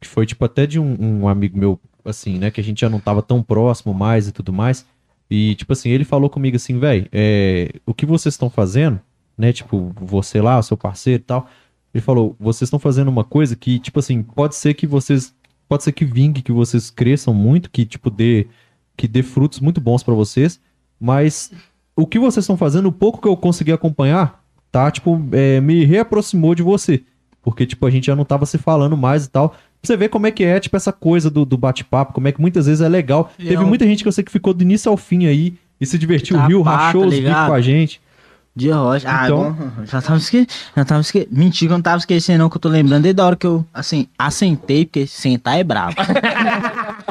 Speaker 3: que foi, tipo, até de um, um amigo meu, assim, né, que a gente já não tava tão próximo mais e tudo mais, e, tipo assim, ele falou comigo assim, velho, é, o que vocês estão fazendo, né, tipo, você lá, o seu parceiro e tal, ele falou, vocês estão fazendo uma coisa que, tipo assim, pode ser que vocês, pode ser que vingue, que vocês cresçam muito, que, tipo, dê, que dê frutos muito bons pra vocês, mas o que vocês estão fazendo, o pouco que eu consegui acompanhar, tá? Tipo, é, me reaproximou de você. Porque, tipo, a gente já não tava se falando mais e tal. Pra você ver como é que é, tipo, essa coisa do, do bate-papo, como é que muitas vezes é legal.
Speaker 4: E
Speaker 3: Teve
Speaker 4: é um-
Speaker 3: muita gente que eu sei que ficou do início ao fim aí e se divertiu,
Speaker 4: Tá
Speaker 3: riu,
Speaker 4: pá,
Speaker 3: rachou
Speaker 4: tá
Speaker 3: os bicos com a gente.
Speaker 4: Dia rocha. Ah,
Speaker 3: Então-
Speaker 4: bom, já tava esquecendo. Já tava esquecendo. Mentira, que eu não tava esquecendo, não, que eu tô lembrando desde a hora que eu, assim, assentei, porque sentar é brabo. <laughs>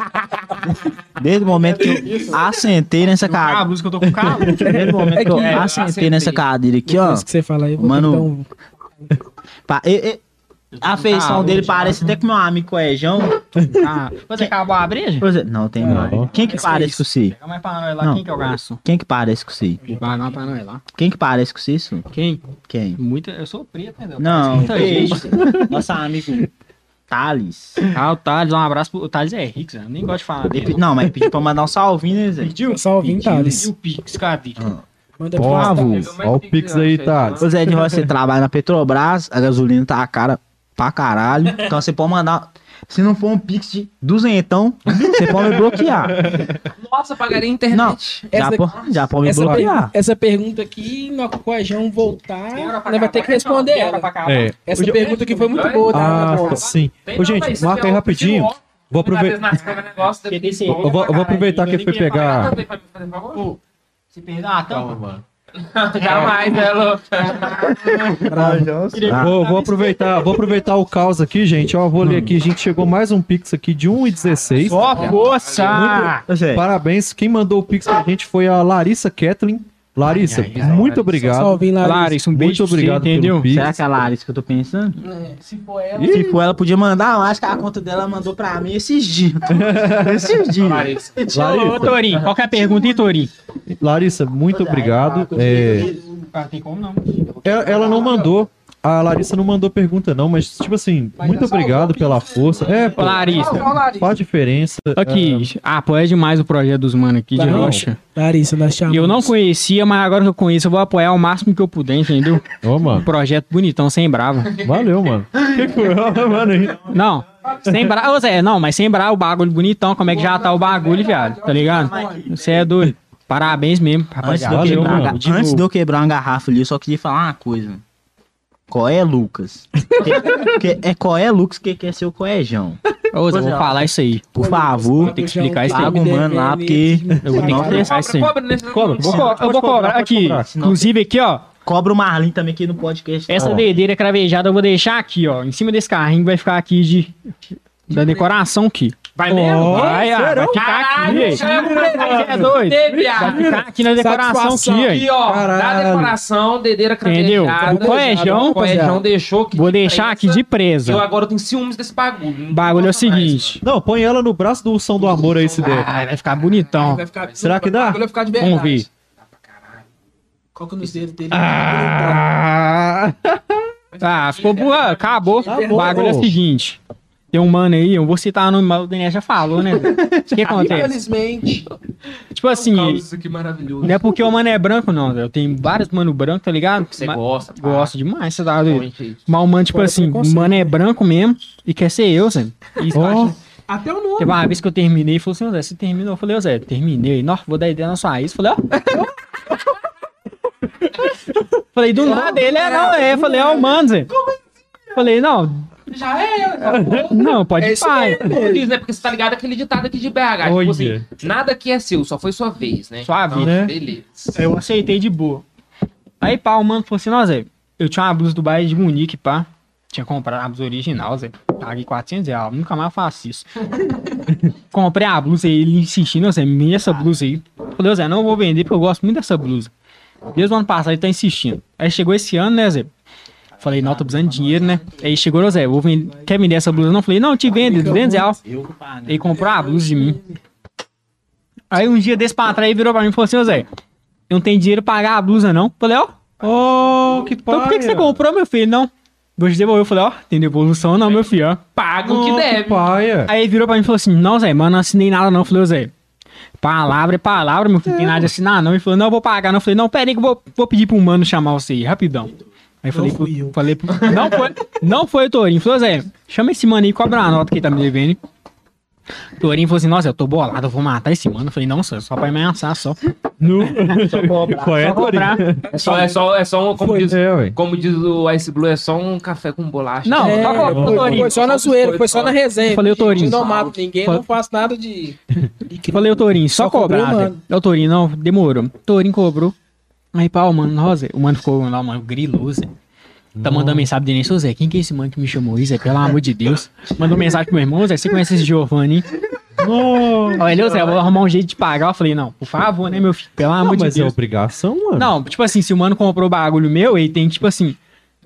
Speaker 4: Desde o momento que eu assentei nessa
Speaker 2: Ah,
Speaker 4: cadeira.
Speaker 2: música eu tô com calma. <laughs>
Speaker 4: Desde o momento que eu
Speaker 1: É,
Speaker 4: assentei nessa cadeira aqui, ó.
Speaker 5: Que você fala aí,
Speaker 4: Mano,
Speaker 5: que um-
Speaker 4: pa- e- e- a feição dele parece até que meu amigo Coejão.
Speaker 2: Ah, você acabou a breja?
Speaker 4: Exemplo, Não, tem
Speaker 3: Não.
Speaker 4: Quem que
Speaker 5: é
Speaker 4: parece com você?
Speaker 2: Pega mais pra nós lá.
Speaker 4: Não.
Speaker 2: Quem que é o garçom?
Speaker 4: Quem que parece com você?
Speaker 2: Vai lá pra nós lá.
Speaker 4: Quem que parece com você, isso?
Speaker 2: Quem?
Speaker 4: Quem?
Speaker 2: Muita... Eu sou preto, entendeu?
Speaker 4: Não,
Speaker 2: Muita gente. <laughs>
Speaker 4: Nosso amigo Thales.
Speaker 2: Ah, o Thales, um abraço pro... O Thales é rico, Zé. Eu nem gosto de falar
Speaker 4: Ele
Speaker 2: dele.
Speaker 4: Não, mas pediu pra mandar um salvinho, né, Zé?
Speaker 2: Pediu? Pediu.
Speaker 5: Thales?
Speaker 2: E o Pix, cadê?
Speaker 5: Manda pra
Speaker 4: favor.
Speaker 5: Thales.
Speaker 3: Ó o Pix aí, tá?
Speaker 4: Ô Zé de Rocha, você trabalha na Petrobras, a gasolina tá cara pra caralho. Então você pode mandar. Se não for um pix de duzentão, você pode me bloquear.
Speaker 1: Nossa, pagaria a internet.
Speaker 4: Não, já,
Speaker 5: Essa-
Speaker 4: po- já pode me
Speaker 5: Essa,
Speaker 4: bloquear.
Speaker 5: per- essa pergunta aqui, no Coejão voltar, nós vai ter que responder ela.
Speaker 3: É.
Speaker 5: Essa
Speaker 3: Hoje-
Speaker 5: pergunta aqui foi muito boa, tá?
Speaker 3: Ah,
Speaker 5: Tá
Speaker 3: sim. Ô, gente, marca aí rapidinho. Vou aproveitar. Eu vou, eu vou aproveitar que fui pegar.
Speaker 1: A?
Speaker 2: Se perder a
Speaker 3: mano. <laughs>
Speaker 1: Jamais, né, Lu?
Speaker 4: Ah,
Speaker 3: Vou, vou aproveitar, vou aproveitar o caos aqui, gente. Ó, vou ler aqui. A gente chegou mais um Pix aqui de 1,16.
Speaker 2: Só força!
Speaker 4: Ô, Zé,
Speaker 3: Parabéns. Quem mandou o Pix pra gente foi a Larissa Kathleen. Larissa,
Speaker 2: Ai, ai,
Speaker 3: muito
Speaker 1: Larissa.
Speaker 3: obrigado.
Speaker 5: Salve, Larissa.
Speaker 2: Larissa, um beijo
Speaker 3: Muito
Speaker 2: você,
Speaker 3: obrigado pelo
Speaker 2: entendeu?
Speaker 4: Será que é a Larissa que eu tô pensando?
Speaker 5: É, Se for ela,
Speaker 4: Se for ela, podia mandar. Eu acho que a conta dela mandou pra mim esses dias. <laughs> esses dias.
Speaker 1: Larissa.
Speaker 2: Ô, ô, Torinho, qual que é a pergunta, hein, Torinho?
Speaker 3: Larissa, muito obrigado. É,
Speaker 2: Ah, tem como não.
Speaker 3: ela, ela não mandou. A Larissa não mandou pergunta, não, mas, tipo assim, muito obrigado pela força. É, pô,
Speaker 2: Larissa,
Speaker 3: faz diferença.
Speaker 2: aqui, apoia demais o projeto dos manos aqui de
Speaker 5: Não.
Speaker 2: rocha.
Speaker 5: Larissa, nós chamamos.
Speaker 2: Eu não conhecia, mas agora que eu conheço, eu vou apoiar o máximo que eu puder, entendeu?
Speaker 3: Ô,
Speaker 2: Um
Speaker 3: mano,
Speaker 2: projeto bonitão, sem brava.
Speaker 3: valeu, mano. que foi? Ó, mano, aí.
Speaker 2: Não, sem brava, ô Zé, não, mas sem brava, o bagulho bonitão, como é que já tá o bagulho, viado, tá ligado? Você é doido. Parabéns mesmo,
Speaker 4: Antes de, eu quebrar,
Speaker 3: mano.
Speaker 4: antes de eu quebrar uma garrafa ali, eu só queria falar uma coisa. Qual é, Lucas? Que- que- é qual é, Lucas, que quer ser o Coejão.
Speaker 2: Ô, Zé, vou
Speaker 4: é,
Speaker 2: falar isso aí.
Speaker 4: Por favor,
Speaker 2: ter que explicar isso aí.
Speaker 4: paga o mano lá, porque
Speaker 2: Eu vou ter que
Speaker 4: Não,
Speaker 2: explicar isso aí.
Speaker 1: Cobra nesse
Speaker 3: Cobra,
Speaker 2: Vou
Speaker 3: Sim,
Speaker 2: co-
Speaker 3: pode
Speaker 2: eu vou
Speaker 3: cobrar,
Speaker 2: aqui.
Speaker 3: cobrar.
Speaker 2: Inclusive aqui, ó.
Speaker 4: cobra o Marlin também aqui no podcast.
Speaker 2: Essa dedeira cravejada eu vou deixar aqui, ó. Em cima desse carrinho vai ficar aqui de. Da decoração aqui.
Speaker 1: Vai mesmo?
Speaker 2: Vai, ah, vai ficar aqui.
Speaker 1: Caralho,
Speaker 2: aí.
Speaker 1: chama o
Speaker 2: É Vai ficar aqui na decoração aqui, aí.
Speaker 1: Aqui, ó, da
Speaker 3: Caralho.
Speaker 1: decoração, dedeira
Speaker 2: Entendeu? Do coejão,
Speaker 1: O coejão deixou que
Speaker 2: Vou
Speaker 1: de
Speaker 2: deixar aqui
Speaker 1: presa.
Speaker 2: de presa.
Speaker 1: Eu agora tenho ciúmes desse bagulho.
Speaker 2: O bagulho é o
Speaker 1: Nossa, mais,
Speaker 2: seguinte.
Speaker 3: Não, põe ela no braço do São do Amor aí, se der.
Speaker 2: Ai, vai ficar bonitão.
Speaker 5: Vai ficar,
Speaker 3: Será que dá?
Speaker 5: Vai ficar de verdade.
Speaker 2: Vamos ver.
Speaker 5: Coloca nos dedos dele.
Speaker 3: Ah,
Speaker 2: Ah, ficou boa, acabou. O bagulho é o seguinte. Tem um mano aí, eu vou citar o nome, mas o Daniel já falou, né? O que <laughs> acontece?
Speaker 5: Infelizmente.
Speaker 2: Tipo assim,
Speaker 1: Isso aqui maravilhoso.
Speaker 2: não é porque o mano é branco, não, velho. Tem vários mano branco, tá ligado?
Speaker 1: Você
Speaker 2: Mas-
Speaker 1: gosta. pá.
Speaker 2: Gosto demais, você tá doido. Mas o mano, tipo
Speaker 5: Fora
Speaker 2: assim, o mano é branco mesmo e quer ser eu, Zé. E isso eu acho-
Speaker 5: Até o nome.
Speaker 2: Teve uma vez que eu terminei e falou assim, Zé, você terminou? Eu falei, ô Zé, terminei. Não, vou dar ideia na sua raiz. Falei, ó. <laughs> falei, do nada, ele é não, é. Falei, ó, mano, Zé. Falei, não,
Speaker 5: Já é, já
Speaker 2: não, pode
Speaker 5: É
Speaker 2: ir
Speaker 5: isso
Speaker 2: pai.
Speaker 1: Como diz, né? Porque você tá ligado aquele ditado aqui de BH. Tipo assim, nada aqui é seu, só foi sua vez, né?
Speaker 2: Sua
Speaker 1: Então,
Speaker 2: vez,
Speaker 3: né?
Speaker 1: Beleza.
Speaker 2: Eu aceitei de boa. Aí, pá, o mano falou assim, ó, Zé, eu tinha uma blusa do Bayern de Munique, pá. Tinha comprado a blusa original, Zé. Paguei 400 reais, nunca mais faço isso. <laughs> Comprei a blusa e ele insistindo, ó, Zé, me essa blusa aí. Falei, ô Zé, não vou vender porque eu gosto muito dessa blusa. Desde o ano passado ele tá insistindo. Aí chegou esse ano, né, Zé? Falei, não, tô precisando de dinheiro, né? Aí chegou, ô Zé, vou vender... quer vender essa blusa? Não, falei, não, te vendo, 200 reais. Ele comprou a blusa de mim. Aí um dia desse pra trás ele virou pra mim e falou assim, ô Zé, eu não tenho dinheiro pra pagar a blusa, não. Falei, ó,
Speaker 3: Oh, que
Speaker 2: então por que, que você comprou, meu filho? Não. Vou te devolver. Eu falei, ó, tem devolução não, meu filho, ó.
Speaker 1: Paga o que
Speaker 3: Oh,
Speaker 1: deve.
Speaker 3: paia.
Speaker 2: Aí ele virou pra mim e falou assim, não, Zé, mano, não assinei nada não. Eu falei, ô Zé, palavra é palavra, meu filho, tem nada de assinar não. Ele falou, não, eu vou pagar não. Eu falei, não, pera aí que eu vou, vou pedir pro mano chamar você aí, rapidão. Aí eu falei,
Speaker 5: fui
Speaker 2: pro,
Speaker 5: eu.
Speaker 2: falei pro, não foi, não foi o Torinho. Falou, Zé, chama esse mano aí, cobra uma nota que ele tá me devendo. O Torinho falou assim, nossa, eu tô bolado, eu vou matar esse mano. Eu falei, não, só, só pra me ameaçar, só.
Speaker 3: No... <laughs> Qual é,
Speaker 2: Só cobrar.
Speaker 1: É só, é só, é só um, como, diz,
Speaker 3: É,
Speaker 1: como diz o Ice Blue, é só um café com bolacha.
Speaker 2: Não,
Speaker 5: É,
Speaker 2: só cobra,
Speaker 5: foi,
Speaker 2: Torinho.
Speaker 5: foi só na zoeira, foi só na resenha.
Speaker 2: Eu falei, ô, Torinho,
Speaker 5: não
Speaker 2: só-
Speaker 5: mato ninguém,
Speaker 2: Falei-
Speaker 5: não faço nada de.
Speaker 2: Eu falei, ô Torinho, só, <laughs>
Speaker 5: Só cobrou,
Speaker 2: cobrar.
Speaker 5: mano.
Speaker 2: É o Torinho, não, demorou. Torinho cobrou. Aí, pau, mano, nossa, o mano ficou lá, mano, grilou, Zé. Tá mandando mensagem dele, ô Zé, quem que é esse mano que me chamou Zé? Pelo amor de Deus. Mandou mensagem pro meu irmão, Zé, você conhece esse Giovanni? Ele, ô Zé, eu vou arrumar um jeito de pagar. Eu falei, não, por favor, né, meu filho? Pelo amor de
Speaker 3: mas é
Speaker 2: Deus.
Speaker 3: obrigação, mano.
Speaker 2: Não, tipo assim, se o mano comprou bagulho meu, ele tem tipo assim,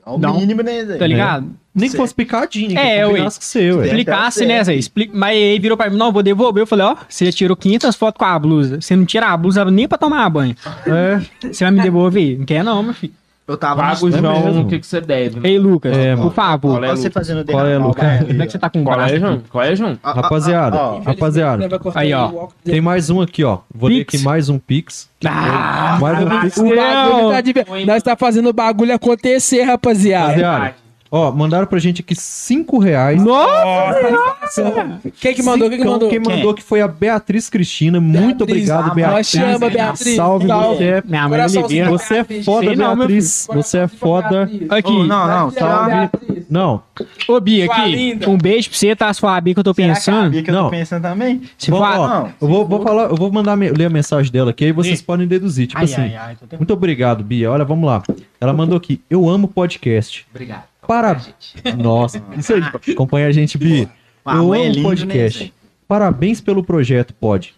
Speaker 4: É o
Speaker 2: Não.
Speaker 4: mínimo, né, Zé?
Speaker 2: tá ligado?
Speaker 3: Nem que fosse picadinho, que
Speaker 2: É,
Speaker 3: combinasse com você, ué.
Speaker 2: Explicasse, né, Zé? Expli... Mas aí virou pra mim, não, vou devolver. Eu falei, ó, você tirou 500 fotos com a blusa. Você não tira a blusa nem pra tomar banho.
Speaker 3: É.
Speaker 2: Você vai me devolver? Não quer não, meu filho.
Speaker 4: Eu tava
Speaker 1: Paga o
Speaker 3: É
Speaker 1: João
Speaker 3: mesmo.
Speaker 1: o que, que você deve. mano.
Speaker 2: Ei, Lucas,
Speaker 3: É,
Speaker 2: por favor.
Speaker 1: Qual é,
Speaker 4: você fazendo
Speaker 3: Qual é, Lucas?
Speaker 2: Como é que você tá com o
Speaker 1: Qual é? João? Qual é, João?
Speaker 4: Ah, ah,
Speaker 3: Rapaziada,
Speaker 4: ah,
Speaker 3: rapaziada,
Speaker 2: Aí, ó.
Speaker 3: tem mais um aqui, ó. Vou ler
Speaker 2: Pix.
Speaker 3: aqui mais um Pix.
Speaker 2: Ah,
Speaker 3: mais um Pix.
Speaker 5: O bagulho tá de... Nós tá fazendo o bagulho acontecer, rapaziada.
Speaker 3: Rapaziada, ó, mandaram pra gente aqui 5 reais.
Speaker 5: Quem que mandou? Quem que mandou?
Speaker 3: Quem mandou que foi a Beatriz Cristina. Muito
Speaker 5: Beatriz,
Speaker 3: obrigado, Beatriz.
Speaker 5: chama, Beatriz.
Speaker 3: Salve,
Speaker 5: Salve.
Speaker 3: você é,
Speaker 2: Minha mãe é. Oliveira.
Speaker 3: você é foda,
Speaker 2: Sei não, meu
Speaker 3: Beatriz. Você é foda.
Speaker 2: Aqui.
Speaker 4: Ô, não, não, salve.
Speaker 3: Não,
Speaker 2: Ô, Bia, aqui. Um beijo pra você, tá? Sua Bia que eu tô pensando.
Speaker 4: Sabia que eu
Speaker 3: Não.
Speaker 4: tô pensando também?
Speaker 2: Se for-
Speaker 3: ó,
Speaker 4: não.
Speaker 3: eu vou, vou falar, eu vou mandar ler a mensagem dela aqui, aí vocês podem deduzir. Tipo
Speaker 2: Ai,
Speaker 3: assim, muito obrigado, Bia. Olha, vamos lá. Ela mandou aqui, eu amo podcast.
Speaker 1: Obrigado.
Speaker 3: Para...
Speaker 1: gente.
Speaker 3: Nossa, isso aí. Acompanha a gente, Bia.
Speaker 4: Ah,
Speaker 3: eu
Speaker 4: é
Speaker 3: amo
Speaker 4: né,
Speaker 3: podcast. Parabéns pelo projeto, Pod.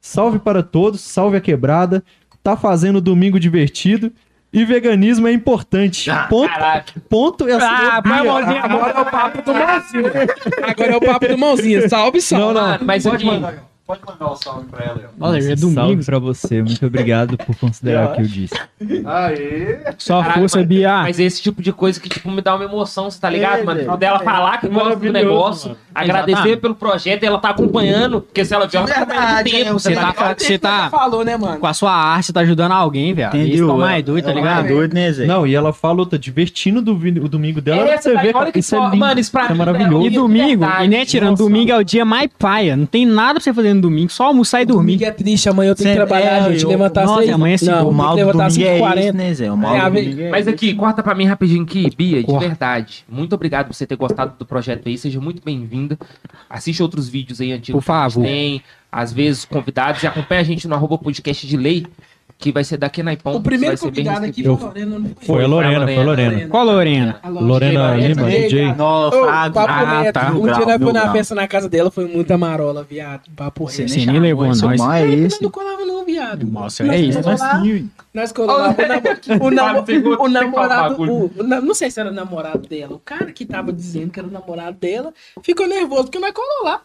Speaker 3: Salve para todos, salve a quebrada. Tá fazendo domingo divertido. E veganismo é importante. ponto,
Speaker 1: Caralho.
Speaker 3: ponto e assinou
Speaker 2: Ah, mãozinha agora.
Speaker 5: Agora é o papo do mãozinho. <laughs> Agora é o papo do mãozinho. Salve, salve.
Speaker 3: Não, não.
Speaker 1: Mano, mas
Speaker 3: pode
Speaker 1: aqui-
Speaker 3: mandar. Pode mandar o salve pra ela.
Speaker 2: Olha, é
Speaker 6: Salve
Speaker 2: domingo.
Speaker 6: pra você, muito obrigado por considerar o que eu disse.
Speaker 2: Só
Speaker 1: Caralho,
Speaker 2: força,
Speaker 1: mas-
Speaker 2: Bia.
Speaker 1: Mas esse tipo de coisa que, tipo, me dá uma emoção, você tá ligado,
Speaker 4: É,
Speaker 1: mano?
Speaker 4: velho.
Speaker 1: Dela falar que gosta do
Speaker 3: Maravilhoso,
Speaker 1: negócio,
Speaker 3: mano.
Speaker 1: agradecer
Speaker 2: Exatamente.
Speaker 1: pelo projeto e ela tá acompanhando, porque se ela viu, ela tá de
Speaker 4: Verdade,
Speaker 1: tempo,
Speaker 4: né?
Speaker 1: você tá
Speaker 2: tá, você tá
Speaker 5: falou, né, mano?
Speaker 2: com a sua arte, tá ajudando alguém, velho. Isso
Speaker 4: Entendeu?
Speaker 2: tá mais doido, tá
Speaker 4: É
Speaker 2: ligado?
Speaker 4: doido, né, Zé?
Speaker 3: Não, e ela falou, tá divertindo do, o domingo dela.
Speaker 1: É,
Speaker 3: você
Speaker 1: tá-
Speaker 3: vê,
Speaker 1: olha que
Speaker 3: isso é lindo,
Speaker 1: mano, isso pra
Speaker 3: isso é
Speaker 1: mim
Speaker 3: maravilhoso.
Speaker 2: E domingo, e né, tirando domingo é o dia mais paia. Não tem nada pra você fazer no domingo, só almoçar e dormir.
Speaker 5: Domingo é triste, amanhã eu tenho que trabalhar,
Speaker 4: é,
Speaker 5: gente.
Speaker 4: eu-
Speaker 5: Levantar
Speaker 2: nossa,
Speaker 5: seis.
Speaker 2: amanhã é segunda.
Speaker 5: não,
Speaker 4: o mal
Speaker 5: levantar
Speaker 4: domingo é
Speaker 5: 5h40.
Speaker 4: isso, né, Zé? O mal
Speaker 5: É,
Speaker 4: é
Speaker 1: Mas aqui, corta pra mim rapidinho aqui, Bia, de verdade. Muito obrigado por você ter gostado do projeto aí, seja muito bem-vinda. Assiste outros vídeos aí antigos
Speaker 2: Por favor.
Speaker 1: que a gente tem, às vezes convidados, e acompanha a gente no arroba podcast de lei, que vai ser daqui na Ipão.
Speaker 5: O primeiro
Speaker 1: vai ser bem
Speaker 5: convidado aqui foi a Lorena. não
Speaker 3: Foi a Lorena, foi a Lorena.
Speaker 2: Qual Lorena?
Speaker 5: A
Speaker 3: Lorena
Speaker 5: Lorena
Speaker 3: Lima, DJ.
Speaker 4: Nossa, Frago.
Speaker 5: papo
Speaker 2: Ah,
Speaker 5: reto.
Speaker 2: tá.
Speaker 5: Um dia nós fomos na festa na casa dela, foi muita marola, viado. Papo reto.
Speaker 2: Você nem levou nós.
Speaker 4: mal é
Speaker 5: Nós
Speaker 4: esse.
Speaker 5: não colava não, viado.
Speaker 2: Nossa,
Speaker 5: Nós
Speaker 2: é isso.
Speaker 5: Nós colamos lá, o,
Speaker 1: que <laughs>
Speaker 5: namorado, o, o na- não sei se era namorado dela, o cara que tava dizendo que era o namorado dela, ficou nervoso porque nós colou lá.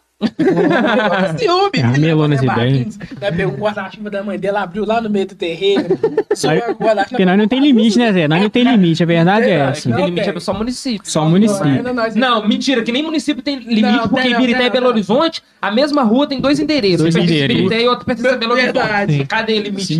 Speaker 5: Ciúme.
Speaker 2: Melou nessa
Speaker 5: Vai
Speaker 2: ideia.
Speaker 5: Vai pegar o guarda-chuva da mãe dela, abriu lá no meio do terreiro. <laughs> Só o guarda-chuva-
Speaker 2: Porque nós não tem limite, né, Zé? Nós não tem limite, a verdade é
Speaker 1: É,
Speaker 2: essa.
Speaker 1: que tem
Speaker 5: Não,
Speaker 1: limite é só município.
Speaker 2: Só município.
Speaker 1: Não, mentira, que nem município tem limite,
Speaker 5: Não,
Speaker 1: porque
Speaker 5: não,
Speaker 1: Ibirité
Speaker 5: tem
Speaker 1: e Belo
Speaker 5: não.
Speaker 1: Horizonte, a mesma rua tem dois endereços.
Speaker 2: Dois
Speaker 1: um
Speaker 2: endereços.
Speaker 1: Ibirité e outro pertence a Belo Horizonte.
Speaker 5: Verdade.
Speaker 1: Cadê o limite?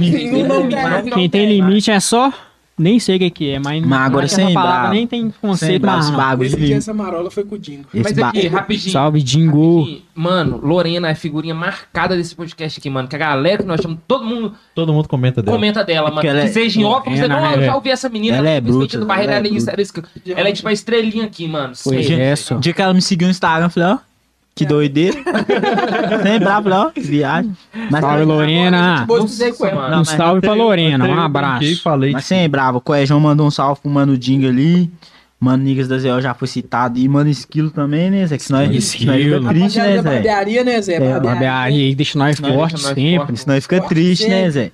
Speaker 5: Não
Speaker 1: não
Speaker 2: Quem tem limite é só. Nem sei o que, que é, mas,
Speaker 4: Mas agora sem
Speaker 2: palavra
Speaker 4: bravo.
Speaker 2: nem tem conceito mais.
Speaker 4: bagulho.
Speaker 5: Esse dia essa marola foi com o Dingo.
Speaker 4: Esse
Speaker 1: Mas aqui, rapidinho.
Speaker 2: Salve, Dingo.
Speaker 1: Rapidinho. Mano, Lorena é figurinha marcada desse podcast aqui, mano. Que a galera que nós chamamos, todo mundo
Speaker 3: Todo mundo comenta dela.
Speaker 1: comenta dela, mano.
Speaker 4: ela
Speaker 1: que
Speaker 4: é-
Speaker 1: seja em óculos, você não, eu
Speaker 2: né?
Speaker 1: já ouvi essa menina.
Speaker 4: Ela é bruta,
Speaker 1: Barreira,
Speaker 4: ela é
Speaker 1: ela, é isso, isso que- ela é tipo a estrelinha aqui, mano.
Speaker 2: Foi essa.
Speaker 4: O dia que ela me seguiu no Instagram, eu falei, ó, que doideira. <laughs> Sem bravo, ó, que viagem. Mas,
Speaker 2: Salve, Lorena.
Speaker 1: Mano.
Speaker 4: Não,
Speaker 2: Um salve pra Lorena, um abraço.
Speaker 3: falei,
Speaker 4: mas sem bravo, o Coejão mandou um salve pro Mano Dingo ali. Mano Niggas da Zé já foi citado. E Mano Esquilo também, né, Zé? Que senão
Speaker 2: Esquilo.
Speaker 4: senão fica triste, né, Zé?
Speaker 5: barbearia, né, Zé?
Speaker 4: É,
Speaker 2: Barbearia deixa nós
Speaker 1: Não,
Speaker 2: fortes sempre.
Speaker 4: Senão nós fica triste, né, Zé?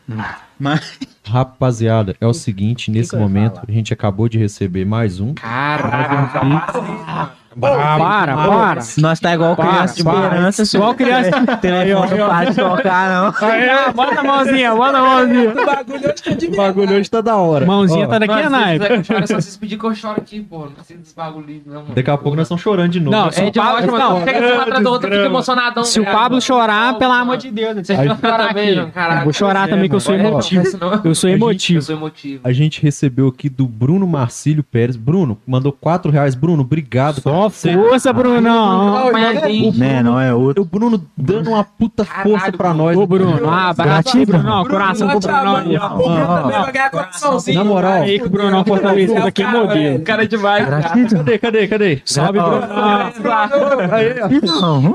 Speaker 4: Mas, <laughs>
Speaker 3: rapaziada, é o seguinte, nesse momento, a gente acabou de receber mais um.
Speaker 1: Caraca,
Speaker 2: Para, para.
Speaker 4: nós tá igual
Speaker 2: Para,
Speaker 4: criança de
Speaker 2: para.
Speaker 4: esperança.
Speaker 2: Igual criança.
Speaker 4: Telefone não para de tocar, não.
Speaker 2: Aí, ó, Bota a mãozinha, bota a mãozinha.
Speaker 5: O bagulho hoje tá de
Speaker 3: O bagulho hoje tá da hora.
Speaker 2: Mãozinha
Speaker 3: Ó,
Speaker 2: tá daqui a naipe.
Speaker 1: É só vocês pedirem que eu choro aqui, pô. Não precisa desse bagulho, não, mano.
Speaker 3: Daqui a pouco nós estamos chorando de novo.
Speaker 2: Não, é
Speaker 1: É de ótimo,
Speaker 2: não,
Speaker 1: uma atrás da outra, fica emocionadão.
Speaker 2: Se o
Speaker 1: cara,
Speaker 2: Pablo chorar, pelo amor de Deus, você
Speaker 1: Deixa eu
Speaker 2: chora
Speaker 1: chorar
Speaker 2: aqui.
Speaker 1: caralho.
Speaker 2: Vou chorar também, que eu sou
Speaker 1: É,
Speaker 2: emotivo. Eu sou
Speaker 1: Eu
Speaker 2: emotivo.
Speaker 1: sou emotivo.
Speaker 3: A gente recebeu aqui do Bruno Marcílio Pérez. Bruno, mandou 4 reais. Bruno, obrigado.
Speaker 2: Só Força, Brunão.
Speaker 4: Né, não é outro.
Speaker 3: O Bruno dando uma puta força pra
Speaker 1: Bruno.
Speaker 3: nós.
Speaker 2: Ô, Bruno, um abraço pro Brunão. Coração pro aí.
Speaker 5: O Bruno também vai ganhar coraçãozinho.
Speaker 3: Na moral.
Speaker 2: Aí que o Brunão fortaleceu aqui é modelo.
Speaker 1: Cara demais.
Speaker 3: Cadê, cadê, cadê?
Speaker 2: Salve, Brunão.
Speaker 3: Aí, ó.
Speaker 4: Não.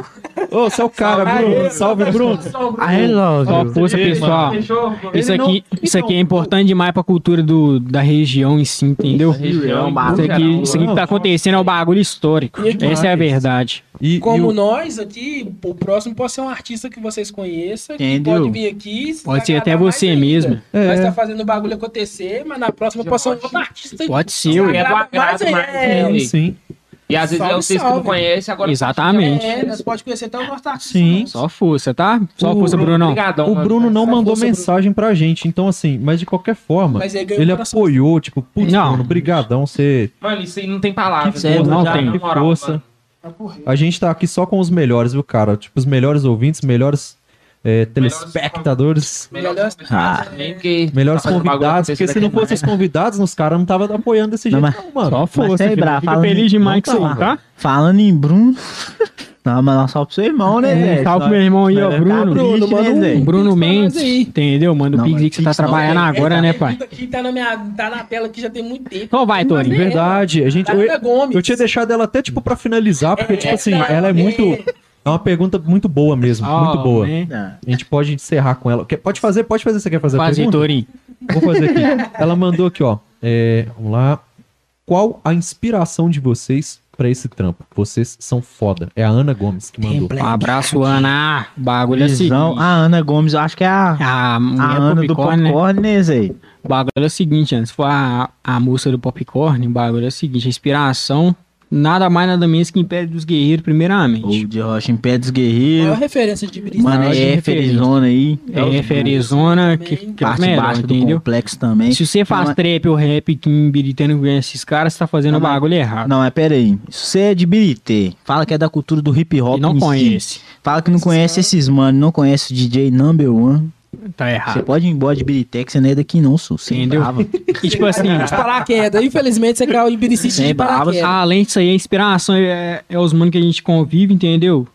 Speaker 3: Ô, você é o cara, Bruno. Salve, Bruno.
Speaker 4: I love
Speaker 2: Só
Speaker 4: you.
Speaker 2: força, pessoal. Isso aqui, isso aqui é importante demais pra cultura do, da região em si, entendeu?
Speaker 1: Região,
Speaker 2: Isso aqui, isso aqui que tá acontecendo é o bagulho histórico. Essa é a verdade.
Speaker 3: E, e
Speaker 5: Como
Speaker 3: o-
Speaker 5: nós aqui, o próximo pode ser um artista que vocês conheçam, que
Speaker 4: Entendeu?
Speaker 5: pode vir aqui. se
Speaker 2: Pode ser até você
Speaker 5: ainda.
Speaker 2: mesmo.
Speaker 3: É.
Speaker 5: Vai estar fazendo o bagulho acontecer, mas na próxima pode ser um outro artista.
Speaker 2: Pode
Speaker 5: que
Speaker 2: ser,
Speaker 1: É do
Speaker 5: mais
Speaker 1: mais,
Speaker 5: É,
Speaker 3: sim.
Speaker 1: E às vezes é
Speaker 5: Salve,
Speaker 1: vocês que não
Speaker 5: salve.
Speaker 1: conhecem, agora...
Speaker 2: Exatamente.
Speaker 5: É, nós pode conhecer até o nosso artista.
Speaker 3: Sim.
Speaker 5: não.
Speaker 2: Só força, tá? Só
Speaker 3: O
Speaker 2: força,
Speaker 3: Bruno-.
Speaker 1: Obrigadão,
Speaker 3: O. Bruno não mandou
Speaker 5: força,
Speaker 3: mensagem pra gente, então assim, mas de qualquer forma,
Speaker 5: Mas ele
Speaker 3: ele apoiou, tipo, putz,
Speaker 2: Não.
Speaker 3: Bruno, brigadão, você...
Speaker 1: Mano, isso aí não tem palavras.
Speaker 3: Que
Speaker 4: Sério,
Speaker 3: força,
Speaker 2: não tem.
Speaker 3: Que força.
Speaker 1: mano.
Speaker 3: A gente tá aqui só com os melhores, viu, cara? Tipo, os melhores ouvintes, melhores é, telespectadores,
Speaker 4: Ah.
Speaker 3: Melhores
Speaker 1: bagulho
Speaker 3: convidados, porque se não fossem os convidados, os caras não tava apoiando desse jeito, não, mano.
Speaker 2: Só força,
Speaker 4: sem
Speaker 2: filho.
Speaker 4: bravo,
Speaker 2: Fica
Speaker 4: fala
Speaker 2: feliz demais isso aí,
Speaker 4: tá.
Speaker 2: tá?
Speaker 4: Falando em Bruno. <laughs> Não, mas não salve pro seu irmão, né,
Speaker 2: É,
Speaker 4: Zé?
Speaker 2: salve pro meu irmão aí, ó,
Speaker 4: ficar
Speaker 2: Bruno.
Speaker 5: Bruno,
Speaker 4: né,
Speaker 5: manda um-?
Speaker 2: Bruno Mendes,
Speaker 5: aí.
Speaker 2: entendeu? Manda o Pix aí que você tá trabalhando
Speaker 5: É,
Speaker 2: agora, né,
Speaker 5: é,
Speaker 2: pai?
Speaker 5: Aqui tá na, minha, tá na tela aqui já tem muito tempo.
Speaker 2: Então vai, Torinho.
Speaker 3: Verdade, a gente... Eu, eu tinha deixado ela até, tipo, pra finalizar, porque, tipo assim, ela é
Speaker 5: é.
Speaker 3: muito... É uma pergunta muito boa mesmo, muito
Speaker 2: Ah,
Speaker 3: boa.
Speaker 2: né?
Speaker 4: Ah,
Speaker 3: A gente pode encerrar com ela. Quer- Pode fazer, pode fazer, você quer fazer a
Speaker 2: Fazer,
Speaker 3: pergunta?
Speaker 2: Torinho.
Speaker 3: Vou fazer aqui. Ela mandou aqui, ó. É, vamos lá. Qual a inspiração de vocês pra esse trampo? Vocês são foda. É a Ana Gomes que mandou.
Speaker 2: Um abraço, Ana. Bagulho é assim.
Speaker 4: Visão. A Ana Gomes, eu acho que é a,
Speaker 2: A
Speaker 4: a Ana do
Speaker 2: popcorn, né?
Speaker 4: Popcorn, né, Zé?
Speaker 2: O bagulho é o seguinte, antes for a, a moça do popcorn, o bagulho é o seguinte, a inspiração, nada mais nada menos que Império dos Guerreiros, primeiramente.
Speaker 4: O de Rocha Pé dos Guerreiros.
Speaker 5: referência de Brisa.
Speaker 4: Mano, é
Speaker 2: referência.
Speaker 4: Felizona aí.
Speaker 2: É Arizona, que, que é o
Speaker 4: Parte
Speaker 2: melhor,
Speaker 4: baixa do
Speaker 2: entendeu?
Speaker 4: complexo também.
Speaker 2: Se você faz
Speaker 4: Não,
Speaker 2: trap ou rap que em Birité não conhece esses caras, você tá fazendo
Speaker 4: Não,
Speaker 2: o bagulho errado.
Speaker 4: Não, mas pera aí. Se você é de Birité, fala que é da cultura do hip hop
Speaker 2: E não
Speaker 4: em si.
Speaker 2: conhece.
Speaker 4: Fala que não conhece esses mano, não conhece o DJ Number One.
Speaker 2: Tá
Speaker 4: Você
Speaker 2: errado.
Speaker 4: pode ir embora de Birité, que você não é daqui não, sou. Sem
Speaker 2: Entendeu?
Speaker 4: brava.
Speaker 2: E tipo assim, <laughs>
Speaker 5: De paraquedas. Infelizmente, você caiu em Biricite de
Speaker 4: Sem bravas.
Speaker 5: paraquedas.
Speaker 2: além disso aí, a inspiração é, é os manos que a gente convive, entendeu?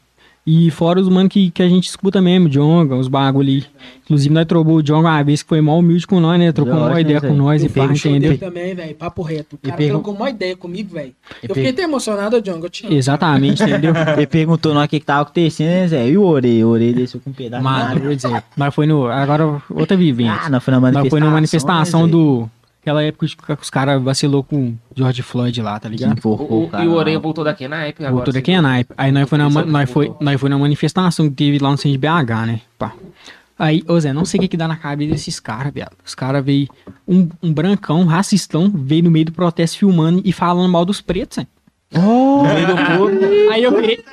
Speaker 2: E fora os manos que, que a gente escuta mesmo, Jonga, os bagulho ali. Inclusive, nós trocou o Jonga uma vez que foi mal humilde com nós, né? Trocou
Speaker 4: Lógico,
Speaker 2: uma
Speaker 4: né,
Speaker 2: ideia
Speaker 4: Zé?
Speaker 2: com nós e
Speaker 4: Eu
Speaker 2: pá, entendeu?
Speaker 5: Dele também, velho. Papo reto. O
Speaker 4: E
Speaker 5: cara
Speaker 4: pergun-
Speaker 5: trocou uma ideia comigo, velho.
Speaker 4: E
Speaker 5: Eu fiquei até emocionado, John. Eu.
Speaker 2: Exatamente, entendeu?
Speaker 4: Ele <laughs> perguntou nós o que, que tava acontecendo, né, Zé? E o Orelha? O Orelha desceu com um pedaço. de
Speaker 2: Mas,
Speaker 4: nada.
Speaker 2: eu vou dizer, mas foi no. Agora, outra vivência.
Speaker 4: Ah, não, foi na
Speaker 2: mas
Speaker 4: manifestação.
Speaker 2: foi numa manifestação
Speaker 4: né, Zé?
Speaker 2: do. Aquela época que os caras vacilou com o George Floyd lá, tá
Speaker 4: Que
Speaker 2: ligado?
Speaker 1: O,
Speaker 4: cara.
Speaker 1: e o Orelha voltou daqui na época.
Speaker 2: Voltou
Speaker 1: agora,
Speaker 2: daqui a naipe. Aí nós foi, na,
Speaker 1: Esse
Speaker 2: nós, foi,
Speaker 1: voltou.
Speaker 2: nós foi na manifestação que teve lá no centro de BH, né? Pá. Aí, ô Zé, não sei o que que dá na cabeça desses caras, viado. Os caras veio, um, um brancão, racistão, veio no meio do protesto filmando e falando mal dos pretos, Zé.
Speaker 6: Oh.
Speaker 2: Aí eu virei.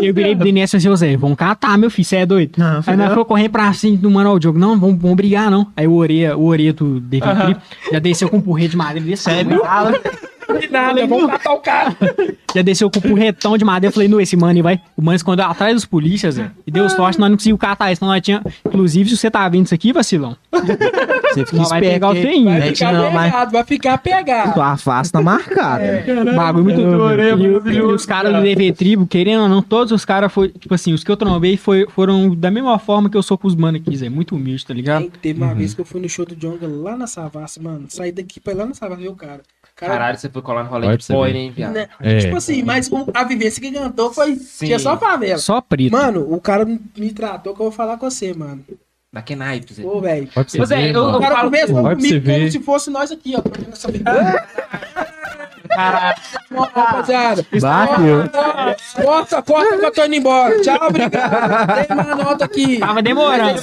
Speaker 2: Eu virei pro Denis e falei assim, Zé, vamos catar, meu filho, você é doido.
Speaker 4: Não,
Speaker 2: Aí nós fomos correndo pra cima do Manuel Diogo. Não, vamos, vamos brigar, não. Aí o Oreia, o Oreia do David Trip já desceu com um porrete de madeira desse
Speaker 4: Você é.
Speaker 5: De nada, vamos matar o cara. <laughs>
Speaker 2: Já desceu com um porretão de madeira. Eu falei, não, esse mano vai. O mano escondeu atrás dos polícias, Zé. E deu sorte, nós não conseguimos catar isso. Então nós tinha. Inclusive, se você tá vendo isso aqui, vacilão. <laughs>
Speaker 4: Você fica
Speaker 2: vai pegar o. TI.
Speaker 5: Vai
Speaker 4: É,
Speaker 5: ficar
Speaker 4: não,
Speaker 5: pegado, vai ficar pegado.
Speaker 4: Tua face tá marcada.
Speaker 2: Bagulho muito doido. E, os caras do DV Tribo, querendo ou não, todos os caras foi, tipo assim, os que eu trombei foi, foram da mesma forma que eu sou com os mano aqui, Zé. Muito humilde, tá ligado?
Speaker 5: Teve uma vez que eu fui no show do Jonga lá na Savassi, mano. Saí daqui pra ir lá na Savassi ver o cara. Cara,
Speaker 1: Caralho, você foi colar no rolê de
Speaker 3: você ver.
Speaker 1: hein, viado?
Speaker 5: né?
Speaker 3: É.
Speaker 5: Tipo assim, mas o- a vivência que cantou foi.
Speaker 1: Sim.
Speaker 5: Tinha só favela.
Speaker 2: Só preto.
Speaker 5: Mano, o cara me tratou que eu vou falar com você, mano.
Speaker 1: Da Kenaipe, Zé.
Speaker 5: Ô, velho.
Speaker 3: Pode ser.
Speaker 1: Mas é, eu-
Speaker 5: O
Speaker 1: eu-
Speaker 5: cara
Speaker 1: falo
Speaker 3: você
Speaker 5: comigo como se fosse nós aqui, ó. fazendo <laughs> Ó, Rapaziada.
Speaker 4: Bateu.
Speaker 5: Corta, corta que eu tô indo embora. Tchau, obrigado. Tem uma nota aqui.
Speaker 2: Tava demorando.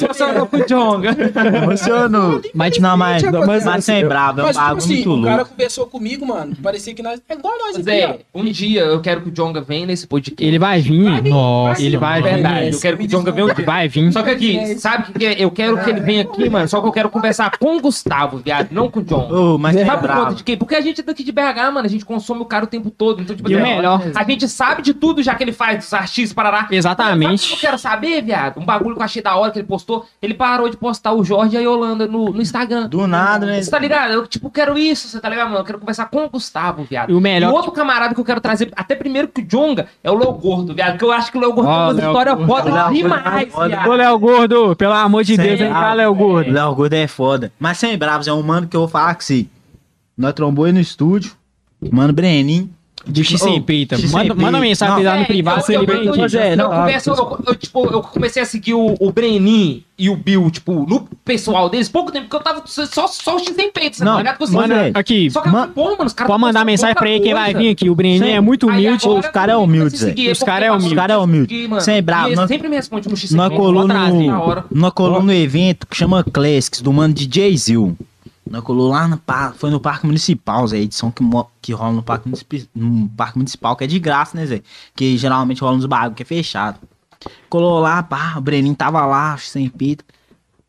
Speaker 1: com o Jonga.
Speaker 4: Emocionou.
Speaker 2: Mas,
Speaker 4: Não, mas,
Speaker 5: Mas,
Speaker 4: mas, sem bravo, é um
Speaker 5: tipo
Speaker 4: bagulho
Speaker 5: assim,
Speaker 4: muito
Speaker 5: o cara
Speaker 4: louco.
Speaker 5: conversou comigo, mano. Parecia que nós. É igual nós aqui,
Speaker 1: Zé,
Speaker 5: ó.
Speaker 1: um dia eu quero que o Jonga venha nesse podcast.
Speaker 2: ele vai vir.
Speaker 3: Nossa,
Speaker 2: Ele vai
Speaker 1: É
Speaker 2: vir.
Speaker 1: verdade, eu quero que o Jonga venha um dia.
Speaker 2: Vai vir.
Speaker 1: Só que aqui, sabe o que é? Eu quero que ele venha aqui, mano. Só que eu quero conversar com o Gustavo, viado, não com o John.
Speaker 4: Ô, mas
Speaker 1: Sabe por conta
Speaker 4: bravo.
Speaker 1: de quê? Porque a gente é daqui de BH, mano. A gente consome o cara o tempo todo. Então, tipo,
Speaker 2: E o
Speaker 1: assim,
Speaker 2: melhor.
Speaker 1: A gente sabe de tudo já que ele faz, dos artistas, parará.
Speaker 2: Exatamente.
Speaker 1: Que eu quero saber, viado? Um bagulho que eu achei da hora que ele postou. Ele parou de postar o Jorge e a Yolanda no, no Instagram.
Speaker 4: Do nada, né?
Speaker 1: Você tá ligado? Eu, tipo, quero isso, você tá ligado, mano? Eu quero conversar com o Gustavo, viado.
Speaker 2: E o melhor-
Speaker 1: E outro camarada que eu quero trazer, até primeiro que o Jonga, é o Léo Gordo, viado. Porque eu acho que o Léo Gordo
Speaker 2: Ó,
Speaker 1: tem uma
Speaker 2: Léo
Speaker 1: história
Speaker 2: Gordo.
Speaker 1: foda
Speaker 4: Léo Gordo
Speaker 1: demais,
Speaker 4: é foda.
Speaker 1: viado.
Speaker 2: Ô, Léo Gordo, pelo amor de
Speaker 4: Sem
Speaker 2: Deus, vem cá. Léo Gordo.
Speaker 4: Léo Gordo é foda. Mas sem bravos, é um mano que eu vou falar que se nós trombou aí no estúdio. Mano Brenin.
Speaker 2: De X sem
Speaker 4: Ô,
Speaker 2: peita.
Speaker 4: X sem
Speaker 2: Manda, manda mensagem
Speaker 4: Não,
Speaker 2: lá no
Speaker 1: É,
Speaker 2: privado,
Speaker 1: eu- eu- eu- eu- eu
Speaker 4: não,
Speaker 1: converso- eu- eu, tipo, eu comecei a seguir o, o Brenin e o Bill, tipo, no pessoal deles, pouco tempo, porque eu tava só, só o X tem peito, você
Speaker 4: Não,
Speaker 1: tá ligado?
Speaker 4: Mano, é.
Speaker 2: Aqui,
Speaker 1: Só que,
Speaker 4: Man-
Speaker 1: pô, mano, os caras
Speaker 2: pode mandar mensagem pra ele quem vai vir aqui. O Breninho é muito humilde.
Speaker 1: agora
Speaker 4: os cara é humilde, Zé.
Speaker 2: Os
Speaker 1: porque
Speaker 2: cara é humilde.
Speaker 4: Os cara é humilde. Sem
Speaker 1: E
Speaker 4: nós-
Speaker 1: sempre me responde no X
Speaker 4: Nós colou
Speaker 2: trazer
Speaker 1: na hora.
Speaker 4: no, nós colou no evento que chama Classics, do mano DJ Zil. Nós colou lá no parque, foi no Parque Municipal, Zé, edição que, que rola no parque, no parque Municipal, que é de graça, né, Zé? Que geralmente rola nos bagulho que é fechado. Colou lá, pá, o Breninho tava lá, sem pita.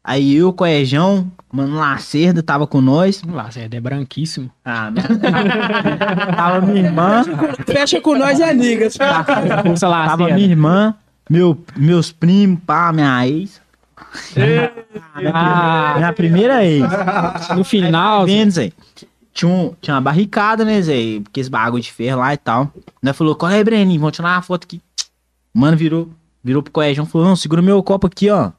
Speaker 4: Aí eu, Coejão, mano Lacerda tava com nós.
Speaker 2: Zé, é branquíssimo.
Speaker 4: Ah, minha... <laughs> tava minha irmã,
Speaker 5: Fecha com nós, é
Speaker 2: lá,
Speaker 4: tava minha irmã, meu, meus primos, pá, minha ex.
Speaker 2: Ah,
Speaker 4: Minha primeira ex.
Speaker 2: no final, Zé,
Speaker 4: vendo, Zé? Tinha, um, tinha uma barricada, né, Zé? Porque esse bagulho de ferro lá e tal. Nós falou, corre aí, Breninho, vamos tirar uma foto aqui. Mano virou, virou pro Coejão e falou, não, segura meu copo aqui, ó.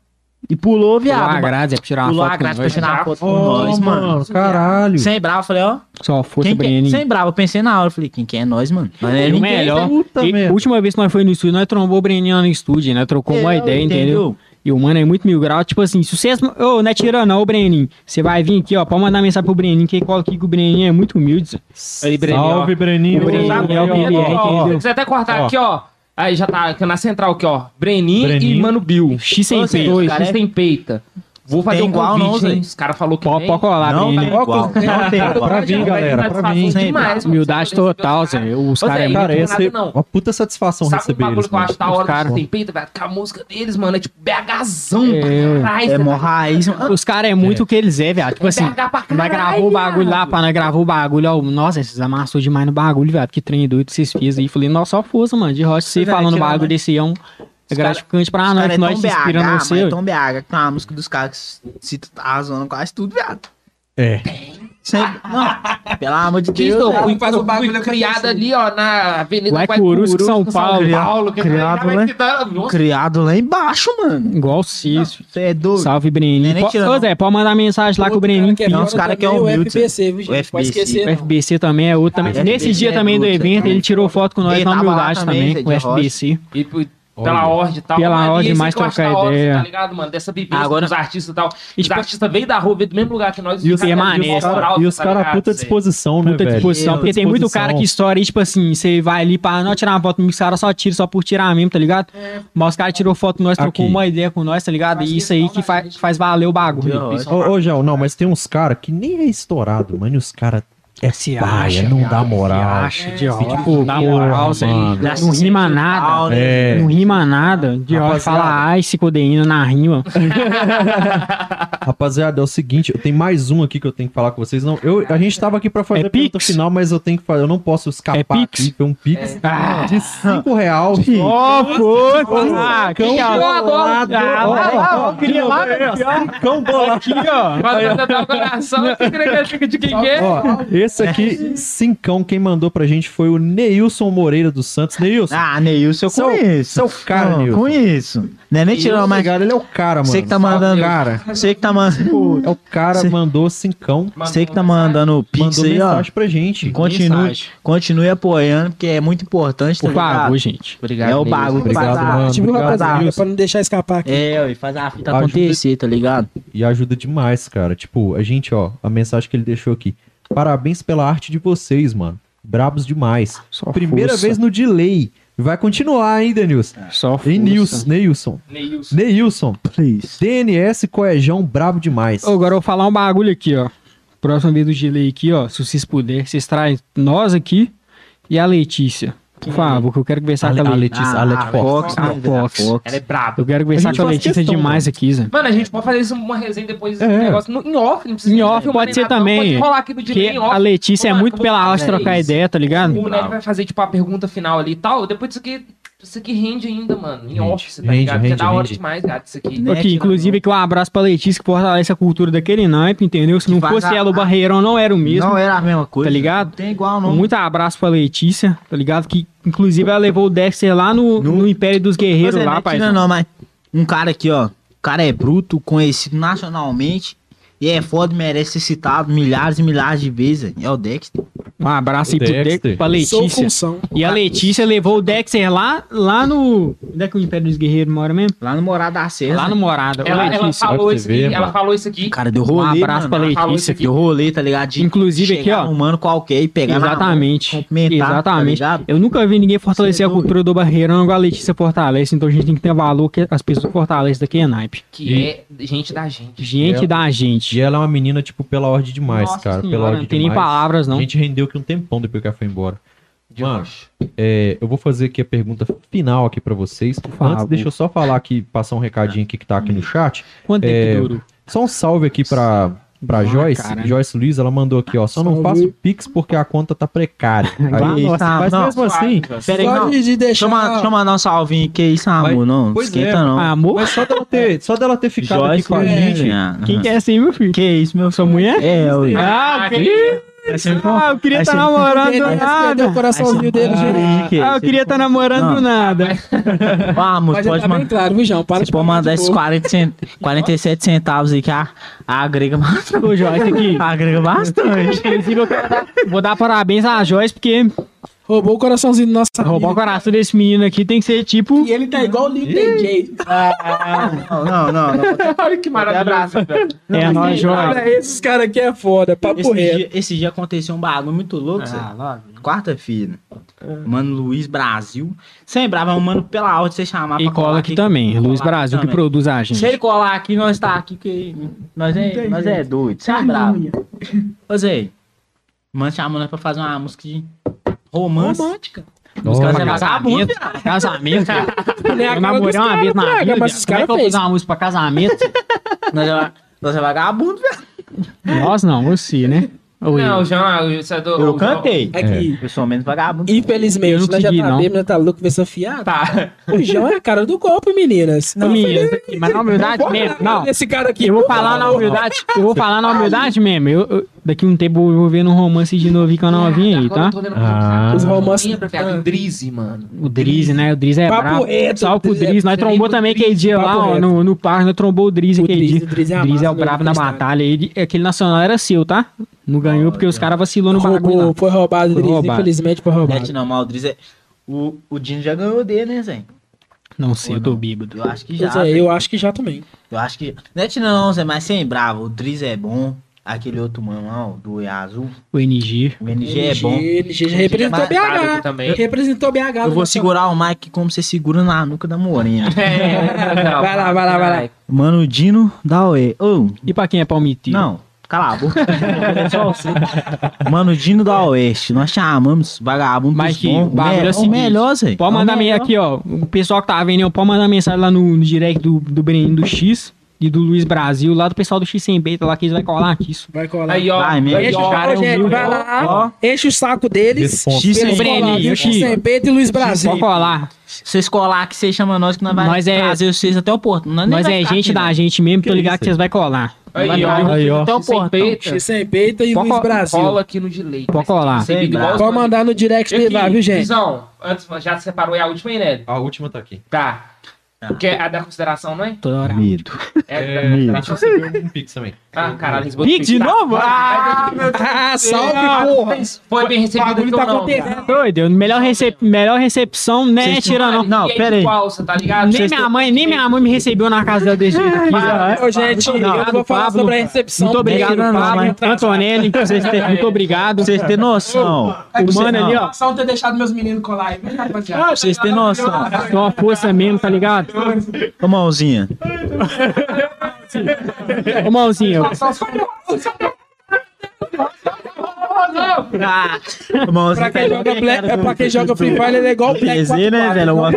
Speaker 4: E pulou,
Speaker 2: pulou
Speaker 4: viado.
Speaker 2: a grade, Zé, pra tirar
Speaker 4: Pulou
Speaker 2: uma
Speaker 4: a
Speaker 2: foto
Speaker 4: grade
Speaker 2: com
Speaker 4: pra
Speaker 2: nós.
Speaker 4: tirar uma foto com nós, mano.
Speaker 3: caralho.
Speaker 4: Sem bravo, eu falei, ó.
Speaker 2: Só força,
Speaker 4: é?
Speaker 2: Breninho.
Speaker 4: Sem bravo, eu pensei na hora. eu Falei, quem que é nós, mano? Não é
Speaker 2: o melhor,
Speaker 3: Puta
Speaker 2: e, última vez que nós foi no estúdio, nós trombou o Breninho no estúdio, né? Trocou uma
Speaker 4: É,
Speaker 2: ideia, entendeu?
Speaker 4: entendeu?
Speaker 2: E o mano é muito mil grau. Tipo assim, se vocês. Ô, não é tirando, ô Breninho. Você vai vir aqui, ó. Pode mandar mensagem pro Breninho. Quem cola aqui que o Breninho é muito humilde.
Speaker 1: Aí, Breninho, ó.
Speaker 3: Salve, Breninho.
Speaker 2: O Breninho
Speaker 1: Sabe,
Speaker 2: é o
Speaker 1: ó, ó, ó? Se até cortar
Speaker 3: Ó.
Speaker 1: aqui, ó. Aí já tá aqui na central aqui, ó. Brenin, e
Speaker 3: Breninho.
Speaker 1: Mano Bill.
Speaker 2: X sem
Speaker 4: Ô, Zé,
Speaker 2: peito.
Speaker 1: X tem peita. Vou fazer
Speaker 4: Tem
Speaker 1: um
Speaker 4: igual não,
Speaker 1: convite, hein?
Speaker 4: Zé.
Speaker 1: Os caras falaram que
Speaker 2: Pode colar,
Speaker 4: Não tem igual. Não tem igual.
Speaker 3: Pra vir, galera, pra.
Speaker 4: Sem
Speaker 1: Demais,
Speaker 2: Humildade total, Zé. Os caras é.
Speaker 3: Cara,
Speaker 1: tem
Speaker 3: ia ser
Speaker 1: não.
Speaker 3: uma puta satisfação
Speaker 1: Sabe
Speaker 3: receber
Speaker 1: bagulho
Speaker 3: eles,
Speaker 1: que eu
Speaker 3: mano.
Speaker 1: acho da hora
Speaker 2: Os cara-
Speaker 1: que tem peita, velho? Que a música deles, mano, é tipo BHzão
Speaker 2: É,
Speaker 1: pra caralho.
Speaker 4: É
Speaker 1: tá
Speaker 4: mó raiz, mano.
Speaker 2: Os caras é muito o que eles é, viado. Tipo assim,
Speaker 1: BH pra
Speaker 2: nós gravou o bagulho lá, pá, nós gravou o bagulho, ó. Nossa, vocês amassou demais no bagulho, viado. Que trem doido que vocês fizeram aí. Falei, nossa, só força, mano. De rocha, você
Speaker 4: é,
Speaker 2: falando bagulho
Speaker 4: né?
Speaker 2: desse é um. É gratificante pra nós, que
Speaker 4: é
Speaker 2: nós
Speaker 4: tão
Speaker 2: se inspirando
Speaker 4: BH,
Speaker 2: seu.
Speaker 4: é tão BH que tem uma música dos caras que se tu tá zoando quase tudo, viado.
Speaker 3: É.
Speaker 4: Sempre, não, pelo amor de Deus.
Speaker 1: eu fui,
Speaker 5: faz o bagulho
Speaker 1: criada ali, ó, na Avenida
Speaker 2: Guaicurusco, São Paulo.
Speaker 1: Paulo que
Speaker 4: Criado,
Speaker 1: vai
Speaker 4: né?
Speaker 1: te dar- Nossa,
Speaker 4: Criado lá embaixo, mano.
Speaker 2: Igual o Cício.
Speaker 4: Você é doido.
Speaker 2: Salve, Breninho. Po- Ô. Zé, pode mandar mensagem lá que o Breninho
Speaker 4: Não, os cara que é humilde,
Speaker 5: O FBC, viu, gente?
Speaker 4: O
Speaker 5: Pode
Speaker 4: FBC.
Speaker 5: esquecer.
Speaker 2: O. FBC também é outro também.
Speaker 4: Ah,
Speaker 2: Nesse dia
Speaker 4: é
Speaker 2: também do
Speaker 4: bruto,
Speaker 2: evento,
Speaker 4: também.
Speaker 2: ele tirou foto com nós na
Speaker 4: lá
Speaker 2: humildade
Speaker 4: também,
Speaker 2: com o. FBC.
Speaker 1: E. pela ordem e tal.
Speaker 2: Pela
Speaker 1: mano,
Speaker 2: ordem, mais trocar
Speaker 1: hora,
Speaker 2: ideia.
Speaker 1: Tá ligado, mano? Dessa vivência
Speaker 4: Agora-
Speaker 1: dos artistas e tal.
Speaker 2: E,
Speaker 1: Os
Speaker 2: tipo,
Speaker 1: artistas veio da rua, veio do mesmo lugar que nós.
Speaker 3: E os,
Speaker 1: caras
Speaker 2: permanece.
Speaker 3: e os caras e
Speaker 1: tá
Speaker 3: cara
Speaker 1: ligado,
Speaker 3: puta disposição, né,
Speaker 2: Puta
Speaker 3: velho?
Speaker 2: disposição,
Speaker 3: Puta
Speaker 2: porque tem muito
Speaker 3: disposição.
Speaker 2: cara que estoura aí, tipo assim, você vai ali pra não tirar uma foto comigo, os caras só tiram só por tirar mesmo, tá ligado? Mas os caras tirou foto com nós, trocou
Speaker 3: Aqui.
Speaker 2: uma ideia com nós, tá ligado?
Speaker 5: Faz
Speaker 2: E isso aí que faz, faz valer o bagulho.
Speaker 3: Ô, ô Gel, não, mas tem uns caras que nem é estourado, mano. E os caras é
Speaker 2: Se
Speaker 3: paia,
Speaker 2: acha,
Speaker 3: não dá moral.
Speaker 2: Acha, de rocha.
Speaker 3: Tipo,
Speaker 2: Dá moral,
Speaker 3: mano.
Speaker 2: Não rima nada.
Speaker 3: É.
Speaker 2: Não rima nada. De
Speaker 3: Rapaziada.
Speaker 2: fala ai, se codeína na rima. <laughs>
Speaker 3: Rapaziada, é o seguinte, eu tenho mais um aqui que eu tenho que falar com vocês. Não, eu, a gente tava aqui pra fazer
Speaker 2: É
Speaker 3: a pergunta
Speaker 2: Pix?
Speaker 3: final, mas eu tenho que fazer, eu não posso escapar
Speaker 2: É Pix?
Speaker 3: aqui. Foi um Pix
Speaker 2: Ah.
Speaker 3: de 5 real.
Speaker 2: Ó! Ah, que é?
Speaker 3: bolado.
Speaker 2: Ah, lá, lá, ó, queria lá,
Speaker 3: Cão bolado.
Speaker 2: aqui, ó.
Speaker 1: Mas dá o coração, eu de quem que é?
Speaker 3: Ó, esse aqui, cincão, quem mandou pra gente foi o Neilson Moreira dos Santos. Neilson,
Speaker 4: Ah, Neilson, eu
Speaker 3: Seu-
Speaker 4: conheço.
Speaker 3: seu cara,
Speaker 4: Não,
Speaker 3: Neilson.
Speaker 4: Conheço. Não é nem tirando,
Speaker 3: Obrigado, ele é o cara, mano.
Speaker 4: você que tá mandando.
Speaker 3: Cara,
Speaker 4: Você que tá mandando.
Speaker 3: é o cara,
Speaker 4: Cê-
Speaker 3: mandou cincão,
Speaker 4: Você que tá mandando o Pix
Speaker 3: mandou
Speaker 4: aí, ó.
Speaker 3: mensagem pra gente.
Speaker 4: Continue,
Speaker 2: Mensagem.
Speaker 4: continue apoiando, porque é muito importante, tá ligado?
Speaker 2: favor, gente.
Speaker 1: Obrigado,
Speaker 4: É o bagulho que
Speaker 3: Obrigado, mano.
Speaker 5: Tipo,
Speaker 3: Obrigado,
Speaker 5: rapaziada,
Speaker 3: Neilson.
Speaker 5: pra não deixar escapar aqui.
Speaker 4: É, ué, faz a fita
Speaker 3: Ajuda-
Speaker 4: acontecer, tá ligado?
Speaker 3: E ajuda demais, cara. Tipo, a gente, ó, a mensagem que ele deixou aqui. Parabéns pela arte de vocês, mano. Brabos demais.
Speaker 2: Só
Speaker 3: Primeira
Speaker 2: força.
Speaker 3: vez no delay. Vai continuar, hein, Denilson?
Speaker 2: Só
Speaker 3: Ei,
Speaker 2: força.
Speaker 3: Nilson, Neilson.
Speaker 1: Neilson.
Speaker 3: Neilson.
Speaker 4: Please.
Speaker 3: DNS Coejão, brabo demais.
Speaker 2: Ô, Agora eu vou falar um bagulho aqui, ó. Próxima vez do delay aqui, ó. Se vocês puderem, vocês trazem nós aqui e a Letícia. Por favor, que eu quero conversar
Speaker 3: A,
Speaker 2: com a
Speaker 3: a
Speaker 2: Letícia.
Speaker 3: Letícia, a Let Fox.
Speaker 2: Ah,
Speaker 4: né?
Speaker 2: Fox.
Speaker 4: Fox.
Speaker 1: Ela é braba.
Speaker 2: Eu quero conversar
Speaker 3: A
Speaker 2: com a Letícia
Speaker 3: questão,
Speaker 2: demais aqui, Zé.
Speaker 1: Mano, a gente pode fazer isso uma resenha depois
Speaker 3: É.
Speaker 1: desse negócio no, em off, não precisa
Speaker 2: Em off pode ser
Speaker 1: nada,
Speaker 2: também.
Speaker 1: Pode rolar aqui no dia off.
Speaker 2: a Letícia é
Speaker 1: Vamos lá,
Speaker 2: muito pela de trocar ideia, tá ligado?
Speaker 1: O Nery vai fazer, tipo, a pergunta final ali e tal. Depois disso aqui, isso aqui rende ainda, mano. Em
Speaker 3: Rende,
Speaker 1: off, você tá
Speaker 3: rende,
Speaker 1: ligado? Porque é
Speaker 3: rende,
Speaker 1: da hora
Speaker 3: rende.
Speaker 1: demais, gato, isso aqui.
Speaker 4: Né?
Speaker 2: Aqui, inclusive, aqui um abraço pra Letícia que fortalece a cultura daquele naipe, entendeu? Se não fosse
Speaker 4: a-
Speaker 2: ela, o Barreirão não era o mesmo.
Speaker 4: Não era a mesma coisa.
Speaker 2: Tá ligado?
Speaker 4: Não tem igual, não.
Speaker 2: Muito abraço pra Letícia, tá ligado? Que, inclusive, ela levou o Dexter lá no,
Speaker 4: No-
Speaker 2: no Império dos Guerreiros, lá,
Speaker 4: não é
Speaker 2: pai.
Speaker 4: tira não, mas um cara aqui, ó. O cara é bruto, conhecido nacionalmente. E é foda, merece ser citado milhares e milhares de vezes. É o Dexter.
Speaker 2: Um abraço aí pro
Speaker 3: Dexter.
Speaker 2: Dex, pra Letícia. E a Letícia levou o Dexter lá, lá no. Onde é que o Império dos Guerreiros mora mesmo?
Speaker 4: Lá no Morada da.
Speaker 2: Lá no Morada.
Speaker 1: Ela, ela falou
Speaker 3: pra
Speaker 1: isso
Speaker 3: você
Speaker 1: aqui, ela falou isso aqui.
Speaker 4: Cara, deu
Speaker 2: Um
Speaker 4: rolê,
Speaker 2: abraço pra
Speaker 4: mano.
Speaker 1: Falou
Speaker 2: Letícia.
Speaker 4: Deu rolê, tá ligado? De
Speaker 2: Inclusive aqui, ó.
Speaker 4: Um mano qualquer e pegar na mão,
Speaker 2: Exatamente.
Speaker 4: cumprimentar, tá
Speaker 2: Exatamente.
Speaker 4: ligado?
Speaker 2: Eu nunca vi ninguém fortalecer
Speaker 4: Cê é
Speaker 2: a cultura do Barreirão igual a Letícia fortalece, então a gente tem que ter valor que as pessoas fortalecem daqui é naipe.
Speaker 1: Que é gente da gente.
Speaker 2: Gente
Speaker 3: Ela-
Speaker 2: da gente.
Speaker 3: E ela é uma menina, tipo, pela ordem demais,
Speaker 2: Nossa
Speaker 3: cara.
Speaker 2: senhora,
Speaker 3: pela ordem
Speaker 2: não tem nem
Speaker 3: demais.
Speaker 2: palavras, não.
Speaker 3: A gente rendeu aqui um tempão depois que ela foi embora. Mano. É, eu vou fazer aqui a pergunta final aqui pra vocês. Antes, deixa eu só falar aqui, passar um recadinho aqui que tá aqui no chat.
Speaker 2: Quanto tempo
Speaker 3: É,
Speaker 2: que durou?
Speaker 3: Só um salve aqui pra, pra
Speaker 2: Ah,
Speaker 3: Joyce.
Speaker 2: caralho.
Speaker 3: Joyce Luiz, ela mandou aqui, ó. Só não
Speaker 5: Salve.
Speaker 3: faço Pix porque a conta tá precária. <laughs> Aí,
Speaker 4: Nossa,
Speaker 3: mas
Speaker 4: não,
Speaker 3: mesmo assim,
Speaker 4: Pera aí,
Speaker 5: Só
Speaker 4: não.
Speaker 5: de, de deixar...
Speaker 4: eu mandar um salvinho. Que isso, amor?
Speaker 3: Mas-
Speaker 4: não,
Speaker 3: pois
Speaker 4: esquenta
Speaker 3: é,
Speaker 4: não.
Speaker 2: Amor?
Speaker 3: mas só dela ter, só dela ter ficado aqui
Speaker 4: Joyce,
Speaker 3: com a
Speaker 4: é,
Speaker 3: gente.
Speaker 4: ah,
Speaker 2: Quem
Speaker 4: ah.
Speaker 2: que é aí, meu filho?
Speaker 4: Que isso, meu
Speaker 2: Sua mulher?
Speaker 4: É, eu.
Speaker 2: Ah,
Speaker 1: que-
Speaker 2: que... ah, eu queria estar
Speaker 4: você-
Speaker 2: namorando do nada.
Speaker 5: o coraçãozinho dele, gente.
Speaker 2: Ah, eu queria estar namorando
Speaker 4: Não.
Speaker 2: do nada. <laughs>
Speaker 4: Vamos,
Speaker 5: Mas
Speaker 4: pode
Speaker 5: tá
Speaker 4: mandar.
Speaker 5: claro, viu, João? Para
Speaker 4: Você
Speaker 5: de
Speaker 4: pode mandar esses
Speaker 5: pouco.
Speaker 4: 40 cent... 47 centavos aí que a, a agrega <laughs> bastante.
Speaker 2: Ô, Joyce, aqui.
Speaker 4: Agrega bastante.
Speaker 2: Vou dar parabéns à Joyce, porque
Speaker 5: Roubou o coraçãozinho do nosso
Speaker 2: roubar o coração desse menino aqui tem que ser tipo.
Speaker 5: E ele tá igual o Lil DJ.
Speaker 4: Não, não, não. não. <laughs>
Speaker 1: Olha que maravilhoso. velho.
Speaker 2: É, nós.
Speaker 5: Cara, esses caras aqui é foda, papo
Speaker 4: Esse
Speaker 5: reto.
Speaker 4: dia, esse dia aconteceu um bagulho muito louco, Zé. Quarta-feira. Mano Luiz Brasil. Sem brava, um mano pela ordem você chamar
Speaker 2: E
Speaker 4: pra
Speaker 2: cola
Speaker 4: colar
Speaker 2: aqui também. Luiz Brasil que
Speaker 4: também.
Speaker 2: produz a
Speaker 4: Se
Speaker 2: gente.
Speaker 4: ele colar aqui, nós tá aqui, que nós é, nós é doido. Sem brava. Ô Zé, mano chamou nós pra fazer uma música de romance.
Speaker 5: Romântica.
Speaker 4: Música
Speaker 3: Olha,
Speaker 4: é vagabundo,
Speaker 2: Casamento. Casamento. Eu namorei uma
Speaker 5: caras,
Speaker 2: vez na vida.
Speaker 5: Mas os
Speaker 2: é
Speaker 5: caras
Speaker 2: eu
Speaker 5: fez.
Speaker 2: fazer uma música pra casamento? <laughs>
Speaker 4: Nós é, é vagabundo, velho.
Speaker 2: Nós não, você, né? Ou eu.
Speaker 1: Não, João, isso é do.
Speaker 4: Eu
Speaker 1: o João-
Speaker 4: cantei.
Speaker 5: Aqui.
Speaker 4: Eu sou menos vagabundo.
Speaker 5: Infelizmente,
Speaker 2: Eu não
Speaker 5: nós já
Speaker 2: consegui,
Speaker 5: tá
Speaker 2: não.
Speaker 5: bêbado, tá louco, versão fiado.
Speaker 1: Tá.
Speaker 5: O João é a cara do golpe, meninas.
Speaker 2: Ô, meninas, mas na humildade mesmo. Não,
Speaker 5: Esse cara aqui.
Speaker 2: eu vou falar na humildade. Eu vou falar na humildade mesmo. Eu, eu- daqui um tempo eu vou ver um romance de novo com a novinha aí, tá?
Speaker 1: eu
Speaker 3: Ah.
Speaker 1: pra
Speaker 5: Os romances-
Speaker 1: o Drizzy, mano.
Speaker 2: O Drizzy, né? O Drizzy é
Speaker 5: Papo
Speaker 2: brabo.
Speaker 5: reto,
Speaker 2: Salve pro
Speaker 5: o Drizzy é-
Speaker 2: Drizzy. Nós trombou
Speaker 1: o
Speaker 2: também aquele
Speaker 1: Drizzy,
Speaker 2: dia lá, no, no parque. Nós trombou o Drizzy
Speaker 5: O
Speaker 2: aquele
Speaker 5: Drizzy,
Speaker 2: dia.
Speaker 5: o Drizzy é
Speaker 2: O Drizzy é o brabo na
Speaker 5: freestyle.
Speaker 2: batalha. Ele, aquele nacional era seu, tá? Não ganhou porque os caras vacilou no bagulho.
Speaker 5: Foi roubado,
Speaker 2: Foi
Speaker 5: Drizzy. Infelizmente foi roubado.
Speaker 4: Net não, Maldriz é. O, o Dino já ganhou dele, né, Zé?
Speaker 2: Não sei, eu
Speaker 4: Ou
Speaker 2: tô
Speaker 4: não?
Speaker 2: bêbado.
Speaker 4: Eu acho que já.
Speaker 5: Pois é,
Speaker 4: velho.
Speaker 5: eu acho que já também.
Speaker 4: Eu acho que. Net não, Zé, mas sem bravo. O Driz é bom. Aquele outro mano lá, o do E azul.
Speaker 2: O NG.
Speaker 4: O NG é bom.
Speaker 5: NG já representou
Speaker 4: Mas-
Speaker 5: BH.
Speaker 1: também.
Speaker 5: Representou BH.
Speaker 4: Eu vou segurar o mic como você segura na nuca da Morinha. <laughs>
Speaker 1: É,
Speaker 5: Vai lá, vai lá, vai lá.
Speaker 4: Mano, o Dino da UE. Ô,
Speaker 2: E pra quem é palmitiro?
Speaker 4: não. Cala a boca. É só você. Mano, Dino da Oeste, nós chamamos vagabundo
Speaker 2: Mas que o bagulho é o
Speaker 4: o
Speaker 2: seguinte,
Speaker 4: melhor, Zé.
Speaker 2: Pode
Speaker 4: É o
Speaker 2: mandar
Speaker 4: melhor.
Speaker 2: aqui, ó. O pessoal que tá vendo, pode mandar mensagem lá no, no direct do, do Breninho do X e do Luiz Brasil, lá do pessoal do X sem beta lá, que eles vão colar aqui. Isso.
Speaker 5: Vai colar.
Speaker 1: Aí, ó.
Speaker 4: Vai mesmo.
Speaker 1: aí,
Speaker 5: Enche
Speaker 1: ó.
Speaker 5: o
Speaker 2: cara é
Speaker 5: saco, gente,
Speaker 2: humilde.
Speaker 5: vai lá,
Speaker 4: Ó.
Speaker 5: enche o saco deles.
Speaker 3: Responsa.
Speaker 4: X sem
Speaker 5: Eles
Speaker 2: Breninho,
Speaker 5: colar, viu?
Speaker 2: X.
Speaker 5: Sem peito e Luiz Brasil.
Speaker 2: Pode colar.
Speaker 4: Vocês colar aqui, vocês chamam nós que nós vai
Speaker 2: Nós é-
Speaker 4: trazer vocês até o porto. Nós,
Speaker 2: Nós é gente
Speaker 4: aqui,
Speaker 2: da
Speaker 4: não.
Speaker 2: gente mesmo, tô
Speaker 3: Que
Speaker 2: ligado
Speaker 3: isso
Speaker 2: que vocês vai colar.
Speaker 1: Aí,
Speaker 4: Vai
Speaker 1: ó.
Speaker 3: Aí, ó.
Speaker 4: até o
Speaker 5: e
Speaker 2: Pode
Speaker 5: Luiz
Speaker 2: co-
Speaker 5: Brasil.
Speaker 1: Cola aqui no delay.
Speaker 2: Pode colar.
Speaker 1: Igual os
Speaker 5: Pode mandar no direct dele lá, viu, gente?
Speaker 1: Visão, antes, já separou é a última aí, né?
Speaker 3: A última tá aqui.
Speaker 1: Tá.
Speaker 4: Tá.
Speaker 1: Porque é a da consideração, não é?
Speaker 2: Toda hora.
Speaker 4: Medo.
Speaker 1: É,
Speaker 3: É,
Speaker 1: da
Speaker 3: deixa eu seguir um pix também.
Speaker 1: Ah, caralho. Lisboa
Speaker 2: Pix de
Speaker 1: Tá.
Speaker 2: novo? Ah,
Speaker 5: Ah, salve, porra.
Speaker 1: Foi bem recebido
Speaker 5: bagulho
Speaker 1: aqui
Speaker 5: tá
Speaker 1: ou não?
Speaker 5: acontecendo.
Speaker 2: doido. Melhor, recep... Melhor recepção, né?
Speaker 4: Vocês
Speaker 2: Tira não.
Speaker 1: E
Speaker 4: pera aí.
Speaker 1: Você tá ligado?
Speaker 2: Nem minha mãe, nem minha mãe me recebeu na casa dela desse jeito aqui.
Speaker 5: Ô, gente, eu não vou falar
Speaker 2: Pablo.
Speaker 5: sobre a recepção.
Speaker 2: Muito obrigado, Pablo. Antonelli, têm- muito obrigado.
Speaker 4: Pra vocês terem noção.
Speaker 2: O mano ali, ó.
Speaker 5: Só ter deixado meus meninos colar aí, rapaziada?
Speaker 4: Pra vocês terem noção.
Speaker 2: Tem uma força mesmo, tá ligado?
Speaker 4: Ô, mãozinha.
Speaker 2: Ô, mãozinha,
Speaker 4: mãozinha.
Speaker 5: Pra quem joga, Black, é pra quem joga Free Fire, ele é igual o Black
Speaker 4: PZ, né,
Speaker 5: 44,
Speaker 4: velho? Uma-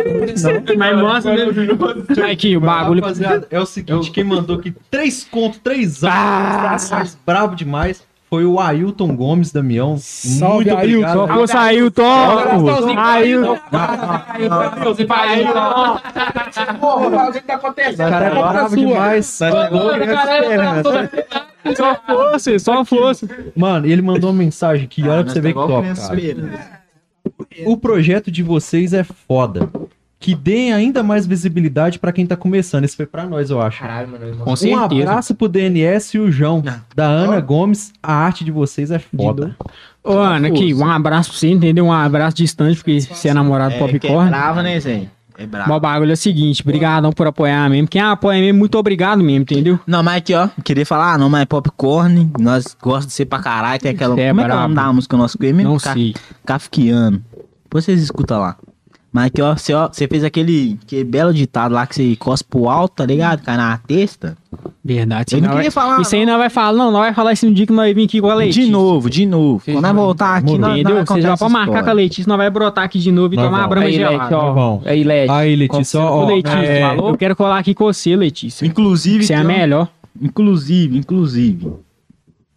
Speaker 2: mas mostra mesmo. Aqui, o bagulho.
Speaker 3: Rapaziada, é o seguinte, quem mandou aqui três contos, três anos, mais brabo demais, foi o Ailton Gomes, Damião.
Speaker 5: Salve,
Speaker 3: Muito obrigado.
Speaker 2: Só fosse Ailton. Ailton.
Speaker 1: Você vai
Speaker 5: Porra, o que tá acontecendo?
Speaker 3: Cara é brabo
Speaker 5: sua.
Speaker 3: demais.
Speaker 2: Só fosse, só fosse.
Speaker 3: Mano, ele mandou uma mensagem aqui, olha pra você ver que top, cara. O projeto de vocês é foda. Que deem ainda mais visibilidade pra quem tá começando. Esse foi pra nós, eu acho.
Speaker 1: Caralho, mano.
Speaker 2: Com
Speaker 3: Um
Speaker 2: certeza.
Speaker 3: abraço pro DNS e o João. Da Ana Gomes, a arte de vocês é foda.
Speaker 2: Ô, Ana, aqui, um abraço pra você, entendeu? Um abraço distante, porque você é namorado do
Speaker 4: É, que é
Speaker 2: Popcorn.
Speaker 4: brava, né, Zé? É bravo.
Speaker 2: o bagulho é o seguinte, brigadão por apoiar mesmo. Quem apoia mesmo, muito obrigado mesmo, entendeu?
Speaker 4: Não, mas aqui, ó. Queria falar, ah, não, mas é popcorn. Nós gostamos de ser pra caralho. Tem aquela.
Speaker 2: É
Speaker 4: como é que é o nome da música nossa que é mesmo?
Speaker 2: Não
Speaker 4: Ca-
Speaker 2: sei.
Speaker 4: Kafkiano. Depois vocês escutam lá. Mas aqui, ó, você, ó, você fez aquele, aquele belo ditado lá que você cospe pro alto, tá ligado? Cai na testa.
Speaker 2: Verdade.
Speaker 4: Eu não queria
Speaker 2: vai-
Speaker 4: falar,
Speaker 2: Isso aí não vai falar, não. Não vai falar isso no dia que nós vim aqui com a Letícia.
Speaker 4: De novo, de novo. Quando nós voltar aqui, nós,
Speaker 2: Entendeu?
Speaker 4: nós
Speaker 2: Você já pode marcar com a. Letícia, nós vai brotar aqui de novo e
Speaker 3: Nós
Speaker 2: tomar a
Speaker 3: vamos.
Speaker 2: brama gelada.
Speaker 1: ó.
Speaker 3: Vamos.
Speaker 1: Aí, Lete.
Speaker 3: Aí, Letícia, ó.
Speaker 2: Letícia,
Speaker 3: é,
Speaker 2: eu quero colar aqui com você, Letícia.
Speaker 4: Inclusive,
Speaker 2: Você é a
Speaker 4: tem
Speaker 2: melhor.
Speaker 4: inclusive, inclusive.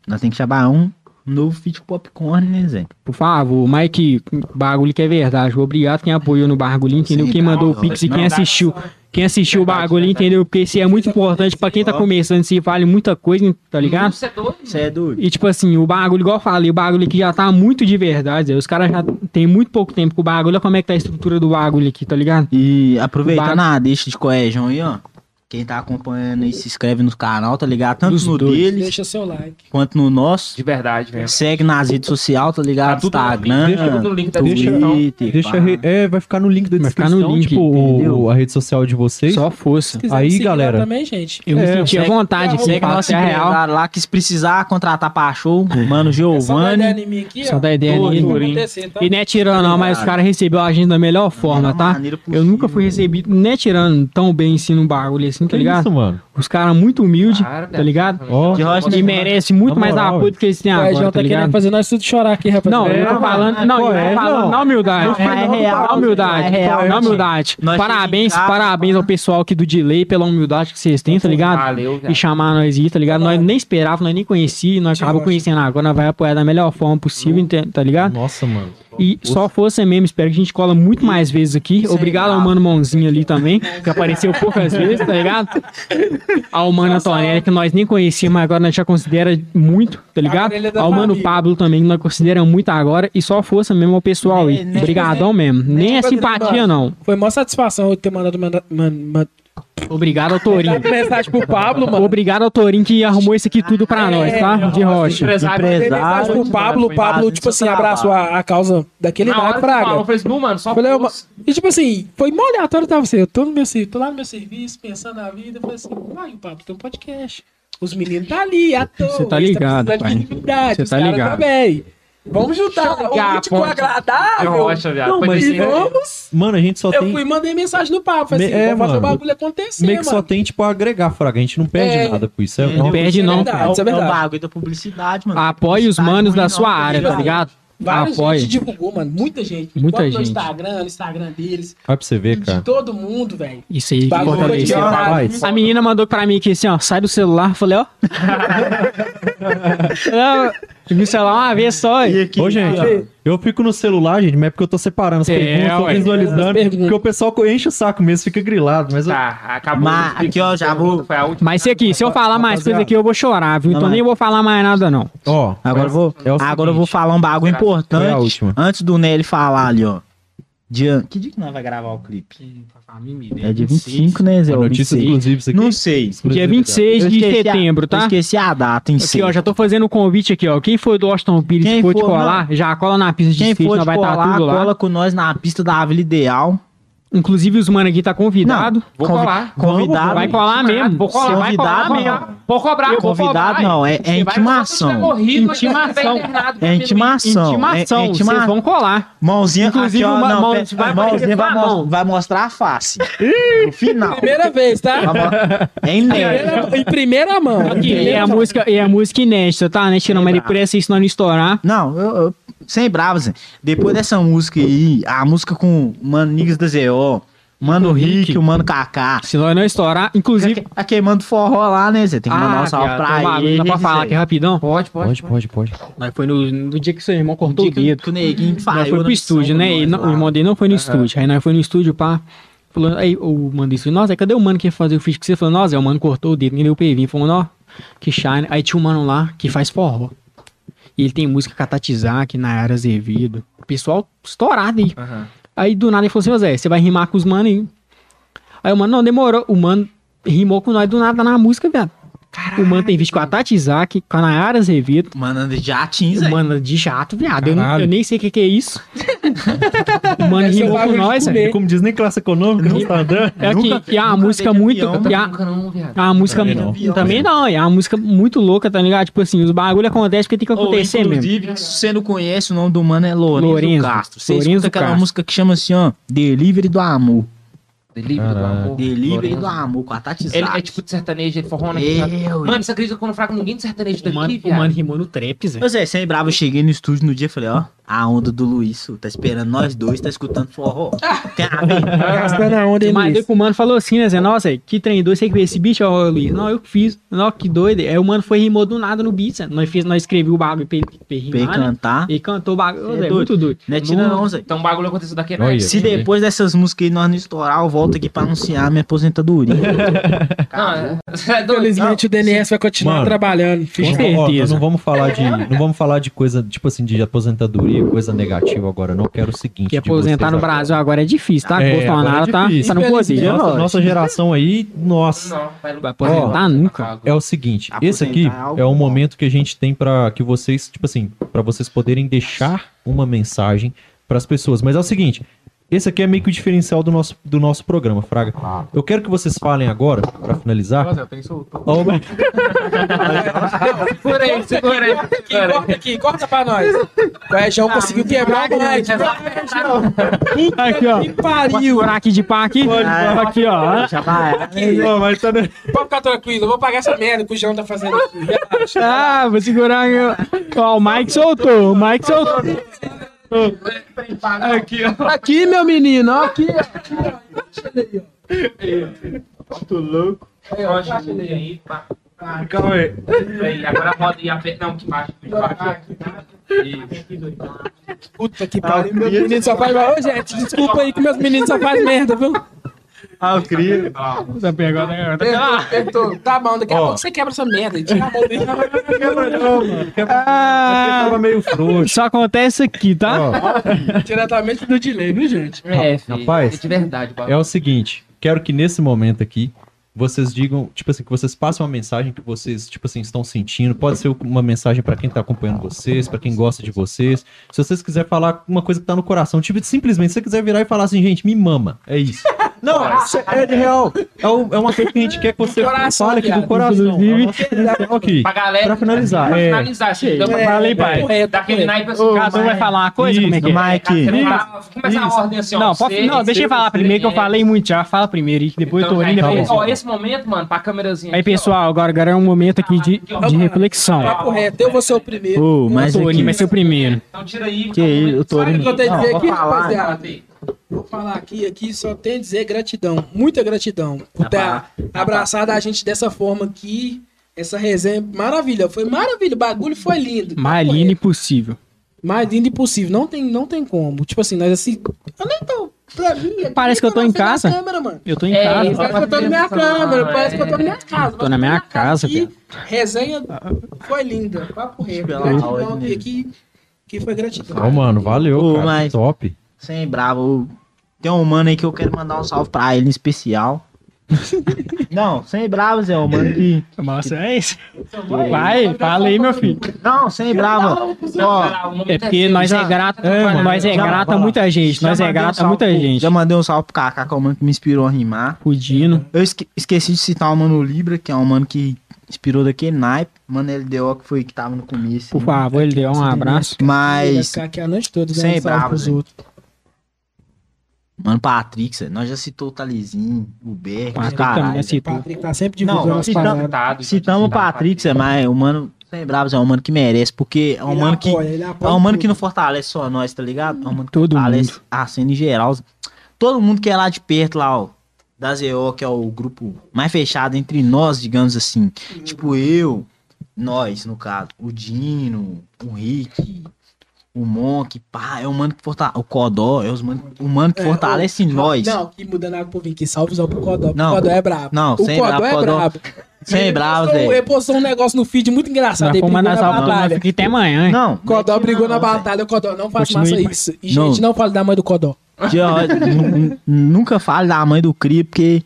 Speaker 4: Nós temos que chamar um novo feat popcorn, né, Zé?
Speaker 2: Por favor, Mike, bagulho que é verdade. Obrigado quem apoiou no bagulho, entendeu?
Speaker 4: Sim,
Speaker 2: Quem mandou o Pix e quem assistiu. Quem assistiu o bagulho, entendeu? Porque isso é muito importante pra quem tá começando, isso vale muita coisa, tá ligado?
Speaker 1: Você é doido?
Speaker 4: Você é doido?
Speaker 2: E tipo assim, o bagulho, igual eu falei, o bagulho aqui já tá muito de verdade. Zé. Os caras já tem muito pouco tempo com o bagulho. Olha como é que tá a estrutura do bagulho aqui, tá ligado?
Speaker 4: E aproveitando
Speaker 2: Ba-
Speaker 4: a deixa de coesão aí, ó. Quem tá acompanhando aí, se inscreve no canal, tá ligado? Tanto
Speaker 2: Dos
Speaker 4: no
Speaker 2: dois.
Speaker 4: deles
Speaker 5: Deixa seu like.
Speaker 4: quanto no nosso.
Speaker 1: De verdade, velho.
Speaker 4: Segue nas redes sociais, tá ligado?
Speaker 1: Tá tudo
Speaker 4: Instagram,
Speaker 1: deixa no link da descrição.
Speaker 4: Twitter,
Speaker 3: Deixa, re- é, vai ficar no link da
Speaker 2: Vai ficar no
Speaker 3: descrição,
Speaker 2: link,
Speaker 3: tipo, o- a rede social de vocês.
Speaker 2: Só força.
Speaker 5: Se quiser
Speaker 3: Aí, galera.
Speaker 5: também, gente.
Speaker 2: Eu me
Speaker 3: É,
Speaker 2: senti vontade
Speaker 4: Segue
Speaker 2: ser real.
Speaker 4: lá, que se precisar contratar pra show, mano
Speaker 5: É só dar ideia
Speaker 4: Giovanni.
Speaker 5: em mim aqui,
Speaker 2: Só
Speaker 5: ó.
Speaker 2: dá ideia nele.
Speaker 5: tá?
Speaker 2: E não é tirando, não, mas os caras receberam a gente da melhor forma, tá? Eu nunca fui recebido, não é tirando tão bem assim num bagulho assim, tá
Speaker 3: Que
Speaker 2: ligado?
Speaker 3: isso, mano?
Speaker 2: Os caras muito humildes, tá ligado?
Speaker 3: Ó,
Speaker 4: De rocha,
Speaker 2: E merece muito mais
Speaker 3: moral,
Speaker 2: apoio do que eles têm
Speaker 5: O
Speaker 2: agora,
Speaker 5: João
Speaker 2: tá
Speaker 5: tá querendo fazer nós tudo chorar aqui, rapaziada.
Speaker 2: Não, eu tô falando, não, eu
Speaker 3: Qual é?
Speaker 2: tô falando
Speaker 3: Não.
Speaker 2: na humildade,
Speaker 4: Não, é real,
Speaker 2: na humildade,
Speaker 4: é real,
Speaker 2: na humildade.
Speaker 4: Nós
Speaker 2: Parabéns, parabéns ao pessoal aqui do Delay pela humildade que vocês têm, tá ligado?
Speaker 1: Valeu,
Speaker 2: E
Speaker 1: velho.
Speaker 2: chamar nós aí, tá ligado? Nós nem esperávamos, nós nem conhecíamos, nós acabamos conhecendo agora, nós vai apoiar da melhor forma possível, ente- tá ligado?
Speaker 3: Nossa, mano.
Speaker 2: E só força mesmo, espero que a gente cola muito mais vezes aqui. Obrigado ao Mano Mãozinho ali também, que apareceu poucas vezes, tá ligado? <laughs> <laughs> Ao Mano Antonelli, que nós nem conhecíamos, mas agora nós já considera muito, tá ligado?
Speaker 5: É
Speaker 2: Ao Mano
Speaker 5: família.
Speaker 2: Pablo também, que nós consideramos muito agora. E só força mesmo ao pessoal aí.
Speaker 4: Nem- nem-
Speaker 2: Obrigadão mesmo. Nem é
Speaker 5: nem-
Speaker 2: simpatia, não.
Speaker 5: Foi maior satisfação eu ter mandado manda, man, man,
Speaker 2: Obrigado ao Torinho.
Speaker 5: mensagem pro Pablo, mano.
Speaker 2: Obrigado ao Torinho que arrumou isso aqui tudo pra nós, tá? De rocha.
Speaker 1: Empresário.
Speaker 5: Mensagem
Speaker 4: Empresário,
Speaker 5: pro Pablo, o Pablo, tipo assim, abraçou a, a causa daquele
Speaker 1: falou,
Speaker 5: Praga.
Speaker 1: eu falei assim, mano, só
Speaker 5: Falei,
Speaker 1: força.
Speaker 5: E tipo assim, foi mó aleatório, tava assim, eu tô, no meu, ser- tô lá no meu serviço, pensando na vida, eu falei assim, vai, o Pablo tem um podcast. Os meninos tá ali, à toa.
Speaker 2: Tá
Speaker 5: eles
Speaker 2: ligado,
Speaker 5: precisando de
Speaker 2: pai.
Speaker 5: visibilidade,
Speaker 2: Cê
Speaker 5: os
Speaker 2: tá ligado.
Speaker 5: também. Vamos juntar o útil com o
Speaker 1: ponte.
Speaker 5: agradável.
Speaker 1: Rocha, viado.
Speaker 3: Não, mas
Speaker 5: E
Speaker 3: é-
Speaker 5: vamos.
Speaker 3: Mano, a gente só
Speaker 5: Eu
Speaker 3: tem.
Speaker 5: fui e mandei mensagem no papo.
Speaker 3: Me-
Speaker 5: assim,
Speaker 3: é,
Speaker 5: fazer o bagulho acontecer,
Speaker 3: Meio que só
Speaker 5: mano.
Speaker 3: tem, tipo, agregar, Fraga. A gente não perde
Speaker 5: É.
Speaker 3: nada com isso. É,
Speaker 2: Não
Speaker 3: é-
Speaker 2: perde,
Speaker 5: Isso é
Speaker 2: não.
Speaker 5: verdade, é
Speaker 4: É o bagulho da publicidade, mano.
Speaker 2: Apoie os manos da
Speaker 4: não,
Speaker 2: sua área, tá ligado?
Speaker 5: Vários
Speaker 2: Apoie.
Speaker 5: gente divulgou, mano. Muita gente.
Speaker 2: Muita
Speaker 5: Bota
Speaker 2: gente.
Speaker 5: No Instagram, no Instagram deles.
Speaker 3: Vai pra você ver,
Speaker 5: De
Speaker 3: cara.
Speaker 5: todo mundo, velho.
Speaker 2: Isso aí
Speaker 5: de-
Speaker 3: Rapaz,
Speaker 2: A menina mandou pra mim aqui assim, ó, sai do celular. Eu Falei, ó. <laughs> Não, vi o celular uma vez só.
Speaker 4: E
Speaker 2: e-
Speaker 4: aqui,
Speaker 3: Ô, gente,
Speaker 4: ó,
Speaker 3: eu fico no celular, gente, mas é porque eu tô separando as
Speaker 2: É,
Speaker 3: perguntas, tô visualizando,
Speaker 5: perguntas.
Speaker 3: porque o pessoal enche o saco mesmo, fica grilado, mas eu-
Speaker 1: Tá, acabou.
Speaker 4: Mas aqui, ó, já vou-
Speaker 1: Foi a última.
Speaker 2: Mas se aqui, se eu falar mais
Speaker 3: Rapaziada.
Speaker 2: coisa aqui, eu vou chorar, viu?
Speaker 4: Não,
Speaker 2: Então nem vou falar mais nada, não.
Speaker 3: ó,
Speaker 4: Agora eu vou,
Speaker 3: é
Speaker 4: agora eu vou falar um bagulho importante.
Speaker 3: última.
Speaker 4: Antes do Nelly falar ali, ó. Dia... Que dia que nós vai gravar o clipe? É dia 25, né, Zé?
Speaker 3: a
Speaker 4: Ou
Speaker 3: notícia
Speaker 4: 26?
Speaker 3: exclusiva isso aqui.
Speaker 4: Não sei.
Speaker 2: Dia 26
Speaker 4: Eu
Speaker 2: de
Speaker 4: esqueci a-
Speaker 2: setembro,
Speaker 4: Eu
Speaker 2: tá?
Speaker 4: esqueci a data em si.
Speaker 2: Aqui, ó, já tô fazendo o convite aqui, ó. Quem for do Austin Pires for te
Speaker 4: for,
Speaker 2: colar, já cola na pista de
Speaker 4: Quem
Speaker 2: skate,
Speaker 4: for de
Speaker 2: vai estar
Speaker 4: colar,
Speaker 2: tudo lá.
Speaker 4: cola com nós na pista da Vila Ideal.
Speaker 2: Inclusive os mano aqui tá convidado.
Speaker 1: Vou
Speaker 4: Convi-
Speaker 1: colar.
Speaker 4: Convidado.
Speaker 2: Vai colar mesmo.
Speaker 1: Vou colar.
Speaker 2: Vai colar
Speaker 4: Convidado,
Speaker 2: mesmo.
Speaker 4: não.
Speaker 1: Vou cobrar. vou
Speaker 4: Convidado
Speaker 1: cobrar.
Speaker 4: não, é, é intimação.
Speaker 1: morrido,
Speaker 2: Intimação.
Speaker 1: tiver internado,
Speaker 4: É intimação.
Speaker 2: Intimação,
Speaker 4: É, é intima-
Speaker 2: vocês vão colar.
Speaker 4: Mãozinha,
Speaker 2: Inclusive,
Speaker 4: aqui, ó,
Speaker 2: uma
Speaker 4: não,
Speaker 2: mão- vai
Speaker 4: mãozinha vai,
Speaker 2: mão.
Speaker 4: vai mostrar a face. No final.
Speaker 5: Primeira vez, tá?
Speaker 4: Mo- É inédito.
Speaker 5: Em primeira mão.
Speaker 2: Aqui, é a música, é a música inédita, tá? Né, Tirando, mas ele presta isso não estourar.
Speaker 4: Não, eu, eu- sem bravo, Zé. Depois dessa música aí, a música com o Mano Niggas da ZO, Mano Rick, o Mano Kaká.
Speaker 2: Se nós não estourar, inclusive.
Speaker 4: A queimando forró lá, né, Zé? Tem que mandar um salve pra ele.
Speaker 2: Dá pra falar aqui rapidão?
Speaker 1: Pode,
Speaker 3: Pode, pode, pode.
Speaker 2: Mas foi no, no dia que seu irmão cortou o dedo.
Speaker 4: que o neguinho
Speaker 2: Nós
Speaker 4: falhou
Speaker 2: foi pro estúdio, né?
Speaker 4: nós
Speaker 2: E não-
Speaker 4: lá.
Speaker 2: o irmão dele não foi no estúdio. Aí nós foi no estúdio, pá. Falou, aí o mano disse, nossa, cadê o mano que ia fazer o feat que você falou? Nossa, é o mano cortou o dedo, nem deu PV. Falou, ó, que shine. Aí tinha um mano lá que faz forró. E ele tem música Catatizar, que na área Azevedo. O pessoal estourado aí.
Speaker 1: Aham.
Speaker 2: Aí do nada ele falou assim, Zé, você vai rimar com os mano aí. Aí o mano, não, demorou. O mano rimou com nós do nada na música, viado. O mano tem vídeo com a Tati Isaac, com a Nayara Azevedo.
Speaker 4: Mano, de jatinho,
Speaker 2: mano de jato, viado. Eu,
Speaker 3: Caralho.
Speaker 2: eu nem sei o que, que é isso. o mano
Speaker 5: ser
Speaker 2: rimou com
Speaker 5: bagulho de
Speaker 2: nós, velho.
Speaker 3: Como diz nem classe econômica, não tá andando.
Speaker 2: É que, e é uma música muito. é uma- é música.
Speaker 3: Também não.
Speaker 2: Também não, é uma música muito louca, tá ligado? Tipo assim, os bagulho acontecem porque tem que acontecer mesmo.
Speaker 4: inclusive, se você não conhece, o nome do mano é Lourenço,
Speaker 2: Lourenço.
Speaker 4: Castro. Você
Speaker 2: Lourenço
Speaker 4: escuta aquela
Speaker 2: Castro.
Speaker 4: música que chama assim, ó, Delivery do Amor.
Speaker 1: Delivery do amor.
Speaker 4: Delivery do Amor, com a Tati
Speaker 1: Ele é tipo de sertanejo, ele forró?
Speaker 4: Eu,
Speaker 1: Mano, você acredita que eu não fraco ninguém de sertanejo
Speaker 2: O
Speaker 1: daqui,
Speaker 2: mano, o mano rimou no trap, Zé.
Speaker 4: Ô Zé, sem bravo, eu cheguei no estúdio no dia e falei, ó, a onda do Luiz, tá esperando nós dois, tá escutando forró. <laughs> Tem a ver.
Speaker 5: Gastando a onda, hein,
Speaker 2: Mas
Speaker 5: Luiz?
Speaker 2: o mano falou assim, né, Zé? Nossa, que trem doido, você que fez esse bicho, ó, Luiz? Não, eu que fiz. Não, que doido. Aí o mano foi rimou do nada no beat, Zé. Nós, fez, nós escrevi o bagulho pra ele, pra ele
Speaker 4: Pra ele
Speaker 2: rimar, né?
Speaker 4: cantar.
Speaker 2: E cantou o bagulho,
Speaker 4: é
Speaker 2: Zé,
Speaker 4: doido.
Speaker 2: muito doido.
Speaker 4: Não é tira não, Zé.
Speaker 1: Então o bagulho aconteceu daqui?
Speaker 3: Olha.
Speaker 4: Se depois dessas músicas aí nós não estourar, eu volto aqui pra anunciar minha aposentadoria. <laughs>
Speaker 1: Não, é- <laughs> é doido.
Speaker 5: Infelizmente o DNS vai continuar
Speaker 3: Mano,
Speaker 5: trabalhando.
Speaker 2: Com certeza.
Speaker 3: Não vamos falar de, não vamos falar de coisa, tipo assim, de aposentadoria, coisa negativa agora, não. Quero o seguinte.
Speaker 2: Que aposentar no
Speaker 3: agora.
Speaker 2: Brasil agora é difícil, tá?
Speaker 3: É,
Speaker 2: Bolsonaro
Speaker 3: agora é
Speaker 2: tá,
Speaker 3: difícil.
Speaker 2: tá no poder.
Speaker 3: Nossa, nossa geração aí, nossa.
Speaker 1: Não, vai
Speaker 2: Vai aposentar nunca.
Speaker 3: É o seguinte,
Speaker 4: Aposentar
Speaker 3: esse aqui
Speaker 4: é
Speaker 3: é o
Speaker 4: bom.
Speaker 3: momento que a gente tem pra que vocês, tipo assim, pra vocês poderem deixar uma mensagem pras pessoas. Mas é o seguinte, esse aqui é meio que o diferencial do nosso, do nosso programa, Fraga. Eu quero que vocês falem agora, pra finalizar. Ó,
Speaker 1: Segura aí, segura aí.
Speaker 5: Aqui,
Speaker 1: Segura aí.
Speaker 5: corta aqui, corta pra nós. O Ejão conseguiu quebrar o Mike.
Speaker 2: Aqui, ó.
Speaker 5: Que
Speaker 2: Pode
Speaker 5: pariu.
Speaker 2: furar aqui de pá aqui? Aqui, ó.
Speaker 4: Já vai.
Speaker 3: Mas tá
Speaker 5: Pode ficar tranquilo, eu vou pagar essa merda que o João tá fazendo aqui.
Speaker 2: Ah, vou segurar. Ó, o Mike soltou, o Mike soltou.
Speaker 1: Aqui, ó.
Speaker 5: Aqui, meu menino, ó, aqui. ó. Deixa ele aí, ó.
Speaker 1: Acho que aí, pá.
Speaker 3: Calma aí.
Speaker 1: Aí, agora roda e aperta. Não, que baixo. Que baixo. Isso.
Speaker 5: Puta que pariu, meus meninos só fazem. Ô, gente, desculpa aí que meus meninos só fazem merda, viu?
Speaker 3: Ah, eu queria.
Speaker 2: Essa pergunta
Speaker 5: perdoa. Tá bom, daqui a pouco você quebra essa merda. aí. Tira a mão dele.
Speaker 2: Ah,
Speaker 3: Tava meio frouxo.
Speaker 2: só acontece aqui, tá?
Speaker 5: Diretamente do delay, viu, gente?
Speaker 1: É, filho.
Speaker 3: Rapaz,
Speaker 1: É de verdade,
Speaker 3: é o seguinte, quero que nesse momento aqui vocês digam, tipo assim, que vocês passem uma mensagem que vocês, tipo assim, estão sentindo. Pode ser uma mensagem pra quem tá acompanhando vocês, pra quem gosta de vocês. Se vocês quiserem falar uma coisa que tá no coração, tipo, simplesmente, se você quiser virar e falar assim, gente, me mama. É isso. Não, isso é de real. É, um- é uma coisa que a gente quer que você
Speaker 5: Coração,
Speaker 3: fale aqui do coração.
Speaker 2: Inclusive-
Speaker 3: É o.
Speaker 1: Pra galera.
Speaker 3: Pra finalizar,
Speaker 1: Pra
Speaker 3: é.
Speaker 1: finalizar, assim.
Speaker 2: É,
Speaker 1: então,
Speaker 2: falei, pai.
Speaker 1: Daquele daquele naipe assim.
Speaker 2: Cada um vai falar uma coisa? Como é que é?
Speaker 4: Mike.
Speaker 1: Começa a ordem assim, ó.
Speaker 2: Não, pode,
Speaker 1: você-
Speaker 2: não, deixa eu falar primeiro que eu
Speaker 1: é.
Speaker 2: falei muito já. Fala primeiro e que depois
Speaker 1: Então,
Speaker 2: eu tô indo
Speaker 1: aí, ó, esse momento, mano, pra câmerazinha.
Speaker 2: Aí,
Speaker 1: aqui, ó.
Speaker 2: pessoal, agora, agora é um momento aqui de, de reflexão.
Speaker 5: Papo reto, eu vou ser o primeiro.
Speaker 4: Mas
Speaker 2: Torinho
Speaker 4: aqui,
Speaker 2: vai ser o primeiro.
Speaker 1: Então tira aí.
Speaker 4: Que isso, eu tô
Speaker 5: Sabe o que eu tenho a dizer aqui,
Speaker 4: vou falar,
Speaker 5: rapaziada? Vou falar aqui, aqui só tem a dizer gratidão, muita gratidão por ter abraçado a gente dessa forma aqui. Essa resenha, maravilha, foi maravilha, o bagulho foi lindo.
Speaker 2: Mais lindo impossível.
Speaker 5: Mais lindo impossível, não tem, não tem como. Tipo assim, nós assim, eu nem tô, pra mim...
Speaker 2: Parece que eu tô em casa.
Speaker 5: Câmera, mano.
Speaker 2: Eu tô em
Speaker 1: É,
Speaker 2: casa.
Speaker 5: Parece que eu tô na minha câmera, parece que eu tô na minha casa.
Speaker 2: Tô na minha casa,
Speaker 5: aqui, Resenha foi linda, papo reto. Gratidão aqui, aqui, que foi gratidão.
Speaker 3: Ô, mano, valeu, cara.
Speaker 4: mas-
Speaker 3: Top.
Speaker 4: Sem bravo. Tem um mano aí que eu quero mandar um salve pra ele em especial. <laughs> Não, sem bravo, Zé. Um mano que.
Speaker 2: Nossa, é isso. Vai, fala aí, meu filho.
Speaker 4: Não, sem bravo. Ó,
Speaker 2: É porque nós é grato, nós é
Speaker 4: Já-
Speaker 2: grato a muita gente. Nós
Speaker 4: já
Speaker 2: é
Speaker 4: mandei um
Speaker 2: a muita
Speaker 4: pro-
Speaker 2: gente.
Speaker 4: Já mandei um salve pro Kaká, que é o mano que me inspirou a rimar.
Speaker 2: O Dino.
Speaker 4: Eu esque- esqueci de citar o mano Libra, que é um mano que inspirou daquele naipe. Mano LDO, que foi que tava no começo.
Speaker 2: Por favor, ele deu um abraço.
Speaker 4: Mas,
Speaker 5: ficar aqui a noite toda,
Speaker 4: Sem bravo,
Speaker 5: outros.
Speaker 4: Mano, Patrick, nós já citou o Talizinho, o Berg,
Speaker 2: Patrick
Speaker 4: caralho,
Speaker 2: também citou.
Speaker 5: Patrick tá sempre
Speaker 4: Não,
Speaker 5: divulgando as
Speaker 4: citamos-
Speaker 5: paradas.
Speaker 4: Citamos o Patrick, Zé, mas o mano, sem bravos, é um mano que merece, porque é um
Speaker 5: Ele
Speaker 4: mano que.
Speaker 5: apoia, ele
Speaker 4: É um mano que não fortalece só nós, tá ligado? É um mano que
Speaker 2: Todo
Speaker 4: fortalece
Speaker 2: mundo.
Speaker 4: a cena em geral. Todo mundo que é lá de perto, lá, ó. Da ZO, que é o grupo mais fechado entre nós, digamos assim. Tipo, eu, nós, no caso. O Dino, o Rick, o Monk, pá, é o mano que fortalece. O Codó, é os mano, o mano que
Speaker 5: É,
Speaker 4: fortalece
Speaker 5: o-
Speaker 4: nós.
Speaker 5: Não, que mudando água pro vinho, que salve o pro Codó.
Speaker 4: Não.
Speaker 5: O Codó é brabo.
Speaker 4: Não,
Speaker 5: o
Speaker 4: sem
Speaker 5: Codó
Speaker 4: brabo,
Speaker 5: é
Speaker 4: Codó-
Speaker 5: brabo.
Speaker 4: Sem bravo, velho.
Speaker 5: Ele postou um negócio no feed muito engraçado. Ele brigou na batalha.
Speaker 2: fiquei até amanhã. hein?
Speaker 4: Não.
Speaker 5: Codó
Speaker 4: não é
Speaker 5: brigou
Speaker 4: não,
Speaker 5: na batalha, o Codó não faz massa isso. E,
Speaker 4: Não.
Speaker 5: gente, não fale da mãe do Codó.
Speaker 4: Nunca fale da mãe do Cri, porque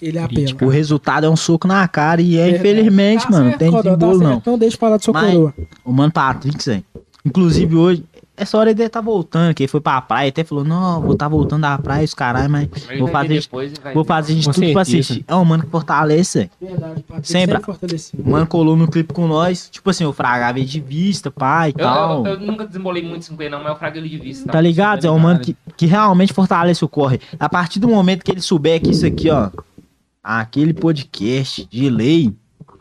Speaker 5: Ele apela.
Speaker 4: o resultado é um soco na cara e é, infelizmente,
Speaker 5: Tá
Speaker 4: mano, não tem
Speaker 5: Codó, tá
Speaker 4: não.
Speaker 5: certo, Não deixa de falar do seu
Speaker 4: Mas-
Speaker 5: coroa.
Speaker 4: O mano Patrick, Zé. Inclusive hoje, essa hora ele deve tá voltando, que ele foi pra praia, até falou, não, vou tá voltando da praia, os caralho, mas vou fazer, vou fazer de tudo pra
Speaker 2: certeza.
Speaker 4: assistir. É um mano que fortalece.
Speaker 5: Verdade,
Speaker 4: Sem
Speaker 5: sempre fortalecido.
Speaker 4: O mano colou no clipe com nós, tipo assim, o Fraga veio de vista, pai e
Speaker 1: Eu,
Speaker 4: tal.
Speaker 1: eu, eu nunca desembolei muito 5 não, mas eu frago ele de vista.
Speaker 4: Tá ligado? É um mano que, que realmente fortalece o corre. A partir do momento que ele souber que isso aqui, ó, aquele podcast de lei,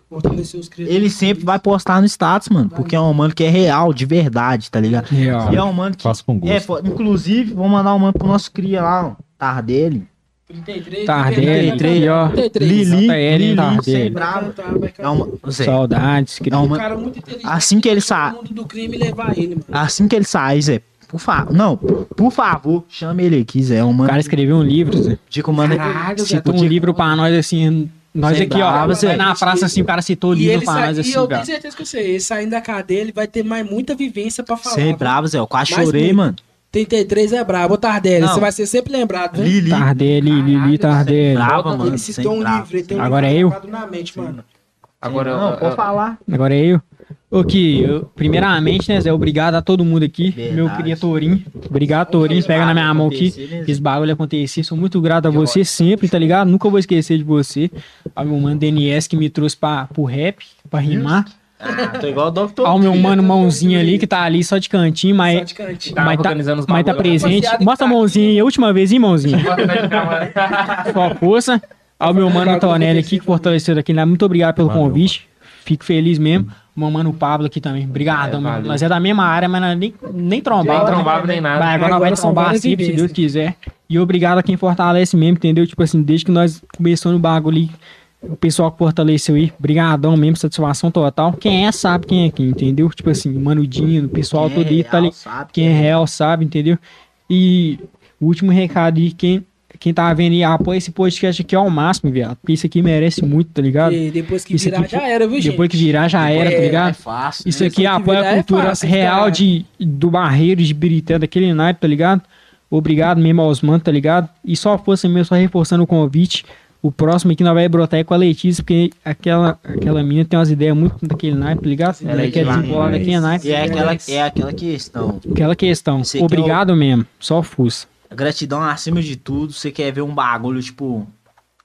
Speaker 5: Fortaleceu os criadores.
Speaker 4: ele sempre vai postar no status, mano. Porque é um mano que é real, de verdade, tá ligado?
Speaker 2: Real.
Speaker 4: E é um mano que.
Speaker 3: Faço com gosto.
Speaker 4: É, inclusive, vou mandar um mano pro nosso cria lá, ó. Tardelli.
Speaker 5: 33,
Speaker 2: Tardelli,
Speaker 5: 33,
Speaker 2: ó.
Speaker 5: 33.
Speaker 4: Lili,
Speaker 2: Solta ele, hein,
Speaker 4: Lili,
Speaker 5: Vai
Speaker 4: bravo. É uma,
Speaker 2: Saudades.
Speaker 4: é
Speaker 5: Um
Speaker 4: uma,
Speaker 5: cara muito
Speaker 4: assim que ele
Speaker 5: Todo
Speaker 4: sai,
Speaker 5: mundo do crime levar ele, mano.
Speaker 4: assim que ele sai, Zé, por favor, não, por favor, chame ele aqui, Zé, é um
Speaker 2: O
Speaker 4: mano,
Speaker 2: cara escreveu um livro, Zé.
Speaker 4: dica, mano,
Speaker 1: Caralho,
Speaker 2: Citou um livro pra nós, assim. Nós
Speaker 4: Sem
Speaker 2: aqui, ó.
Speaker 4: brava, Zé.
Speaker 2: vai na praça, assim, o cara citou o
Speaker 5: E
Speaker 2: livro
Speaker 5: ele
Speaker 2: pra
Speaker 5: sai,
Speaker 2: nós,
Speaker 5: e
Speaker 2: assim,
Speaker 5: eu
Speaker 2: cara.
Speaker 5: tenho certeza que eu sei, ele saindo da cadeia, ele vai ter mais muita vivência pra falar.
Speaker 4: Você é
Speaker 5: viu?
Speaker 4: bravo, Zé, eu quase
Speaker 5: Mais
Speaker 4: chorei,
Speaker 5: muito.
Speaker 4: mano.
Speaker 5: 33 é brabo. Ô, Tardelli,
Speaker 4: Não.
Speaker 5: você vai ser sempre lembrado, viu?
Speaker 4: Lili,
Speaker 2: Tardelli, Lili, Tardelli.
Speaker 4: brava, mano,
Speaker 5: Ele
Speaker 4: sem
Speaker 5: citou um
Speaker 4: bravo.
Speaker 5: livro, ele tem um
Speaker 2: Agora
Speaker 5: livro
Speaker 2: é eu?
Speaker 5: gravado na mente, mano.
Speaker 1: Agora,
Speaker 4: não,
Speaker 1: eu-
Speaker 4: pode
Speaker 1: eu-
Speaker 4: falar.
Speaker 2: Agora é eu. Ô, Ki, eu- primeiramente, né, Zé, obrigado a todo mundo aqui.
Speaker 4: Verdade.
Speaker 2: Meu queria Torinho. Obrigado, Torinho. Pega na minha mão aqui.
Speaker 4: Né?
Speaker 2: Esse bagulho acontecer. Sou muito grato a você sempre, tá ligado? Nunca vou esquecer de você. Ao meu mano DNS que me trouxe pra, pro rap, pra rimar.
Speaker 4: Ah, tô igual o Dr.
Speaker 2: Ao meu mano mãozinha ali, que tá ali só de cantinho,
Speaker 5: Só
Speaker 2: mas,
Speaker 5: de cantinho.
Speaker 2: Mas, tá,
Speaker 1: organizando os
Speaker 2: mas tá
Speaker 1: bagulho.
Speaker 2: presente. Mostra a
Speaker 5: tá
Speaker 2: mãozinha aí, a última vez, hein, mãozinha? <laughs> Só força. Ao meu mano Antonelli aqui, que fortaleceu aqui. né? Muito obrigado pelo
Speaker 3: Valeu.
Speaker 2: convite. Fico feliz mesmo. Meu mano Pablo aqui também. Obrigado,
Speaker 1: É,
Speaker 2: mano. Nós é da mesma área, mas nós nem, nem
Speaker 1: Nem
Speaker 2: trombava.
Speaker 1: trombava nem nada.
Speaker 2: Mas agora,
Speaker 5: Agora
Speaker 2: vai
Speaker 5: são
Speaker 2: trombar sempre, se Deus quiser. E obrigado a quem fortalece mesmo, entendeu? Tipo assim, desde que nós começamos no bagulho ali, o pessoal que fortaleceu aí, brigadão mesmo, satisfação total. Quem é, sabe quem é aqui, entendeu? Tipo assim, o Manudinho, o pessoal todo aí, tá ali. Quem é real sabe, entendeu? E o último recado aí, quem, quem tá vendo aí, apoia esse podcast aqui ao máximo, viado. Porque isso aqui merece muito, tá ligado?
Speaker 5: E depois que
Speaker 2: Isso
Speaker 5: virar,
Speaker 2: aqui-
Speaker 5: já era, viu, gente?
Speaker 2: Depois que virar, já era, tá
Speaker 5: É,
Speaker 2: ligado?
Speaker 4: fácil.
Speaker 2: Isso
Speaker 5: né?
Speaker 2: aqui apoia
Speaker 5: virar
Speaker 2: a
Speaker 5: é
Speaker 2: cultura
Speaker 5: fácil,
Speaker 2: real
Speaker 5: cara.
Speaker 2: de, do Barreiro, de Birité, daquele naipe, tá ligado? Obrigado mesmo aos manos, tá ligado? E só força mesmo, só reforçando o convite. O próximo aqui nós vai brotar é com a Letícia, porque aquela, aquela menina tem umas ideias muito daquele naipe, tá ligado?
Speaker 1: Ela
Speaker 2: Ela
Speaker 1: é
Speaker 2: quer desenrolar daquele naipe.
Speaker 4: E é aquela, é aquela questão.
Speaker 2: Aquela questão.
Speaker 4: Esse é
Speaker 2: Obrigado mesmo. Só fuça.
Speaker 4: Gratidão acima de tudo. Você quer ver um bagulho, tipo,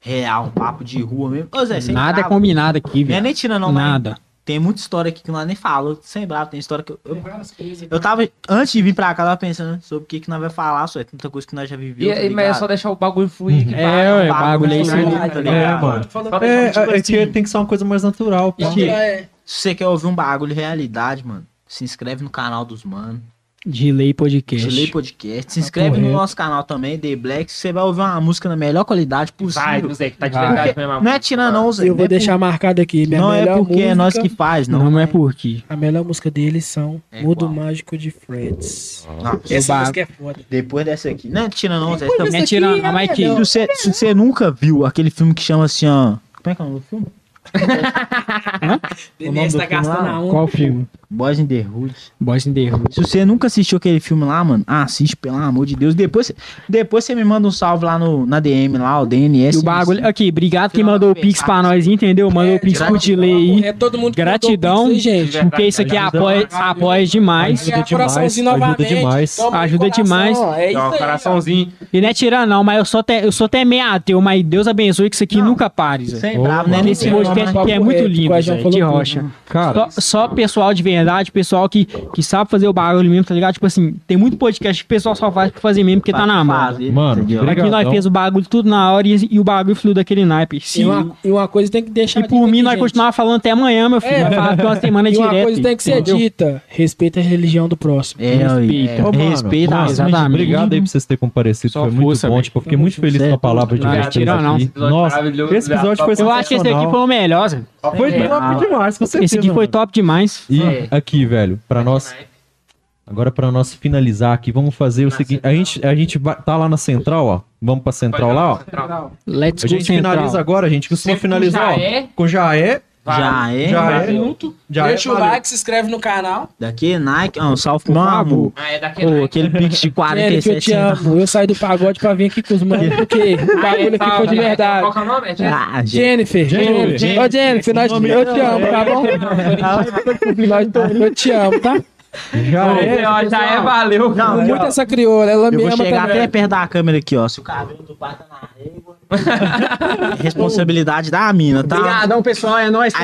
Speaker 4: real, um papo de rua mesmo. Ô, Zé,
Speaker 2: Nada é
Speaker 4: bravo.
Speaker 2: combinado aqui,
Speaker 4: Não é
Speaker 2: velho.
Speaker 4: nem tira, não, mas
Speaker 2: Nada.
Speaker 4: tem muita história aqui que nós nem falamos. Sem bravo, tem história que eu. eu...
Speaker 5: Coisas.
Speaker 4: eu tava, antes de vir pra cá, eu tava pensando sobre o que, que nós vai falar, só é tanta coisa que nós já
Speaker 1: E,
Speaker 4: vivemos.
Speaker 1: e- mas é só deixar o bagulho fluir. que
Speaker 2: É, ué, o bagulho é isso aí.
Speaker 4: tá ligado?
Speaker 3: É, mano.
Speaker 5: Falando
Speaker 3: É,
Speaker 5: tipo
Speaker 3: é,
Speaker 5: assim,
Speaker 3: que tem que ser uma coisa mais natural, pô.
Speaker 5: isso é-
Speaker 4: Se você quer ouvir um bagulho realidade, mano, se inscreve no canal dos manos.
Speaker 2: De lei podcast.
Speaker 4: Chile Podcast. Se inscreve no nosso canal também, The Black. Você vai ouvir uma música na melhor qualidade
Speaker 1: Vai,
Speaker 4: possível.
Speaker 1: Zé, que tá de
Speaker 2: Vai.
Speaker 1: verdade mesmo.
Speaker 4: Não é tirando, não, Zé.
Speaker 5: Eu vou
Speaker 4: é
Speaker 5: deixar marcado aqui.
Speaker 4: Não é porque é nós que faz,
Speaker 2: Não,
Speaker 4: não.
Speaker 2: é porque.
Speaker 5: A melhor música deles são
Speaker 4: É
Speaker 5: Mundo
Speaker 4: qual?
Speaker 5: Mágico de Freds.
Speaker 4: Não,
Speaker 5: Essa música é foda.
Speaker 4: Depois dessa aqui. Não é tirando, não, Zé.
Speaker 2: Não é tirando,
Speaker 5: é
Speaker 2: mas que.
Speaker 5: melhor.
Speaker 4: Se você, se você nunca viu aquele filme que chama assim, ó. Como é que é o nome do filme?
Speaker 5: Denise <laughs>
Speaker 4: do
Speaker 5: tá
Speaker 4: filme
Speaker 5: gastando
Speaker 4: lá?
Speaker 5: a onda.
Speaker 2: Qual filme?
Speaker 4: Boys in the Hood.
Speaker 2: Boys in the Hood.
Speaker 4: Se você nunca assistiu aquele filme lá, mano, assiste, pelo amor de Deus. Depois, depois você me manda um salve lá no, na DM, lá, o DNS.
Speaker 2: E o bagulho. Aqui, obrigado quem mandou o Pix pra nós, entendeu? Mandou
Speaker 5: É,
Speaker 2: o Pix pro
Speaker 4: gratidão.
Speaker 2: delay aí.
Speaker 5: É todo mundo que
Speaker 2: Gratidão.
Speaker 5: aí, gente.
Speaker 2: Porque isso aqui
Speaker 3: Ajuda-
Speaker 2: apoia, apoia demais.
Speaker 3: Ajuda demais, ajuda demais.
Speaker 2: Ajuda demais.
Speaker 5: É isso aí,
Speaker 1: coraçãozinho.
Speaker 2: E não é tirar, não, mas eu sou até, eu sou até meio ateu, mas Deus abençoe que isso aqui
Speaker 4: Não.
Speaker 2: nunca pare, Zé.
Speaker 4: Sem
Speaker 3: Ô,
Speaker 4: bravo, né?
Speaker 3: mano.
Speaker 2: Esse
Speaker 4: Não,
Speaker 2: podcast aqui é muito lindo, de rocha.
Speaker 3: Cara,
Speaker 2: Só, pessoal de verdade, pessoal que, que sabe fazer o bagulho mesmo, tá ligado? Tipo assim, tem muito podcast que o pessoal só faz pra fazer mesmo porque tá na mão.
Speaker 4: Fazer,
Speaker 3: Mano.
Speaker 2: Aqui nós fez o bagulho tudo na hora e, e o bagulho fluiu daquele naipe.
Speaker 5: E
Speaker 2: Se,
Speaker 5: uma, e uma coisa tem que deixar
Speaker 2: e por mim,
Speaker 5: aqui,
Speaker 2: nós
Speaker 5: gente.
Speaker 2: continuava falando até amanhã, meu filho.
Speaker 5: É.
Speaker 2: Que uma semana <laughs>
Speaker 5: E uma
Speaker 2: direto.
Speaker 5: coisa tem que ser
Speaker 2: entendeu?
Speaker 5: dita. Respeita a religião do próximo.
Speaker 4: É,
Speaker 2: Respeita.
Speaker 4: é,
Speaker 3: Ô, mano,
Speaker 4: respeita
Speaker 3: mano,
Speaker 2: exatamente.
Speaker 3: Obrigado aí por vocês terem comparecido,
Speaker 2: Só
Speaker 3: foi muito
Speaker 2: força,
Speaker 3: bom. Tipo, eu fiquei muito feliz com a palavra de
Speaker 2: Não,
Speaker 3: vocês
Speaker 2: tira não.
Speaker 3: aqui.
Speaker 1: Esse episódio
Speaker 3: Nossa,
Speaker 1: maravilhoso,
Speaker 3: esse episódio foi
Speaker 2: Eu acho que esse aqui foi o melhor.
Speaker 3: Foi
Speaker 1: É.
Speaker 3: top demais, com certeza.
Speaker 2: Esse aqui foi top demais.
Speaker 3: E
Speaker 1: É.
Speaker 3: aqui, velho, pra nós, agora pra nós finalizar aqui, vamos fazer o seguinte, a gente, a gente vai, tá lá na central, ó, vamos pra central lá, ó.
Speaker 2: Let's
Speaker 3: A
Speaker 2: go
Speaker 3: gente
Speaker 2: central.
Speaker 3: finaliza agora, a gente costuma
Speaker 1: Sempre
Speaker 3: finalizar,
Speaker 1: já
Speaker 3: ó,
Speaker 1: é.
Speaker 3: com já é,
Speaker 4: Já é.
Speaker 3: já é,
Speaker 5: Junto.
Speaker 3: já
Speaker 5: Deixa
Speaker 3: é,
Speaker 5: o
Speaker 3: valeu.
Speaker 5: like, se inscreve no canal.
Speaker 4: Daqui, Nike. Ah, um salve pro meu amor.
Speaker 1: Ah, é daquele.
Speaker 4: Pô, aquele pix de <laughs>
Speaker 5: Jennifer, eu
Speaker 4: 47
Speaker 5: te amo. Eu saí do pagode pra vir aqui com os manos, <laughs> porque o bagulho aqui foi de verdade.
Speaker 1: Qual que é o nome? É Jennifer?
Speaker 4: Ah.
Speaker 5: Jennifer,
Speaker 3: Jennifer.
Speaker 5: Jennifer. Ô, Jennifer, nós, eu te amo, tá bom? <laughs> Nós- Eu te amo, tá?
Speaker 3: já é.
Speaker 1: Ó, já é, valeu.
Speaker 4: Não, eu-
Speaker 5: muito essa crioula, ela
Speaker 4: Eu
Speaker 5: me
Speaker 4: vou
Speaker 5: ama
Speaker 4: chegar
Speaker 5: também.
Speaker 4: até perto da câmera aqui, ó. Se o cabelo do pai tá na régua. <laughs> Responsabilidade da mina, tá?
Speaker 2: Obrigadão, pessoal. É nóis.